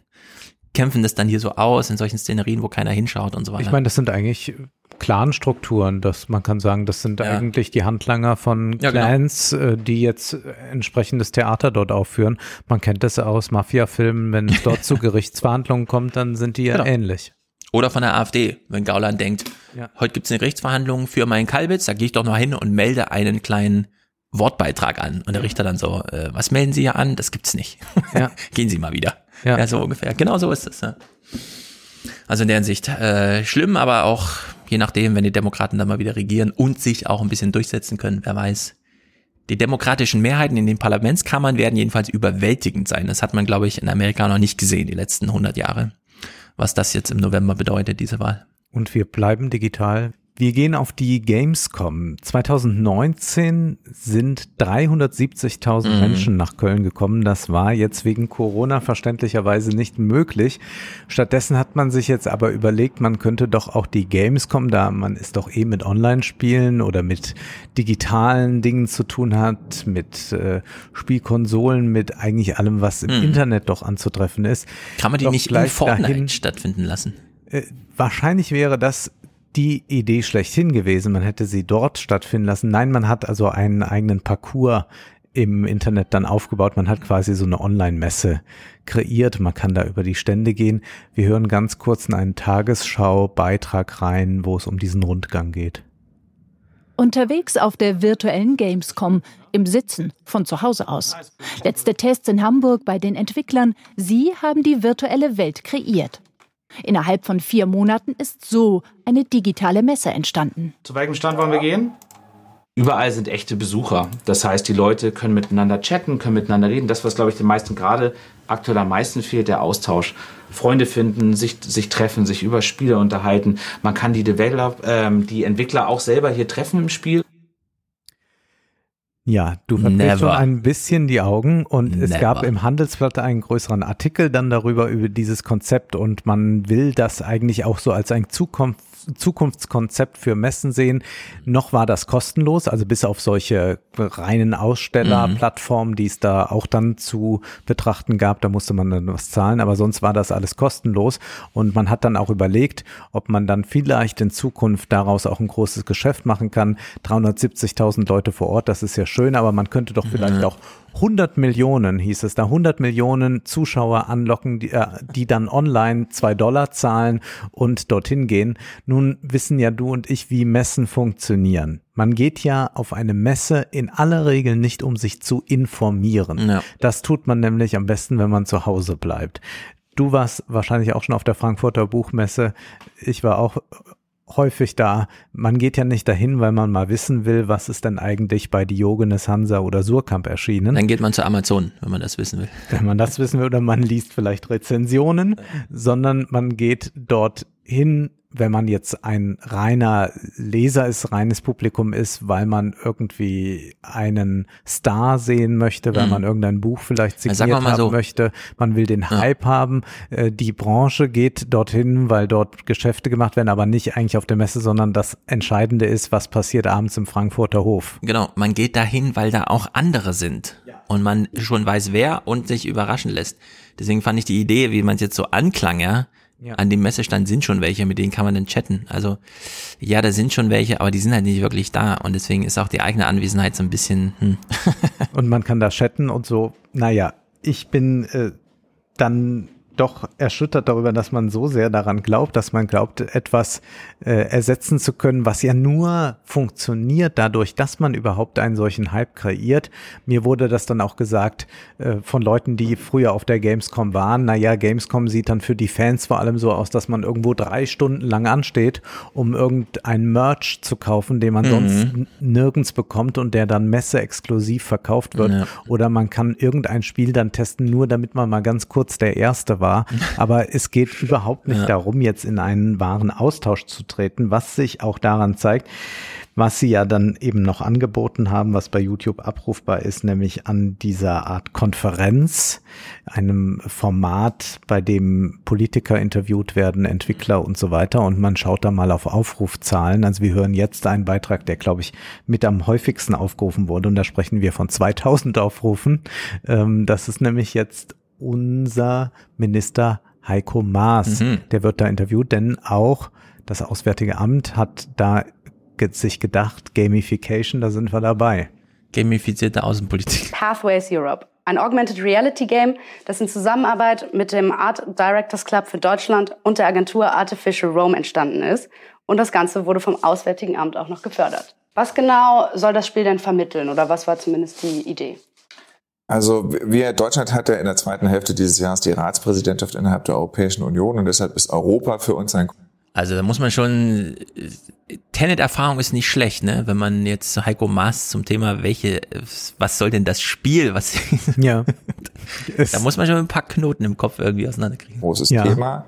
kämpfen das dann hier so aus in solchen Szenerien, wo keiner hinschaut und so weiter. Ich meine, das sind eigentlich Clan-Strukturen, dass man kann sagen, das sind Ja. eigentlich die Handlanger von Ja, genau. Clans, äh, die jetzt entsprechendes Theater dort aufführen. Man kennt das aus Mafia-Filmen, wenn es dort zu Gerichtsverhandlungen kommt, dann sind die ja Genau. ähnlich. Oder von der AfD, wenn Gauland denkt, Ja. heute gibt's eine Gerichtsverhandlung für meinen Kalbitz, da gehe ich doch noch hin und melde einen kleinen Wortbeitrag an. Und der Richter dann so, äh, was melden Sie hier an? Das gibt's nicht. Ja. Gehen Sie mal wieder. Ja. Ja. so ungefähr. Genau so ist es. Ja. Also in der Hinsicht äh, schlimm, aber auch je nachdem, wenn die Demokraten dann mal wieder regieren und sich auch ein bisschen durchsetzen können, wer weiß. Die demokratischen Mehrheiten in den Parlamentskammern werden jedenfalls überwältigend sein. Das hat man, glaube ich, in Amerika noch nicht gesehen, die letzten 100 Jahre. Was das jetzt im November bedeutet, diese Wahl. Und wir bleiben digital. Wir gehen auf die Gamescom. 2019 sind 370.000 Mhm. Menschen nach Köln gekommen. Das war jetzt wegen Corona verständlicherweise nicht möglich. Stattdessen hat man sich jetzt aber überlegt, man könnte doch auch die Gamescom, da man es doch eh mit Online-Spielen oder mit digitalen Dingen zu tun hat, mit äh, Spielkonsolen, mit eigentlich allem, was im Mhm. Internet doch anzutreffen ist. Kann man die nicht in gleich Fortnite dahin- stattfinden lassen? äh, wahrscheinlich wäre das die Idee schlechthin gewesen. Man hätte sie dort stattfinden lassen. Nein, man hat also einen eigenen Parcours im Internet dann aufgebaut. Man hat quasi so eine Online-Messe kreiert. Man kann da über die Stände gehen. Wir hören ganz kurz in einen Tagesschau-Beitrag rein, wo es um diesen Rundgang geht. Unterwegs auf der virtuellen Gamescom, im Sitzen, von zu Hause aus. Letzte Tests in Hamburg bei den Entwicklern. Sie haben die virtuelle Welt kreiert. Innerhalb von vier Monaten ist so eine digitale Messe entstanden. Zu welchem Stand wollen wir gehen? Überall sind echte Besucher. Das heißt, die Leute können miteinander chatten, können miteinander reden. Das, was, glaube ich, den meisten gerade aktuell am meisten fehlt, der Austausch. Freunde finden, sich, sich treffen, sich über Spiele unterhalten. Man kann die Developer, ähm, die Entwickler auch selber hier treffen im Spiel. Ja, du verdrehst schon ein bisschen die Augen und es Never. gab im Handelsblatt einen größeren Artikel dann darüber, über dieses Konzept und man will das eigentlich auch so als ein Zukunft, Zukunftskonzept für Messen sehen. Noch war das kostenlos, also bis auf solche reinen Ausstellerplattformen, die es da auch dann zu betrachten gab, da musste man dann was zahlen, aber sonst war das alles kostenlos und man hat dann auch überlegt, ob man dann vielleicht in Zukunft daraus auch ein großes Geschäft machen kann. 370.000 Leute vor Ort, das ist ja schön, aber man könnte doch vielleicht auch 100 Millionen, hieß es da, 100 Millionen Zuschauer anlocken, die, äh, die dann online zwei Dollar zahlen und dorthin gehen. Nun wissen ja du und ich, wie Messen funktionieren. Man geht ja auf eine Messe in aller Regel nicht, um sich zu informieren. Ja. Das tut man nämlich am besten, wenn man zu Hause bleibt. Du warst wahrscheinlich auch schon auf der Frankfurter Buchmesse. Ich war auch häufig da. Man geht ja nicht dahin, weil man mal wissen will, was ist denn eigentlich bei Diogenes Hansa oder Surkamp erschienen. Dann geht man zu Amazon, wenn man das wissen will. wenn man das wissen will oder man liest vielleicht Rezensionen, sondern man geht dort hin, wenn man jetzt ein reiner Leser ist, reines Publikum ist, weil man irgendwie einen Star sehen möchte, weil Mhm. man irgendein Buch vielleicht Ja, signiert mal haben so. möchte, man will den Hype haben, äh, die Branche geht dorthin, weil dort Geschäfte gemacht werden, aber nicht eigentlich auf der Messe, sondern das Entscheidende ist, was passiert abends im Frankfurter Hof. Genau, man geht dahin, weil da auch andere sind und man schon weiß, wer und sich überraschen lässt. Deswegen fand ich die Idee, wie man es jetzt so anklang, ja, Ja. an dem Messestand sind schon welche, mit denen kann man dann chatten. Also ja, da sind schon welche, aber die sind halt nicht wirklich da und deswegen ist auch die eigene Anwesenheit so ein bisschen. Hm. und man kann da chatten und so. Naja, ich bin äh, dann doch erschüttert darüber, dass man so sehr daran glaubt, dass man glaubt, etwas äh, ersetzen zu können, was ja nur funktioniert dadurch, dass man überhaupt einen solchen Hype kreiert. Mir wurde das dann auch gesagt äh, von Leuten, die früher auf der Gamescom waren. Naja, Gamescom sieht dann für die Fans vor allem so aus, dass man irgendwo drei Stunden lang ansteht, um irgendein Merch zu kaufen, den man mhm. sonst nirgends bekommt und der dann messeexklusiv verkauft wird. Ja. Oder man kann irgendein Spiel dann testen, nur damit man mal ganz kurz der Erste war war. Aber es geht überhaupt nicht ja. darum, jetzt in einen wahren Austausch zu treten, was sich auch daran zeigt, was sie ja dann eben noch angeboten haben, was bei YouTube abrufbar ist, nämlich an dieser Art Konferenz, einem Format, bei dem Politiker interviewt werden, Entwickler und so weiter. Und man schaut da mal auf Aufrufzahlen. Also wir hören jetzt einen Beitrag, der, glaube ich, mit am häufigsten aufgerufen wurde. Und da sprechen wir von 2000 Aufrufen. Ähm, das ist nämlich jetzt unser Minister Heiko Maas. Mhm. Der wird da interviewt, denn auch das Auswärtige Amt hat da sich gedacht, Gamification, da sind wir dabei. Gamifizierte Außenpolitik. Pathways Europe, ein Augmented Reality Game, das in Zusammenarbeit mit dem Art Directors Club für Deutschland und der Agentur Artificial Rome entstanden ist. Und das Ganze wurde vom Auswärtigen Amt auch noch gefördert. Was genau soll das Spiel denn vermitteln oder was war zumindest die Idee? Also wir, Deutschland hatte in der zweiten Hälfte dieses Jahres die Ratspräsidentschaft innerhalb der Europäischen Union und deshalb ist Europa für uns ein also da muss man schon, Tenet-Erfahrung ist nicht schlecht, ne? Wenn man jetzt Heiko Maas zum Thema, welche, was soll denn das Spiel, was, ja. da muss man schon ein paar Knoten im Kopf irgendwie auseinanderkriegen. Großes ja. Thema.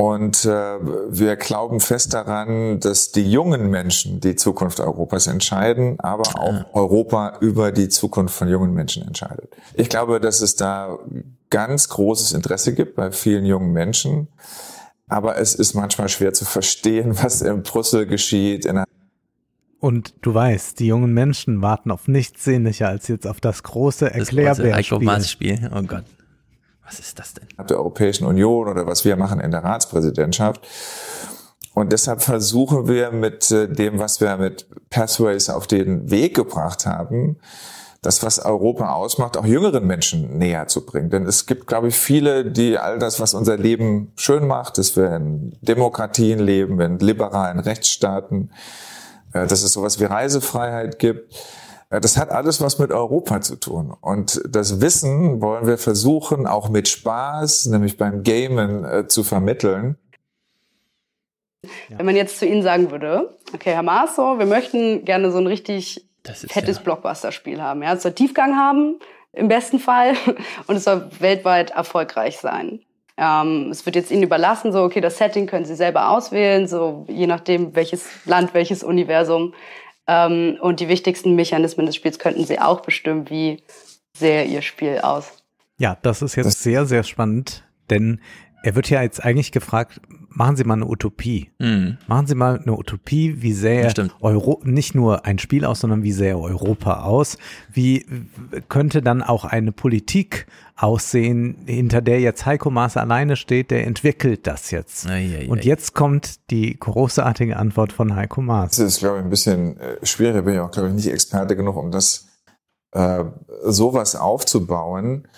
Und äh, wir glauben fest daran, dass die jungen Menschen die Zukunft Europas entscheiden, aber auch. Europa über die Zukunft von jungen Menschen entscheidet. Ich glaube, dass es da ganz großes Interesse gibt bei vielen jungen Menschen, aber es ist manchmal schwer zu verstehen, was in Brüssel geschieht. In und du weißt, die jungen Menschen warten auf nichts sehnlicher als jetzt auf das große Erklärbärspiel. Das Spiel. Oh Gott. Was ist das denn? Der Europäischen Union oder was wir machen in der Ratspräsidentschaft. Und deshalb versuchen wir mit äh, dem, was wir mit Pathways auf den Weg gebracht haben, das, was Europa ausmacht, auch jüngeren Menschen näher zu bringen. Denn es gibt, glaube ich, viele, die all das, was unser Leben schön macht, dass wir in Demokratien leben, in liberalen Rechtsstaaten, äh, dass es sowas wie Reisefreiheit gibt, das hat alles was mit Europa zu tun. Und das Wissen wollen wir versuchen, auch mit Spaß, nämlich beim Gamen, äh, zu vermitteln. Wenn man jetzt zu Ihnen sagen würde, okay, Herr Maso, wir möchten gerne so ein richtig fettes ja. Blockbuster-Spiel haben. Ja? Es soll Tiefgang haben, im besten Fall, und es soll weltweit erfolgreich sein. Ähm, es wird jetzt Ihnen überlassen, so, okay, das Setting können Sie selber auswählen, so je nachdem, welches Land, welches Universum. Ähm, und die wichtigsten Mechanismen des Spiels könnten Sie auch bestimmen. Wie sähe Ihr Spiel aus? Ja, das ist jetzt sehr, sehr spannend, denn er wird ja jetzt eigentlich gefragt, machen Sie mal eine Utopie. Mhm. Machen Sie mal eine Utopie, wie sähe Euro nicht nur ein Spiel aus, sondern wie sähe Europa aus? Wie könnte dann auch eine Politik aussehen, hinter der jetzt Heiko Maas alleine steht, der entwickelt das jetzt. Ei, ei, Und jetzt kommt die großartige Antwort von Heiko Maas. Das ist, glaube ich, ein bisschen äh, schwierig. Bin ich auch, glaube ich, nicht Experte genug, um das äh, sowas aufzubauen.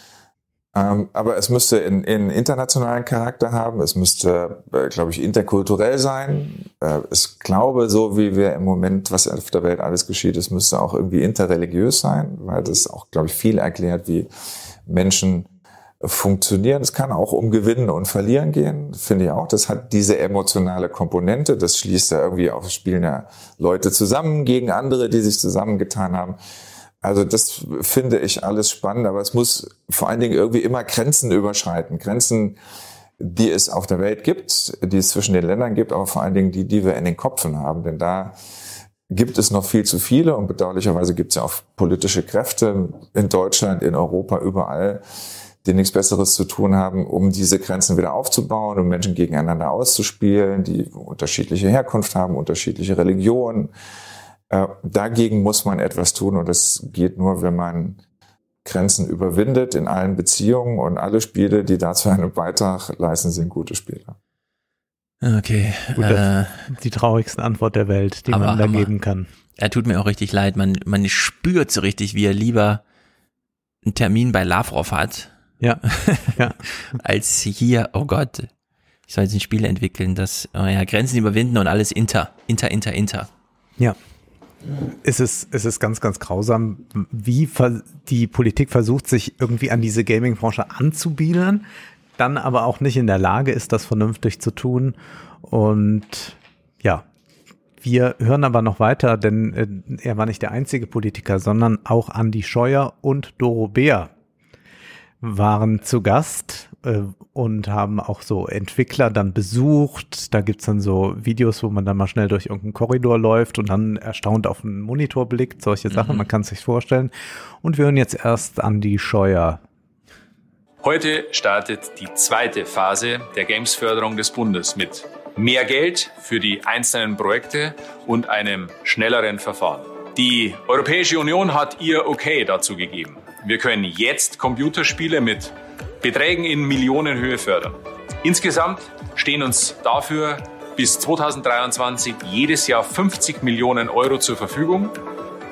Ähm, aber es müsste einen in internationalen Charakter haben. Es müsste, äh, glaube ich, interkulturell sein. Äh, ich glaube, so wie wir im Moment, was auf der Welt alles geschieht, es müsste auch irgendwie interreligiös sein, weil das auch, glaube ich, viel erklärt, wie Menschen funktionieren. Es kann auch um Gewinnen und Verlieren gehen, finde ich auch. Das hat diese emotionale Komponente. Das schließt da irgendwie auf, spielen ja Leute zusammen gegen andere, die sich zusammengetan haben. Also das finde ich alles spannend, aber es muss vor allen Dingen irgendwie immer Grenzen überschreiten. Grenzen, die es auf der Welt gibt, die es zwischen den Ländern gibt, aber vor allen Dingen die, die wir in den Kopfen haben. Denn da gibt es noch viel zu viele und bedauerlicherweise gibt es ja auch politische Kräfte in Deutschland, in Europa, überall, die nichts Besseres zu tun haben, um diese Grenzen wieder aufzubauen, um Menschen gegeneinander auszuspielen, die unterschiedliche Herkunft haben, unterschiedliche Religionen äh, dagegen muss man etwas tun und das geht nur, wenn man Grenzen überwindet in allen Beziehungen und alle Spiele, die dazu einen Beitrag leisten, sind gute Spiele. Okay. Gut, äh, die traurigste Antwort der Welt, die man da Hammer. geben kann. Er tut mir auch richtig leid. Man, man spürt so richtig, wie er lieber einen Termin bei Lavrov hat, Ja. ja. Als hier, oh Gott, ich soll jetzt ein Spiel entwickeln, das oh ja, Grenzen überwinden und alles Inter, Inter, Inter, Inter. Ja. Es ist, es ist ganz, ganz grausam, wie die Politik versucht, sich irgendwie an diese Gaming-Branche anzubiedern, dann aber auch nicht in der Lage ist, das vernünftig zu tun. Und ja, wir hören aber noch weiter, denn äh, er war nicht der einzige Politiker, sondern auch Andi Scheuer und Doro Beer waren zu Gast und haben auch so Entwickler dann besucht. Da gibt's dann so Videos, wo man dann mal schnell durch irgendeinen Korridor läuft und dann erstaunt auf einen Monitor blickt, solche Sachen, mhm. man kann es sich vorstellen. Und wir hören jetzt erst Andi Scheuer. Heute startet die zweite Phase der Games-Förderung des Bundes mit mehr Geld für die einzelnen Projekte und einem schnelleren Verfahren. Die Europäische Union hat ihr Okay dazu gegeben. Wir können jetzt Computerspiele mit Beträgen in Millionenhöhe fördern. Insgesamt stehen uns dafür bis 2023 jedes Jahr 50 Millionen Euro zur Verfügung.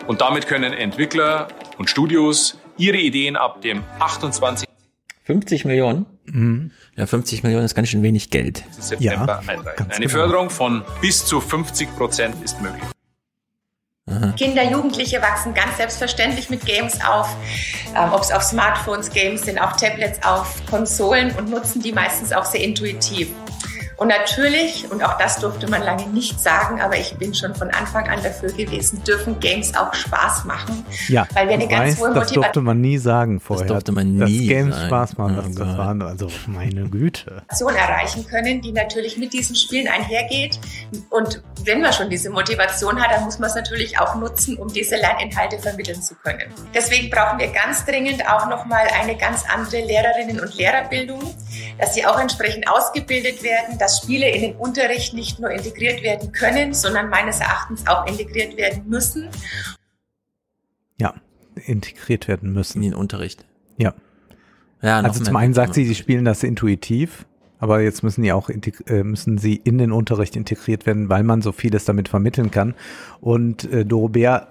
Und damit können Entwickler und Studios ihre Ideen ab dem 28. 50 Millionen? Mhm. Ja, 50 Millionen ist ganz schön wenig Geld. September ja, Eine genau. Förderung von bis zu 50 Prozent ist möglich. Aha. Kinder, Jugendliche wachsen ganz selbstverständlich mit Games auf, ähm, ob es auf Smartphones Games sind, auf Tablets, auf Konsolen und nutzen die meistens auch sehr intuitiv. Und natürlich, und auch das durfte man lange nicht sagen, aber ich bin schon von Anfang an dafür gewesen, dürfen Games auch Spaß machen. Ja, weil wir eine ganz hohe Das durfte man nie sagen vorher. Das durfte man nie Dass Games sagen. Spaß machen. Oh das waren also meine Güte. erreichen können, die natürlich mit diesen Spielen einhergeht. Und wenn man schon diese Motivation hat, dann muss man es natürlich auch nutzen, um diese Lerninhalte vermitteln zu können. Deswegen brauchen wir ganz dringend auch nochmal eine ganz andere Lehrerinnen- und Lehrerbildung, dass sie auch entsprechend ausgebildet werden, dass dass Spiele in den Unterricht nicht nur integriert werden können, sondern meines Erachtens auch integriert werden müssen. Ja, integriert werden müssen. In den Unterricht. Ja. ja also zum einen sagt sie, sie spielen das intuitiv, aber jetzt müssen die auch äh, müssen sie in den Unterricht integriert werden, weil man so vieles damit vermitteln kann. Und äh, Dorobert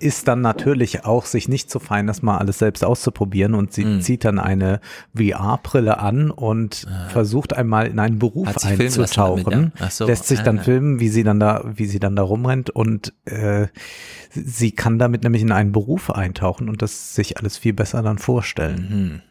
ist dann natürlich auch, sich nicht zu fein, das mal alles selbst auszuprobieren und sie mhm. zieht dann eine VR-Brille an und ah. versucht einmal in einen Beruf einzutauchen, ja? so. lässt sich dann ah. filmen, wie sie dann da, wie sie dann da rumrennt und äh, sie kann damit nämlich in einen Beruf eintauchen und das sich alles viel besser dann vorstellen. Mhm.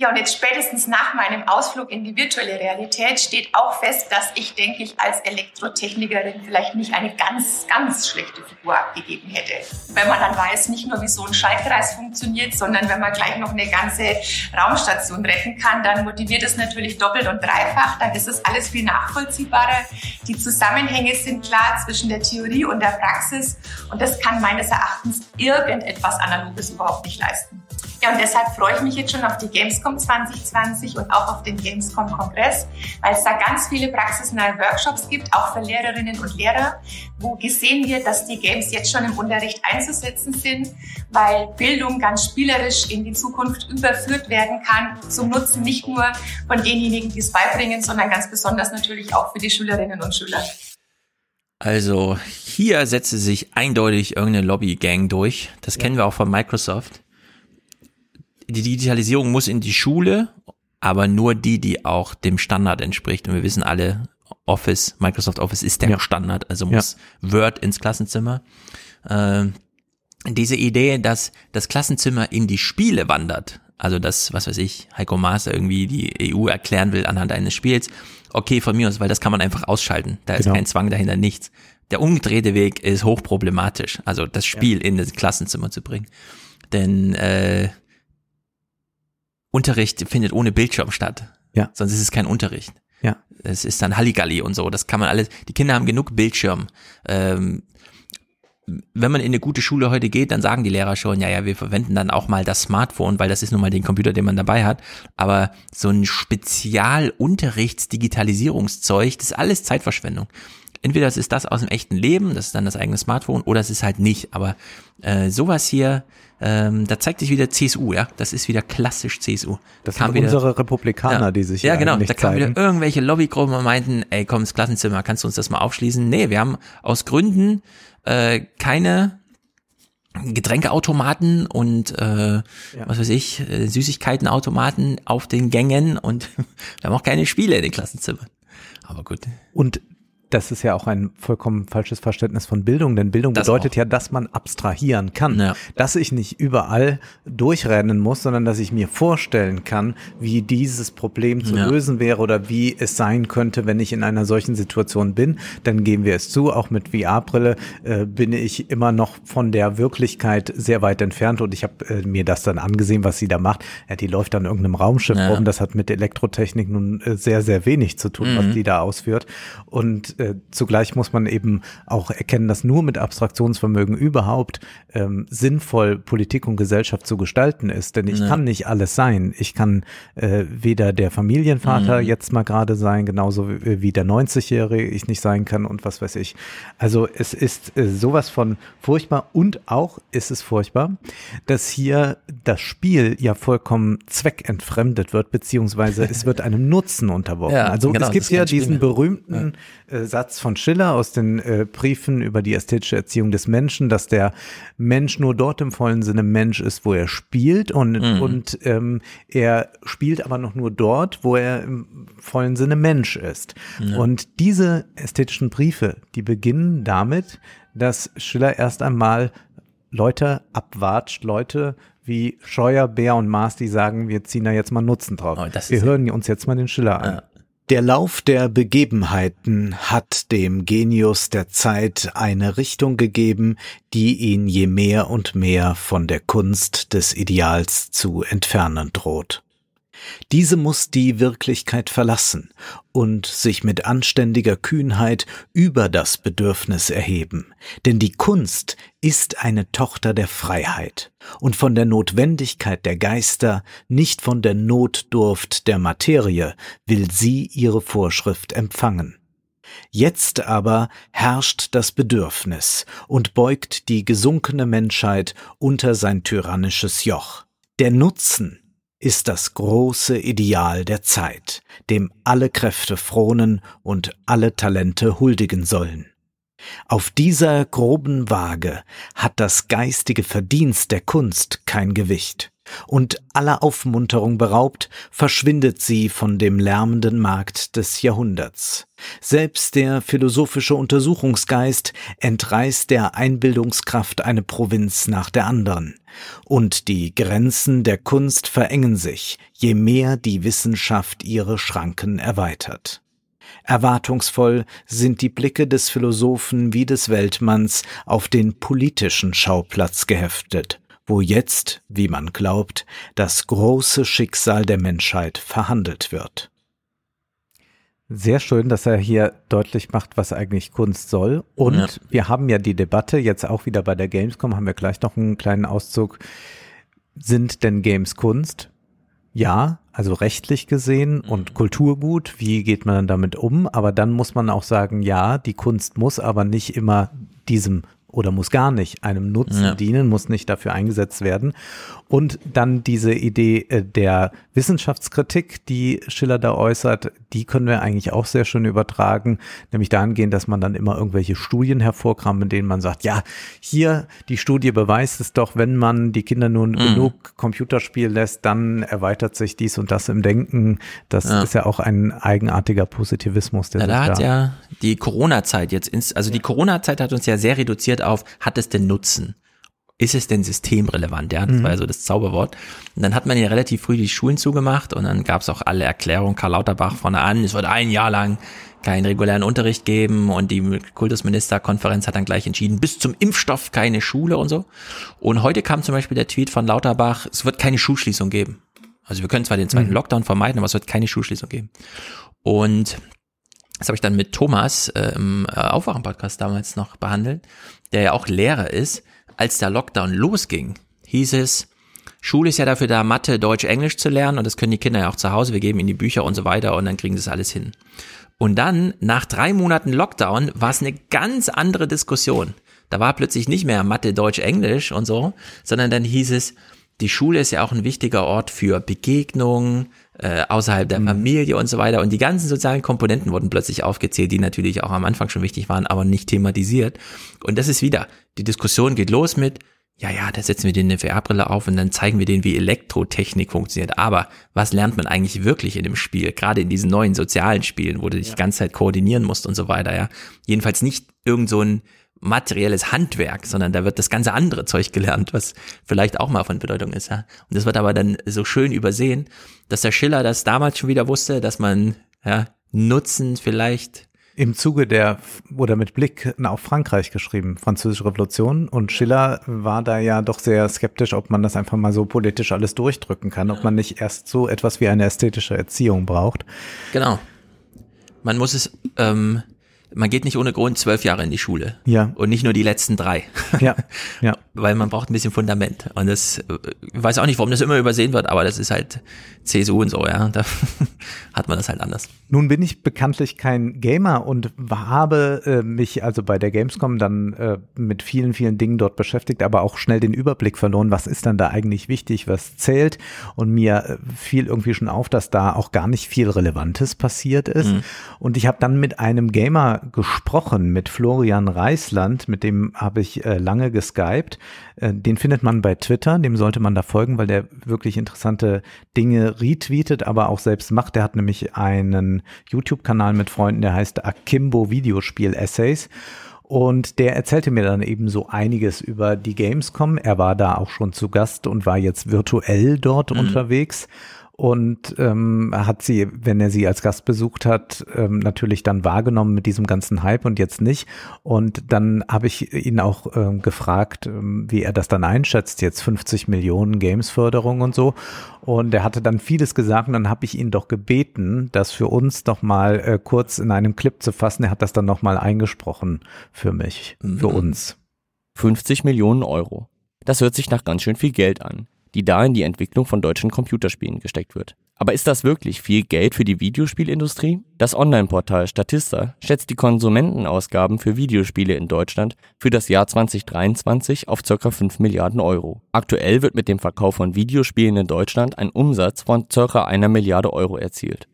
Ja, und jetzt spätestens nach meinem Ausflug in die virtuelle Realität steht auch fest, dass ich, denke ich, als Elektrotechnikerin vielleicht nicht eine ganz, ganz schlechte Figur abgegeben hätte. Wenn man dann weiß, nicht nur wie so ein Schaltkreis funktioniert, sondern wenn man gleich noch eine ganze Raumstation retten kann, dann motiviert es natürlich doppelt und dreifach. Dann ist es alles viel nachvollziehbarer. Die Zusammenhänge sind klar zwischen der Theorie und der Praxis. Und das kann meines Erachtens irgendetwas Analoges überhaupt nicht leisten. Ja, und deshalb freue ich mich jetzt schon auf die Gamescom 2020 und auch auf den Gamescom-Kongress, weil es da ganz viele praxisnahe Workshops gibt, auch für Lehrerinnen und Lehrer, wo gesehen wird, dass die Games jetzt schon im Unterricht einzusetzen sind, weil Bildung ganz spielerisch in die Zukunft überführt werden kann, zum Nutzen nicht nur von denjenigen, die es beibringen, sondern ganz besonders natürlich auch für die Schülerinnen und Schüler. Also hier setze sich eindeutig irgendeine Lobbygang durch. Das kennen wir auch von Microsoft die Digitalisierung muss in die Schule, aber nur die, die auch dem Standard entspricht. Und wir wissen alle, Office, Microsoft Office ist der ja. Standard, also muss ja. Word ins Klassenzimmer. Äh, diese Idee, dass das Klassenzimmer in die Spiele wandert, also das, was weiß ich, Heiko Maas irgendwie die EU erklären will anhand eines Spiels, okay, von mir aus, weil das kann man einfach ausschalten. Da genau. ist kein Zwang dahinter, nichts. Der umgedrehte Weg ist hochproblematisch, also das Spiel ja. in das Klassenzimmer zu bringen. Denn äh, Unterricht findet ohne Bildschirm statt. Ja. Sonst ist es kein Unterricht. Ja. Es ist dann Halligalli und so. Das kann man alles. Die Kinder haben genug Bildschirm. Ähm, wenn man in eine gute Schule heute geht, dann sagen die Lehrer schon, ja, ja, wir verwenden dann auch mal das Smartphone, weil das ist nun mal den Computer, den man dabei hat. Aber so ein Spezialunterrichts-Digitalisierungszeug, das ist alles Zeitverschwendung. Entweder es ist das aus dem echten Leben, das ist dann das eigene Smartphone, oder es ist halt nicht. Aber äh, sowas hier, ähm, da zeigt sich wieder CSU, ja. Das ist wieder klassisch CSU. Das kam sind wieder, unsere Republikaner, ja, die sich Ja, genau. Da kamen wieder irgendwelche Lobbygruppen und meinten, ey, komm ins Klassenzimmer, kannst du uns das mal aufschließen? Nee, wir haben aus Gründen äh, keine Getränkeautomaten und äh, ja. was weiß ich, äh, Süßigkeitenautomaten auf den Gängen und wir haben auch keine Spiele in den Klassenzimmern. Aber gut. Und das ist ja auch ein vollkommen falsches Verständnis von Bildung, denn Bildung das bedeutet auch. ja, dass man abstrahieren kann, ja. dass ich nicht überall durchrennen muss, sondern dass ich mir vorstellen kann, wie dieses Problem zu ja. lösen wäre oder wie es sein könnte, wenn ich in einer solchen Situation bin. Dann geben wir es zu, auch mit VR-Brille äh, bin ich immer noch von der Wirklichkeit sehr weit entfernt und ich habe äh, mir das dann angesehen, was sie da macht. Ja, die läuft an irgendeinem Raumschiff ja. rum, das hat mit Elektrotechnik nun äh, sehr, sehr wenig zu tun, mhm. was die da ausführt und äh, zugleich muss man eben auch erkennen, dass nur mit Abstraktionsvermögen überhaupt ähm, sinnvoll Politik und Gesellschaft zu gestalten ist. Denn ich ja. kann nicht alles sein. Ich kann äh, weder der Familienvater mhm. jetzt mal gerade sein, genauso wie, wie der 90-Jährige ich nicht sein kann und was weiß ich. Also es ist äh, sowas von furchtbar und auch ist es furchtbar, dass hier das Spiel ja vollkommen zweckentfremdet wird, beziehungsweise es wird einem Nutzen unterworfen. Ja, also genau, es gibt ja diesen berühmten äh, Satz von Schiller aus den äh, Briefen über die ästhetische Erziehung des Menschen, dass der Mensch nur dort im vollen Sinne Mensch ist, wo er spielt und, mhm. und ähm, er spielt aber noch nur dort, wo er im vollen Sinne Mensch ist. Ja. Und diese ästhetischen Briefe, die beginnen damit, dass Schiller erst einmal Leute abwatscht, Leute wie Scheuer, Bär und Maas, die sagen, wir ziehen da jetzt mal Nutzen drauf. Oh, wir hören uns jetzt mal den Schiller an. Ja. Der Lauf der Begebenheiten hat dem Genius der Zeit eine Richtung gegeben, die ihn je mehr und mehr von der Kunst des Ideals zu entfernen droht. Diese muss die Wirklichkeit verlassen und sich mit anständiger Kühnheit über das Bedürfnis erheben, denn die Kunst ist eine Tochter der Freiheit und von der Notwendigkeit der Geister, nicht von der Notdurft der Materie, will sie ihre Vorschrift empfangen. Jetzt aber herrscht das Bedürfnis und beugt die gesunkene Menschheit unter sein tyrannisches Joch. Der Nutzen ist das große Ideal der Zeit, dem alle Kräfte fronen und alle Talente huldigen sollen. Auf dieser groben Waage hat das geistige Verdienst der Kunst kein Gewicht und aller Aufmunterung beraubt, verschwindet sie von dem lärmenden Markt des Jahrhunderts. Selbst der philosophische Untersuchungsgeist entreißt der Einbildungskraft eine Provinz nach der anderen, und die Grenzen der Kunst verengen sich, je mehr die Wissenschaft ihre Schranken erweitert. Erwartungsvoll sind die Blicke des Philosophen wie des Weltmanns auf den politischen Schauplatz geheftet, wo jetzt, wie man glaubt, das große Schicksal der Menschheit verhandelt wird. Sehr schön, dass er hier deutlich macht, was eigentlich Kunst soll. Und ja. wir haben ja die Debatte, jetzt auch wieder bei der Gamescom, haben wir gleich noch einen kleinen Auszug. Sind denn Games Kunst? Ja, also rechtlich gesehen und Kulturgut. Wie geht man dann damit um? Aber dann muss man auch sagen, ja, die Kunst muss aber nicht immer diesem oder muss gar nicht einem Nutzen ja. dienen, muss nicht dafür eingesetzt werden. Und dann diese Idee äh, der Wissenschaftskritik, die Schiller da äußert, die können wir eigentlich auch sehr schön übertragen, nämlich dahingehend, dass man dann immer irgendwelche Studien hervorkramt, in denen man sagt, ja, hier die Studie beweist es doch, wenn man die Kinder nun mhm. genug Computerspiel lässt, dann erweitert sich dies und das im Denken. Das ja. ist ja auch ein eigenartiger Positivismus. Der ja, da hat ja die Corona-Zeit jetzt, ins, also die Corona-Zeit hat uns ja sehr reduziert auf, hat es denn Nutzen? Ist es denn systemrelevant? Ja, das mhm. war ja so das Zauberwort. Und dann hat man ja relativ früh die Schulen zugemacht und dann gab es auch alle Erklärungen, Karl Lauterbach vorne an, es wird ein Jahr lang keinen regulären Unterricht geben und die Kultusministerkonferenz hat dann gleich entschieden, bis zum Impfstoff keine Schule und so. Und heute kam zum Beispiel der Tweet von Lauterbach, es wird keine Schulschließung geben. Also wir können zwar den zweiten mhm. Lockdown vermeiden, aber es wird keine Schulschließung geben. Und das habe ich dann mit Thomas äh, im äh, Aufwachen-Podcast damals noch behandelt, der ja auch Lehrer ist als der Lockdown losging, hieß es, Schule ist ja dafür da, Mathe, Deutsch, Englisch zu lernen und das können die Kinder ja auch zu Hause. Wir geben ihnen die Bücher und so weiter und dann kriegen sie das alles hin. Und dann, nach drei Monaten Lockdown, war es eine ganz andere Diskussion. Da war plötzlich nicht mehr Mathe, Deutsch, Englisch und so, sondern dann hieß es, die Schule ist ja auch ein wichtiger Ort für Begegnungen, äh, außerhalb der mhm. Familie und so weiter. Und die ganzen sozialen Komponenten wurden plötzlich aufgezählt, die natürlich auch am Anfang schon wichtig waren, aber nicht thematisiert. Und das ist wieder, die Diskussion geht los mit, ja, ja, da setzen wir denen eine VR-Brille auf und dann zeigen wir denen, wie Elektrotechnik funktioniert. Aber was lernt man eigentlich wirklich in dem Spiel? Gerade in diesen neuen sozialen Spielen, wo du dich ja. die ganze Zeit koordinieren musst und so weiter, ja. Jedenfalls nicht irgend so ein materielles Handwerk, sondern da wird das ganze andere Zeug gelernt, was vielleicht auch mal von Bedeutung ist, ja. Und das wird aber dann so schön übersehen, dass der Schiller das damals schon wieder wusste, dass man, ja, Nutzen vielleicht im Zuge der oder mit Blick auf Frankreich geschrieben, Französische Revolution. Und Schiller war da ja doch sehr skeptisch, ob man das einfach mal so politisch alles durchdrücken kann, ob man nicht erst so etwas wie eine ästhetische Erziehung braucht. Genau. Man muss es ähm, man geht nicht ohne Grund zwölf Jahre in die Schule. Ja. Und nicht nur die letzten drei. Ja. Ja. Weil man braucht ein bisschen Fundament. Und das, ich weiß auch nicht, warum das immer übersehen wird, aber das ist halt CSU und so, ja. Da hat man das halt anders. Nun bin ich bekanntlich kein Gamer und habe äh, mich also bei der Gamescom dann äh, mit vielen, vielen Dingen dort beschäftigt, aber auch schnell den Überblick verloren, was ist dann da eigentlich wichtig, was zählt. Und mir äh, fiel irgendwie schon auf, dass da auch gar nicht viel Relevantes passiert ist. Mhm. Und ich habe dann mit einem Gamer gesprochen mit Florian Reisland, mit dem habe ich äh, lange geskypt. Äh, den findet man bei Twitter, dem sollte man da folgen, weil der wirklich interessante Dinge retweetet, aber auch selbst macht. Der hat nämlich einen YouTube-Kanal mit Freunden, der heißt Akimbo Videospiel Essays. Und der erzählte mir dann eben so einiges über die Gamescom. Er war da auch schon zu Gast und war jetzt virtuell dort mhm. unterwegs und ähm, hat sie, wenn er sie als Gast besucht hat, ähm, natürlich dann wahrgenommen mit diesem ganzen Hype und jetzt nicht. Und dann habe ich ihn auch ähm, gefragt, ähm, wie er das dann einschätzt, jetzt 50 Millionen Games-Förderung und so. Und er hatte dann vieles gesagt und dann habe ich ihn doch gebeten, das für uns doch mal äh, kurz in einem Clip zu fassen. Er hat das dann noch mal eingesprochen für mich, mhm. für uns. 50 Millionen Euro. Das hört sich nach ganz schön viel Geld an die da in die Entwicklung von deutschen Computerspielen gesteckt wird. Aber ist das wirklich viel Geld für die Videospielindustrie? Das Online-Portal Statista schätzt die Konsumentenausgaben für Videospiele in Deutschland für das Jahr 2023 auf ca. 5 Milliarden Euro. Aktuell wird mit dem Verkauf von Videospielen in Deutschland ein Umsatz von ca. einer Milliarde Euro erzielt.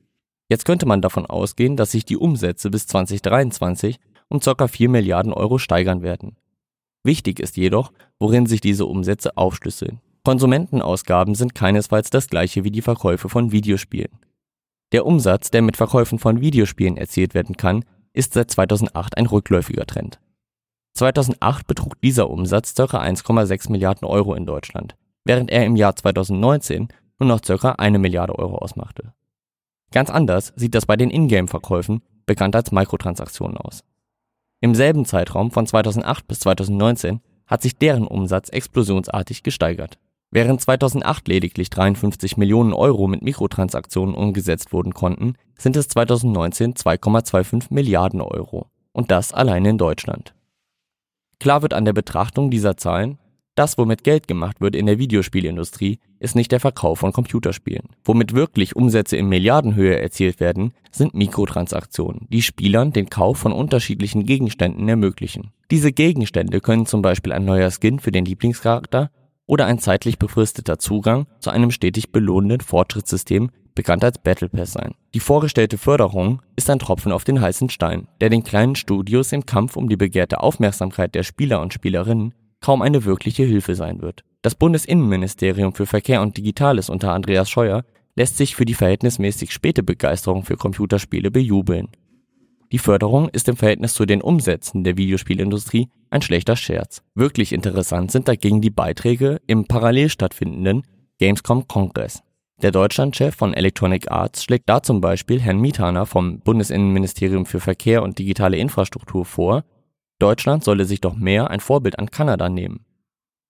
Jetzt könnte man davon ausgehen, dass sich die Umsätze bis 2023 um ca. 4 Milliarden Euro steigern werden. Wichtig ist jedoch, worin sich diese Umsätze aufschlüsseln. Konsumentenausgaben sind keinesfalls das gleiche wie die Verkäufe von Videospielen. Der Umsatz, der mit Verkäufen von Videospielen erzielt werden kann, ist seit 2008 ein rückläufiger Trend. 2008 betrug dieser Umsatz ca. 1,6 Milliarden Euro in Deutschland, während er im Jahr 2019 nur noch ca. eine Milliarde Euro ausmachte. Ganz anders sieht das bei den Ingame-Verkäufen, bekannt als Mikrotransaktionen, aus. Im selben Zeitraum von 2008 bis 2019 hat sich deren Umsatz explosionsartig gesteigert. Während 2008 lediglich 53 Millionen Euro mit Mikrotransaktionen umgesetzt wurden konnten, sind es 2019 2,25 Milliarden Euro. Und das allein in Deutschland. Klar wird an der Betrachtung dieser Zahlen, das, womit Geld gemacht wird in der Videospielindustrie, ist nicht der Verkauf von Computerspielen. Womit wirklich Umsätze in Milliardenhöhe erzielt werden, sind Mikrotransaktionen, die Spielern den Kauf von unterschiedlichen Gegenständen ermöglichen. Diese Gegenstände können zum Beispiel ein neuer Skin für den Lieblingscharakter oder ein zeitlich befristeter Zugang zu einem stetig belohnenden Fortschrittssystem, bekannt als Battle Pass sein. Die vorgestellte Förderung ist ein Tropfen auf den heißen Stein, der den kleinen Studios im Kampf um die begehrte Aufmerksamkeit der Spieler und Spielerinnen kaum eine wirkliche Hilfe sein wird. Das Bundesinnenministerium für Verkehr und Digitales unter Andreas Scheuer lässt sich für die verhältnismäßig späte Begeisterung für Computerspiele bejubeln. Die Förderung ist im Verhältnis zu den Umsätzen der Videospielindustrie ein schlechter Scherz. Wirklich interessant sind dagegen die Beiträge im parallel stattfindenden Gamescom Kongress. Der Deutschlandchef von Electronic Arts schlägt da zum Beispiel Herrn Miethaner vom Bundesinnenministerium für Verkehr und digitale Infrastruktur vor, Deutschland solle sich doch mehr ein Vorbild an Kanada nehmen.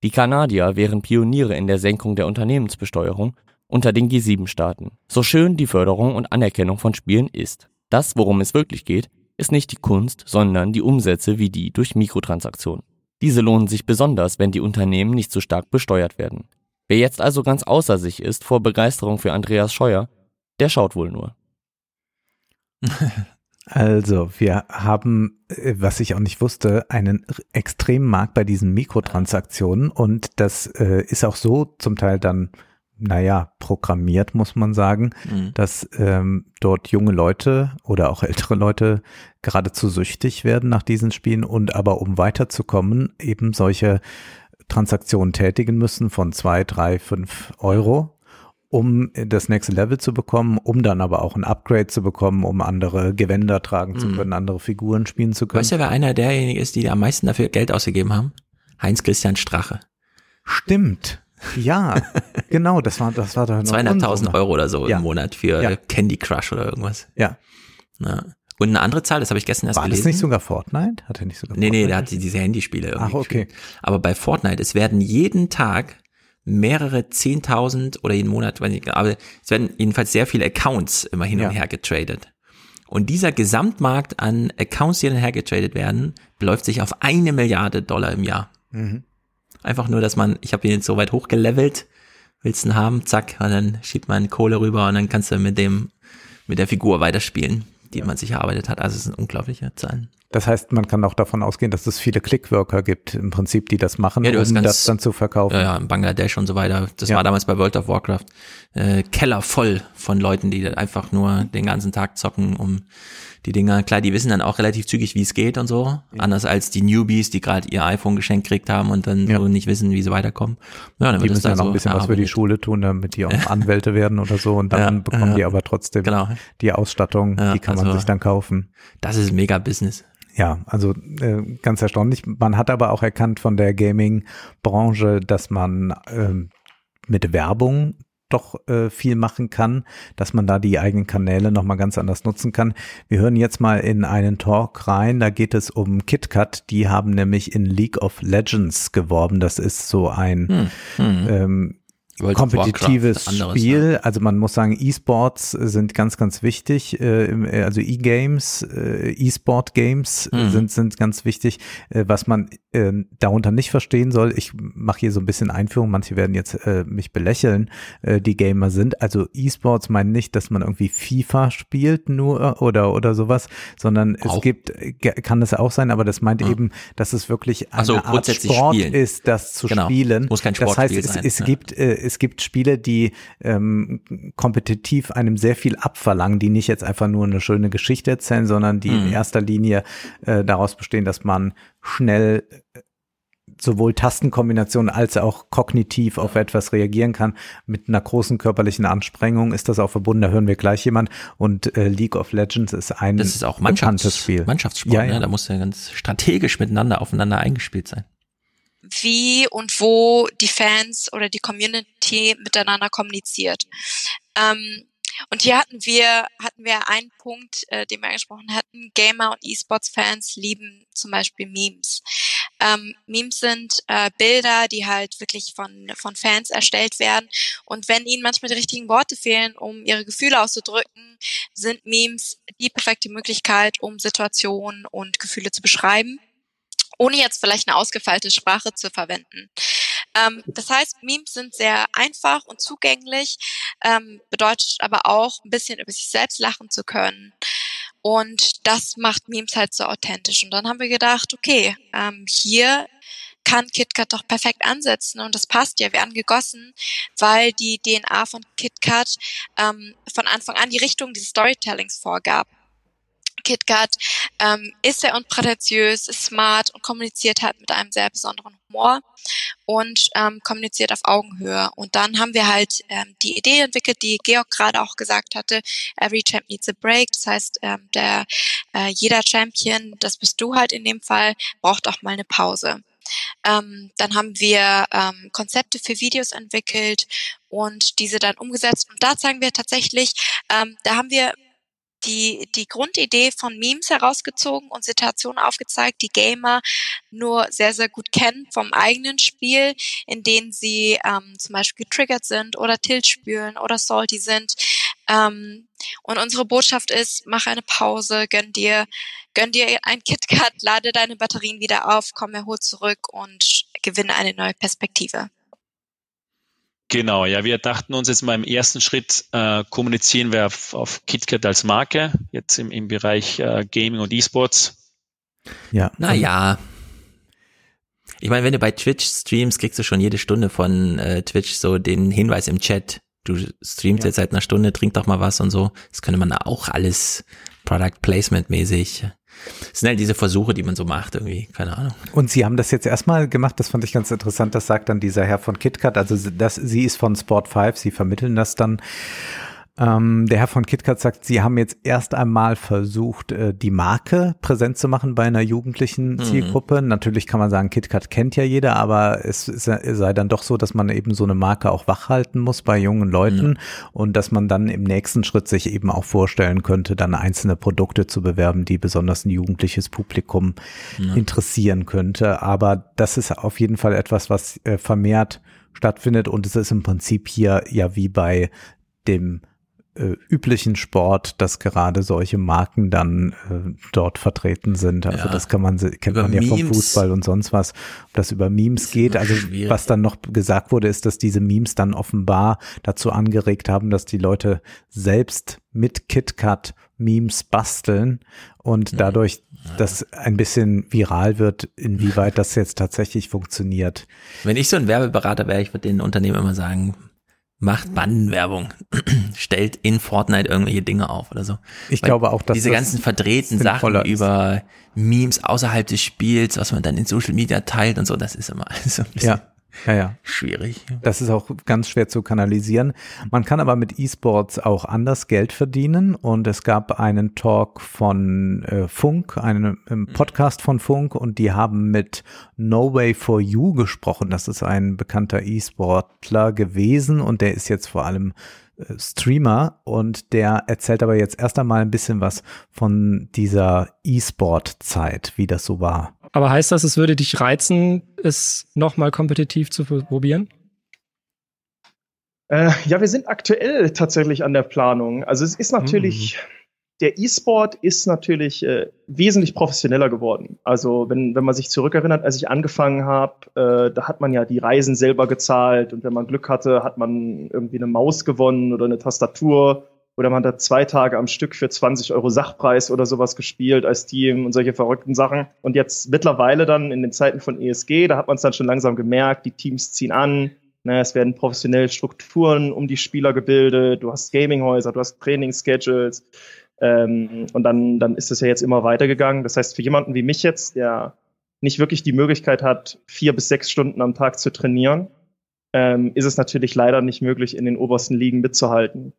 Die Kanadier wären Pioniere in der Senkung der Unternehmensbesteuerung unter den G7-Staaten. So schön die Förderung und Anerkennung von Spielen ist. Das, worum es wirklich geht, ist nicht die Kunst, sondern die Umsätze wie die durch Mikrotransaktionen. Diese lohnen sich besonders, wenn die Unternehmen nicht zu stark besteuert werden. Wer jetzt also ganz außer sich ist vor Begeisterung für Andreas Scheuer, der schaut wohl nur. Also, wir haben, äh, was ich auch nicht wusste, einen extremen Markt bei diesen Mikrotransaktionen und das äh, ist auch so zum Teil dann naja, programmiert, muss man sagen, mhm. dass ähm, dort junge Leute oder auch ältere Leute geradezu süchtig werden nach diesen Spielen und aber um weiterzukommen, eben solche Transaktionen tätigen müssen von zwei, drei, fünf Euro um das nächste Level zu bekommen, um dann aber auch ein Upgrade zu bekommen, um andere Gewänder tragen mhm. zu können, andere Figuren spielen zu können. Weißt du, wer einer derjenigen ist, die am meisten dafür Geld ausgegeben haben? Heinz Christian Strache. Stimmt. Ja, genau, das war, das war doch 200.000 Euro oder so ja. im Monat für ja. Candy Crush oder irgendwas. Ja. ja. Und eine andere Zahl, das habe ich gestern erst war gelesen. War das nicht sogar Fortnite? Hat er nicht sogar Nee, Fortnite nee, der hat diese Handyspiele irgendwie. Ach, okay. Gespielt. Aber bei Fortnite, es werden jeden Tag mehrere zehntausend oder jeden Monat, weiß ich, aber es werden jedenfalls sehr viele Accounts immer hin und her getradet. Und dieser Gesamtmarkt an Accounts, die hin und her getradet werden, beläuft sich auf eine Milliarde Dollar im Jahr. Mhm. Einfach nur, dass man, ich habe ihn jetzt so weit hochgelevelt, willst du ihn haben, zack, und dann schiebt man Kohle rüber und dann kannst du mit dem, mit der Figur weiterspielen, die ja. man sich erarbeitet hat. Also es sind unglaubliche Zahlen. Das heißt, man kann auch davon ausgehen, dass es viele Clickworker gibt, im Prinzip, die das machen, ja, um ganz, das dann zu verkaufen. Ja, ja, in Bangladesch und so weiter. Das ja. war damals bei World of Warcraft äh, Keller voll von Leuten, die einfach nur den ganzen Tag zocken, um die Dinger. Klar, die wissen dann auch relativ zügig, wie es geht und so. Ja. Anders als die Newbies, die gerade ihr iPhone geschenkt gekriegt haben und dann ja. so nicht wissen, wie sie weiterkommen. Ja, dann die müssen ja noch so ein bisschen was für die Schule tun, damit die auch Anwälte werden oder so. Und dann bekommen die aber trotzdem genau. die Ausstattung, die kann also, man sich dann kaufen. Das ist mega Business. Ja, also äh, ganz erstaunlich. Man hat aber auch erkannt von der Gaming-Branche, dass man äh, mit Werbung doch äh, viel machen kann, dass man da die eigenen Kanäle nochmal ganz anders nutzen kann. Wir hören jetzt mal in einen Talk rein, da geht es um KitKat, die haben nämlich in League of Legends geworben. Das ist so ein hm, hm. Ähm, kompetitives anderes, Spiel. Ja. Also man muss sagen, E-Sports sind ganz, ganz wichtig. Äh, äh, also E-Games, äh, E-Sport-Games mhm. sind, sind ganz wichtig. Was man darunter nicht verstehen soll, ich mache hier so ein bisschen Einführung, manche werden jetzt mich belächeln, die Gamer sind. Also E-Sports meinen nicht, dass man irgendwie FIFA spielt nur oder, oder sowas, sondern auch. es gibt, kann es auch sein, aber das meint mhm. eben, dass es wirklich eine also, Art Sport spielen. ist, das zu genau. spielen. Muss kein Sportspiel das heißt, es, sein. es ja. gibt es gibt Spiele, die ähm, kompetitiv einem sehr viel abverlangen, die nicht jetzt einfach nur eine schöne Geschichte erzählen, sondern die mhm. in erster Linie äh, daraus bestehen, dass man schnell äh, sowohl Tastenkombinationen als auch kognitiv auf etwas reagieren kann. Mit einer großen körperlichen Anstrengung ist das auch verbunden. Da hören wir gleich jemand. Und äh, League of Legends ist ein das ist auch Mannschafts Spiel. Mannschaftssport. Ja, ja. Ne? Da muss ja ganz strategisch miteinander aufeinander eingespielt sein wie und wo die Fans oder die Community miteinander kommuniziert. Ähm, und hier hatten wir, hatten wir einen Punkt, äh, den wir angesprochen hatten. Gamer und E-Sports-Fans lieben zum Beispiel Memes. Ähm, Memes sind äh, Bilder, die halt wirklich von, von Fans erstellt werden. Und wenn ihnen manchmal die richtigen Worte fehlen, um ihre Gefühle auszudrücken, sind Memes die perfekte Möglichkeit, um Situationen und Gefühle zu beschreiben ohne jetzt vielleicht eine ausgefeilte Sprache zu verwenden. Ähm, das heißt, Memes sind sehr einfach und zugänglich, ähm, bedeutet aber auch ein bisschen über sich selbst lachen zu können. Und das macht Memes halt so authentisch. Und dann haben wir gedacht, okay, ähm, hier kann KitKat doch perfekt ansetzen und das passt ja wie angegossen, weil die DNA von KitKat ähm, von Anfang an die Richtung dieses Storytellings vorgab. KitKat ähm, ist sehr unprätentiös, ist smart und kommuniziert halt mit einem sehr besonderen Humor und ähm, kommuniziert auf Augenhöhe. Und dann haben wir halt ähm, die Idee entwickelt, die Georg gerade auch gesagt hatte, every champ needs a break. Das heißt, ähm, der äh, jeder Champion, das bist du halt in dem Fall, braucht auch mal eine Pause. Ähm, dann haben wir ähm, Konzepte für Videos entwickelt und diese dann umgesetzt. Und da zeigen wir tatsächlich, ähm, da haben wir die, die Grundidee von Memes herausgezogen und Situationen aufgezeigt, die Gamer nur sehr, sehr gut kennen vom eigenen Spiel, in denen sie ähm, zum Beispiel getriggert sind oder Tilt spülen oder salty sind. Ähm, und unsere Botschaft ist, mach eine Pause, gönn dir, gönn dir ein KitKat, lade deine Batterien wieder auf, komm erholt zurück und gewinne eine neue Perspektive. Genau, ja, wir dachten uns jetzt mal im ersten Schritt äh, kommunizieren wir auf, auf KitKat als Marke, jetzt im, im Bereich äh, Gaming und E-Sports. Ja. Naja. Ich meine, wenn du bei Twitch streamst, kriegst du schon jede Stunde von äh, Twitch so den Hinweis im Chat. Du streamst ja. jetzt seit einer Stunde, trink doch mal was und so. Das könnte man auch alles Product Placement mäßig Es sind halt diese Versuche, die man so macht, irgendwie, keine Ahnung. Und Sie haben das jetzt erstmal gemacht, das fand ich ganz interessant, das sagt dann dieser Herr von KitKat, also das, sie ist von Sport 5, Sie vermitteln das dann. Ähm, der Herr von KitKat sagt, Sie haben jetzt erst einmal versucht, äh, die Marke präsent zu machen bei einer jugendlichen mhm. Zielgruppe. Mhm. Natürlich kann man sagen, KitKat kennt ja jeder, aber es sei dann doch so, dass man eben so eine Marke auch wachhalten muss bei jungen Leuten mhm. und dass man dann im nächsten Schritt sich eben auch vorstellen könnte, dann einzelne Produkte zu bewerben, die besonders ein jugendliches Publikum mhm. interessieren könnte. Aber das ist auf jeden Fall etwas, was äh, vermehrt stattfindet und es ist im Prinzip hier ja wie bei dem äh, üblichen Sport, dass gerade solche Marken dann äh, dort vertreten sind. Also ja. das kann man kennt man ja Memes. vom Fußball und sonst was, ob das über Memes geht. Also schwierig. was dann noch gesagt wurde, ist, dass diese Memes dann offenbar dazu angeregt haben, dass die Leute selbst mit KitKat Memes basteln und mhm. dadurch das ein bisschen viral wird, inwieweit das jetzt tatsächlich funktioniert. Wenn ich so ein Werbeberater wäre, ich würde den Unternehmen immer sagen, macht Bandenwerbung, stellt in Fortnite irgendwelche Dinge auf oder so. Ich Weil glaube auch, dass diese ganzen verdrehten Sachen über Memes außerhalb des Spiels, was man dann in Social Media teilt und so, das ist immer so ein bisschen ja. Ja, ja. Schwierig. Das ist auch ganz schwer zu kanalisieren. Man kann aber mit E-Sports auch anders Geld verdienen und es gab einen Talk von äh, Funk, einen ähm, Podcast von Funk und die haben mit No Way for You gesprochen. Das ist ein bekannter E-Sportler gewesen und der ist jetzt vor allem äh, Streamer und der erzählt aber jetzt erst einmal ein bisschen was von dieser E-Sport-Zeit, wie das so war. Aber heißt das, es würde dich reizen, es nochmal kompetitiv zu probieren? Äh, ja, wir sind aktuell tatsächlich an der Planung. Also es ist natürlich, mhm. der E-Sport ist natürlich äh, wesentlich professioneller geworden. Also wenn, wenn man sich zurückerinnert, als ich angefangen habe, äh, da hat man ja die Reisen selber gezahlt und wenn man Glück hatte, hat man irgendwie eine Maus gewonnen oder eine Tastatur oder man hat zwei Tage am Stück für 20 Euro Sachpreis oder sowas gespielt als Team und solche verrückten Sachen. Und jetzt mittlerweile dann in den Zeiten von ESG, da hat man es dann schon langsam gemerkt, die Teams ziehen an, ne, es werden professionell Strukturen um die Spieler gebildet, du hast Gaminghäuser, du hast Training-Schedules. Ähm, und dann, dann ist es ja jetzt immer weitergegangen. Das heißt, für jemanden wie mich jetzt, der nicht wirklich die Möglichkeit hat, vier bis sechs Stunden am Tag zu trainieren, ähm, ist es natürlich leider nicht möglich, in den obersten Ligen mitzuhalten.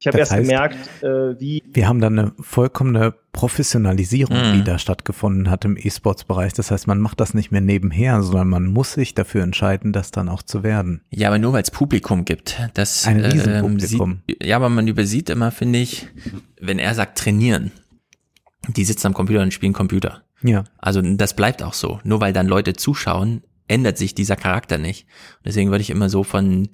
Ich habe erst heißt, gemerkt, äh, wie. Wir haben da eine vollkommene Professionalisierung, mhm. die da stattgefunden hat im E-Sports-Bereich. Das heißt, man macht das nicht mehr nebenher, sondern man muss sich dafür entscheiden, das dann auch zu werden. Ja, aber nur weil es Publikum gibt. Das, Ein äh, Riesenpublikum. Äh, ja, aber man übersieht immer, finde ich, wenn er sagt trainieren, die sitzen am Computer und spielen Computer. Ja. Also das bleibt auch so. Nur weil dann Leute zuschauen, ändert sich dieser Charakter nicht. Deswegen würde ich immer so von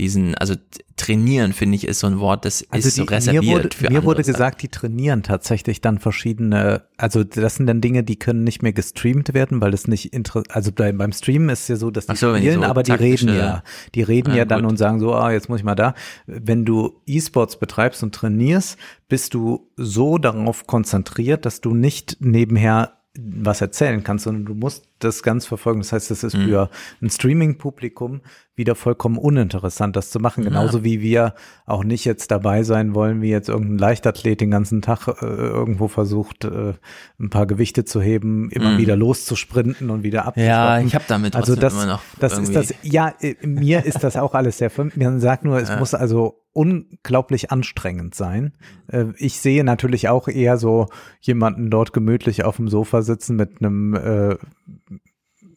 diesen, also trainieren, finde ich, ist so ein Wort, das also ist die, so reserviert mir wurde, für Mir wurde gesagt, die trainieren tatsächlich dann verschiedene, also das sind dann Dinge, die können nicht mehr gestreamt werden, weil das nicht also beim Streamen ist es ja so, dass die so, spielen, so aber die reden ja. Die reden ja, ja dann gut. und sagen so, ah, jetzt muss ich mal da. Wenn du E-Sports betreibst und trainierst, bist du so darauf konzentriert, dass du nicht nebenher was erzählen kannst, sondern du musst das ganz verfolgen. Das heißt, es ist mhm. für ein Streaming-Publikum wieder vollkommen uninteressant, das zu machen. Genauso ja. wie wir auch nicht jetzt dabei sein wollen, wie jetzt irgendein Leichtathlet den ganzen Tag äh, irgendwo versucht, äh, ein paar Gewichte zu heben, immer mhm. wieder loszusprinten und wieder abzustoppen. Ja, ich habe damit also das, immer noch das ist das. Ja, äh, mir ist das auch alles sehr. Man sagt nur, es ja. muss also unglaublich anstrengend sein. Äh, ich sehe natürlich auch eher so jemanden dort gemütlich auf dem Sofa sitzen mit einem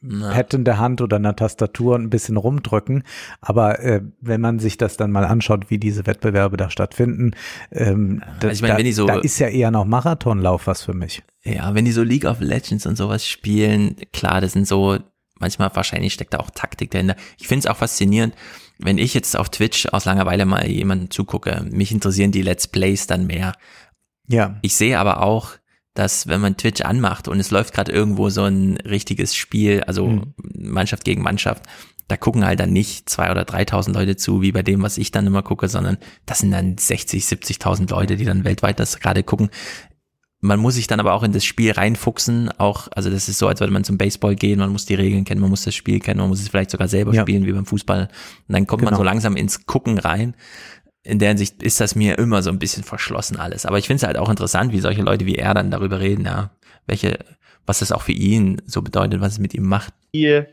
äh, Pad in der Hand oder einer Tastatur ein bisschen rumdrücken. Aber äh, wenn man sich das dann mal anschaut, wie diese Wettbewerbe da stattfinden, ähm, also ich mein, da, so, da ist ja eher noch Marathonlauf was für mich. Ja, wenn die so League of Legends und sowas spielen, klar, das sind so, manchmal wahrscheinlich steckt da auch Taktik dahinter. Ich finde es auch faszinierend, wenn ich jetzt auf Twitch aus Langeweile mal jemanden zugucke, mich interessieren die Let's Plays dann mehr. Ja. Ich sehe aber auch, dass wenn man Twitch anmacht und es läuft gerade irgendwo so ein richtiges Spiel, also mhm. Mannschaft gegen Mannschaft, da gucken halt dann nicht zwei oder 3.000 Leute zu, wie bei dem, was ich dann immer gucke, sondern das sind dann 60, 70.000 Leute, die dann weltweit das gerade gucken. Man muss sich dann aber auch in das Spiel reinfuchsen, auch, also das ist so, als würde man zum Baseball gehen, man muss die Regeln kennen, man muss das Spiel kennen, man muss es vielleicht sogar selber ja. spielen, wie beim Fußball. Und dann kommt genau. man so langsam ins Gucken rein. In der Hinsicht ist das mir immer so ein bisschen verschlossen alles. Aber ich finde es halt auch interessant, wie solche Leute wie er dann darüber reden, ja. welche, was das auch für ihn so bedeutet, was es mit ihm macht. Wie,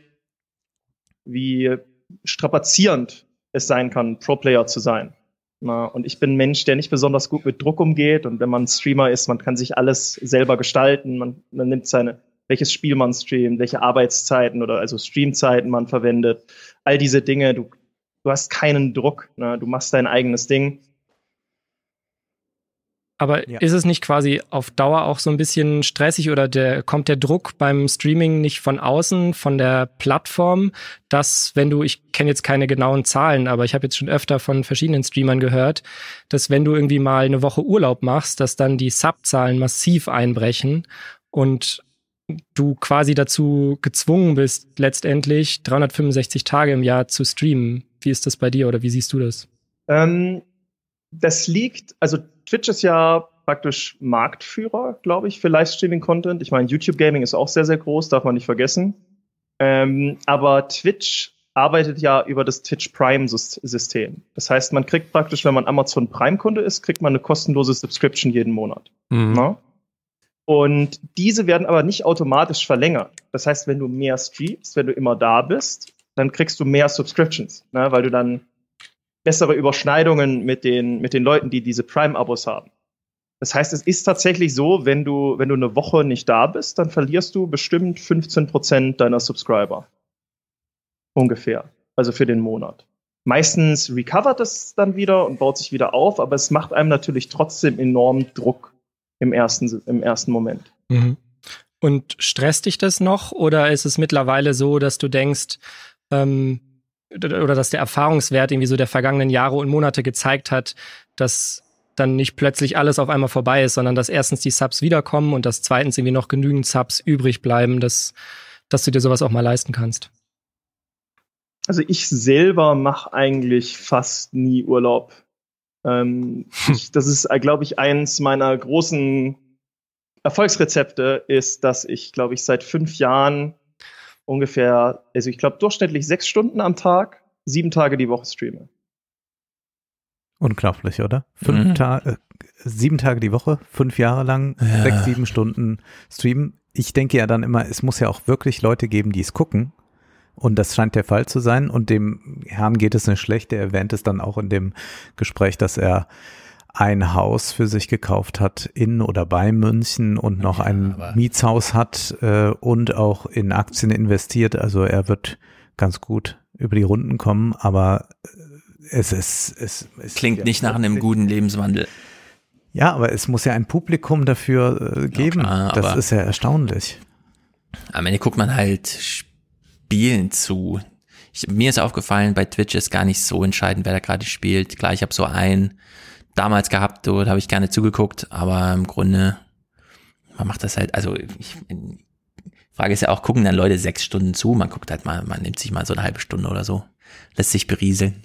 wie strapazierend es sein kann, Pro-Player zu sein. Na, und ich bin ein Mensch, der nicht besonders gut mit Druck umgeht. Und wenn man Streamer ist, man kann sich alles selber gestalten. Man, man nimmt seine, welches Spiel man streamt, welche Arbeitszeiten oder also Streamzeiten man verwendet. All diese Dinge. Du, du hast keinen Druck. Ne? Du machst dein eigenes Ding. Aber ja. ist es nicht quasi auf Dauer auch so ein bisschen stressig oder der, kommt der Druck beim Streaming nicht von außen, von der Plattform, dass wenn du, ich kenne jetzt keine genauen Zahlen, aber ich habe jetzt schon öfter von verschiedenen Streamern gehört, dass wenn du irgendwie mal eine Woche Urlaub machst, dass dann die Subzahlen massiv einbrechen und du quasi dazu gezwungen bist, letztendlich 365 Tage im Jahr zu streamen. Wie ist das bei dir oder wie siehst du das? Ähm, das liegt, also Twitch ist ja praktisch Marktführer, glaube ich, für Livestreaming-Content. Ich meine, YouTube Gaming ist auch sehr, sehr groß, darf man nicht vergessen. Ähm, aber Twitch arbeitet ja über das Twitch Prime-System. Das heißt, man kriegt praktisch, wenn man Amazon Prime-Kunde ist, kriegt man eine kostenlose Subscription jeden Monat. Mhm. Und diese werden aber nicht automatisch verlängert. Das heißt, wenn du mehr streamst, wenn du immer da bist, dann kriegst du mehr Subscriptions, ne? weil du dann bessere Überschneidungen mit den, mit den Leuten, die diese Prime-Abos haben. Das heißt, es ist tatsächlich so, wenn du, wenn du eine Woche nicht da bist, dann verlierst du bestimmt 15 Prozent deiner Subscriber. Ungefähr. Also für den Monat. Meistens recovert es dann wieder und baut sich wieder auf, aber es macht einem natürlich trotzdem enorm Druck im ersten, im ersten Moment. Mhm. Und stresst dich das noch oder ist es mittlerweile so, dass du denkst, ähm, oder dass der Erfahrungswert irgendwie so der vergangenen Jahre und Monate gezeigt hat, dass dann nicht plötzlich alles auf einmal vorbei ist, sondern dass erstens die Subs wiederkommen und dass zweitens irgendwie noch genügend Subs übrig bleiben, dass, dass du dir sowas auch mal leisten kannst. Also ich selber mache eigentlich fast nie Urlaub. Ähm, ich, das ist, glaube ich, eins meiner großen Erfolgsrezepte ist, dass ich, glaube ich, seit fünf Jahren ungefähr, also ich glaube durchschnittlich sechs Stunden am Tag, sieben Tage die Woche streame. Unglaublich, oder? Fünf mhm. Tage, äh, sieben Tage die Woche, fünf Jahre lang, ja. sechs, sieben Stunden streamen. Ich denke ja dann immer, es muss ja auch wirklich Leute geben, die es gucken. Und das scheint der Fall zu sein. Und dem Herrn geht es nicht schlecht. Er erwähnt es dann auch in dem Gespräch, dass er ein Haus für sich gekauft hat in oder bei München und noch ja, ein Mietshaus hat äh, und auch in Aktien investiert. Also er wird ganz gut über die Runden kommen, aber äh, es ist es, es klingt ja nicht nach einem guten Lebenswandel. Ja, aber es muss ja ein Publikum dafür äh, geben. Ja, klar, das ist ja erstaunlich. Am Ende guckt man halt Spielen zu. Ich, mir ist aufgefallen, bei Twitch ist gar nicht so entscheidend, wer da gerade spielt. Klar, ich habe so ein damals gehabt, da habe ich gerne zugeguckt, aber im Grunde, man macht das halt, also ich, Frage ist ja auch, gucken dann Leute sechs Stunden zu? Man guckt halt mal, man nimmt sich mal so eine halbe Stunde oder so, lässt sich berieseln.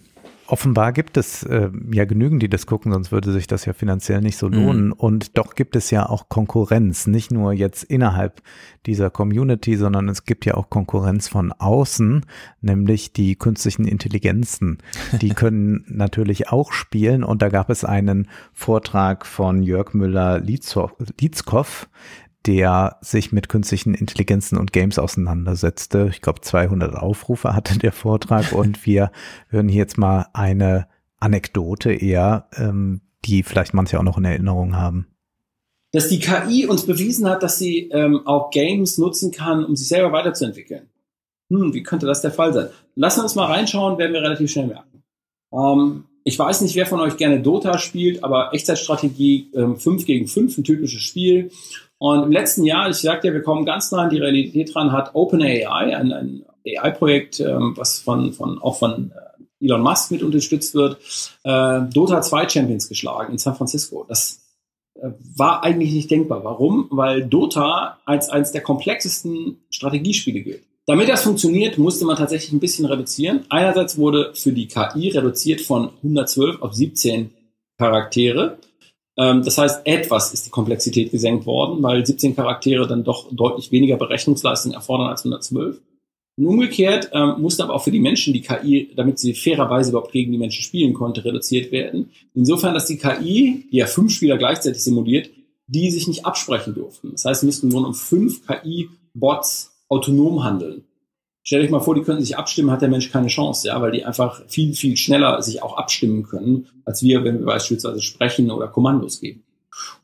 Offenbar gibt es äh, ja genügend, die das gucken, sonst würde sich das ja finanziell nicht so lohnen. Mhm. Und doch gibt es ja auch Konkurrenz, nicht nur jetzt innerhalb dieser Community, sondern es gibt ja auch Konkurrenz von außen, nämlich die künstlichen Intelligenzen. Die können natürlich auch spielen und da gab es einen Vortrag von Jörg Müller-Lietzkow, der sich mit künstlichen Intelligenzen und Games auseinandersetzte. Ich glaube, 200 Aufrufe hatte der Vortrag und wir hören hier jetzt mal eine Anekdote eher, ähm, die vielleicht manche auch noch in Erinnerung haben. Dass die KI uns bewiesen hat, dass sie ähm, auch Games nutzen kann, um sich selber weiterzuentwickeln. Hm, wie könnte das der Fall sein? Lassen wir uns mal reinschauen, werden wir relativ schnell merken. Ähm, ich weiß nicht, wer von euch gerne Dota spielt, aber Echtzeitstrategie ähm, 5 gegen 5, ein typisches Spiel. Und im letzten Jahr, ich sagte ja, wir kommen ganz nah an die Realität dran, hat OpenAI, ein, ein AI-Projekt, ähm, was von, von, auch von äh, Elon Musk mit unterstützt wird, äh, Dota 2 Champions geschlagen in San Francisco. Das äh, war eigentlich nicht denkbar. Warum? Weil Dota als eines der komplexesten Strategiespiele gilt. Damit das funktioniert, musste man tatsächlich ein bisschen reduzieren. Einerseits wurde für die KI reduziert von 112 auf 17 Charaktere. Ähm, das heißt, etwas ist die Komplexität gesenkt worden, weil 17 Charaktere dann doch deutlich weniger Berechnungsleistung erfordern als 112. Und umgekehrt ähm, musste aber auch für die Menschen die KI, damit sie fairerweise überhaupt gegen die Menschen spielen konnte, reduziert werden. Insofern, dass die KI, die ja fünf Spieler gleichzeitig simuliert, die sich nicht absprechen durften. Das heißt, es müssten nur um fünf KI-Bots autonom handeln. Stell euch mal vor, die könnten sich abstimmen, hat der Mensch keine Chance, ja, weil die einfach viel, viel schneller sich auch abstimmen können, als wir, wenn wir beispielsweise sprechen oder Kommandos geben.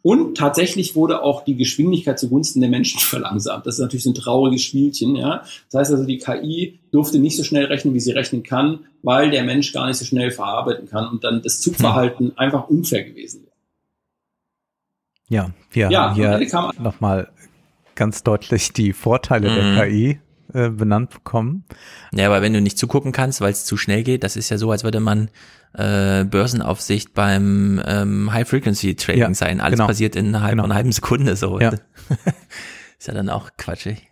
Und tatsächlich wurde auch die Geschwindigkeit zugunsten der Menschen verlangsamt. Das ist natürlich so ein trauriges Spielchen, ja. Das heißt also, die KI durfte nicht so schnell rechnen, wie sie rechnen kann, weil der Mensch gar nicht so schnell verarbeiten kann und dann das Zugverhalten einfach unfair gewesen wäre. Ja, wir Ja, haben hier nochmal ganz deutlich die Vorteile Mhm. der KI äh, benannt bekommen. Ja, aber wenn du nicht zugucken kannst, weil es zu schnell geht, das ist ja so, als würde man äh, Börsenaufsicht beim ähm, High-Frequency-Trading Ja, sein. Alles genau. passiert innerhalb von einer halben Sekunde so. Ja. ist ja dann auch quatschig.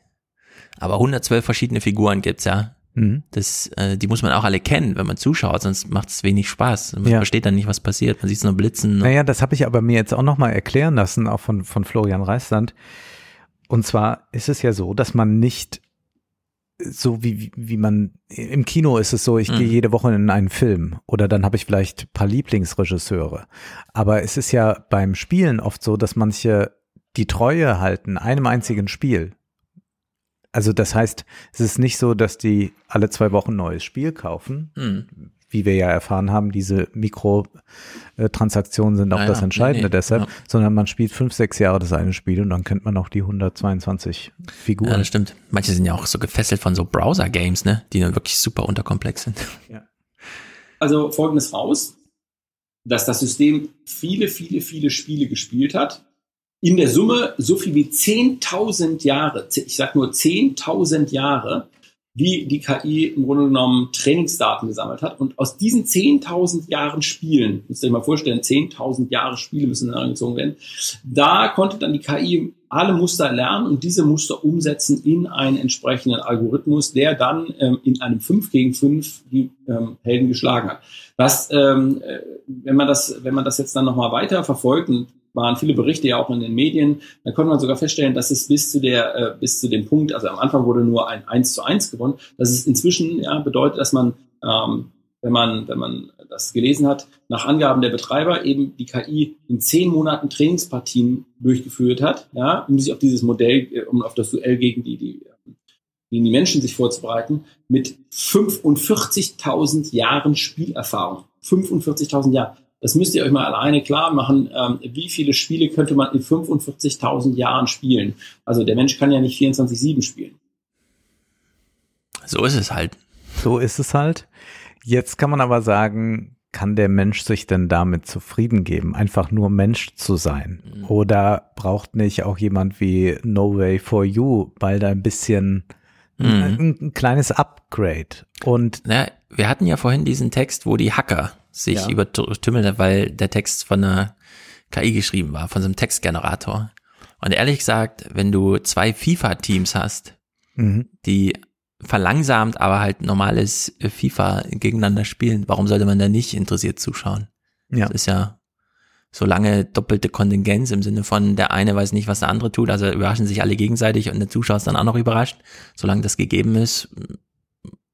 Aber 112 verschiedene Figuren gibt's ja. Mhm. Das, äh, die muss man auch alle kennen, wenn man zuschaut, sonst macht es wenig Spaß. Man Ja. versteht dann nicht, was passiert. Man sieht es nur blitzen. Naja, das habe ich aber mir jetzt auch nochmal erklären lassen, auch von, von Florian Reisland. Und zwar ist es ja so, dass man nicht so wie, wie- man im Kino ist es so, ich Mhm. gehe jede Woche in einen Film oder dann habe ich vielleicht ein paar Lieblingsregisseure. Aber es ist ja beim Spielen oft so, dass manche die Treue halten einem einzigen Spiel. Also das heißt, es ist nicht so, dass die alle zwei Wochen ein neues Spiel kaufen, Hm. Wie wir ja erfahren haben, diese Mikrotransaktionen sind auch Ja, das ja, Entscheidende nee, nee, deshalb, ja. sondern man spielt fünf, sechs Jahre das eine Spiel und dann kennt man auch die 122 Figuren. Ja, das stimmt. Manche sind ja auch so gefesselt von so Browser-Games, ne? Die dann wirklich super unterkomplex sind. Also folgendes raus, dass das System viele, viele, viele Spiele gespielt hat. In der Summe so viel wie 10.000 Jahre, ich sag nur 10.000 Jahre, wie die KI im Grunde genommen Trainingsdaten gesammelt hat. Und aus diesen 10.000 Jahren Spielen, müsst ihr euch mal vorstellen, 10.000 Jahre Spiele müssen angezogen werden, da konnte dann die KI alle Muster lernen und diese Muster umsetzen in einen entsprechenden Algorithmus, der dann ähm, in einem 5 gegen 5 die ähm, Helden geschlagen hat. Das, ähm, äh, wenn man das, wenn man das jetzt dann nochmal weiter verfolgt, und waren viele Berichte ja auch in den Medien, dann konnte man sogar feststellen, dass es bis zu der, äh, bis zu dem Punkt, also am Anfang wurde nur ein 1 zu 1 gewonnen, dass es inzwischen ja bedeutet, dass man, ähm, wenn man, wenn man das gelesen hat, nach Angaben der Betreiber eben die KI in zehn Monaten Trainingspartien durchgeführt hat, ja, um sich auf dieses Modell, äh, um auf das Duell gegen die, die gegen die Menschen sich vorzubereiten, mit 45.000 Jahren Spielerfahrung. 45.000 Jahre. Das müsst ihr euch mal alleine klar machen. Ähm, wie viele Spiele könnte man in 45.000 Jahren spielen? Also der Mensch kann ja nicht 24-7 spielen. So ist es halt. So ist es halt. Jetzt kann man aber sagen, kann der Mensch sich denn damit zufrieden geben, einfach nur Mensch zu sein? Oder braucht nicht auch jemand wie No Way for You bald ein bisschen ein, ein kleines Upgrade? Und Na, wir hatten ja vorhin diesen Text, wo die Hacker sich Ja. übertümmelt weil der Text von einer KI geschrieben war, von so einem Textgenerator. Und ehrlich gesagt, wenn du zwei FIFA-Teams hast, Mhm. die verlangsamt, aber halt normales FIFA gegeneinander spielen, warum sollte man da nicht interessiert zuschauen? Ja. Das ist ja so lange doppelte Kontingenz im Sinne von der eine weiß nicht, was der andere tut, also überraschen sich alle gegenseitig und der Zuschauer ist dann auch noch überrascht. Solange das gegeben ist,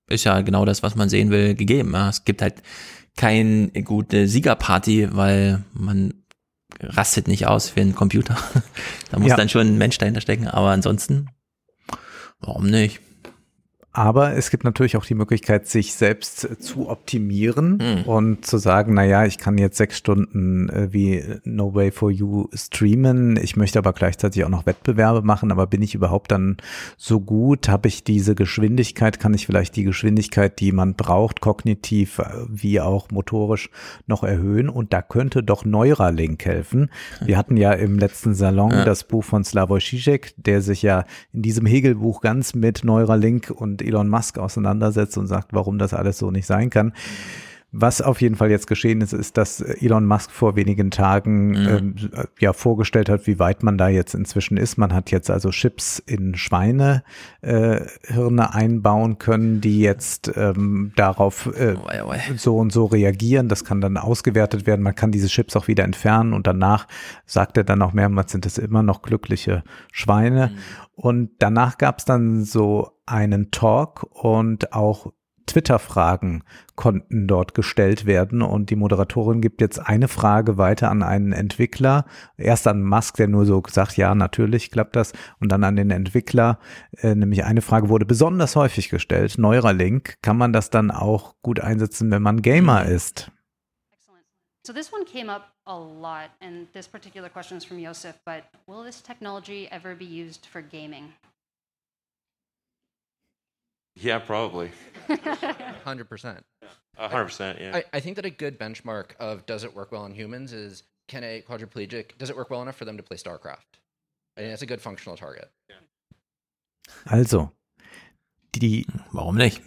ist ja genau das, was man sehen will, gegeben. Es gibt halt keine gute Siegerparty, weil man rastet nicht aus für einen Computer. da muss Ja. dann schon ein Mensch dahinter stecken, aber ansonsten, warum nicht? Aber es gibt natürlich auch die Möglichkeit, sich selbst äh, zu optimieren Hm. und zu sagen, na ja, ich kann jetzt sechs Stunden äh, wie No Way for You streamen. Ich möchte aber gleichzeitig auch noch Wettbewerbe machen. Aber bin ich überhaupt dann so gut? Habe ich diese Geschwindigkeit? Kann ich vielleicht die Geschwindigkeit, die man braucht, kognitiv äh, wie auch motorisch noch erhöhen? Und da könnte doch Neuralink helfen. Wir hatten ja im letzten Salon Ja. das Buch von Slavoj Žižek, der sich ja in diesem Hegel-Buch ganz mit Neuralink und Elon Musk auseinandersetzt und sagt, warum das alles so nicht sein kann. Was auf jeden Fall jetzt geschehen ist, ist, dass Elon Musk vor wenigen Tagen ähm, ja vorgestellt hat, wie weit man da jetzt inzwischen ist. Man hat jetzt also Chips in Schweinehirne äh, einbauen können, die jetzt ähm, darauf äh, so und so reagieren. Das kann dann ausgewertet werden. Man kann diese Chips auch wieder entfernen und danach sagt er dann auch mehrmals, sind es immer noch glückliche Schweine. Und danach gab es dann so einen Talk und auch Twitter-Fragen konnten dort gestellt werden und die Moderatorin gibt jetzt eine Frage weiter an einen Entwickler. Erst an Musk, der nur so sagt, ja, natürlich klappt das und dann an den Entwickler, äh, nämlich eine Frage wurde besonders häufig gestellt. Neuralink, kann man das dann auch gut einsetzen, wenn man Gamer ist? So this one came up a lot, and this particular question is from Yosef, but will this technology ever be used for gaming? Yeah, probably. 100%. A hundred percent, yeah. I, I think that a good benchmark of does it work well in humans is can a quadriplegic, does it work well enough for them to play StarCraft? I think that's a good functional target. Also, die. Warum nicht?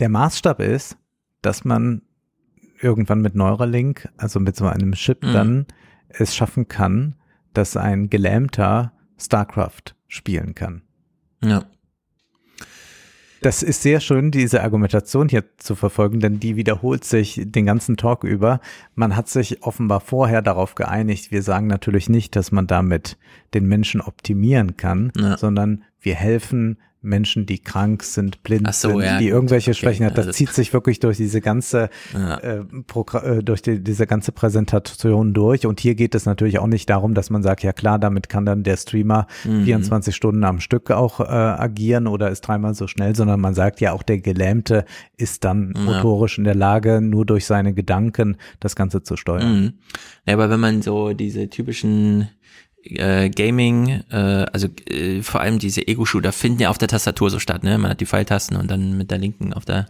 Der Maßstab ist, dass man irgendwann mit Neuralink, also mit so einem Chip, Mhm. dann es schaffen kann, dass ein Gelähmter StarCraft spielen kann. Ja. Das ist sehr schön, diese Argumentation hier zu verfolgen, denn die wiederholt sich den ganzen Talk über. Man hat sich offenbar vorher darauf geeinigt. Wir sagen natürlich nicht, dass man damit den Menschen optimieren kann, Ja. sondern wir helfen Menschen, die krank sind, blind so, sind, ja, die irgendwelche okay. Schwächen hat. Das Also- zieht sich wirklich durch diese ganze Ja. äh, Progr- äh, durch die, diese ganze Präsentation durch. Und hier geht es natürlich auch nicht darum, dass man sagt, ja klar, damit kann dann der Streamer Mhm. 24 Stunden am Stück auch äh, agieren oder ist dreimal so schnell, sondern man sagt ja auch, der Gelähmte ist dann Ja. motorisch in der Lage, nur durch seine Gedanken das Ganze zu steuern. Mhm. Ja, aber wenn man so diese typischen äh, Gaming, äh, also äh, vor allem diese Ego-Shooter finden ja auf der Tastatur so statt, ne? Man hat die Pfeiltasten und dann mit der linken auf der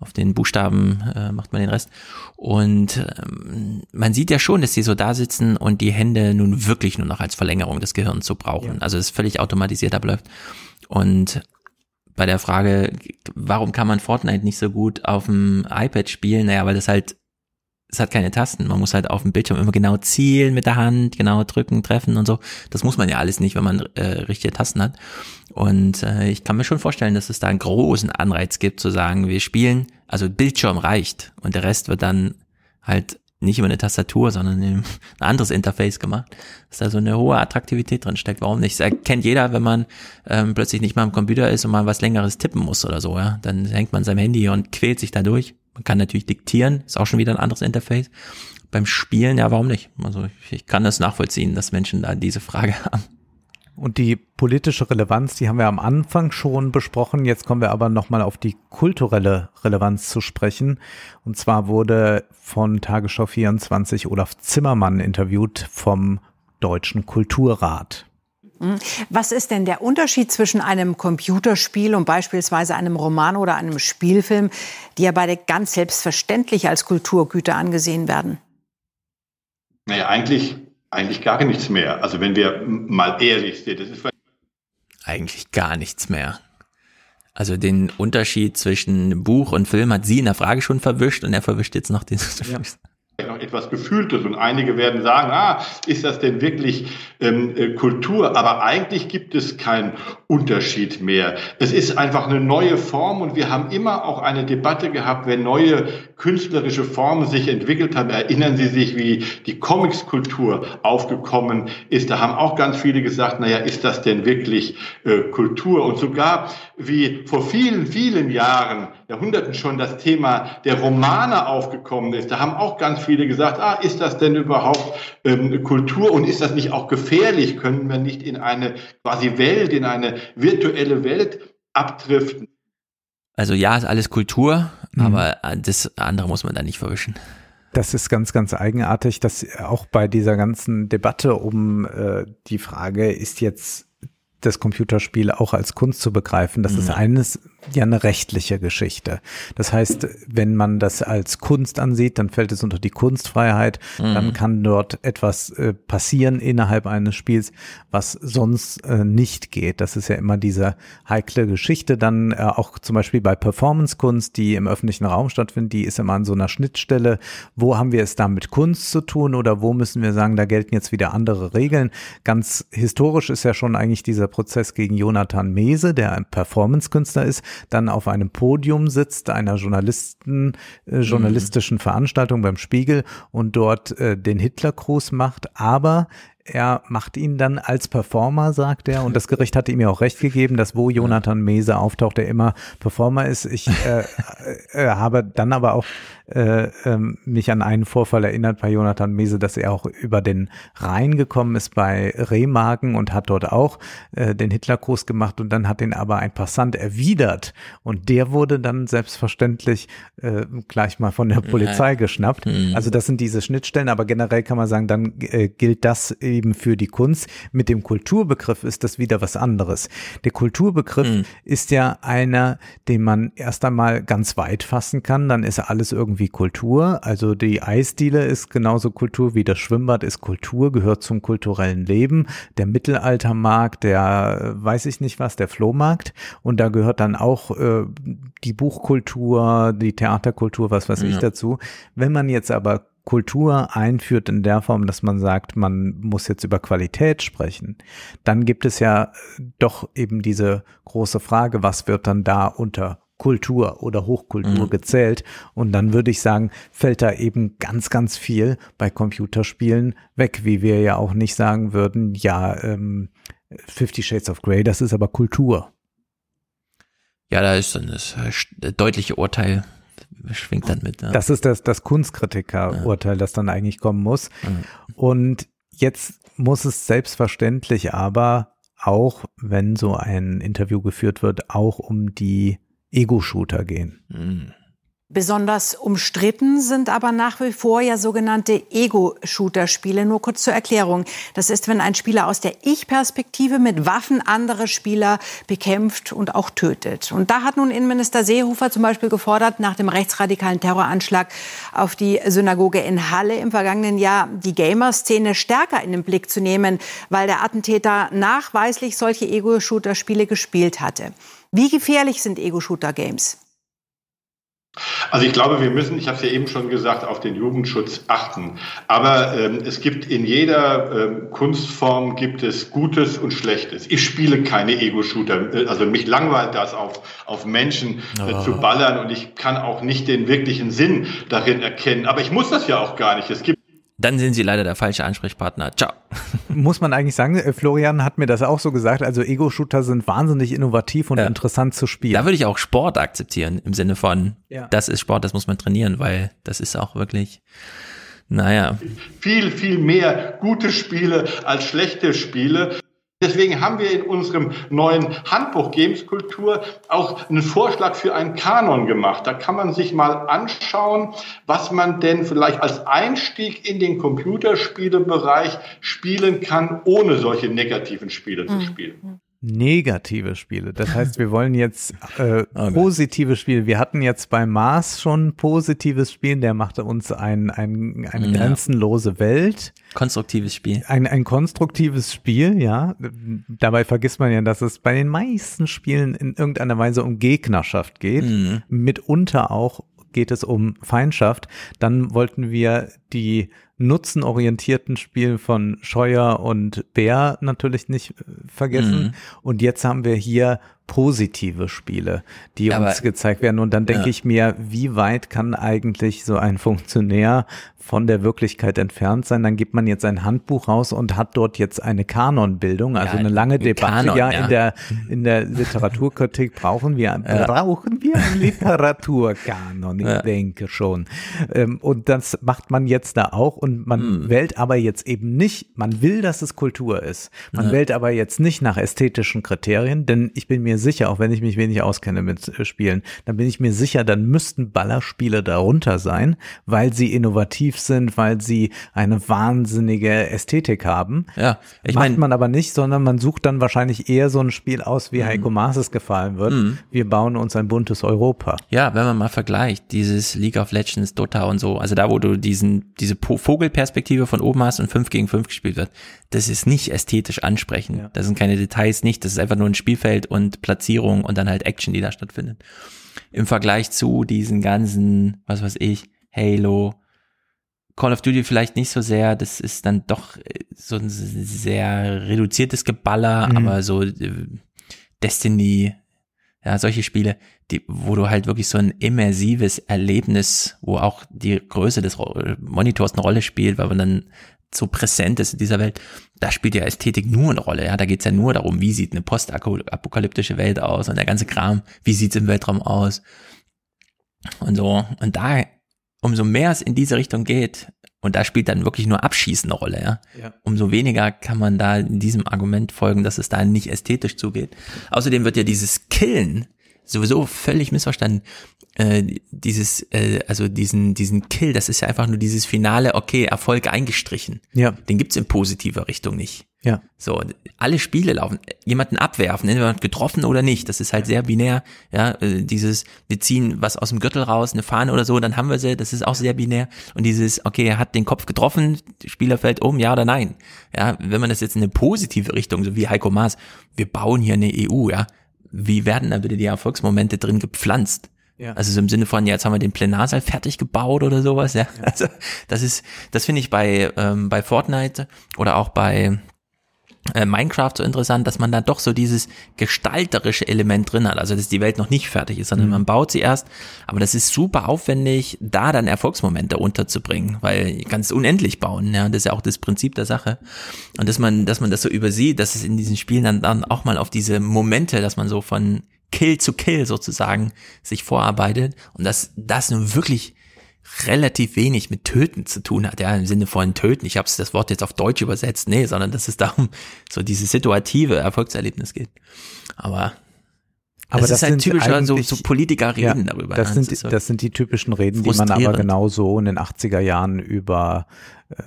auf den Buchstaben äh, macht man den Rest. Und ähm, man sieht ja schon, dass die so da sitzen und die Hände nun wirklich nur noch als Verlängerung des Gehirns so brauchen. Also es völlig automatisiert abläuft. Und bei der Frage, warum kann man Fortnite nicht so gut auf dem iPad spielen? Naja, weil das halt es hat keine Tasten. Man muss halt auf dem Bildschirm immer genau zielen mit der Hand, genau drücken, treffen und so. Das muss man ja alles nicht, wenn man äh, richtige Tasten hat. Und äh, ich kann mir schon vorstellen, dass es da einen großen Anreiz gibt, zu sagen, wir spielen, also Bildschirm reicht und der Rest wird dann halt nicht über eine Tastatur, sondern ein anderes Interface gemacht, dass da so eine hohe Attraktivität drin steckt. Warum nicht? Das erkennt jeder, wenn man ähm, plötzlich nicht mal am Computer ist und mal was längeres tippen muss oder so, ja. Dann hängt man seinem Handy und quält sich da durch. Man kann natürlich diktieren, ist auch schon wieder ein anderes Interface. Beim Spielen, ja, warum nicht? Also ich, ich kann das nachvollziehen, dass Menschen da diese Frage haben. Und die politische Relevanz, die haben wir am Anfang schon besprochen. Jetzt kommen wir aber nochmal auf die kulturelle Relevanz zu sprechen. Und zwar wurde von Tagesschau 24 Olaf Zimmermann interviewt vom Deutschen Kulturrat. Mhm. Was ist denn der Unterschied zwischen einem Computerspiel und beispielsweise einem Roman oder einem Spielfilm, die ja beide ganz selbstverständlich als Kulturgüter angesehen werden? Naja, eigentlich, eigentlich gar nichts mehr. Also wenn wir mal ehrlich sind, das ist Eigentlich gar nichts mehr. Also den Unterschied zwischen Buch und Film hat sie in der Frage schon verwischt und er verwischt jetzt noch den. Noch etwas Gefühltes und einige werden sagen, ah, ist das denn wirklich ähm, äh, Kultur? Aber eigentlich gibt es keinen Unterschied mehr. Es ist einfach eine neue Form und wir haben immer auch eine Debatte gehabt, wenn neue künstlerische Formen sich entwickelt haben. Erinnern Sie sich, wie die Comicskultur aufgekommen ist? Da haben auch ganz viele gesagt, naja, ist das denn wirklich äh, Kultur? Und sogar wie vor vielen, vielen Jahren, Jahrhunderten schon das Thema der Romane aufgekommen ist, da haben auch ganz viele gesagt, ah, ist das denn überhaupt ähm, Kultur und ist das nicht auch gefährlich? Können wir nicht in eine quasi Welt, in eine virtuelle Welt abdriften? Also ja, ist alles Kultur, aber das andere muss man da nicht verwischen. Das ist ganz, ganz eigenartig, dass auch bei dieser ganzen Debatte um äh, die Frage, ist jetzt das Computerspiel auch als Kunst zu begreifen, das ist Ja. eines ja eine rechtliche Geschichte. Das heißt, wenn man das als Kunst ansieht, dann fällt es unter die Kunstfreiheit, Mhm. dann kann dort etwas äh, passieren innerhalb eines Spiels, was sonst äh, nicht geht. Das ist ja immer diese heikle Geschichte. Dann äh, auch zum Beispiel bei Performancekunst, die im öffentlichen Raum stattfindet, die ist immer an so einer Schnittstelle. Wo haben wir es da mit Kunst zu tun oder wo müssen wir sagen, da gelten jetzt wieder andere Regeln? Ganz historisch ist ja schon eigentlich dieser Prozess gegen Jonathan Mese, der ein Performancekünstler ist, dann auf einem Podium sitzt, einer Journalisten, äh, journalistischen Veranstaltung beim Spiegel und dort äh, den Hitlergruß macht, aber er macht ihn dann als Performer, sagt er. Und das Gericht hat ihm ja auch recht gegeben, dass wo Jonathan Mese auftaucht, er immer Performer ist. Ich äh, äh, habe dann aber auch äh, äh, mich an einen Vorfall erinnert bei Jonathan Mese, dass er auch über den Rhein gekommen ist bei Remagen und hat dort auch äh, den Hitlergruß gemacht und dann hat ihn aber ein Passant erwidert und der wurde dann selbstverständlich äh, gleich mal von der Polizei geschnappt. Mhm. Also das sind diese Schnittstellen, aber generell kann man sagen, dann äh, gilt das eben für die Kunst. Mit dem Kulturbegriff ist das wieder was anderes. Der Kulturbegriff Mhm. ist ja einer, den man erst einmal ganz weit fassen kann, dann ist alles irgendwie Kultur. Also die Eisdiele ist genauso Kultur wie das Schwimmbad ist Kultur, gehört zum kulturellen Leben. Der Mittelaltermarkt, der weiß ich nicht was, der Flohmarkt. Und da gehört dann auch äh, die Buchkultur, die Theaterkultur, was weiß ich Ja. dazu. Wenn man jetzt aber Kultur einführt in der Form, dass man sagt, man muss jetzt über Qualität sprechen, dann gibt es ja doch eben diese große Frage, was wird dann da unter Kultur oder Hochkultur Mhm. gezählt? Und dann würde ich sagen, fällt da eben ganz, ganz viel bei Computerspielen weg, wie wir ja auch nicht sagen würden, ja, ähm, Fifty Shades of Grey, das ist aber Kultur. Ja, da ist dann das äh, deutliche Urteil, schwingt dann mit. Ne? Das ist das, das Kunstkritiker-Urteil, das dann eigentlich kommen muss. Und jetzt muss es selbstverständlich aber auch, wenn so ein Interview geführt wird, auch um die Ego-Shooter gehen. Mhm. Besonders umstritten sind aber nach wie vor ja sogenannte Ego-Shooter-Spiele. Nur kurz zur Erklärung. Das ist, wenn ein Spieler aus der Ich-Perspektive mit Waffen andere Spieler bekämpft und auch tötet. Und da hat nun Innenminister Seehofer zum Beispiel gefordert, nach dem rechtsradikalen Terroranschlag auf die Synagoge in Halle im vergangenen Jahr die Gamer-Szene stärker in den Blick zu nehmen, weil der Attentäter nachweislich solche Ego-Shooter-Spiele gespielt hatte. Wie gefährlich sind Ego-Shooter-Games? Also ich glaube, wir müssen, ich habe es ja eben schon gesagt, auf den Jugendschutz achten. Aber ähm, es gibt in jeder ähm, Kunstform gibt es Gutes und Schlechtes. Ich spiele keine Ego-Shooter. Äh, Also mich langweilt das, auf, auf Menschen äh, zu ballern und ich kann auch nicht den wirklichen Sinn darin erkennen. Aber ich muss das ja auch gar nicht. Es gibt Dann sind sie leider der falsche Ansprechpartner. Ciao. Muss man eigentlich sagen, äh, Florian hat mir das auch so gesagt, also Ego-Shooter sind wahnsinnig innovativ und interessant zu spielen. Da würde ich auch Sport akzeptieren im Sinne von, Ja. das ist Sport, das muss man trainieren, weil das ist auch wirklich, naja. viel, viel mehr gute Spiele als schlechte Spiele. Deswegen haben wir in unserem neuen Handbuch Games Kultur auch einen Vorschlag für einen Kanon gemacht. Da kann man sich mal anschauen, was man denn vielleicht als Einstieg in den Computerspielebereich spielen kann, ohne solche negativen Spiele zu spielen. Negative Spiele. Das heißt, wir wollen jetzt äh, positive Spiele. Wir hatten jetzt bei Mars schon ein positives Spiel, der machte uns ein, ein, eine Ja. grenzenlose Welt. Konstruktives Spiel. Ein, ein konstruktives Spiel, ja. Dabei vergisst man ja, dass es bei den meisten Spielen in irgendeiner Weise um Gegnerschaft geht. Mhm. Mitunter auch geht es um Feindschaft. Dann wollten wir die nutzenorientierten Spiele von Scheuer und Bär natürlich nicht äh, vergessen. Mhm. Und jetzt haben wir hier positive Spiele, die Aber- uns gezeigt werden. Und dann denke Ja. ich mir, wie weit kann eigentlich so ein Funktionär von der Wirklichkeit entfernt sein? Dann gibt man jetzt ein Handbuch raus und hat dort jetzt eine Kanonbildung, also Ja, eine lange ein Debatte. Kanon, ja, ja. in der, in der Literaturkritik brauchen wir, brauchen wir einen Literaturkanon. Ich denke schon. Ähm, Und das macht man jetzt da auch und man Hm. wählt aber jetzt eben nicht, man will, dass es Kultur ist. Man Ja. wählt aber jetzt nicht nach ästhetischen Kriterien, denn ich bin mir sicher, auch wenn ich mich wenig auskenne mit äh, Spielen, dann bin ich mir sicher, dann müssten Ballerspiele darunter sein, weil sie innovativ sind, weil sie eine wahnsinnige Ästhetik haben. Ja, ich Macht man aber nicht, sondern man sucht dann wahrscheinlich eher so ein Spiel aus, wie Heiko Maas es gefallen wird. Mhm. Wir bauen uns ein buntes Europa. ja, wenn man mal vergleicht, dieses League of Legends, Dota und so, also da, wo du diesen, diese Po- Vogelperspektive von oben hast und 5 gegen 5 gespielt wird, das ist nicht ästhetisch ansprechend. Das sind keine Details nicht, das ist einfach nur ein Spielfeld und Platzierung und dann halt Action, die da stattfindet. Im Vergleich zu diesen ganzen, was weiß ich, Halo, Call of Duty vielleicht nicht so sehr, das ist dann doch äh, so ein sehr reduziertes Geballer, Mhm. aber so äh, Destiny, ja, solche Spiele, die, wo du halt wirklich so ein immersives Erlebnis, wo auch die Größe des Monitors eine Rolle spielt, weil man dann so präsent ist in dieser Welt, da spielt ja Ästhetik nur eine Rolle. Ja, da geht's ja nur darum, wie sieht eine postapokalyptische Welt aus und der ganze Kram, wie sieht's im Weltraum aus und so. Und da, umso mehr es in diese Richtung geht, und da spielt dann wirklich nur Abschießen eine Rolle, ja? Ja. Umso weniger kann man da in diesem Argument folgen, dass es da nicht ästhetisch zugeht. Außerdem wird ja dieses Killen sowieso völlig missverstanden. Äh, dieses, äh, also diesen, diesen Kill, das ist ja einfach nur dieses Finale, okay, Erfolg eingestrichen. Ja. Den gibt's in positiver Richtung nicht. Ja. So, alle Spiele laufen, jemanden abwerfen, entweder getroffen oder nicht, das ist halt sehr binär, ja, äh, dieses, wir ziehen was aus dem Gürtel raus, eine Fahne oder so, dann haben wir sie, das ist auch sehr binär und dieses, okay, er hat den Kopf getroffen, Spieler fällt um, ja oder nein, ja, wenn man das jetzt in eine positive Richtung, so wie Heiko Maas, wir bauen hier eine EU, ja, wie werden da bitte die Erfolgsmomente drin gepflanzt? Ja. Also so im Sinne von, ja, jetzt haben wir den Plenarsaal fertig gebaut oder sowas, ja. Also das ist, das finde ich bei, ähm, bei Fortnite oder auch bei äh, Minecraft so interessant, dass man da doch so dieses gestalterische Element drin hat. Also dass die Welt noch nicht fertig ist, sondern Mhm. man baut sie erst. Aber das ist super aufwendig, da dann Erfolgsmomente unterzubringen, weil ganz unendlich bauen, ja, das ist ja auch das Prinzip der Sache. Und dass man, dass man das so übersieht, dass es in diesen Spielen dann, dann auch mal auf diese Momente, dass man so von Kill zu Kill sozusagen sich vorarbeitet und dass das nun wirklich relativ wenig mit Töten zu tun hat, ja, im Sinne von Töten. Ich habe das Wort jetzt auf Deutsch übersetzt, nee, sondern dass es darum so dieses situative Erfolgserlebnis geht. Aber Aber das, ist halt sind typischer, so, Politiker reden ja, darüber. Das ne? sind, ist so das sind die typischen Reden, die man aber frustrierend. genau so in den 80er Jahren über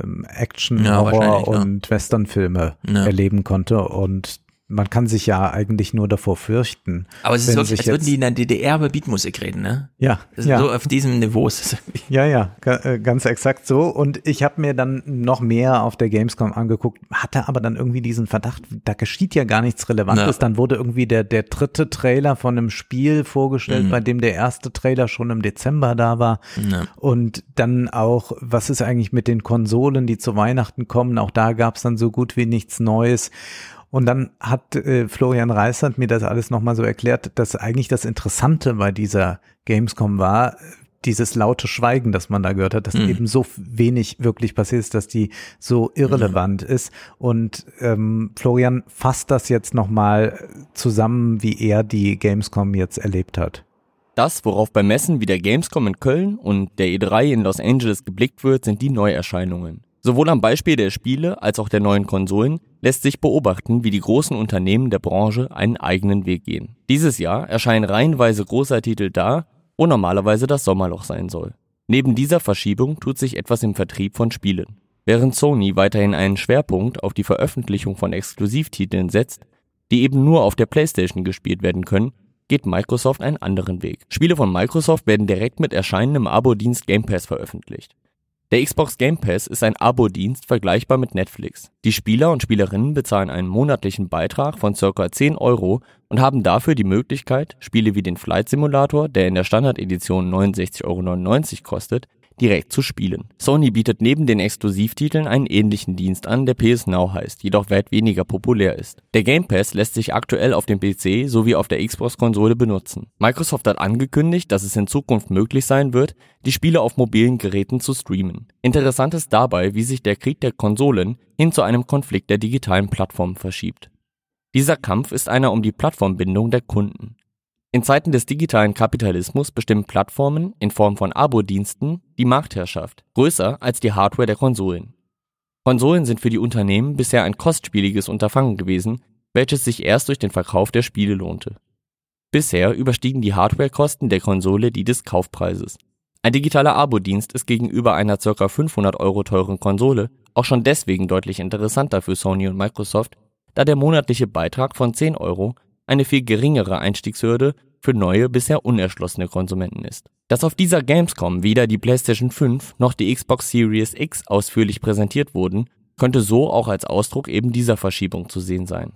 ähm, Action, Ja, Horror wahrscheinlich, ja. und Westernfilme erleben konnte. Und man kann sich ja eigentlich nur davor fürchten. Aber es ist wirklich, als würden die in der DDR über Beatmusik reden, ne? Ja, ja. So auf diesem Niveau ist es. Ja, ja, äh, ganz exakt so. Und ich habe mir dann noch mehr auf der Gamescom angeguckt, hatte aber dann irgendwie diesen Verdacht, da geschieht ja gar nichts Relevantes. Ja. Dann wurde irgendwie der, der dritte Trailer von einem Spiel vorgestellt, Mhm. bei dem der erste Trailer schon im Dezember da war. Ja. Und dann auch, was ist eigentlich mit den Konsolen, die zu Weihnachten kommen? Auch da gab es dann so gut wie nichts Neues. Und dann hat äh, Florian Reisert mir das alles nochmal so erklärt, dass eigentlich das Interessante bei dieser Gamescom war, dieses laute Schweigen, das man da gehört hat, dass Mhm. eben so wenig wirklich passiert ist, dass die so irrelevant ist. Und ähm, Florian fasst das jetzt nochmal zusammen, wie er die Gamescom jetzt erlebt hat. Das, worauf bei Messen wie der Gamescom in Köln und der E3 in Los Angeles geblickt wird, sind die Neuerscheinungen. Sowohl am Beispiel der Spiele als auch der neuen Konsolen lässt sich beobachten, wie die großen Unternehmen der Branche einen eigenen Weg gehen. Dieses Jahr erscheinen reihenweise großer Titel da, wo normalerweise das Sommerloch sein soll. Neben dieser Verschiebung tut sich etwas im Vertrieb von Spielen. Während Sony weiterhin einen Schwerpunkt auf die Veröffentlichung von Exklusivtiteln setzt, die eben nur auf der PlayStation gespielt werden können, geht Microsoft einen anderen Weg. Spiele von Microsoft werden direkt mit erscheinendem Abo-Dienst Game Pass veröffentlicht. Der Xbox Game Pass ist ein Abo-Dienst vergleichbar mit Netflix. Die Spieler und Spielerinnen bezahlen einen monatlichen Beitrag von ca. 10 Euro und haben dafür die Möglichkeit, Spiele wie den Flight Simulator, der in der Standardedition 69,99 Euro kostet, direkt zu spielen. Sony bietet neben den Exklusivtiteln einen ähnlichen Dienst an, der PS Now heißt, jedoch weit weniger populär ist. Der Game Pass lässt sich aktuell auf dem PC sowie auf der Xbox-Konsole benutzen. Microsoft hat angekündigt, dass es in Zukunft möglich sein wird, die Spiele auf mobilen Geräten zu streamen. Interessant ist dabei, wie sich der Krieg der Konsolen hin zu einem Konflikt der digitalen Plattformen verschiebt. Dieser Kampf ist einer um die Plattformbindung der Kunden. In Zeiten des digitalen Kapitalismus bestimmen Plattformen in Form von Abo-Diensten die Marktherrschaft, größer als die Hardware der Konsolen. Konsolen sind für die Unternehmen bisher ein kostspieliges Unterfangen gewesen, welches sich erst durch den Verkauf der Spiele lohnte. Bisher überstiegen die Hardwarekosten der Konsole die des Kaufpreises. Ein digitaler Abo-Dienst ist gegenüber einer ca. 500 Euro teuren Konsole auch schon deswegen deutlich interessanter für Sony und Microsoft, da der monatliche Beitrag von 10 Euro eine viel geringere Einstiegshürde für neue, bisher unerschlossene Konsumenten ist. Dass auf dieser Gamescom weder die PlayStation 5 noch die Xbox Series X ausführlich präsentiert wurden, könnte so auch als Ausdruck eben dieser Verschiebung zu sehen sein.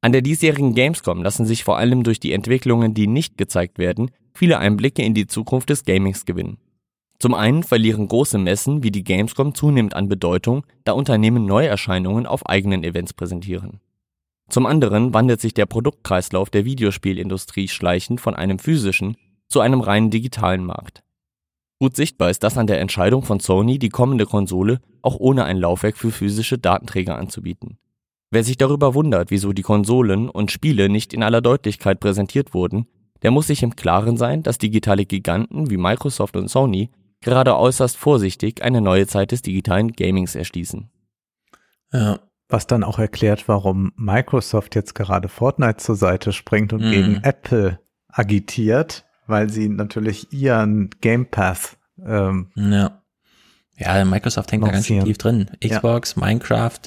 An der diesjährigen Gamescom lassen sich vor allem durch die Entwicklungen, die nicht gezeigt werden, viele Einblicke in die Zukunft des Gamings gewinnen. Zum einen verlieren große Messen wie die Gamescom zunehmend an Bedeutung, da Unternehmen Neuerscheinungen auf eigenen Events präsentieren. Zum anderen wandelt sich der Produktkreislauf der Videospielindustrie schleichend von einem physischen zu einem rein digitalen Markt. Gut sichtbar ist das an der Entscheidung von Sony, die kommende Konsole auch ohne ein Laufwerk für physische Datenträger anzubieten. Wer sich darüber wundert, wieso die Konsolen und Spiele nicht in aller Deutlichkeit präsentiert wurden, der muss sich im Klaren sein, dass digitale Giganten wie Microsoft und Sony gerade äußerst vorsichtig eine neue Zeit des digitalen Gamings erschließen. Ja. Was dann auch erklärt, warum Microsoft jetzt gerade Fortnite zur Seite springt und mhm. gegen Apple agitiert, weil sie natürlich ihren Game Path ähm, ja. ja, Microsoft hängt da ganz tief drin. Xbox, ja. Minecraft,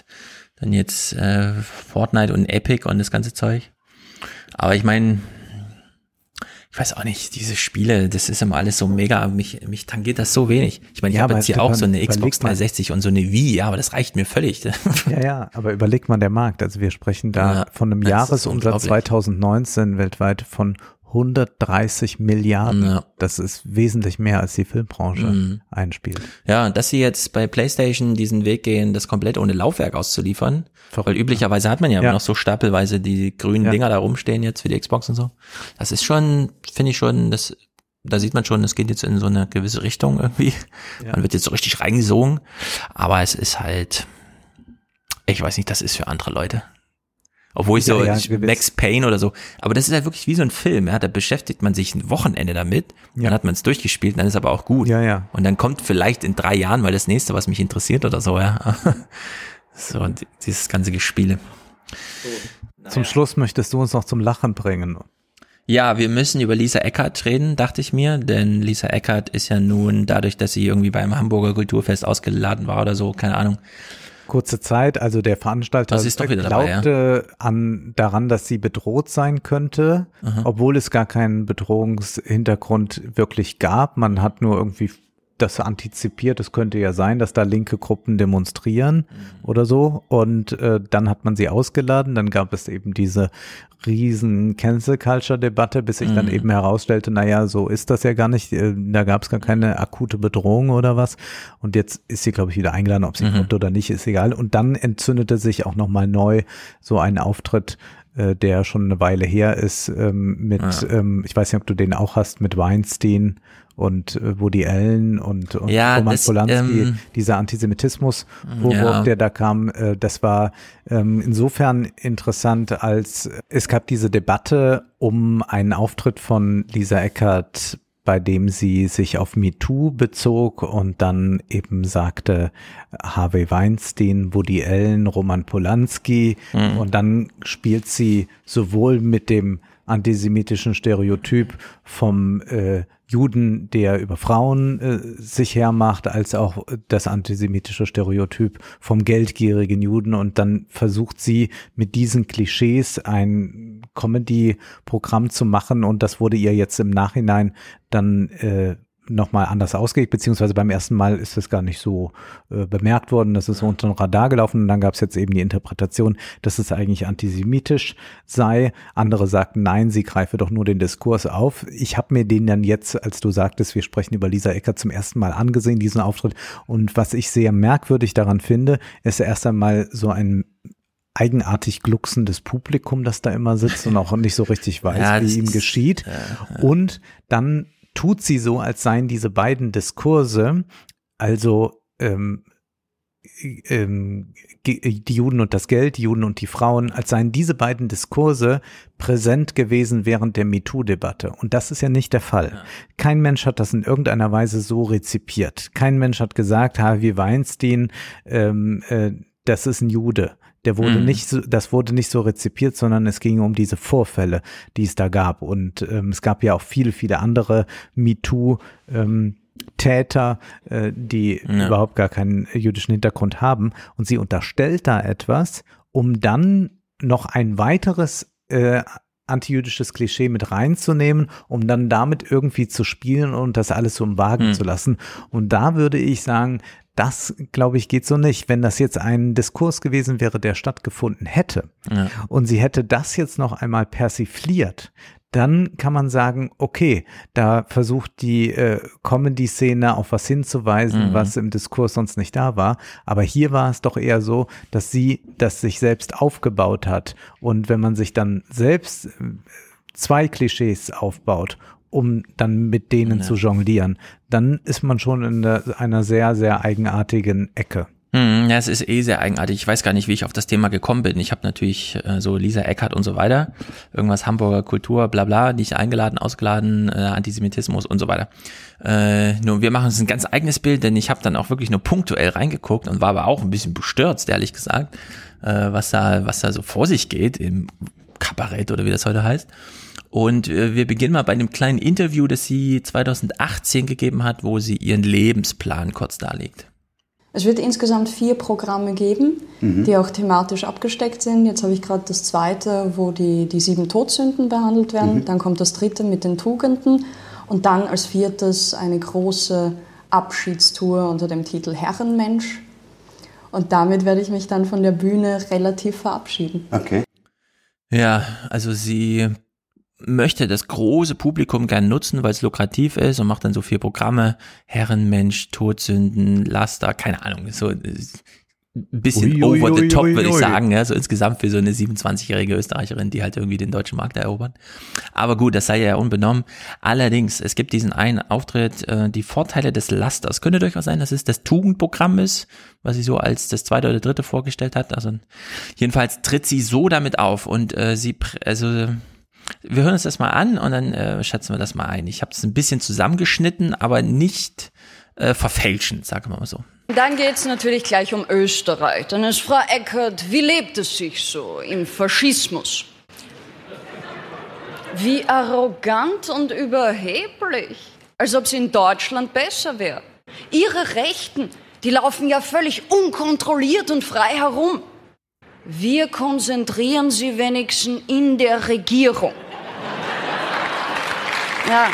dann jetzt äh, Fortnite und Epic und das ganze Zeug. Aber ich meine, ich weiß auch nicht, diese Spiele, das ist immer alles so mega, mich, mich tangiert das so wenig. Ich meine, ich ja, habe jetzt hier auch so eine Xbox 360 und so eine Wii, ja, aber das reicht mir völlig. Ja, ja, aber überleg mal der Markt. Also wir sprechen da ja, von einem Jahresumsatz 2019 weltweit von 130 Milliarden. Ja. Das ist wesentlich mehr, als die Filmbranche mhm. einspielt. Ja, dass sie jetzt bei PlayStation diesen Weg gehen, das komplett ohne Laufwerk auszuliefern. Verrückt, weil üblicherweise hat man ja, ja. noch so stapelweise die grünen ja. Dinger da rumstehen jetzt für die Xbox und so. Das ist schon, finde ich schon, das, da sieht man schon, es geht jetzt in so eine gewisse Richtung irgendwie. Man wird jetzt so richtig reingesogen. Aber es ist halt, ich weiß nicht, das ist für andere Leute. Obwohl ich so, ja, ja, Max Payne oder so. Aber das ist halt wirklich wie so ein Film. Ja, da beschäftigt man sich ein Wochenende damit. Ja. Dann hat man es durchgespielt, dann ist aber auch gut. Ja, ja. Und dann kommt vielleicht in drei Jahren mal das nächste, was mich interessiert oder so, ja. so, dieses ganze Gespiele. So. Zum Schluss möchtest du uns noch zum Lachen bringen. Ja, wir müssen über Lisa Eckert reden, dachte ich mir, denn Lisa Eckert ist ja nun dadurch, dass sie irgendwie beim Hamburger Kulturfest ausgeladen war oder so, keine Ahnung, kurze Zeit. Also der Veranstalter glaubte dabei, ja. an, daran, dass sie bedroht sein könnte, Aha. obwohl es gar keinen Bedrohungshintergrund wirklich gab. Man hat nur irgendwie das antizipiert, es könnte ja sein, dass da linke Gruppen demonstrieren mhm. oder so. Und äh, dann hat man sie ausgeladen. Dann gab es eben diese riesen Cancel Culture Debatte, bis sich mhm. dann eben herausstellte, naja, so ist das ja gar nicht. Äh, da gab es gar keine akute Bedrohung oder was. Und jetzt ist sie, glaube ich, wieder eingeladen, ob sie mhm. kommt oder nicht, ist egal. Und dann entzündete sich auch nochmal neu so ein Auftritt äh, der schon eine Weile her ist, ähm, mit, ja. ähm, ich weiß nicht, ob du den auch hast, mit Weinstein und äh, Woody Allen und, und ja, Roman das, Polanski, ähm, dieser Antisemitismus-Vorwurf, ja. der da kam, äh, das war ähm, insofern interessant, als es gab diese Debatte um einen Auftritt von Lisa Eckert bei dem sie sich auf MeToo bezog und dann eben sagte Harvey Weinstein, Woody Allen, Roman Polanski mhm. und dann spielt sie sowohl mit dem antisemitischen Stereotyp vom äh, Juden, der über Frauen äh, sich hermacht, als auch das antisemitische Stereotyp vom geldgierigen Juden. Und dann versucht sie mit diesen Klischees ein Comedy-Programm zu machen. Und das wurde ihr jetzt im Nachhinein dann äh, nochmal anders ausgelegt, beziehungsweise beim ersten Mal ist das gar nicht so äh, bemerkt worden, das ist so unter dem Radar gelaufen und dann gab es jetzt eben die Interpretation, dass es eigentlich antisemitisch sei. Andere sagten, nein, sie greife doch nur den Diskurs auf. Ich habe mir den dann jetzt, als du sagtest, wir sprechen über Lisa Ecker zum ersten Mal angesehen, diesen Auftritt. Und was ich sehr merkwürdig daran finde, ist erst einmal so ein eigenartig glucksendes Publikum, das da immer sitzt und auch nicht so richtig weiß, ja, wie ihm geschieht. Äh, und dann tut sie so, als seien diese beiden Diskurse, also ähm, ähm, die Juden und das Geld, die Juden und die Frauen, als seien diese beiden Diskurse präsent gewesen während der MeToo-Debatte. Und das ist ja nicht der Fall. Ja. Kein Mensch hat das in irgendeiner Weise so rezipiert. Kein Mensch hat gesagt, Harvey Weinstein, ähm, äh, das ist ein Jude. Der wurde mhm. nicht so, das wurde nicht so rezipiert, sondern es ging um diese Vorfälle, die es da gab. Und ähm, es gab ja auch viele, viele andere MeToo, ähm, Täter, äh, die ja. überhaupt gar keinen jüdischen Hintergrund haben. Und sie unterstellt da etwas, um dann noch ein weiteres äh, antijüdisches Klischee mit reinzunehmen, um dann damit irgendwie zu spielen und das alles so im Wagen hm. zu lassen. Und da würde ich sagen, das, glaube ich, geht so nicht. Wenn das jetzt ein Diskurs gewesen wäre, der stattgefunden hätte ja. und sie hätte das jetzt noch einmal persifliert, dann kann man sagen, okay, da versucht die äh, Comedy-Szene auf was hinzuweisen, mhm. was im Diskurs sonst nicht da war. Aber hier war es doch eher so, dass sie das sich selbst aufgebaut hat. Und wenn man sich dann selbst äh, zwei Klischees aufbaut um dann mit denen ja. zu jonglieren, dann ist man schon in der, einer sehr, sehr eigenartigen Ecke. Hm, ja, es ist eh sehr eigenartig. Ich weiß gar nicht, wie ich auf das Thema gekommen bin. Ich habe natürlich äh, so Lisa Eckert und so weiter, irgendwas Hamburger Kultur, bla bla, nicht eingeladen, ausgeladen, äh, Antisemitismus und so weiter. Äh, nur wir machen uns ein ganz eigenes Bild, denn ich habe dann auch wirklich nur punktuell reingeguckt und war aber auch ein bisschen bestürzt, ehrlich gesagt, äh, was da, was da so vor sich geht im Kabarett oder wie das heute heißt. Und äh, wir beginnen mal bei einem kleinen Interview, das sie 2018 gegeben hat, wo sie ihren Lebensplan kurz darlegt. Es wird insgesamt vier Programme geben, mhm. die auch thematisch abgesteckt sind. Jetzt habe ich gerade das zweite, wo die, die sieben Todsünden behandelt werden. Mhm. Dann kommt das dritte mit den Tugenden. Und dann als viertes eine große Abschiedstour unter dem Titel Herrenmensch. Und damit werde ich mich dann von der Bühne relativ verabschieden. Okay. Ja, also sie möchte das große Publikum gern nutzen, weil es lukrativ ist und macht dann so vier Programme. Herrenmensch, Todsünden, Laster, keine Ahnung, so ein bisschen ui, over ui, the top, ui, würde ich sagen, ja, so insgesamt für so eine 27-jährige Österreicherin, die halt irgendwie den deutschen Markt erobert. Aber gut, das sei ja unbenommen. Allerdings, es gibt diesen einen Auftritt, äh, die Vorteile des Lasters. Könnte durchaus sein, dass es das Tugendprogramm ist, was sie so als das zweite oder dritte vorgestellt hat. Also jedenfalls tritt sie so damit auf und äh, sie, also wir hören uns das mal an und dann äh, schätzen wir das mal ein. Ich habe es ein bisschen zusammengeschnitten, aber nicht äh, verfälschend, sagen wir mal so. Dann geht es natürlich gleich um Österreich. Dann ist Frau Eckert, wie lebt es sich so im Faschismus? Wie arrogant und überheblich, als ob es in Deutschland besser wäre. Ihre Rechten, die laufen ja völlig unkontrolliert und frei herum. Wir konzentrieren sie wenigstens in der Regierung. Ja,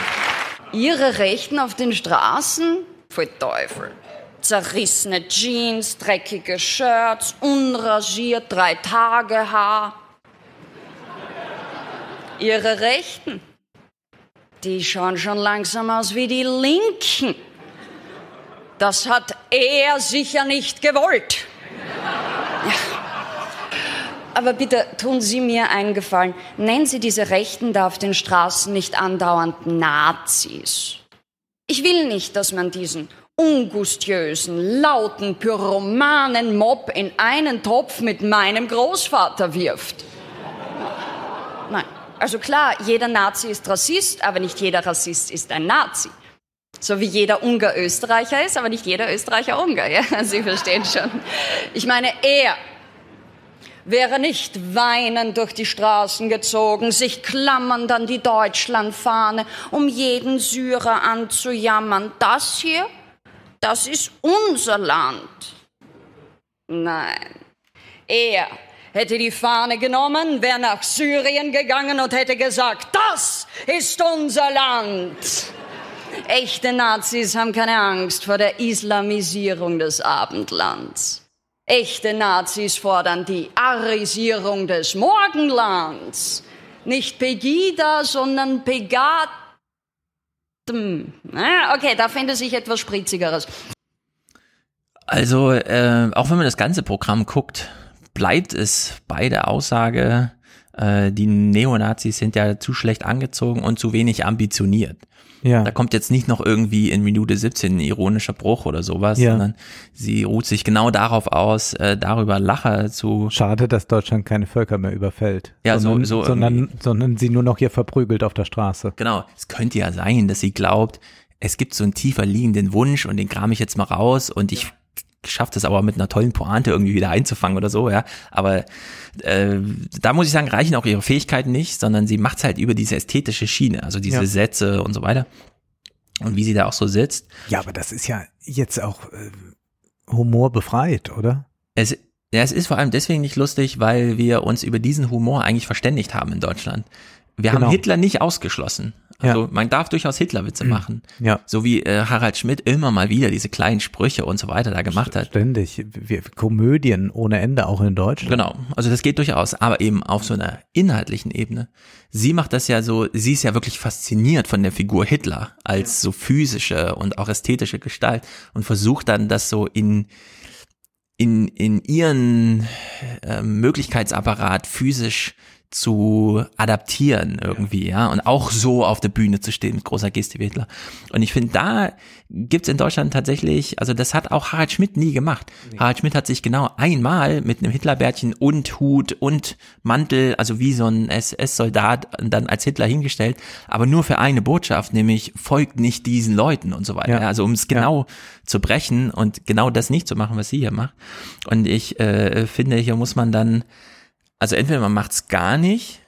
ihre Rechten auf den Straßen? Voll Teufel. Zerrissene Jeans, dreckige Shirts, unrasiert, drei Tage Haar. Ihre Rechten? Die schauen schon langsam aus wie die Linken. Das hat er sicher nicht gewollt. Ja. Aber bitte tun Sie mir einen Gefallen. Nennen Sie diese Rechten da auf den Straßen nicht andauernd Nazis. Ich will nicht, dass man diesen ungustiösen, lauten, pyromanen Mob in einen Topf mit meinem Großvater wirft. Nein. Also klar, jeder Nazi ist Rassist, aber nicht jeder Rassist ist ein Nazi. So wie jeder Ungar Österreicher ist, aber nicht jeder Österreicher Ungar. Ja? Sie verstehen schon. Ich meine, er wäre nicht weinend durch die Straßen gezogen, sich klammernd an die Deutschlandfahne, um jeden Syrer anzujammern. Das hier, das ist unser Land. Nein, er hätte die Fahne genommen, wäre nach Syrien gegangen und hätte gesagt, das ist unser Land. Echte Nazis haben keine Angst vor der Islamisierung des Abendlands. Echte Nazis fordern die Arisierung des Morgenlands. Nicht Pegida, sondern Pegat. Okay, da fände sich etwas Spritzigeres. Also, äh, auch wenn man das ganze Programm guckt, bleibt es bei der Aussage, äh, die Neonazis sind ja zu schlecht angezogen und zu wenig ambitioniert. Ja. Da kommt jetzt nicht noch irgendwie in Minute 17 ein ironischer Bruch oder sowas, ja. sondern sie ruht sich genau darauf aus, äh, darüber Lacher zu. Schade, dass Deutschland keine Völker mehr überfällt. Ja, sondern, so, so sondern, sondern sie nur noch hier verprügelt auf der Straße. Genau. Es könnte ja sein, dass sie glaubt, es gibt so einen tiefer liegenden Wunsch und den kram ich jetzt mal raus und ich schafft es aber mit einer tollen Pointe irgendwie wieder einzufangen oder so, ja. Aber äh, da muss ich sagen, reichen auch ihre Fähigkeiten nicht, sondern sie macht es halt über diese ästhetische Schiene, also diese ja. Sätze und so weiter. Und wie sie da auch so sitzt. Ja, aber das ist ja jetzt auch äh, Humor befreit, oder? Es, ja, es ist vor allem deswegen nicht lustig, weil wir uns über diesen Humor eigentlich verständigt haben in Deutschland. Wir genau. haben Hitler nicht ausgeschlossen. Also ja. man darf durchaus Hitlerwitze mhm. machen. Ja. So wie äh, Harald Schmidt immer mal wieder diese kleinen Sprüche und so weiter da gemacht hat. Ständig. Wir, Komödien ohne Ende, auch in Deutschland. Genau. Also das geht durchaus, aber eben auf so einer inhaltlichen Ebene. Sie macht das ja so, sie ist ja wirklich fasziniert von der Figur Hitler als so physische und auch ästhetische Gestalt und versucht dann das so in in, in ihren äh, Möglichkeitsapparat physisch zu adaptieren irgendwie, ja, und auch so auf der Bühne zu stehen mit großer Geste wie Hitler. Und ich finde, da gibt's in Deutschland tatsächlich, also das hat auch Harald Schmidt nie gemacht. Nee. Harald Schmidt hat sich genau einmal mit einem Hitlerbärtchen und Hut und Mantel, also wie so ein SS-Soldat dann als Hitler hingestellt, aber nur für eine Botschaft, nämlich folgt nicht diesen Leuten und so weiter. Ja. Also um es genau ja. zu brechen und genau das nicht zu machen, was sie hier macht. Und ich äh, finde, hier muss man dann also entweder man macht es gar nicht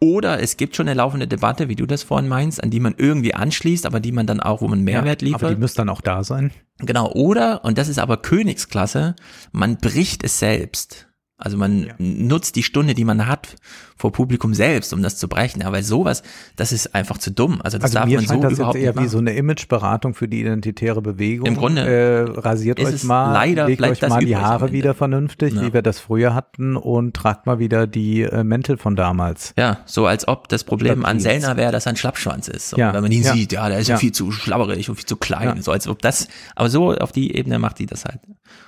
oder es gibt schon eine laufende Debatte, wie du das vorhin meinst, an die man irgendwie anschließt, aber die man dann auch, wo man Mehrwert liefert. Aber die müsste dann auch da sein. Genau, oder, und das ist aber Königsklasse, man bricht es selbst. Also man ja. nutzt die Stunde, die man hat vor Publikum selbst, um das zu brechen. Aber sowas, das ist einfach zu dumm. Also das also darf mir man scheint so das überhaupt jetzt eher nicht wie so eine Imageberatung für die identitäre Bewegung. Im Grunde äh, rasiert euch mal, leider legt euch mal die Haare wieder vernünftig, Ja. wie wir das früher hatten und tragt mal wieder die äh, Mäntel von damals. Ja, so als ob das Problem an Sellner wäre, dass er ein Schlappschwanz ist. So, Ja, Wenn man ihn sieht, ja, der ist ja. Viel zu schlabberig und viel zu klein. So als ob das, aber so auf die Ebene macht die das halt.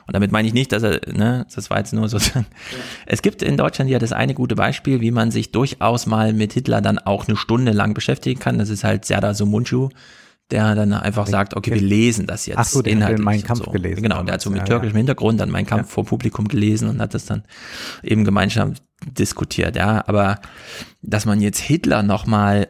Und damit meine ich nicht, dass er, ne, das war jetzt nur sozusagen. Es gibt in Deutschland ja das eine gute Beispiel, wie man sich durchaus mal mit Hitler dann auch eine Stunde lang beschäftigen kann. Das ist halt Serdar Sumuncu, der dann einfach sagt, okay, wir lesen das jetzt. Ach so, der hat den inhaltlich Mein und Kampf so. gelesen Genau, der hat so mit. Ja, türkischem Hintergrund dann Mein Kampf vor Publikum gelesen und hat das dann eben gemeinsam diskutiert, ja. Aber dass man jetzt Hitler nochmal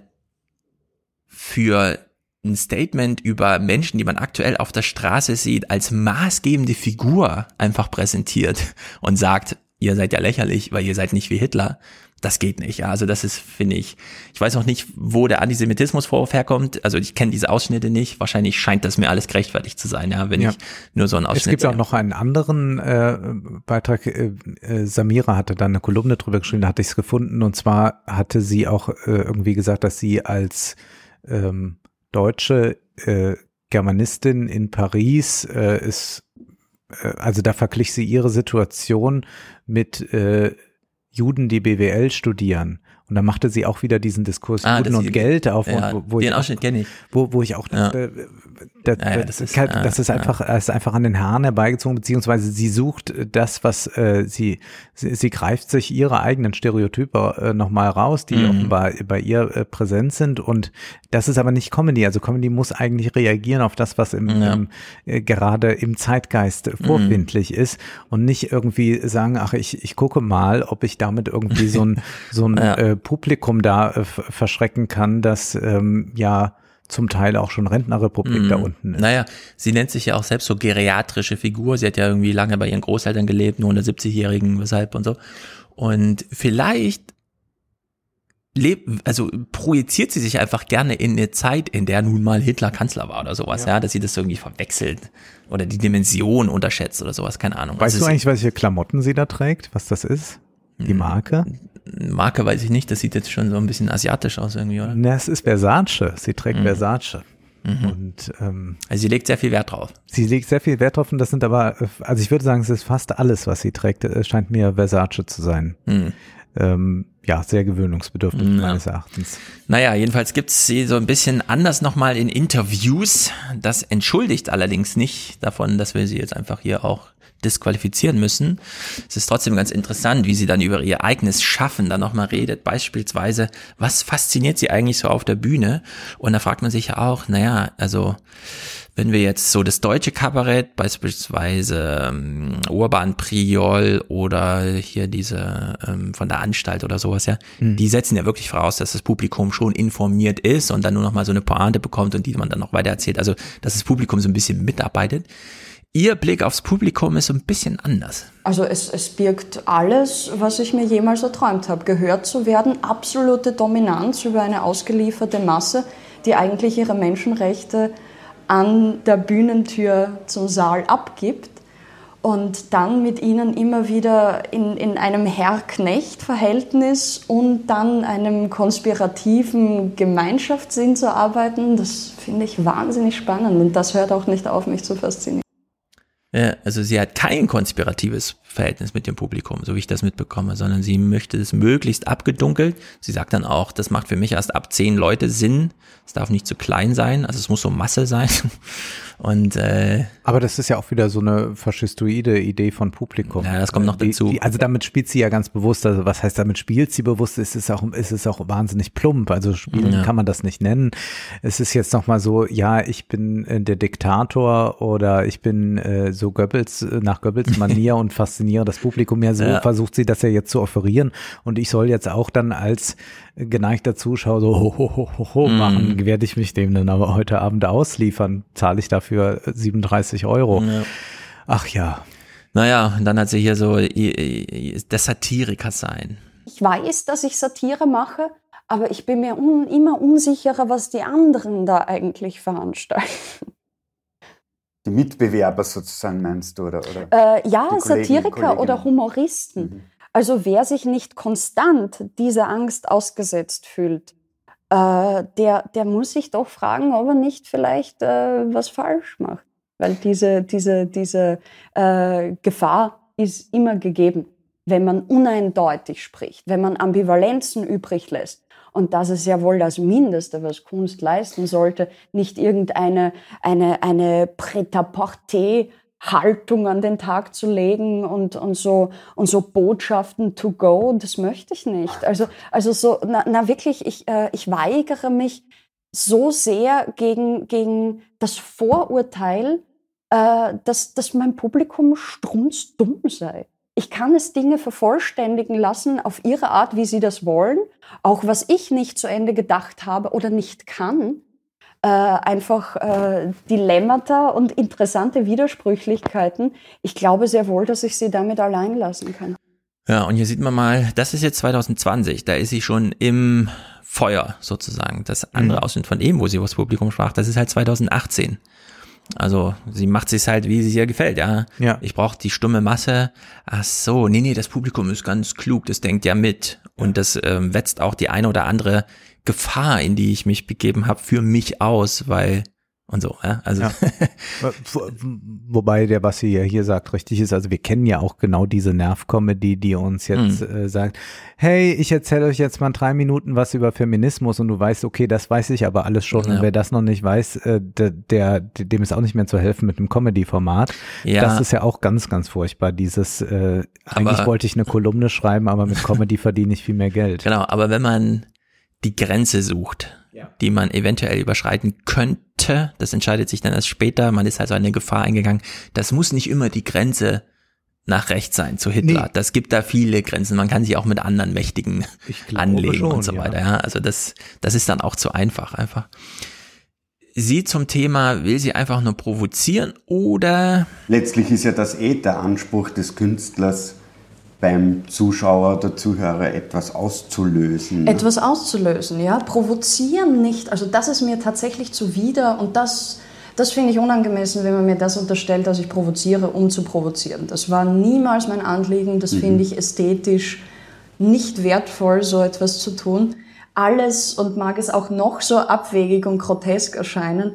für ein Statement über Menschen, die man aktuell auf der Straße sieht, als maßgebende Figur einfach präsentiert und sagt, ihr seid ja lächerlich, weil ihr seid nicht wie Hitler. Das geht nicht. Ja, also das ist, finde ich, ich weiß noch nicht, wo der Antisemitismusvorwurf herkommt. Also ich kenne diese Ausschnitte nicht. Wahrscheinlich scheint das mir alles gerechtfertigt zu sein, ja, wenn Ja. ich nur so einen Es Ausschnitt gibt auch noch einen anderen äh, Beitrag. Äh, äh, Samira hatte da eine Kolumne drüber geschrieben, da hatte ich es gefunden. Und zwar hatte sie auch äh, irgendwie gesagt, dass sie als ähm, deutsche äh, Germanistin in Paris äh, ist, also da verglich sie ihre Situation mit äh, Juden, die BWL studieren. Und da machte sie auch wieder diesen Diskurs Ah, Juden und Geld auf, ja, und wo, wo den ich auch, Ausschnitt kenne ich. Wo, wo ich auch dachte, Ja, das, das ist, ja, das ist einfach, es ist einfach an den Haaren herbeigezogen, beziehungsweise sie sucht das, was äh, sie, sie, sie greift sich ihre eigenen Stereotype äh, nochmal raus, die Mhm. offenbar bei ihr äh, präsent sind. Und das ist aber nicht Comedy. Also Comedy muss eigentlich reagieren auf das, was im, Ja. im äh, gerade im Zeitgeist vorfindlich ist und nicht irgendwie sagen, ach, ich, ich gucke mal, ob ich damit irgendwie so ein, so ein Ja. äh, Publikum da äh, verschrecken kann, das ähm, ja zum Teil auch schon Rentnerrepublik da Mhm. unten ist. Naja, sie nennt sich ja auch selbst so geriatrische Figur. Sie hat ja irgendwie lange bei ihren Großeltern gelebt, nur unter 70-Jährigen, weshalb und so. Und vielleicht lebt, also projiziert sie sich einfach gerne in eine Zeit, in der nun mal Hitler Kanzler war oder sowas, ja, dass sie das irgendwie verwechselt oder die Dimension unterschätzt oder sowas, keine Ahnung. Weißt Also du eigentlich, welche Klamotten sie da trägt? Was das ist? Hm. Die Marke? Marke weiß ich nicht, das sieht jetzt schon so ein bisschen asiatisch aus irgendwie, oder? Na, es ist Versace. Sie trägt Mhm. Versace. Mhm. Und ähm, Also sie legt sehr viel Wert drauf. sie legt sehr viel Wert drauf und das sind aber, also ich würde sagen, es ist fast alles, was sie trägt, äh, scheint mir Versace zu sein. Mhm. Ähm, ja, sehr gewöhnungsbedürftig Ja. meines Erachtens. Naja, jedenfalls gibt's sie so ein bisschen anders nochmal in Interviews. Das entschuldigt allerdings nicht davon, dass wir sie jetzt einfach hier auch disqualifizieren müssen. Es ist trotzdem ganz interessant, wie sie dann über ihr eigenes Schaffen dann nochmal redet. Beispielsweise, was fasziniert sie eigentlich so auf der Bühne? Und da fragt man sich ja auch, naja, also wenn wir jetzt so das deutsche Kabarett, beispielsweise ähm, Urban Priol oder hier diese ähm, von der Anstalt oder sowas, ja, Mhm. die setzen ja wirklich voraus, dass das Publikum schon informiert ist und dann nur noch mal so eine Pointe bekommt und die man dann noch weiter erzählt. Also, dass das Publikum so ein bisschen mitarbeitet. Ihr Blick aufs Publikum ist ein bisschen anders. Also es, es birgt alles, was ich mir jemals erträumt habe. Gehört zu werden, absolute Dominanz über eine ausgelieferte Masse, die eigentlich ihre Menschenrechte an der Bühnentür zum Saal abgibt und dann mit ihnen immer wieder in, in einem Herr-Knecht-Verhältnis und dann einem konspirativen Gemeinschaftssinn zu arbeiten, das finde ich wahnsinnig spannend und das hört auch nicht auf, mich zu faszinieren. Ja, also sie hat kein konspiratives Verhältnis mit dem Publikum, so wie ich das mitbekomme, sondern sie möchte es möglichst abgedunkelt. Sie sagt dann auch, das macht für mich erst ab zehn Leute Sinn. Es darf nicht zu klein sein, also es muss so Masse sein. Und äh, aber das ist ja auch wieder so eine faschistoide Idee von Publikum. Ja, das kommt noch dazu. Die, die, also damit spielt sie ja ganz bewusst. Also was heißt damit spielt sie bewusst? Es ist auch, es ist auch wahnsinnig plump. Also spielen ja. kann man das nicht nennen. Es ist jetzt noch mal so, ja, ich bin äh, der Diktator oder ich bin äh, so Goebbels nach Goebbels Manier und fasziniere das Publikum. Ja, so ja. versucht sie das ja jetzt zu offerieren. Und ich soll jetzt auch dann als geneigter Zuschauer so ho, ho, ho, ho, ho mm. machen, werde ich mich dem dann aber heute Abend ausliefern, zahle ich dafür 37 Euro. Ja. Ach ja. Naja, dann hat sie hier so der Satiriker sein. Ich weiß, dass ich Satire mache, aber ich bin mir un immer unsicherer, was die anderen da eigentlich veranstalten. Die Mitbewerber sozusagen meinst du, oder? oder äh, ja, Satiriker oder Humoristen. Mhm. Also wer sich nicht konstant dieser Angst ausgesetzt fühlt, äh, der, der muss sich doch fragen, ob er nicht vielleicht äh, was falsch macht. Weil diese, diese, diese äh, Gefahr ist immer gegeben, wenn man uneindeutig spricht, wenn man Ambivalenzen übrig lässt. Und das ist ja wohl das Mindeste, was Kunst leisten sollte, nicht irgendeine eine, eine Pret-à-porter Haltung an den Tag zu legen und, und, so, und so Botschaften to go, das möchte ich nicht. Also, also so, na, na wirklich, ich, äh, ich weigere mich so sehr gegen, gegen das Vorurteil, äh, dass, dass mein Publikum strunzdumm sei. Ich kann es Dinge vervollständigen lassen auf ihre Art, wie sie das wollen, auch was ich nicht zu Ende gedacht habe oder nicht kann äh, einfach äh, Dilemmata und interessante Widersprüchlichkeiten. Ich glaube sehr wohl, dass ich sie damit allein lassen kann. Ja, und hier sieht man mal, das ist jetzt 2020, da ist sie schon im Feuer sozusagen. Das andere mhm. Ausschnitt von eben, wo sie vors Publikum sprach, das ist halt 2018. Also sie macht sich halt, wie sie ihr gefällt, ja. ja. Ich brauche die stumme Masse. Ach so, nee, nee, das Publikum ist ganz klug, das denkt ja mit. Und das ähm, wetzt auch die eine oder andere Gefahr, in die ich mich begeben habe, für mich aus, weil und so, ja, also. Ja. Wobei der Bassi ja hier sagt, richtig ist, also wir kennen ja auch genau diese Nervcomedy, die uns jetzt mhm. äh, sagt, hey, ich erzähle euch jetzt mal drei Minuten was über Feminismus und du weißt, okay, das weiß ich aber alles schon ja. und wer das noch nicht weiß, äh, der, der, dem ist auch nicht mehr zu helfen mit einem Comedy-Format. Ja. Das ist ja auch ganz, ganz furchtbar, dieses, äh, eigentlich aber, wollte ich eine Kolumne schreiben, aber mit Comedy verdiene ich viel mehr Geld. Genau, aber wenn man die Grenze sucht, ja. die man eventuell überschreiten könnte. Das entscheidet sich dann erst später. Man ist also eine Gefahr eingegangen. Das muss nicht immer die Grenze nach rechts sein zu Hitler. Nee. Das gibt da viele Grenzen. Man kann sich auch mit anderen Mächtigen anlegen schon, und so weiter. Ja. ja. also das, das ist dann auch zu einfach einfach. Sie zum Thema, will sie einfach nur provozieren oder? Letztlich ist ja das eh der Anspruch des Künstlers, beim Zuschauer oder Zuhörer etwas auszulösen. Etwas auszulösen, ja. Provozieren nicht. Also das ist mir tatsächlich zuwider und das, das finde ich unangemessen, wenn man mir das unterstellt, dass ich provoziere, um zu provozieren. Das war niemals mein Anliegen. Das mhm. finde ich ästhetisch nicht wertvoll, so etwas zu tun. Alles, und mag es auch noch so abwegig und grotesk erscheinen,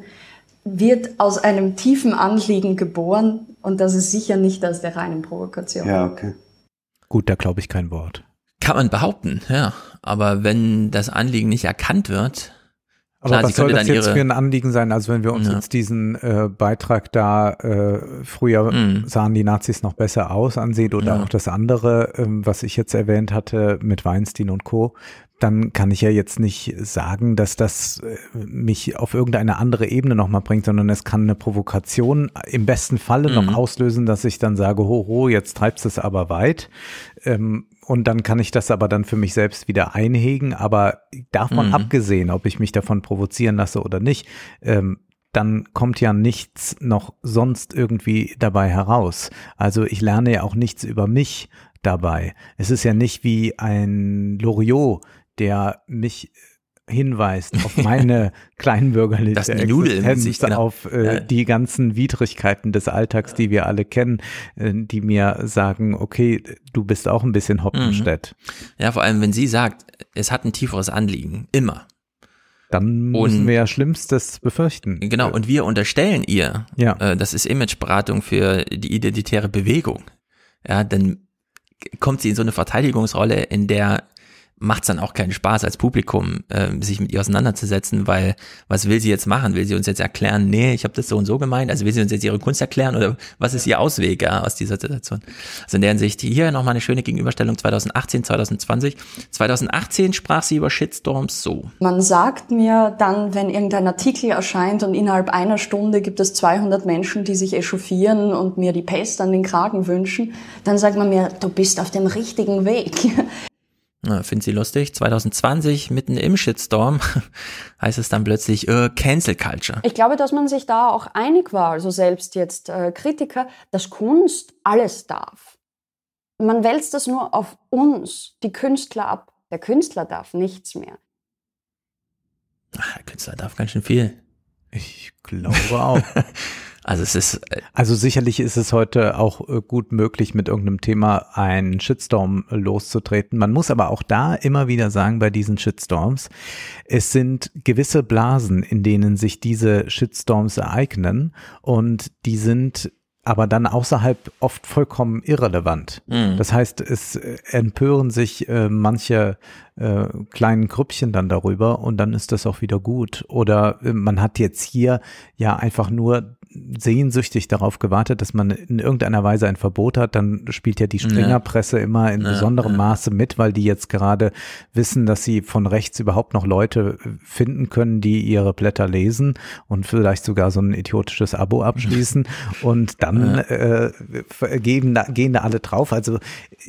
wird aus einem tiefen Anliegen geboren und das ist sicher nicht aus der reinen Provokation. Ja, okay. Gut, da glaube ich kein Wort. Kann man behaupten, ja. Aber wenn das Anliegen nicht erkannt wird, aber Klar, was soll das jetzt für ein Anliegen sein? Also wenn wir uns ja. jetzt diesen äh, Beitrag da, äh, früher mm. sahen die Nazis noch besser aus, ansehen oder ja. auch das andere, ähm, was ich jetzt erwähnt hatte mit Weinstein und Co., dann kann ich ja jetzt nicht sagen, dass das äh, mich auf irgendeine andere Ebene nochmal bringt, sondern es kann eine Provokation im besten Falle mhm. noch auslösen, dass ich dann sage, ho, ho, jetzt treibst du es aber weit. Ähm, und dann kann ich das aber dann für mich selbst wieder einhegen. Aber davon mhm. abgesehen, ob ich mich davon provozieren lasse oder nicht, ähm, dann kommt ja nichts noch sonst irgendwie dabei heraus. Also ich lerne ja auch nichts über mich dabei. Es ist ja nicht wie ein Loriot, der mich hinweist auf meine kleinbürgerliche Existenz, genau. auf äh, ja. die ganzen Widrigkeiten des Alltags, die wir alle kennen, äh, die mir sagen, okay, du bist auch ein bisschen Hoppenstedt. Mhm. Ja, vor allem, wenn sie sagt, es hat ein tieferes Anliegen, immer. Dann müssen und, wir ja Schlimmstes befürchten. Genau, und wir unterstellen ihr, ja. Äh, das ist Imageberatung für die identitäre Bewegung. Ja, dann kommt sie in so eine Verteidigungsrolle, in der macht es dann auch keinen Spaß als Publikum, äh, sich mit ihr auseinanderzusetzen, weil was will sie jetzt machen? Will sie uns jetzt erklären, nee, ich habe das so und so gemeint? Also will sie uns jetzt ihre Kunst erklären oder was ist ihr Ausweg ja, aus dieser Situation? Also in der Hinsicht hier nochmal eine schöne Gegenüberstellung 2018, 2020. 2018 sprach sie über Shitstorms so. Man sagt mir dann, wenn irgendein Artikel erscheint und innerhalb einer Stunde gibt es 200 Menschen, die sich echauffieren und mir die Pest an den Kragen wünschen, dann sagt man mir, du bist auf dem richtigen Weg. Finde sie lustig. 2020, mitten im Shitstorm, heißt es dann plötzlich äh, Cancel Culture. Ich glaube, dass man sich da auch einig war, also selbst jetzt äh, Kritiker, dass Kunst alles darf. Man wälzt das nur auf uns, die Künstler, ab. Der Künstler darf nichts mehr. Ach, der Künstler darf ganz schön viel. Ich glaube auch. Also es ist. Äh, also sicherlich ist es heute auch äh, gut möglich, mit irgendeinem Thema einen Shitstorm loszutreten. Man muss aber auch da immer wieder sagen, bei diesen Shitstorms, es sind gewisse Blasen, in denen sich diese Shitstorms ereignen und die sind aber dann außerhalb oft vollkommen irrelevant. Mhm. Das heißt, es äh, empören sich äh, manche äh, kleinen Grüppchen dann darüber und dann ist das auch wieder gut. Oder äh, man hat jetzt hier ja einfach nur sehnsüchtig darauf gewartet, dass man in irgendeiner Weise ein Verbot hat, dann spielt ja die Springerpresse immer in ja, besonderem ja. Maße mit, weil die jetzt gerade wissen, dass sie von rechts überhaupt noch Leute finden können, die ihre Blätter lesen und vielleicht sogar so ein idiotisches Abo abschließen und dann ja. äh, geben da, gehen da alle drauf. Also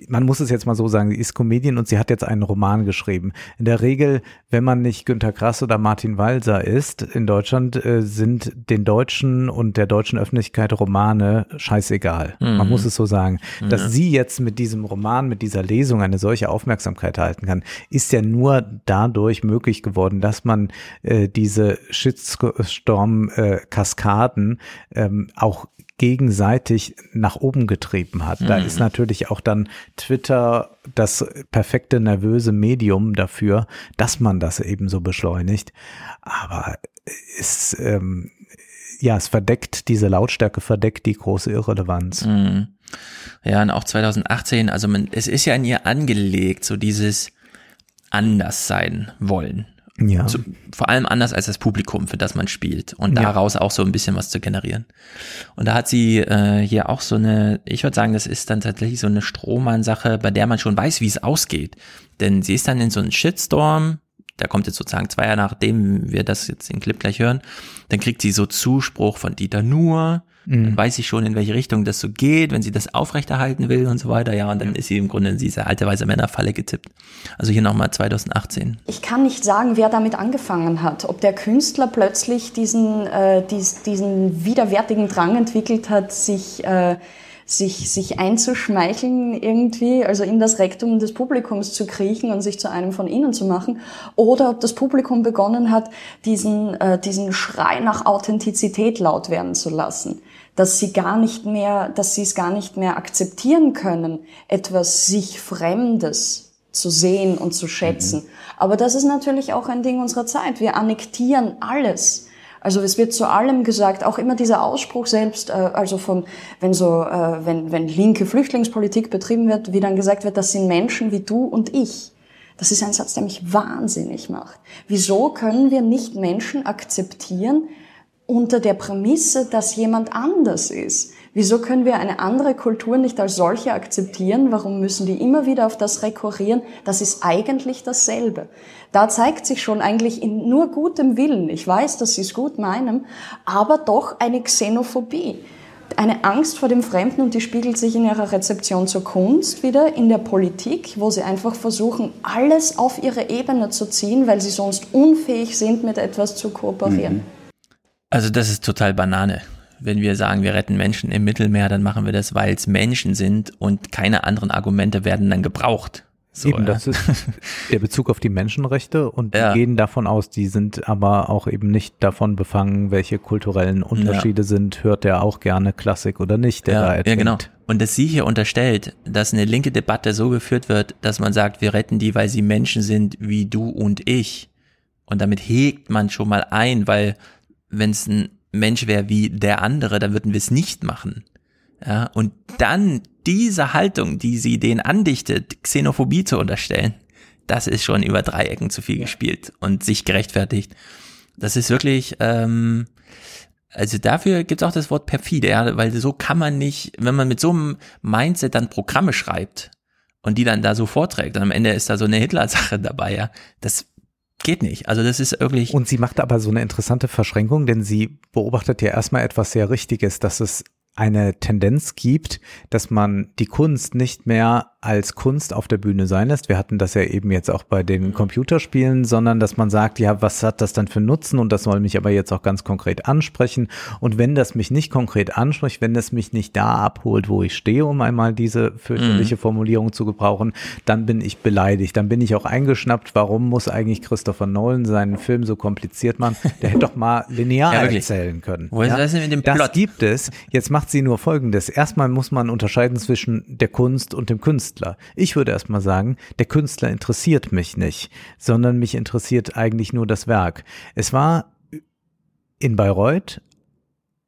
man muss es jetzt mal so sagen, sie ist Comedian und sie hat jetzt einen Roman geschrieben. In der Regel, wenn man nicht Günter Grass oder Martin Walser ist, in Deutschland äh, sind den Deutschen und der deutschen Öffentlichkeit Romane scheißegal. Mhm. Man muss es so sagen. Dass ja. sie jetzt mit diesem Roman, mit dieser Lesung eine solche Aufmerksamkeit halten kann, ist ja nur dadurch möglich geworden, dass man äh, diese Shitstorm-Kaskaden äh, ähm, auch gegenseitig nach oben getrieben hat. Mhm. Da ist natürlich auch dann Twitter das perfekte nervöse Medium dafür, dass man das eben so beschleunigt. Aber es ähm, ja, es verdeckt, diese Lautstärke verdeckt die große Irrelevanz. Mhm. Ja, und auch 2018, also man, es ist ja in ihr angelegt, so dieses anders sein wollen. Ja. So, vor allem anders als das Publikum, für das man spielt. Und daraus ja. auch so ein bisschen was zu generieren. Und da hat sie äh, hier auch so eine, ich würde sagen, das ist dann tatsächlich so eine Strohmann-Sache, bei der man schon weiß, wie es ausgeht. Denn sie ist dann in so einen Shitstorm, der kommt jetzt sozusagen zwei Jahre nachdem wir das jetzt im Clip gleich hören, dann kriegt sie so Zuspruch von Dieter Nuhr, mhm. dann weiß ich schon, in welche Richtung das so geht, wenn sie das aufrechterhalten will und so weiter, ja, und dann ist sie im Grunde in diese alte weise Männerfalle getippt. Also hier nochmal 2018. Ich kann nicht sagen, wer damit angefangen hat, ob der Künstler plötzlich diesen, äh, dies, diesen widerwärtigen Drang entwickelt hat, sich äh, sich, sich einzuschmeicheln irgendwie, also in das Rektum des Publikums zu kriechen und sich zu einem von ihnen zu machen, oder ob das Publikum begonnen hat, diesen, äh, diesen Schrei nach Authentizität laut werden zu lassen dass sie gar nicht mehr, dass sie es gar nicht mehr akzeptieren können, etwas sich Fremdes zu sehen und zu schätzen. Mhm. Aber das ist natürlich auch ein Ding unserer Zeit. Wir annektieren alles. Also es wird zu allem gesagt, auch immer dieser Ausspruch selbst, äh, also von, wenn so, äh, wenn, wenn linke Flüchtlingspolitik betrieben wird, wie dann gesagt wird, das sind Menschen wie du und ich. Das ist ein Satz, der mich wahnsinnig macht. Wieso können wir nicht Menschen akzeptieren unter der Prämisse, dass jemand anders ist? Wieso können wir eine andere Kultur nicht als solche akzeptieren? Warum müssen die immer wieder auf das rekurrieren? Das ist eigentlich dasselbe. Da zeigt sich schon eigentlich in nur gutem Willen, ich weiß, dass sie es gut meinen, aber doch eine Xenophobie. Eine Angst vor dem Fremden und die spiegelt sich in ihrer Rezeption zur Kunst wieder, in der Politik, wo sie einfach versuchen, alles auf ihre Ebene zu ziehen, weil sie sonst unfähig sind, mit etwas zu kooperieren. Also das ist total Banane wenn wir sagen, wir retten Menschen im Mittelmeer, dann machen wir das, weil es Menschen sind und keine anderen Argumente werden dann gebraucht. So, eben, ja. das ist der Bezug auf die Menschenrechte und ja. die gehen davon aus, die sind aber auch eben nicht davon befangen, welche kulturellen Unterschiede ja. sind, hört er auch gerne Klassik oder nicht, der ja, da Ja, genau. Und dass sie hier unterstellt, dass eine linke Debatte so geführt wird, dass man sagt, wir retten die, weil sie Menschen sind wie du und ich Und damit hegt man schon mal ein, weil wenn es ein Mensch wäre wie der andere, dann würden wir es nicht machen. Ja, und dann diese Haltung, die sie denen andichtet, Xenophobie zu unterstellen, das ist schon über drei Ecken zu viel gespielt und sich gerechtfertigt. Das ist wirklich, ähm, also dafür gibt's auch das Wort perfide, ja, weil so kann man nicht, wenn man mit so einem Mindset dann Programme schreibt und die dann da so vorträgt, und am Ende ist da so eine Hitler-Sache dabei, ja, das geht nicht. Also das ist wirklich. Und sie macht aber so eine interessante Verschränkung, denn sie beobachtet ja erstmal etwas sehr Richtiges, dass es eine Tendenz gibt, dass man die Kunst nicht mehr als Kunst auf der Bühne sein lässt. Wir hatten das ja eben jetzt auch bei den Computerspielen, sondern dass man sagt, ja, was hat das dann für Nutzen? Und das soll mich aber jetzt auch ganz konkret ansprechen. Und wenn das mich nicht konkret anspricht, wenn es mich nicht da abholt, wo ich stehe, um einmal diese fürchterliche mhm. Formulierung zu gebrauchen, dann bin ich beleidigt. Dann bin ich auch eingeschnappt. Warum muss eigentlich Christopher Nolan seinen Film so kompliziert machen? Der hätte doch mal linear ja, erzählen können. Wo ist ja? das denn mit dem Plot? Das gibt es. Jetzt macht sie nur Folgendes. Erstmal muss man unterscheiden zwischen der Kunst und dem Künstler. Künstler. Ich würde erstmal sagen, der Künstler interessiert mich nicht, sondern mich interessiert eigentlich nur das Werk. Es war in Bayreuth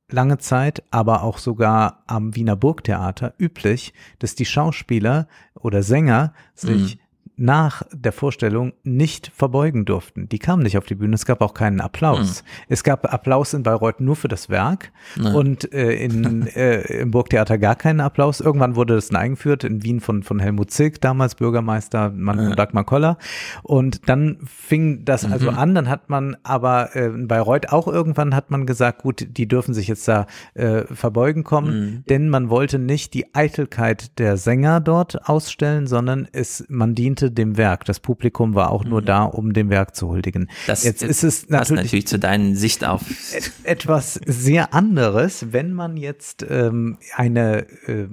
lange Zeit, aber auch sogar am Wiener Burgtheater üblich, dass die Schauspieler oder Sänger sich mhm nach der Vorstellung nicht verbeugen durften. Die kamen nicht auf die Bühne, es gab auch keinen Applaus. Mhm. Es gab Applaus in Bayreuth nur für das Werk ja. und äh, in, äh, im Burgtheater gar keinen Applaus. Irgendwann wurde das eingeführt, in Wien von, von Helmut Zilk, damals Bürgermeister, Mann ja. Dagmar Koller. Und dann fing das also mhm. also an, dann hat man aber äh, in Bayreuth auch irgendwann hat man gesagt, gut, die dürfen sich jetzt da äh, verbeugen kommen, mhm. denn man wollte nicht die Eitelkeit der Sänger dort ausstellen, sondern es, man diente dem Werk. Das Publikum war auch nur mhm. da, um dem Werk zu huldigen. Das Jetzt ist es natürlich, natürlich zu deinen Sicht auf etwas sehr anderes, wenn man jetzt ähm, eine äh,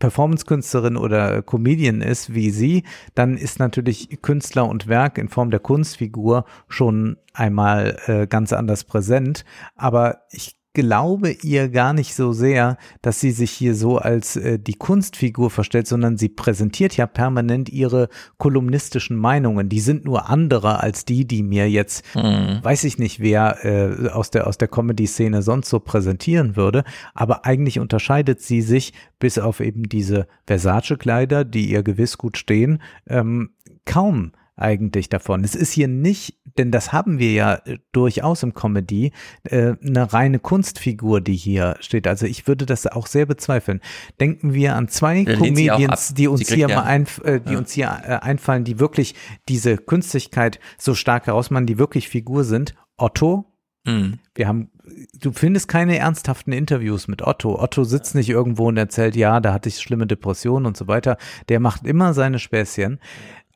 Performance-Künstlerin oder Comedian ist wie sie, dann ist natürlich Künstler und Werk in Form der Kunstfigur schon einmal äh, ganz anders präsent. Aber ich glaube ihr gar nicht so sehr, dass sie sich hier so als äh, die Kunstfigur verstellt, sondern sie präsentiert ja permanent ihre kolumnistischen Meinungen. Die sind nur andere als die, die mir jetzt, mhm. weiß ich nicht, wer äh, aus der aus der Comedy-Szene sonst so präsentieren würde. Aber eigentlich unterscheidet sie sich bis auf eben diese Versace-Kleider, die ihr gewiss gut stehen, ähm, kaum eigentlich davon. Es ist hier nicht, denn das haben wir ja äh, durchaus im Comedy, äh, eine reine Kunstfigur, die hier steht. Also ich würde das auch sehr bezweifeln. Denken wir an zwei Comedians, die uns hier ja. mal ein, äh, die ja. uns hier äh, einfallen, die wirklich diese Künstlichkeit so stark herausmachen, die wirklich Figur sind. Otto. Mhm. Wir haben, du findest keine ernsthaften Interviews mit Otto. Otto sitzt nicht irgendwo und erzählt, ja, da hatte ich schlimme Depressionen und so weiter. Der macht immer seine Späßchen.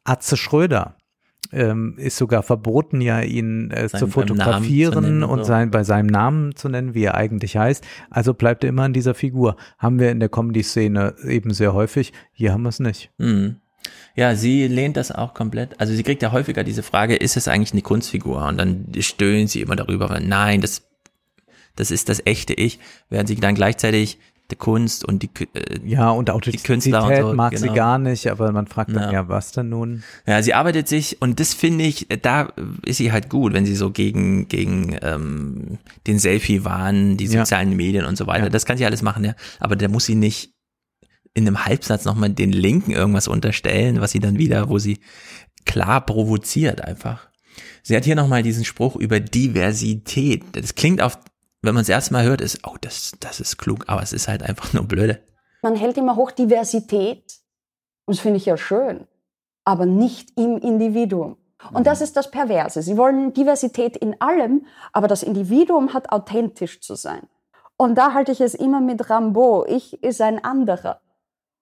Atze Schröder ähm, ist sogar verboten, ja ihn äh, zu fotografieren zu und sein, bei seinem Namen zu nennen, wie er eigentlich heißt. Also bleibt er immer in dieser Figur. Haben wir in der Comedy-Szene eben sehr häufig. Hier haben wir es nicht. Mhm. Ja, sie lehnt das auch komplett. Also sie kriegt ja häufiger diese Frage, ist es eigentlich eine Kunstfigur? Und dann stöhnt sie immer darüber, weil nein, das, das ist das echte Ich, während sie dann gleichzeitig der Kunst und die äh, ja und die Künstler und so, mag genau. sie gar nicht, aber man fragt dann ja. ja, was denn nun? Ja, sie arbeitet sich und das finde ich, da ist sie halt gut, wenn sie so gegen gegen ähm, den Selfie-Wahn, die sozialen ja. Medien und so weiter, ja. das kann sie alles machen, ja, aber da muss sie nicht in einem Halbsatz nochmal den Linken irgendwas unterstellen, was sie dann wieder, wo sie klar provoziert einfach. Sie hat hier nochmal diesen Spruch über Diversität. Das klingt auf wenn man es erstmal hört, ist, oh, das, das ist klug, aber es ist halt einfach nur blöde. Man hält immer hoch Diversität, und das finde ich ja schön, aber nicht im Individuum. Und das ist das Perverse. Sie wollen Diversität in allem, aber das Individuum hat authentisch zu sein. Und da halte ich es immer mit Rambo. Ich ist ein anderer.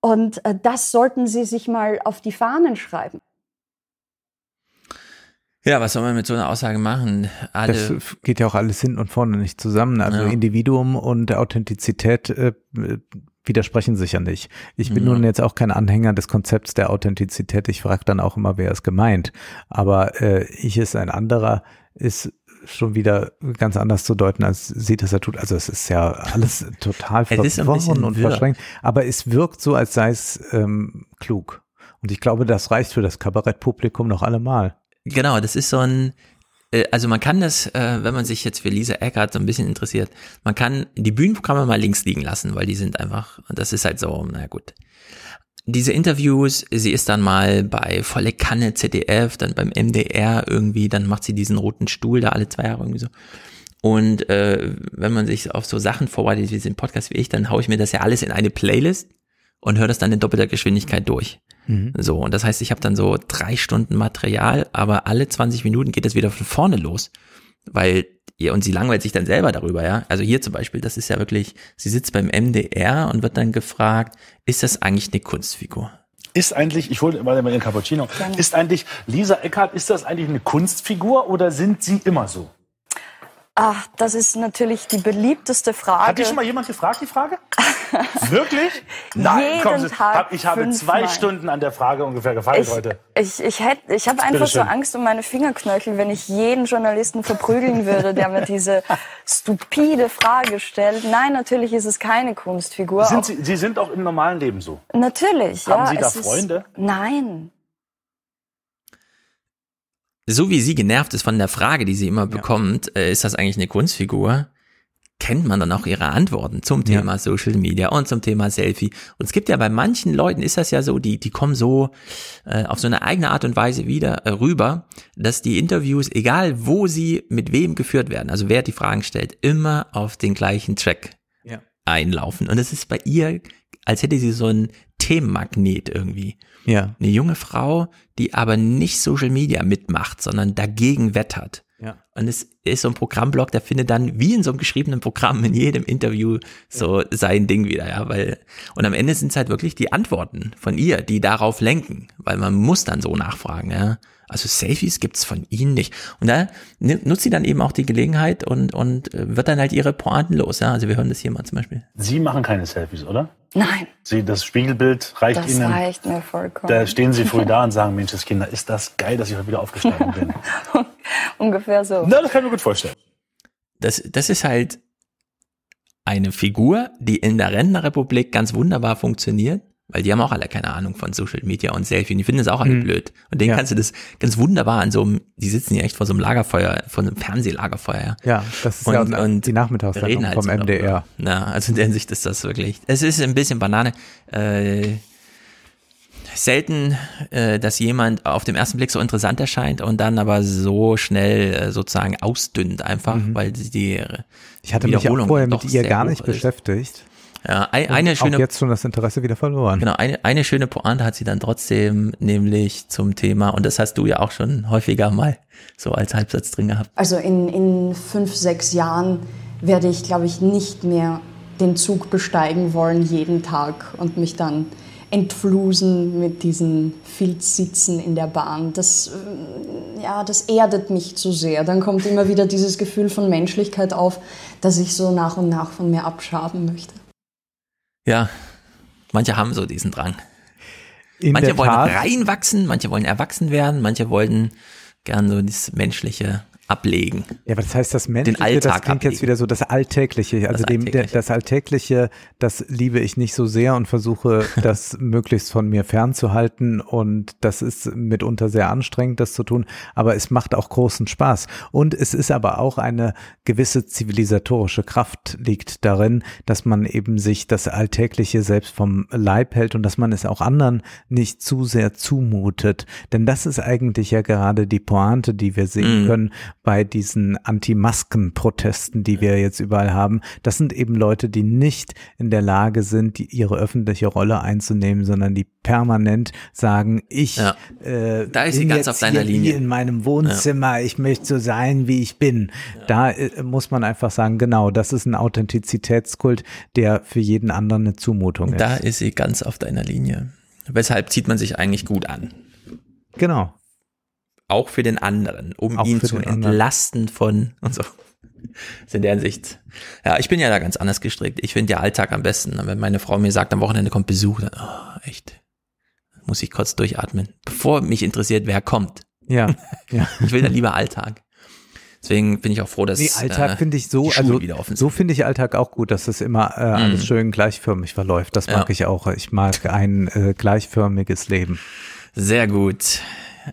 Und äh, das sollten Sie sich mal auf die Fahnen schreiben. Ja, was soll man mit so einer Aussage machen? Alle das geht ja auch alles hinten und vorne nicht zusammen. Also ja. Individuum und Authentizität äh, widersprechen sich ja nicht. Ich bin ja. nun jetzt auch kein Anhänger des Konzepts der Authentizität. Ich frage dann auch immer, wer ist gemeint. Aber äh, ich ist ein anderer, ist schon wieder ganz anders zu deuten, als sie das er tut. Also es ist ja alles total verworren und verschränkt. Aber es wirkt so, als sei es ähm, klug. Und ich glaube, das reicht für das Kabarettpublikum noch allemal. Genau, das ist so ein, äh, also man kann das, äh, wenn man sich jetzt für Lisa Eckert so ein bisschen interessiert, man kann die Bühnenprogramme mal links liegen lassen, weil die sind einfach, das ist halt so, naja gut. Diese Interviews, sie ist dann mal bei Volle Kanne ZDF, dann beim MDR irgendwie, dann macht sie diesen roten Stuhl da alle zwei Jahre irgendwie so. Und äh, wenn man sich auf so Sachen vorbereitet wie den Podcast wie ich, dann haue ich mir das ja alles in eine Playlist und höre das dann in doppelter Geschwindigkeit durch. Mhm. So, und das heißt, ich habe dann so drei Stunden Material, aber alle 20 Minuten geht es wieder von vorne los. Weil, ja, und sie langweilt sich dann selber darüber, ja. Also hier zum Beispiel, das ist ja wirklich, sie sitzt beim MDR und wird dann gefragt, ist das eigentlich eine Kunstfigur? Ist eigentlich, ich hole mal den Cappuccino, ist eigentlich, Lisa Eckhardt, ist das eigentlich eine Kunstfigur oder sind sie immer so? Ach, das ist natürlich die beliebteste Frage. Hat dich schon mal jemand gefragt, die Frage? Wirklich? Nein, Jeden komm, Tag ich habe zwei fünfmal. Stunden an der Frage ungefähr gefeilt heute. Ich, ich, hätt- ich habe einfach so. Angst um meine Fingerknöchel, wenn ich jeden Journalisten verprügeln würde, der mir diese stupide Frage stellt. Nein, natürlich ist es keine Kunstfigur. Sind sie, sie sind auch im normalen Leben so. natürlich, Haben ja. Sie da es ist- Freunde? Nein. So wie sie genervt ist von der Frage, die sie immer bekommt, äh, ist das eigentlich eine Kunstfigur? Kennt man dann auch ihre Antworten zum Ja. Thema Social Media und zum Thema Selfie. Und es gibt ja bei manchen Leuten ist das ja so, die, die kommen so äh, auf so eine eigene Art und Weise wieder äh, rüber, dass die Interviews, egal wo sie mit wem geführt werden, also wer die Fragen stellt, immer auf den gleichen Track Ja. einlaufen. Und es ist bei ihr, als hätte sie so einen Themenmagnet irgendwie. Ja. Eine junge Frau, die aber nicht Social Media mitmacht, sondern dagegen wettert. Ja. Und es ist so ein Programmblock, der findet dann wie in so einem geschriebenen Programm in jedem Interview so sein Ding wieder, ja, weil, und am Ende sind es halt wirklich die Antworten von ihr, die darauf lenken, weil man muss dann so nachfragen, ja. Also Selfies gibt's von ihnen nicht. Und da nutzt sie dann eben auch die Gelegenheit und, und äh, wird dann halt ihre Pointen los, ja. Also wir hören das hier mal zum Beispiel. Sie machen keine Selfies, oder? Nein. Sie, das Spiegelbild reicht Das Ihnen. reicht mir vollkommen. Da stehen Sie früh da und sagen, Mensch, das Kinder, ist das geil, dass ich heute wieder aufgestanden bin. Ungefähr so. Na, das kann ich mir gut vorstellen. Das, das ist halt eine Figur, die in der Rentnerrepublik ganz wunderbar funktioniert, weil die haben auch alle keine Ahnung von Social Media und Selfie. Und die finden das auch alle Mhm. blöd. Und denen Ja. kannst du das ganz wunderbar an so einem, die sitzen hier echt vor so einem Lagerfeuer, vor einem Fernsehlagerfeuer. Ja, Ja, das ist ja auch die Nachmittagssendung halt vom MDR. darüber. Na, also in der Hinsicht ist das wirklich, es ist ein bisschen Banane. Äh, selten, äh, dass jemand auf dem ersten Blick so interessant erscheint und dann aber so schnell äh, sozusagen ausdünnt einfach, weil die, die Mhm. Ich hatte mich auch vorher mit ihr gar nicht ist. beschäftigt. Ja, ein, eine schöne Auch jetzt schon das Interesse wieder verloren. Genau, eine, eine schöne Pointe hat sie dann trotzdem, nämlich zum Thema, und das hast du ja auch schon häufiger mal so als Halbsatz drin gehabt. Also in, in fünf, sechs Jahren werde ich, glaube ich, nicht mehr den Zug besteigen wollen jeden Tag und mich dann entflusen mit diesen Filzsitzen in der Bahn. Das, äh, ja, das erdet mich zu sehr. Dann kommt immer wieder dieses Gefühl von Menschlichkeit auf, das ich so nach und nach von mir abschaben möchte. Ja, manche haben so diesen Drang. In manche wollen Tat. reinwachsen, manche wollen erwachsen werden, manche wollen gern so das Menschliche ablegen. Ja, aber das heißt, das Menschliche, Den Alltag das klingt jetzt ablegen. wieder so das Alltägliche. Also Das dem, der, das Alltägliche, das liebe ich nicht so sehr und versuche, das möglichst von mir fernzuhalten. Und das ist mitunter sehr anstrengend, das zu tun. Aber es macht auch großen Spaß. Und es ist aber auch eine gewisse zivilisatorische Kraft liegt darin, dass man eben sich das Alltägliche selbst vom Leib hält und dass man es auch anderen nicht zu sehr zumutet. Denn das ist eigentlich ja gerade die Pointe, die wir sehen Mhm. können bei diesen Anti-Masken-Protesten, die wir jetzt überall haben. Das sind eben Leute, die nicht in der Lage sind, die, ihre öffentliche Rolle einzunehmen, sondern die permanent sagen, ich Ja. äh, Da ist sie bin ganz jetzt auf deiner hier Linie. in meinem Wohnzimmer, ich möchte so sein, wie ich bin. Da äh, muss man einfach sagen, genau, das ist ein Authentizitätskult, der für jeden anderen eine Zumutung Da ist. ist sie ganz auf deiner Linie. Weshalb zieht man sich eigentlich gut an? Genau. Auch für den anderen, um Auch ihn zu den anderen. entlasten von und so. Das ist in der Hinsicht. Ja, ich bin ja da ganz anders gestrickt. Ich finde ja Alltag am besten. Wenn meine Frau mir sagt, am Wochenende kommt Besuch, dann, oh, echt, muss ich kurz durchatmen, bevor mich interessiert, wer kommt. Ja, ja. Ich will dann lieber Alltag. Deswegen bin ich auch froh, dass Nee, Alltag äh, finde ich so, also so finde ich Alltag auch gut, dass es immer äh, alles Mhm. schön gleichförmig verläuft. Das mag Ja. ich auch. Ich mag ein äh, gleichförmiges Leben. Sehr gut.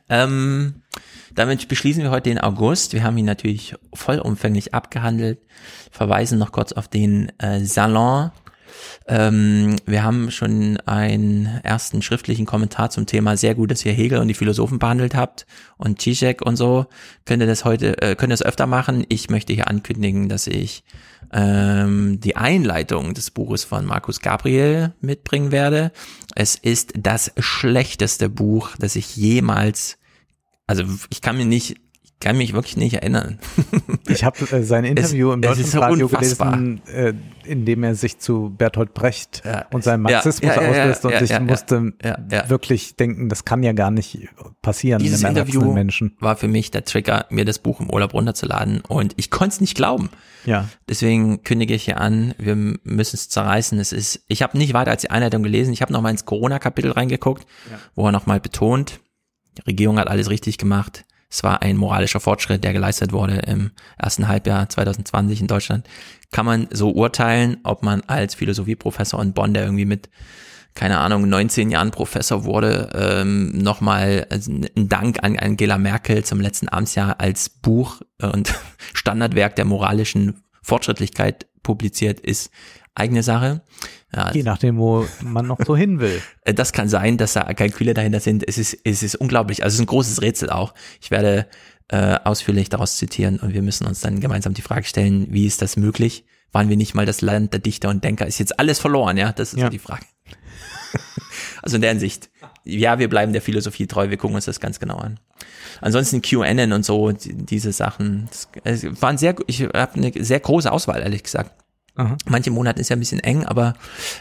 Ähm, damit beschließen wir heute den August. Wir haben ihn natürlich vollumfänglich abgehandelt, verweisen noch kurz auf den äh, Salon ähm, wir haben schon einen ersten schriftlichen Kommentar zum Thema sehr gut, dass ihr Hegel und die Philosophen behandelt habt und Zizek und so. Könnt ihr das heute, äh, könnt ihr das öfter machen? Ich möchte hier ankündigen, dass ich ähm, die Einleitung des Buches von Markus Gabriel mitbringen werde. Es ist das schlechteste Buch, das ich jemals also ich kann mir nicht kann mich wirklich nicht erinnern. ich habe äh, sein Interview es, im deutschen so Radio unfassbar. gelesen, äh, in dem er sich zu Bertolt Brecht ja, und seinem Marxismus ja, ja, auslässt und ich musste wirklich denken, das kann ja gar nicht passieren Dieses Interview Menschen. war für mich der Trigger, mir das Buch im Urlaub runterzuladen und ich konnte es nicht glauben. Ja. Deswegen kündige ich hier an, wir müssen es zerreißen. Es ist, ich habe nicht weiter als die Einleitung gelesen. Ich habe noch mal ins Corona-Kapitel reingeguckt, wo er noch mal betont, die Regierung hat alles richtig gemacht es war ein moralischer Fortschritt, der geleistet wurde im ersten Halbjahr 2020 in Deutschland. Kann man so urteilen, ob man als Philosophieprofessor in Bonn, der irgendwie mit keine Ahnung, 19 Jahren Professor wurde, ähm, nochmal also ein Dank an Angela Merkel zum letzten Amtsjahr als Buch und Standardwerk der moralischen Fortschrittlichkeit publiziert ist, eigene Sache. Ja, Je nachdem, wo man noch so hin will. Äh, das kann sein, dass da Kalküle dahinter sind. Es ist, es ist unglaublich. Also es ist ein großes Rätsel auch. Ich werde äh, ausführlich daraus zitieren und wir müssen uns dann gemeinsam die Frage stellen, wie ist das möglich? Waren wir nicht mal das Land der Dichter und Denker? Ist jetzt alles verloren, ja? Das ist ja. so die Frage. also in der Hinsicht, ja, wir bleiben der Philosophie treu, wir gucken uns das ganz genau an. Ansonsten QAnon und so, diese Sachen, das, waren sehr, ich habe eine sehr große Auswahl, ehrlich gesagt. Aha. Manche Monate ist ja ein bisschen eng, aber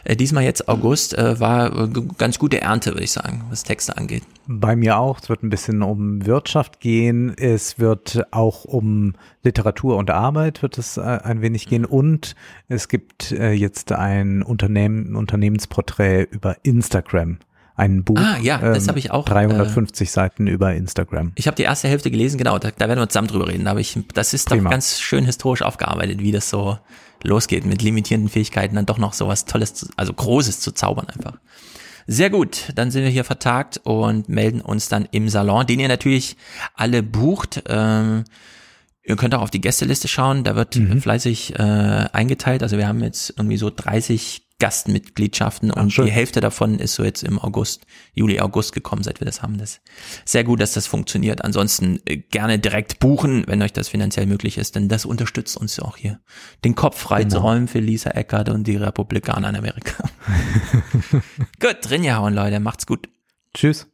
äh, diesmal jetzt August äh, war äh, ganz gute Ernte, würde ich sagen, was Texte angeht. Bei mir auch. Es wird ein bisschen um Wirtschaft gehen. Es wird auch um Literatur und Arbeit wird es äh, ein wenig gehen. Und es gibt äh, jetzt ein Unternehmen, Unternehmensporträt über Instagram ein Buch. Ah, ja, das ähm, habe ich auch. 350 äh, Seiten über Instagram. Ich habe die erste Hälfte gelesen, genau, da, da werden wir zusammen drüber reden. Da ich, das ist Prima. doch ganz schön historisch aufgearbeitet, wie das so losgeht, mit limitierenden Fähigkeiten dann doch noch sowas Tolles, also Großes zu zaubern einfach. Sehr gut, dann sind wir hier vertagt und melden uns dann im Salon, den ihr natürlich alle bucht. Ähm, ihr könnt auch auf die Gästeliste schauen, da wird mhm. fleißig äh, eingeteilt. Also wir haben jetzt irgendwie so 30 Gastmitgliedschaften und Ach, die Hälfte davon ist so jetzt im August, Juli, August gekommen, seit wir das haben. Das ist sehr gut, dass das funktioniert. Ansonsten äh, gerne direkt buchen, wenn euch das finanziell möglich ist, denn das unterstützt uns auch hier, den Kopf frei genau. zu räumen für Lisa Eckert und die Republikaner in Amerika. gut, drin hauen, Leute, macht's gut. Tschüss.